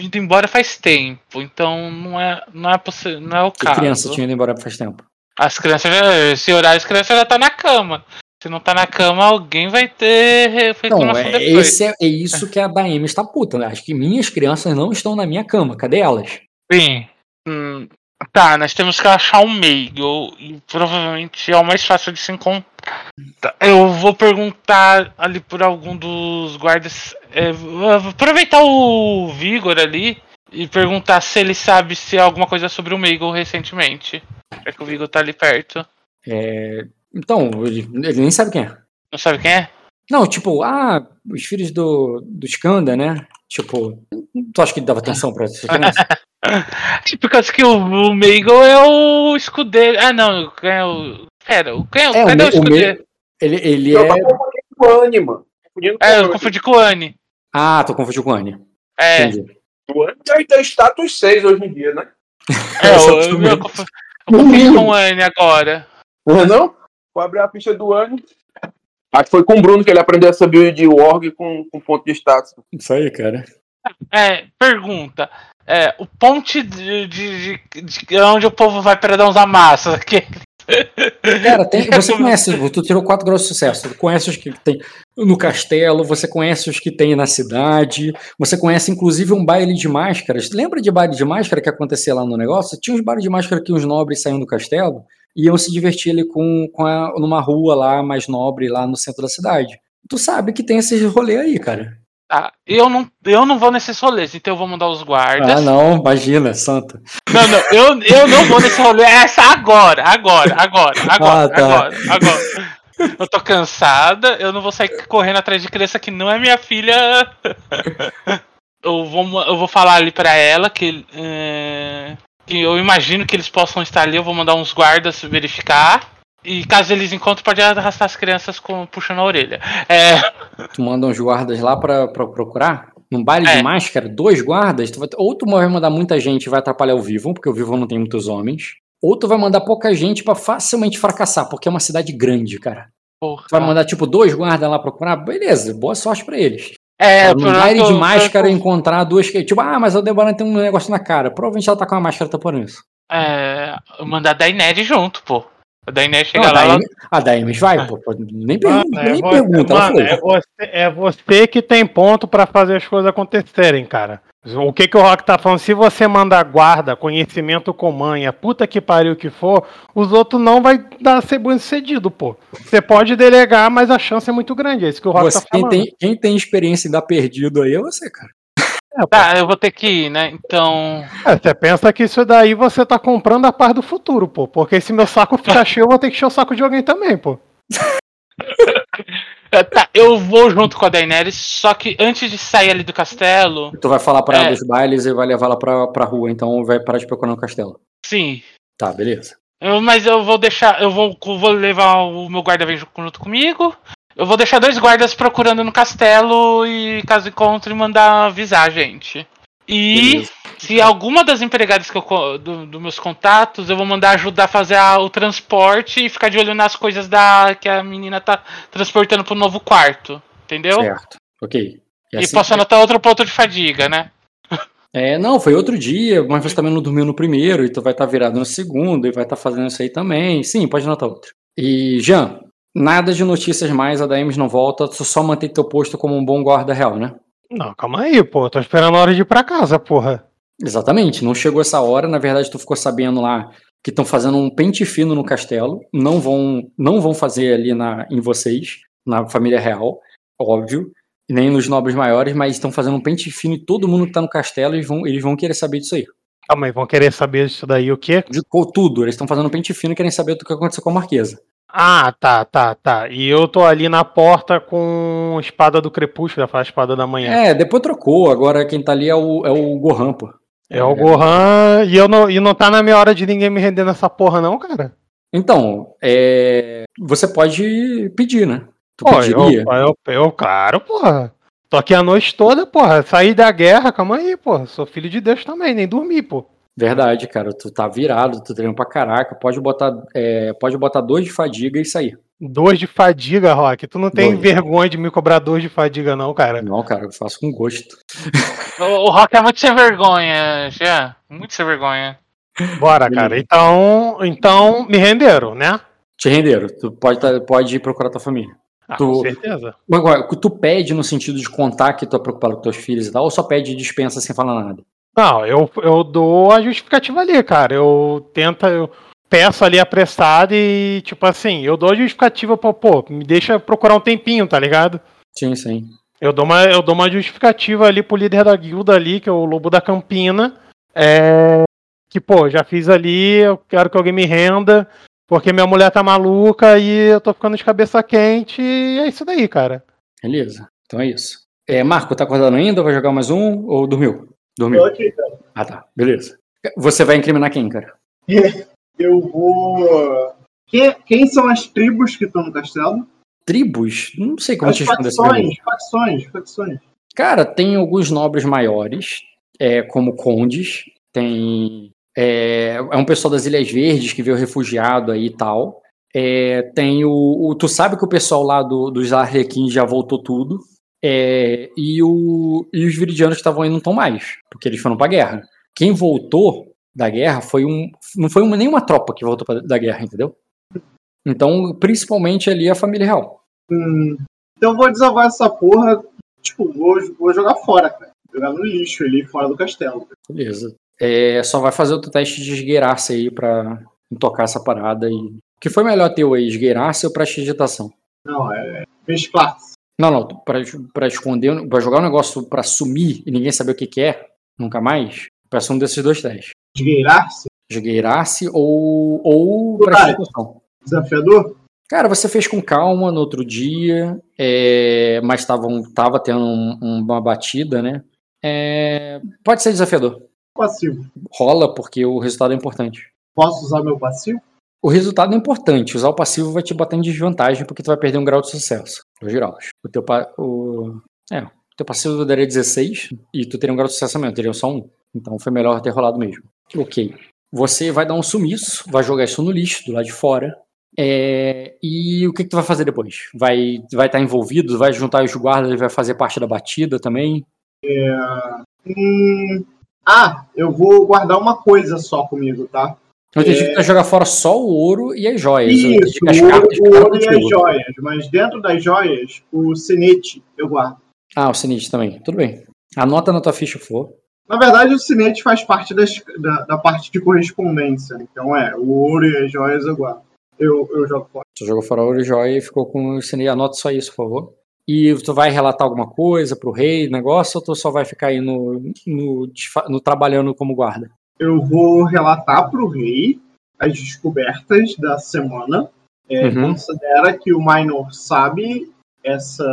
ido embora faz tempo, então não é, não é, não é o Que caso. criança tinha ido embora faz tempo. As crianças já. Esse horário as crianças já tá na cama. Se não tá na cama, alguém vai ter re- Não, é, depois. esse é, é isso que a Daemi está puta, né? Acho que minhas crianças não estão na minha cama. Cadê elas? Sim. Hum, tá, nós temos que achar um meio. E provavelmente é o mais fácil de se encontrar. Tá, Eu vou perguntar ali por algum dos guardas. é, vou aproveitar o Vigor ali e perguntar se ele sabe se é alguma coisa sobre o Meagle recentemente. Já que o Vigor tá ali perto. É, então, ele, ele nem sabe quem é. Não sabe quem é? Não, tipo, ah, os filhos do, do Skanda, né? Tipo, tu acha que ele dava atenção pra essa criança? Por causa que o, o Meagle é o escudeiro. Ah, não. Quem é o. Pera, o- quem é, É, o cadê o, Me- o escudeiro? Ele, ele Eu é. tava confundindo com o Anne, mano. É, o eu confundi com o Anne. Ah, tô confundindo com o Anne. É, Entendi. O Anne já tem status 6 hoje em dia, né? é é o eu, eu, eu confundi, eu confundi com o Anne agora. Não é não? Vou abrir a ficha do Anne. Acho que foi com o Bruno que ele aprendeu essa build de Org com, com ponto de status. Isso aí, cara. É, pergunta. É, o ponte de, de, de, de onde o povo vai para dar uns amassos aqui. Cara, tem, você conhece, tu tirou 4 graus de sucesso. Tu conhece os que tem no castelo, você conhece os que tem na cidade, você conhece inclusive um baile de máscaras. Lembra de baile de máscara que acontecia lá no negócio? Tinha uns bailes de máscara que os nobres saíam do castelo iam se divertir ali com, com a- numa rua lá mais nobre, lá no centro da cidade. Tu sabe que tem esses rolê aí, cara. Tá, eu não, eu não vou nesses rolês, então eu vou mandar os guardas. Ah, não, imagina, santa. Não, não, eu, eu não vou nesse rolê. Essa agora, agora, agora, agora, Ah, tá. agora, agora. Eu tô cansada, eu não vou sair correndo atrás de criança que não é minha filha. Eu vou, eu vou falar ali pra ela que, é, que eu imagino que eles possam estar ali. Eu vou mandar uns guardas verificar. E caso eles encontrem, pode arrastar as crianças com, puxando a orelha. É, Tu manda uns guardas lá pra, pra procurar? Num baile É. de máscara, dois guardas, tu vai, ou tu vai mandar muita gente e vai atrapalhar o Vivo, porque o Vivo não tem muitos homens, ou tu vai mandar pouca gente pra facilmente fracassar, porque é uma cidade grande, cara. porra. Tu vai mandar, tipo, dois guardas lá procurar, beleza, boa sorte pra eles. É, baile de máscara encontrar duas que, tipo, ah, mas a Debora tem um negócio na cara. Provavelmente ela tá com uma máscara tampando isso. É, mandar a Dainere junto, pô. A Dainere chega Não, lá, a ela vai, pô, pô, nem pergunta, Mano, é nem você, pergunta, ela mano, foi. é você, é você que tem ponto pra fazer as coisas acontecerem, cara. O que, que o Rock tá falando? Se você mandar guarda, conhecimento com manha, puta que pariu que for, os outros não vai dar ser bem sucedido, pô. Você pode delegar, mas a chance é muito grande. É isso que o Rock Você, tá quem, falando. tem, quem tem experiência em dar perdido aí é você, cara. É, pô. Tá, eu vou ter que ir, né? Então. É, você pensa que isso daí você tá comprando a paz do futuro, pô. Porque se meu saco ficar cheio, eu vou ter que encher o saco de alguém também, pô. É, Tá, eu vou junto com a Daenerys, só que antes de sair ali do castelo, Tu vai falar pra ela É. dos bailes e vai levar ela pra, pra rua, então vai parar de procurar no castelo. sim. Tá, beleza. Eu- mas eu vou deixar. Eu vou, vou levar o meu guarda vem junto comigo. Eu vou deixar dois guardas procurando no castelo e caso encontre mandar avisar a gente. E Beleza. se alguma das empregadas que eu do, dos meus contatos, eu vou mandar ajudar a fazer a- o transporte e ficar de olho nas coisas da que a menina tá transportando pro novo quarto. Entendeu? Certo. Ok. E assim- posso anotar outro ponto de fadiga, né? É, não, foi outro dia, mas você também não dormiu no primeiro, e tu vai estar virado no segundo, e vai estar fazendo isso aí também. Sim, pode anotar outro. E, Jean, nada de notícias mais, a Daemis não volta, tu só mantém teu posto como um bom guarda real, né? Não, calma aí, pô. Tô esperando a hora de ir pra casa, porra. Exatamente, não chegou essa hora, na verdade tu ficou sabendo lá que estão fazendo um pente fino no castelo, não vão não vão fazer ali na, em vocês, na família real. óbvio, nem nos nobres maiores, mas estão fazendo um pente fino e todo mundo que tá no castelo, eles vão, eles vão querer saber disso aí. Calma aí, vão querer saber disso daí o quê? De tudo, eles estão fazendo um pente fino e querem saber do que aconteceu com a Marquesa. Ah, tá, tá, tá. E eu tô ali na porta com espada do crepúsculo, falar espada da manhã. É, depois trocou, agora quem tá ali é o, é o Gohan, pô. É, o Gohan e eu não, e não tá na minha hora de ninguém me render nessa porra, não, cara. Então, é, você pode pedir, né? Tu Pô, eu, pediria? eu, eu, claro, porra. Tô aqui a noite toda, porra. Saí da guerra, calma aí, porra. Sou filho de Deus também, nem dormi, pô. Verdade, cara. Tu tá virado, tu treina pra caraca. Pode botar, é, pode botar dois de fadiga e sair. Dois de fadiga, Rock. Tu não tem Dois. vergonha de me cobrar dois de fadiga, não, cara. Não, cara, eu faço com gosto. O, o Rock é muito sem vergonha, já. Muito sem vergonha. Bora, cara. Então, então me renderam, né? Te renderam. Tu pode, tá- pode ir procurar tua família. Ah, Tu- com certeza. Agora, tu pede no sentido de contar que tu é preocupado com teus filhos e tal, ou só pede dispensa sem falar nada? Não, eu, eu dou a justificativa ali, cara. Eu tento, eu peço ali apressado e, tipo assim, eu dou a justificativa pra, pô, me deixa procurar um tempinho, tá ligado? Sim, sim. Eu dou uma, eu dou uma justificativa ali pro líder da guilda ali, que é o Lobo da Campina. É, que, pô, já fiz ali, eu quero que alguém me renda, porque minha mulher tá maluca e eu tô ficando de cabeça quente, e é isso daí, cara. Beleza. Então é isso. É, Marco, tá acordando ainda? Vai jogar mais um? Ou dormiu? Dormiu. Tô aqui, cara. Ah, tá. Beleza. Você vai incriminar quem, cara? Eu vou. Quem, quem são as tribos que estão no castelo? Tribos? Não sei como As te responder facções, facções, facções. Cara, tem alguns nobres maiores, é, como condes, tem. É, é um pessoal das Ilhas Verdes que veio refugiado aí e tal. É, tem o, o- Tu sabe que o pessoal lá do, dos Arlequins já voltou tudo. É, e, o, e os Viridianos que estavam aí não estão mais, porque eles foram pra guerra. Quem voltou da guerra foi um. Não foi uma, nenhuma tropa que voltou pra- da guerra, entendeu? Então, principalmente ali a família real. Hum, então eu vou desavar essa porra. Tipo, vou, vou jogar fora, cara. Jogar no lixo ali, fora do castelo. Beleza. É, só vai fazer outro teste de esgueiraça aí pra tocar essa parada. E... O que foi melhor teu aí, esgueiraça ou prestidigitação? Não, é. Mesclar. Não, não, pra, pra esconder, pra jogar um negócio pra sumir e ninguém saber o que, que é, nunca mais, peça um desses dois testes. Esgueirar-se. Esgueirace ou, ou prestidigitação. Desafiador? Cara, você fez com calma no outro dia, é, mas tava, um- tava tendo um- uma batida, né? É, pode ser desafiador. Passivo. Rola, porque o resultado é importante. Posso usar meu passivo? O resultado é importante. Usar o passivo vai te botar em desvantagem porque tu vai perder um grau de sucesso. Dois graus. O teu, pa- o... É, o teu passivo daria 16 e tu teria um grau de sucesso mesmo, teria só um. Então foi melhor ter rolado mesmo. Ok. Você vai dar um sumiço, vai jogar isso no lixo, do lado de fora. É, E o que, que tu vai fazer depois? Vai vai estar envolvido? Vai juntar os guardas vai fazer parte da batida também? Hum, Ah, eu vou guardar uma coisa só comigo, tá? Eu entendi que tu vai jogar fora só o ouro e as joias. Entendi Isso, as o ouro, cartas o ouro e as joias. Mas dentro das joias, o sinete eu guardo. Ah, o sinistro também. Tudo bem. Anota na tua ficha, favor. Na verdade, o sinete faz parte das- da, da parte de correspondência. Então é, o ouro e as joias eu guardo. Eu, eu jogo fora. Tu jogou fora ouro e joia e ficou com o sinistro. Anota só isso, por favor. E tu vai relatar alguma coisa pro rei, negócio, ou tu só vai ficar aí no, no, no trabalhando como guarda? Eu vou relatar pro rei as descobertas da semana. É, Uhum. Considera que o Minor sabe essa,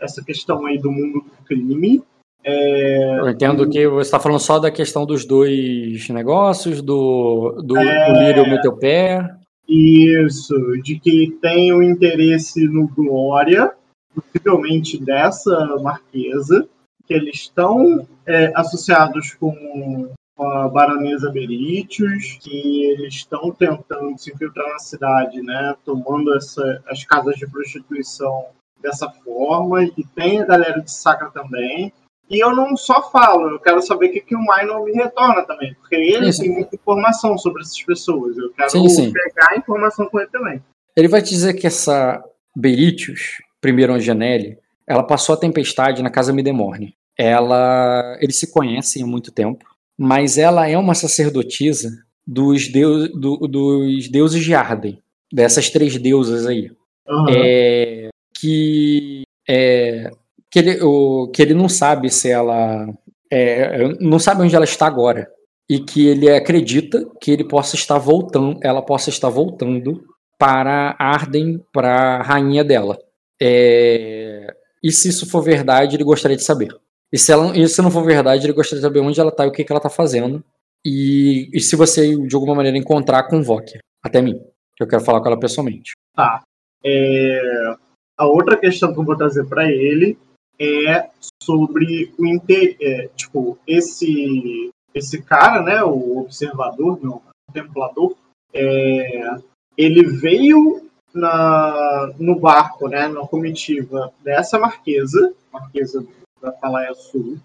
essa questão aí do mundo do crime. É, Eu entendo que você está falando só da questão dos dois negócios, do, do, É. Lírio meter o pé. Isso, de que tem o interesse no Glória, possivelmente dessa marquesa, que eles estão é, associados com com a baronesa Beritius, que eles estão tentando se infiltrar na cidade, né, tomando essa, as casas de prostituição dessa forma, e tem a galera de Sacra também. E eu não só falo, eu quero saber o que, que o Minor me retorna também, porque ele sim. tem muita informação sobre essas pessoas. Eu quero Sim, sim. pegar a informação com ele também. Ele vai te dizer que essa Beritius, primeiro Anjanelli, ela passou a tempestade na casa Midemorne. Ela, eles se conhecem há muito tempo, mas ela é uma sacerdotisa dos, deus, do- dos deuses de Arden, dessas três deusas aí. Aham. É, que é, que, ele, o, que ele não sabe se ela. É, não sabe onde ela está agora. E que ele acredita que ele possa estar voltando, ela possa estar voltando para Arden, para a rainha dela. É, e se isso for verdade, ele gostaria de saber. E se, ela, se não for verdade, ele gostaria de saber onde ela está e o que, que ela está fazendo. E, e, se você, de alguma maneira, encontrar, convoque até mim. Que eu quero falar com ela pessoalmente. Tá. É, a outra questão que eu vou trazer para ele é sobre o inter... É, tipo, esse, esse cara, né, o observador, o contemplador, é, ele veio na, no barco, né, na comitiva dessa marquesa, marquesa da Palaia Sul,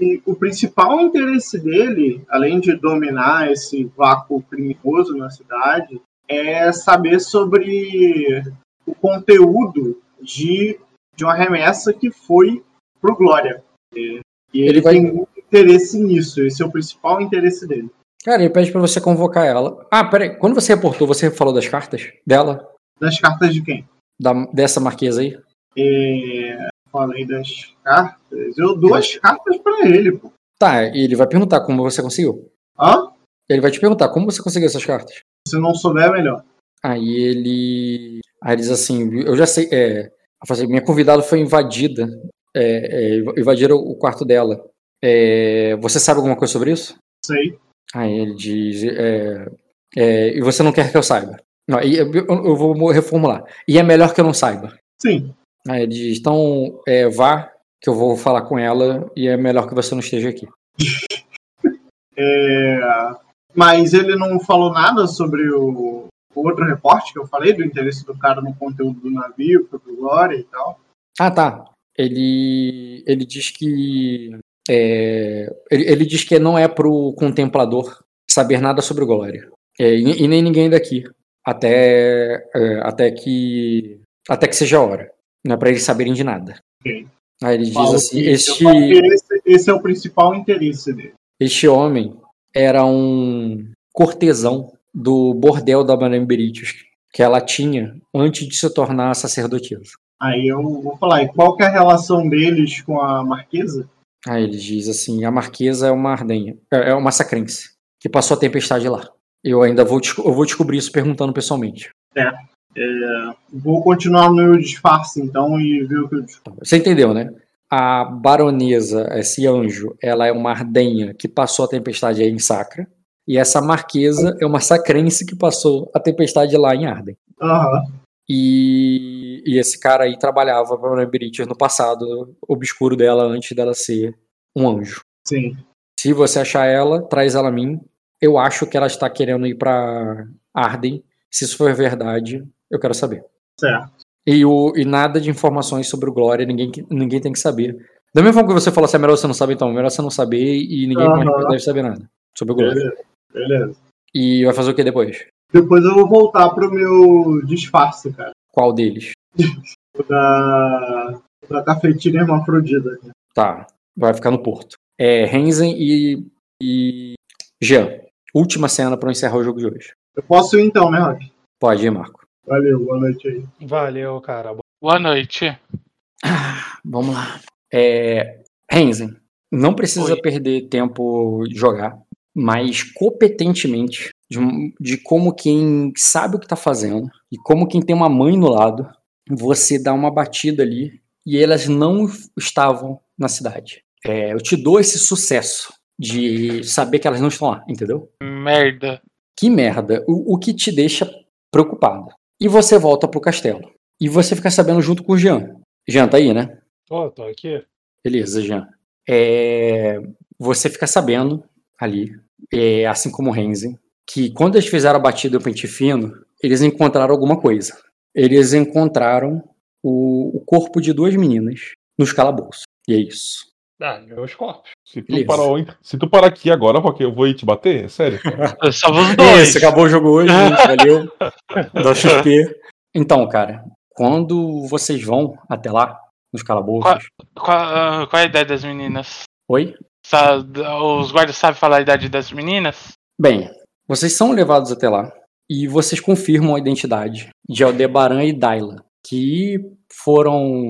e o principal interesse dele, além de dominar esse vácuo criminoso na cidade, é saber sobre o conteúdo de, de uma remessa que foi pro Glória. E ele, ele vai... tem muito interesse nisso, esse é o principal interesse dele. Cara, ele pede para você convocar ela. Ah, peraí, quando você reportou, você falou das cartas dela? Das cartas de quem? Da, dessa marquesa aí? É, falei das cartas. Eu dou as cartas para ele, pô. Tá, e ele vai perguntar como você conseguiu. Hã? Ele vai te perguntar como você conseguiu essas cartas. Se não souber, é melhor. Aí ele. Aí ele diz assim: Eu já sei. É, minha convidada foi invadida. É, é, invadiram o quarto dela. É, você sabe alguma coisa sobre isso? Sei. Aí ele diz: é, é, E você não quer que eu saiba? Não, eu, eu, vou reformular. E é melhor que eu não saiba. Sim. Aí ele diz: Então é, vá, que eu vou falar com ela e é melhor que você não esteja aqui. É, mas ele não falou nada sobre o, o, outro reporte que eu falei, do interesse do cara no conteúdo do navio, pro Glória e tal. Ah, tá. Ele, ele diz que. É, ele, ele, diz que não é pro contemplador saber nada sobre o Glória. É, e, e, nem ninguém daqui. Até, é, até que. Até que seja a hora. Não é pra eles saberem de nada. Okay. Aí ele diz assim: este... Esse, esse é o principal interesse dele. Este homem era um cortesão do bordel da Madame Beritius, que ela tinha antes de se tornar sacerdotisa. Aí eu vou falar, e qual que é a relação deles com a Marquesa? Aí ele diz assim, a Marquesa é uma ardenha, é, é uma sacrense, que passou a tempestade lá. Eu ainda vou, eu vou descobrir isso perguntando pessoalmente. É, é, vou continuar no meu disfarce então e ver o que eu descubro. Você entendeu, né? a baronesa, esse anjo, ela é uma ardenha que passou a tempestade aí em Sacra. E essa marquesa é uma sacrense que passou a tempestade lá em Arden. Uhum. E, e, esse cara aí trabalhava para British no passado obscuro dela, antes dela ser um anjo. Sim. Se você achar ela, traz ela a mim. Eu acho que ela está querendo ir para Arden. Se isso for verdade, eu quero saber. Certo. E, o, e nada de informações sobre o Glória, ninguém, ninguém tem que saber. Da mesma forma que você falou assim, é melhor você não saber, então, é melhor você não saber e ninguém uhum. deve saber nada sobre o Glória. Beleza. Beleza. E vai fazer o que depois? Depois eu vou voltar pro meu disfarce, cara. Qual deles? da, da cafetina hermafrodita. Tá, vai ficar no porto. É Renzen e, e Jean. Última cena para encerrar o jogo de hoje. Eu posso ir então, né, Rock? Pode ir, Marco. Valeu, boa noite aí. Valeu, cara. Boa noite. Ah, vamos lá. É, Renzen, não precisa Oi. perder tempo de jogar, mas competentemente, de, de, como quem sabe o que está fazendo e como quem tem uma mãe no lado, você dá uma batida ali e elas não estavam na cidade. É, eu te dou esse sucesso de saber que elas não estão lá, entendeu? Merda. Que merda. O, o que te deixa preocupado. E você volta pro castelo. E você fica sabendo junto com o Jean. Jean, tá aí, né? Tô, tô aqui. Beleza, Jean. É... Você fica sabendo ali, é, assim como o Renzi, que quando eles fizeram a batida do pente fino, eles encontraram alguma coisa. Eles encontraram o, o corpo de duas meninas nos calabouços. E é isso. Ah, meus corpos. Se tu, parar, se tu parar aqui agora, porque eu vou ir te bater? É sério? Só os dois. Isso, acabou o jogo hoje, gente, valeu. Dá XP. Então, cara, quando vocês vão até lá, nos calabouços. Qual, qual, qual é a idade das meninas? Oi? Os guardas sabem falar a idade das meninas? Bem, vocês são levados até lá e vocês confirmam a identidade de Aldebaran e Daila, que foram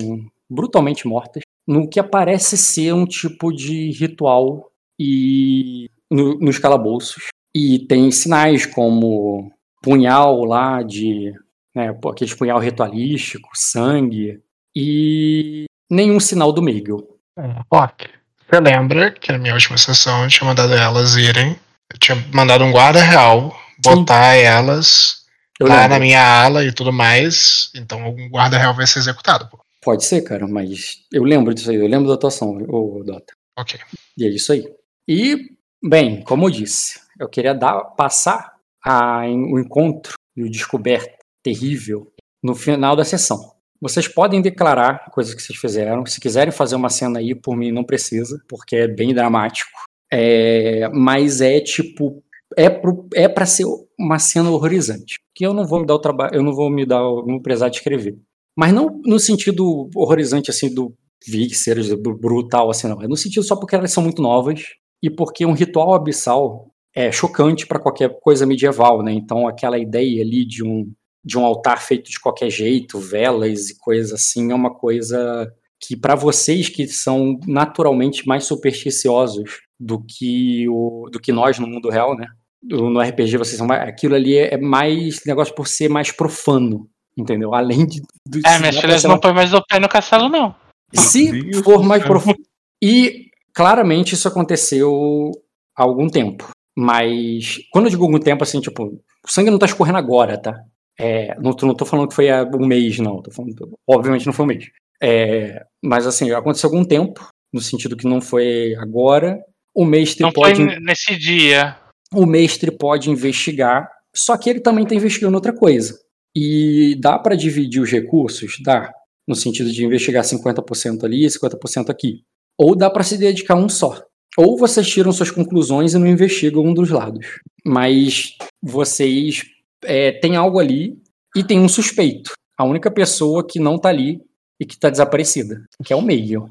brutalmente mortas, no que parece ser um tipo de ritual e no, nos calabouços. E tem sinais como punhal lá de. Né, aquele punhal ritualístico, sangue, e nenhum sinal do Miguel. É, Rock, você lembra que na minha última sessão eu tinha mandado elas irem. Eu tinha mandado um guarda real botar Sim. elas eu lá lembro. na minha ala e tudo mais. Então o guarda real vai ser executado. Pô. Pode ser, cara, mas eu lembro disso aí, eu lembro da atuação, o Dota. Ok. E é isso aí. E, bem, como eu disse, eu queria dar, passar a, o encontro e o descoberto terrível no final da sessão. Vocês podem declarar coisas que vocês fizeram. Se quiserem fazer uma cena aí, por mim não precisa, porque é bem dramático. É, mas é tipo é pro, é para ser uma cena horrorizante. Que eu não vou me dar o trabalho, eu não vou me dar, não vou precisar de escrever. Mas não no sentido horrorizante assim do vísceras, brutal assim não. É no sentido só porque elas são muito novas e porque um ritual abissal é chocante para qualquer coisa medieval, né? Então aquela ideia ali de um de um altar feito de qualquer jeito, velas e coisas assim, é uma coisa que para vocês que são naturalmente mais supersticiosos do que o do que nós no mundo real, né? No RPG vocês são mais, aquilo ali é mais negócio por ser mais profano, entendeu? Além de do, É, minhas filhas não põe mais o pé no castelo não. Se for mais profundo. E claramente isso aconteceu há algum tempo. Mas quando eu digo algum tempo, assim, tipo, o sangue não tá escorrendo agora, tá? É, não, não tô falando que foi há um mês, não. Falando, obviamente não foi um mês. É, mas assim, aconteceu algum tempo, no sentido que não foi agora. O mestre não pode. Foi nesse dia. O mestre pode investigar, só que ele também está investigando outra coisa. E dá para dividir os recursos? Dá. No sentido de investigar 50% ali e 50% aqui. Ou dá para se dedicar a um só. Ou vocês tiram suas conclusões e não investigam um dos lados. Mas vocês é, têm algo ali e tem um suspeito. A única pessoa que não tá ali e que tá desaparecida, que é o meio.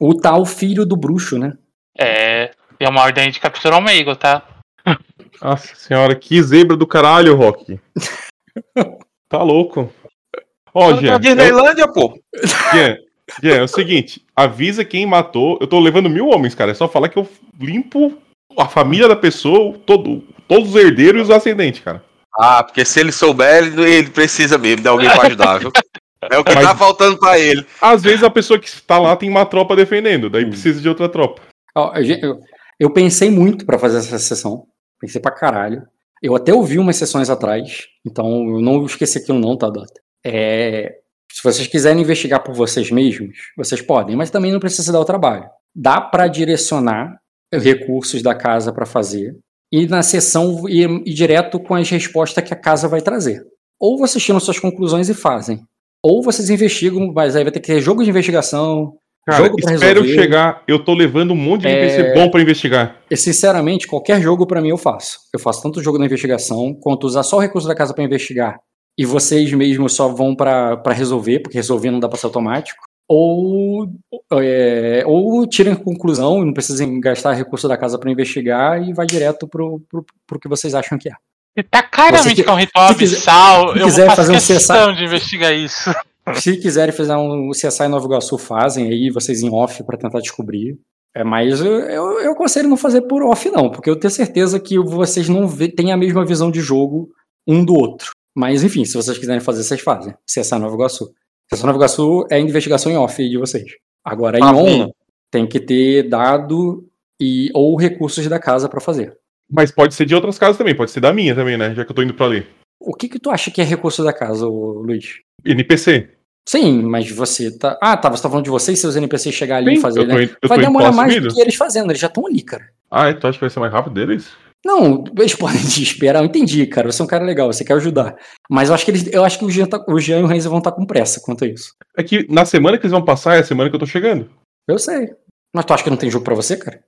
O tal filho do bruxo, né? É, é uma ordem de capturar o Meigo, tá? Nossa senhora, que zebra do caralho, Rock. tá louco. Ó, oh, Jean. Disneylândia, eu... pô. Jean, Jean, é o seguinte: avisa quem matou. Eu tô levando mil homens, cara. É só falar que eu limpo a família da pessoa, todo, todos os herdeiros e os ascendentes, cara. Ah, porque se ele souber, ele precisa mesmo de alguém pra ajudar, viu? É o que Mas, tá faltando pra ele. Às vezes a pessoa que está lá tem uma tropa defendendo, daí hum. precisa de outra tropa. Eu, eu pensei muito para fazer essa sessão. Pensei pra caralho. Eu até ouvi umas sessões atrás, então eu não esqueci aquilo não, tá, Dota? É, se vocês quiserem investigar por vocês mesmos, vocês podem, mas também não precisa dar o trabalho. Dá para direcionar recursos da casa para fazer e na sessão ir, ir direto com as respostas que a casa vai trazer. Ou vocês tiram suas conclusões e fazem. Ou vocês investigam, mas aí vai ter que ter jogo de investigação, Cara, jogo espero resolver. chegar. Eu tô levando um monte de NPC é... bom para investigar. E, sinceramente, qualquer jogo para mim eu faço. Eu faço tanto jogo da investigação, quanto usar só o recurso da casa para investigar. E vocês mesmos só vão para resolver, porque resolver não dá pra ser automático. Ou, é, ou tirem conclusão, não precisem gastar recurso da casa para investigar e vai direto pro, pro, pro que vocês acham que é. E tá claramente que, é um ritual abissal. Se quiser, eu vou fazer um CSI, de investigar isso. Se quiserem fazer um CSI Nova Iguaçu, fazem aí, vocês em off para tentar descobrir. É, mas eu, eu, eu, aconselho não fazer por off, não, porque eu tenho certeza que vocês não vê, têm a mesma visão de jogo um do outro. Mas, enfim, se vocês quiserem fazer, vocês fazem. CSI Nova Iguaçu. CSI Nova Iguaçu é investigação em off de vocês. Agora, em ah, on, tem que ter dado e ou recursos da casa para fazer. Mas pode ser de outras casas também, pode ser da minha também, né? Já que eu tô indo pra ali. O que que tu acha que é recurso da casa, Luiz? NPC. Sim, mas você tá. Ah, tá. Você tá falando de vocês, seus NPCs chegar ali Sim, e fazer, né? Vai demorar mais do que eles fazendo, eles já estão ali, cara. Ah, então acho que vai ser mais rápido deles? Não, eles podem te esperar, eu entendi, cara. Você é um cara legal, você quer ajudar. Mas eu acho que eles, eu acho que o Jean, tá, o Jean e o Renzo vão estar tá com pressa quanto a isso. É que na semana que eles vão passar é a semana que eu tô chegando. Eu sei. Mas tu acha que não tem jogo pra você, cara?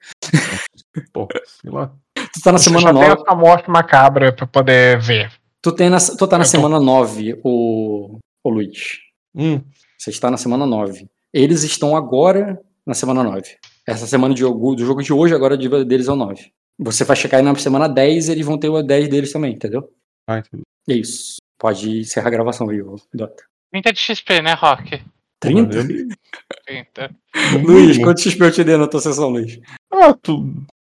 Pô, sei lá. Tu tá na semana 9. Tem essa morte macabra pra poder ver. Tu, tem na, tu tá na semana tô... 9, o, o Luiz. Hum. Você está na semana 9. Eles estão agora na semana 9. Essa semana de jogo, do jogo de hoje, agora a diva deles é o 9. Você vai chegar aí na semana 10 e eles vão ter o 10 deles também, entendeu? Ah, entendi. É isso. Pode encerrar a gravação aí, Dota. 30 de XP, né, Rock? 30? 30. Luiz, quanto XP eu te dei na tua sessão, Luiz? Ah, tu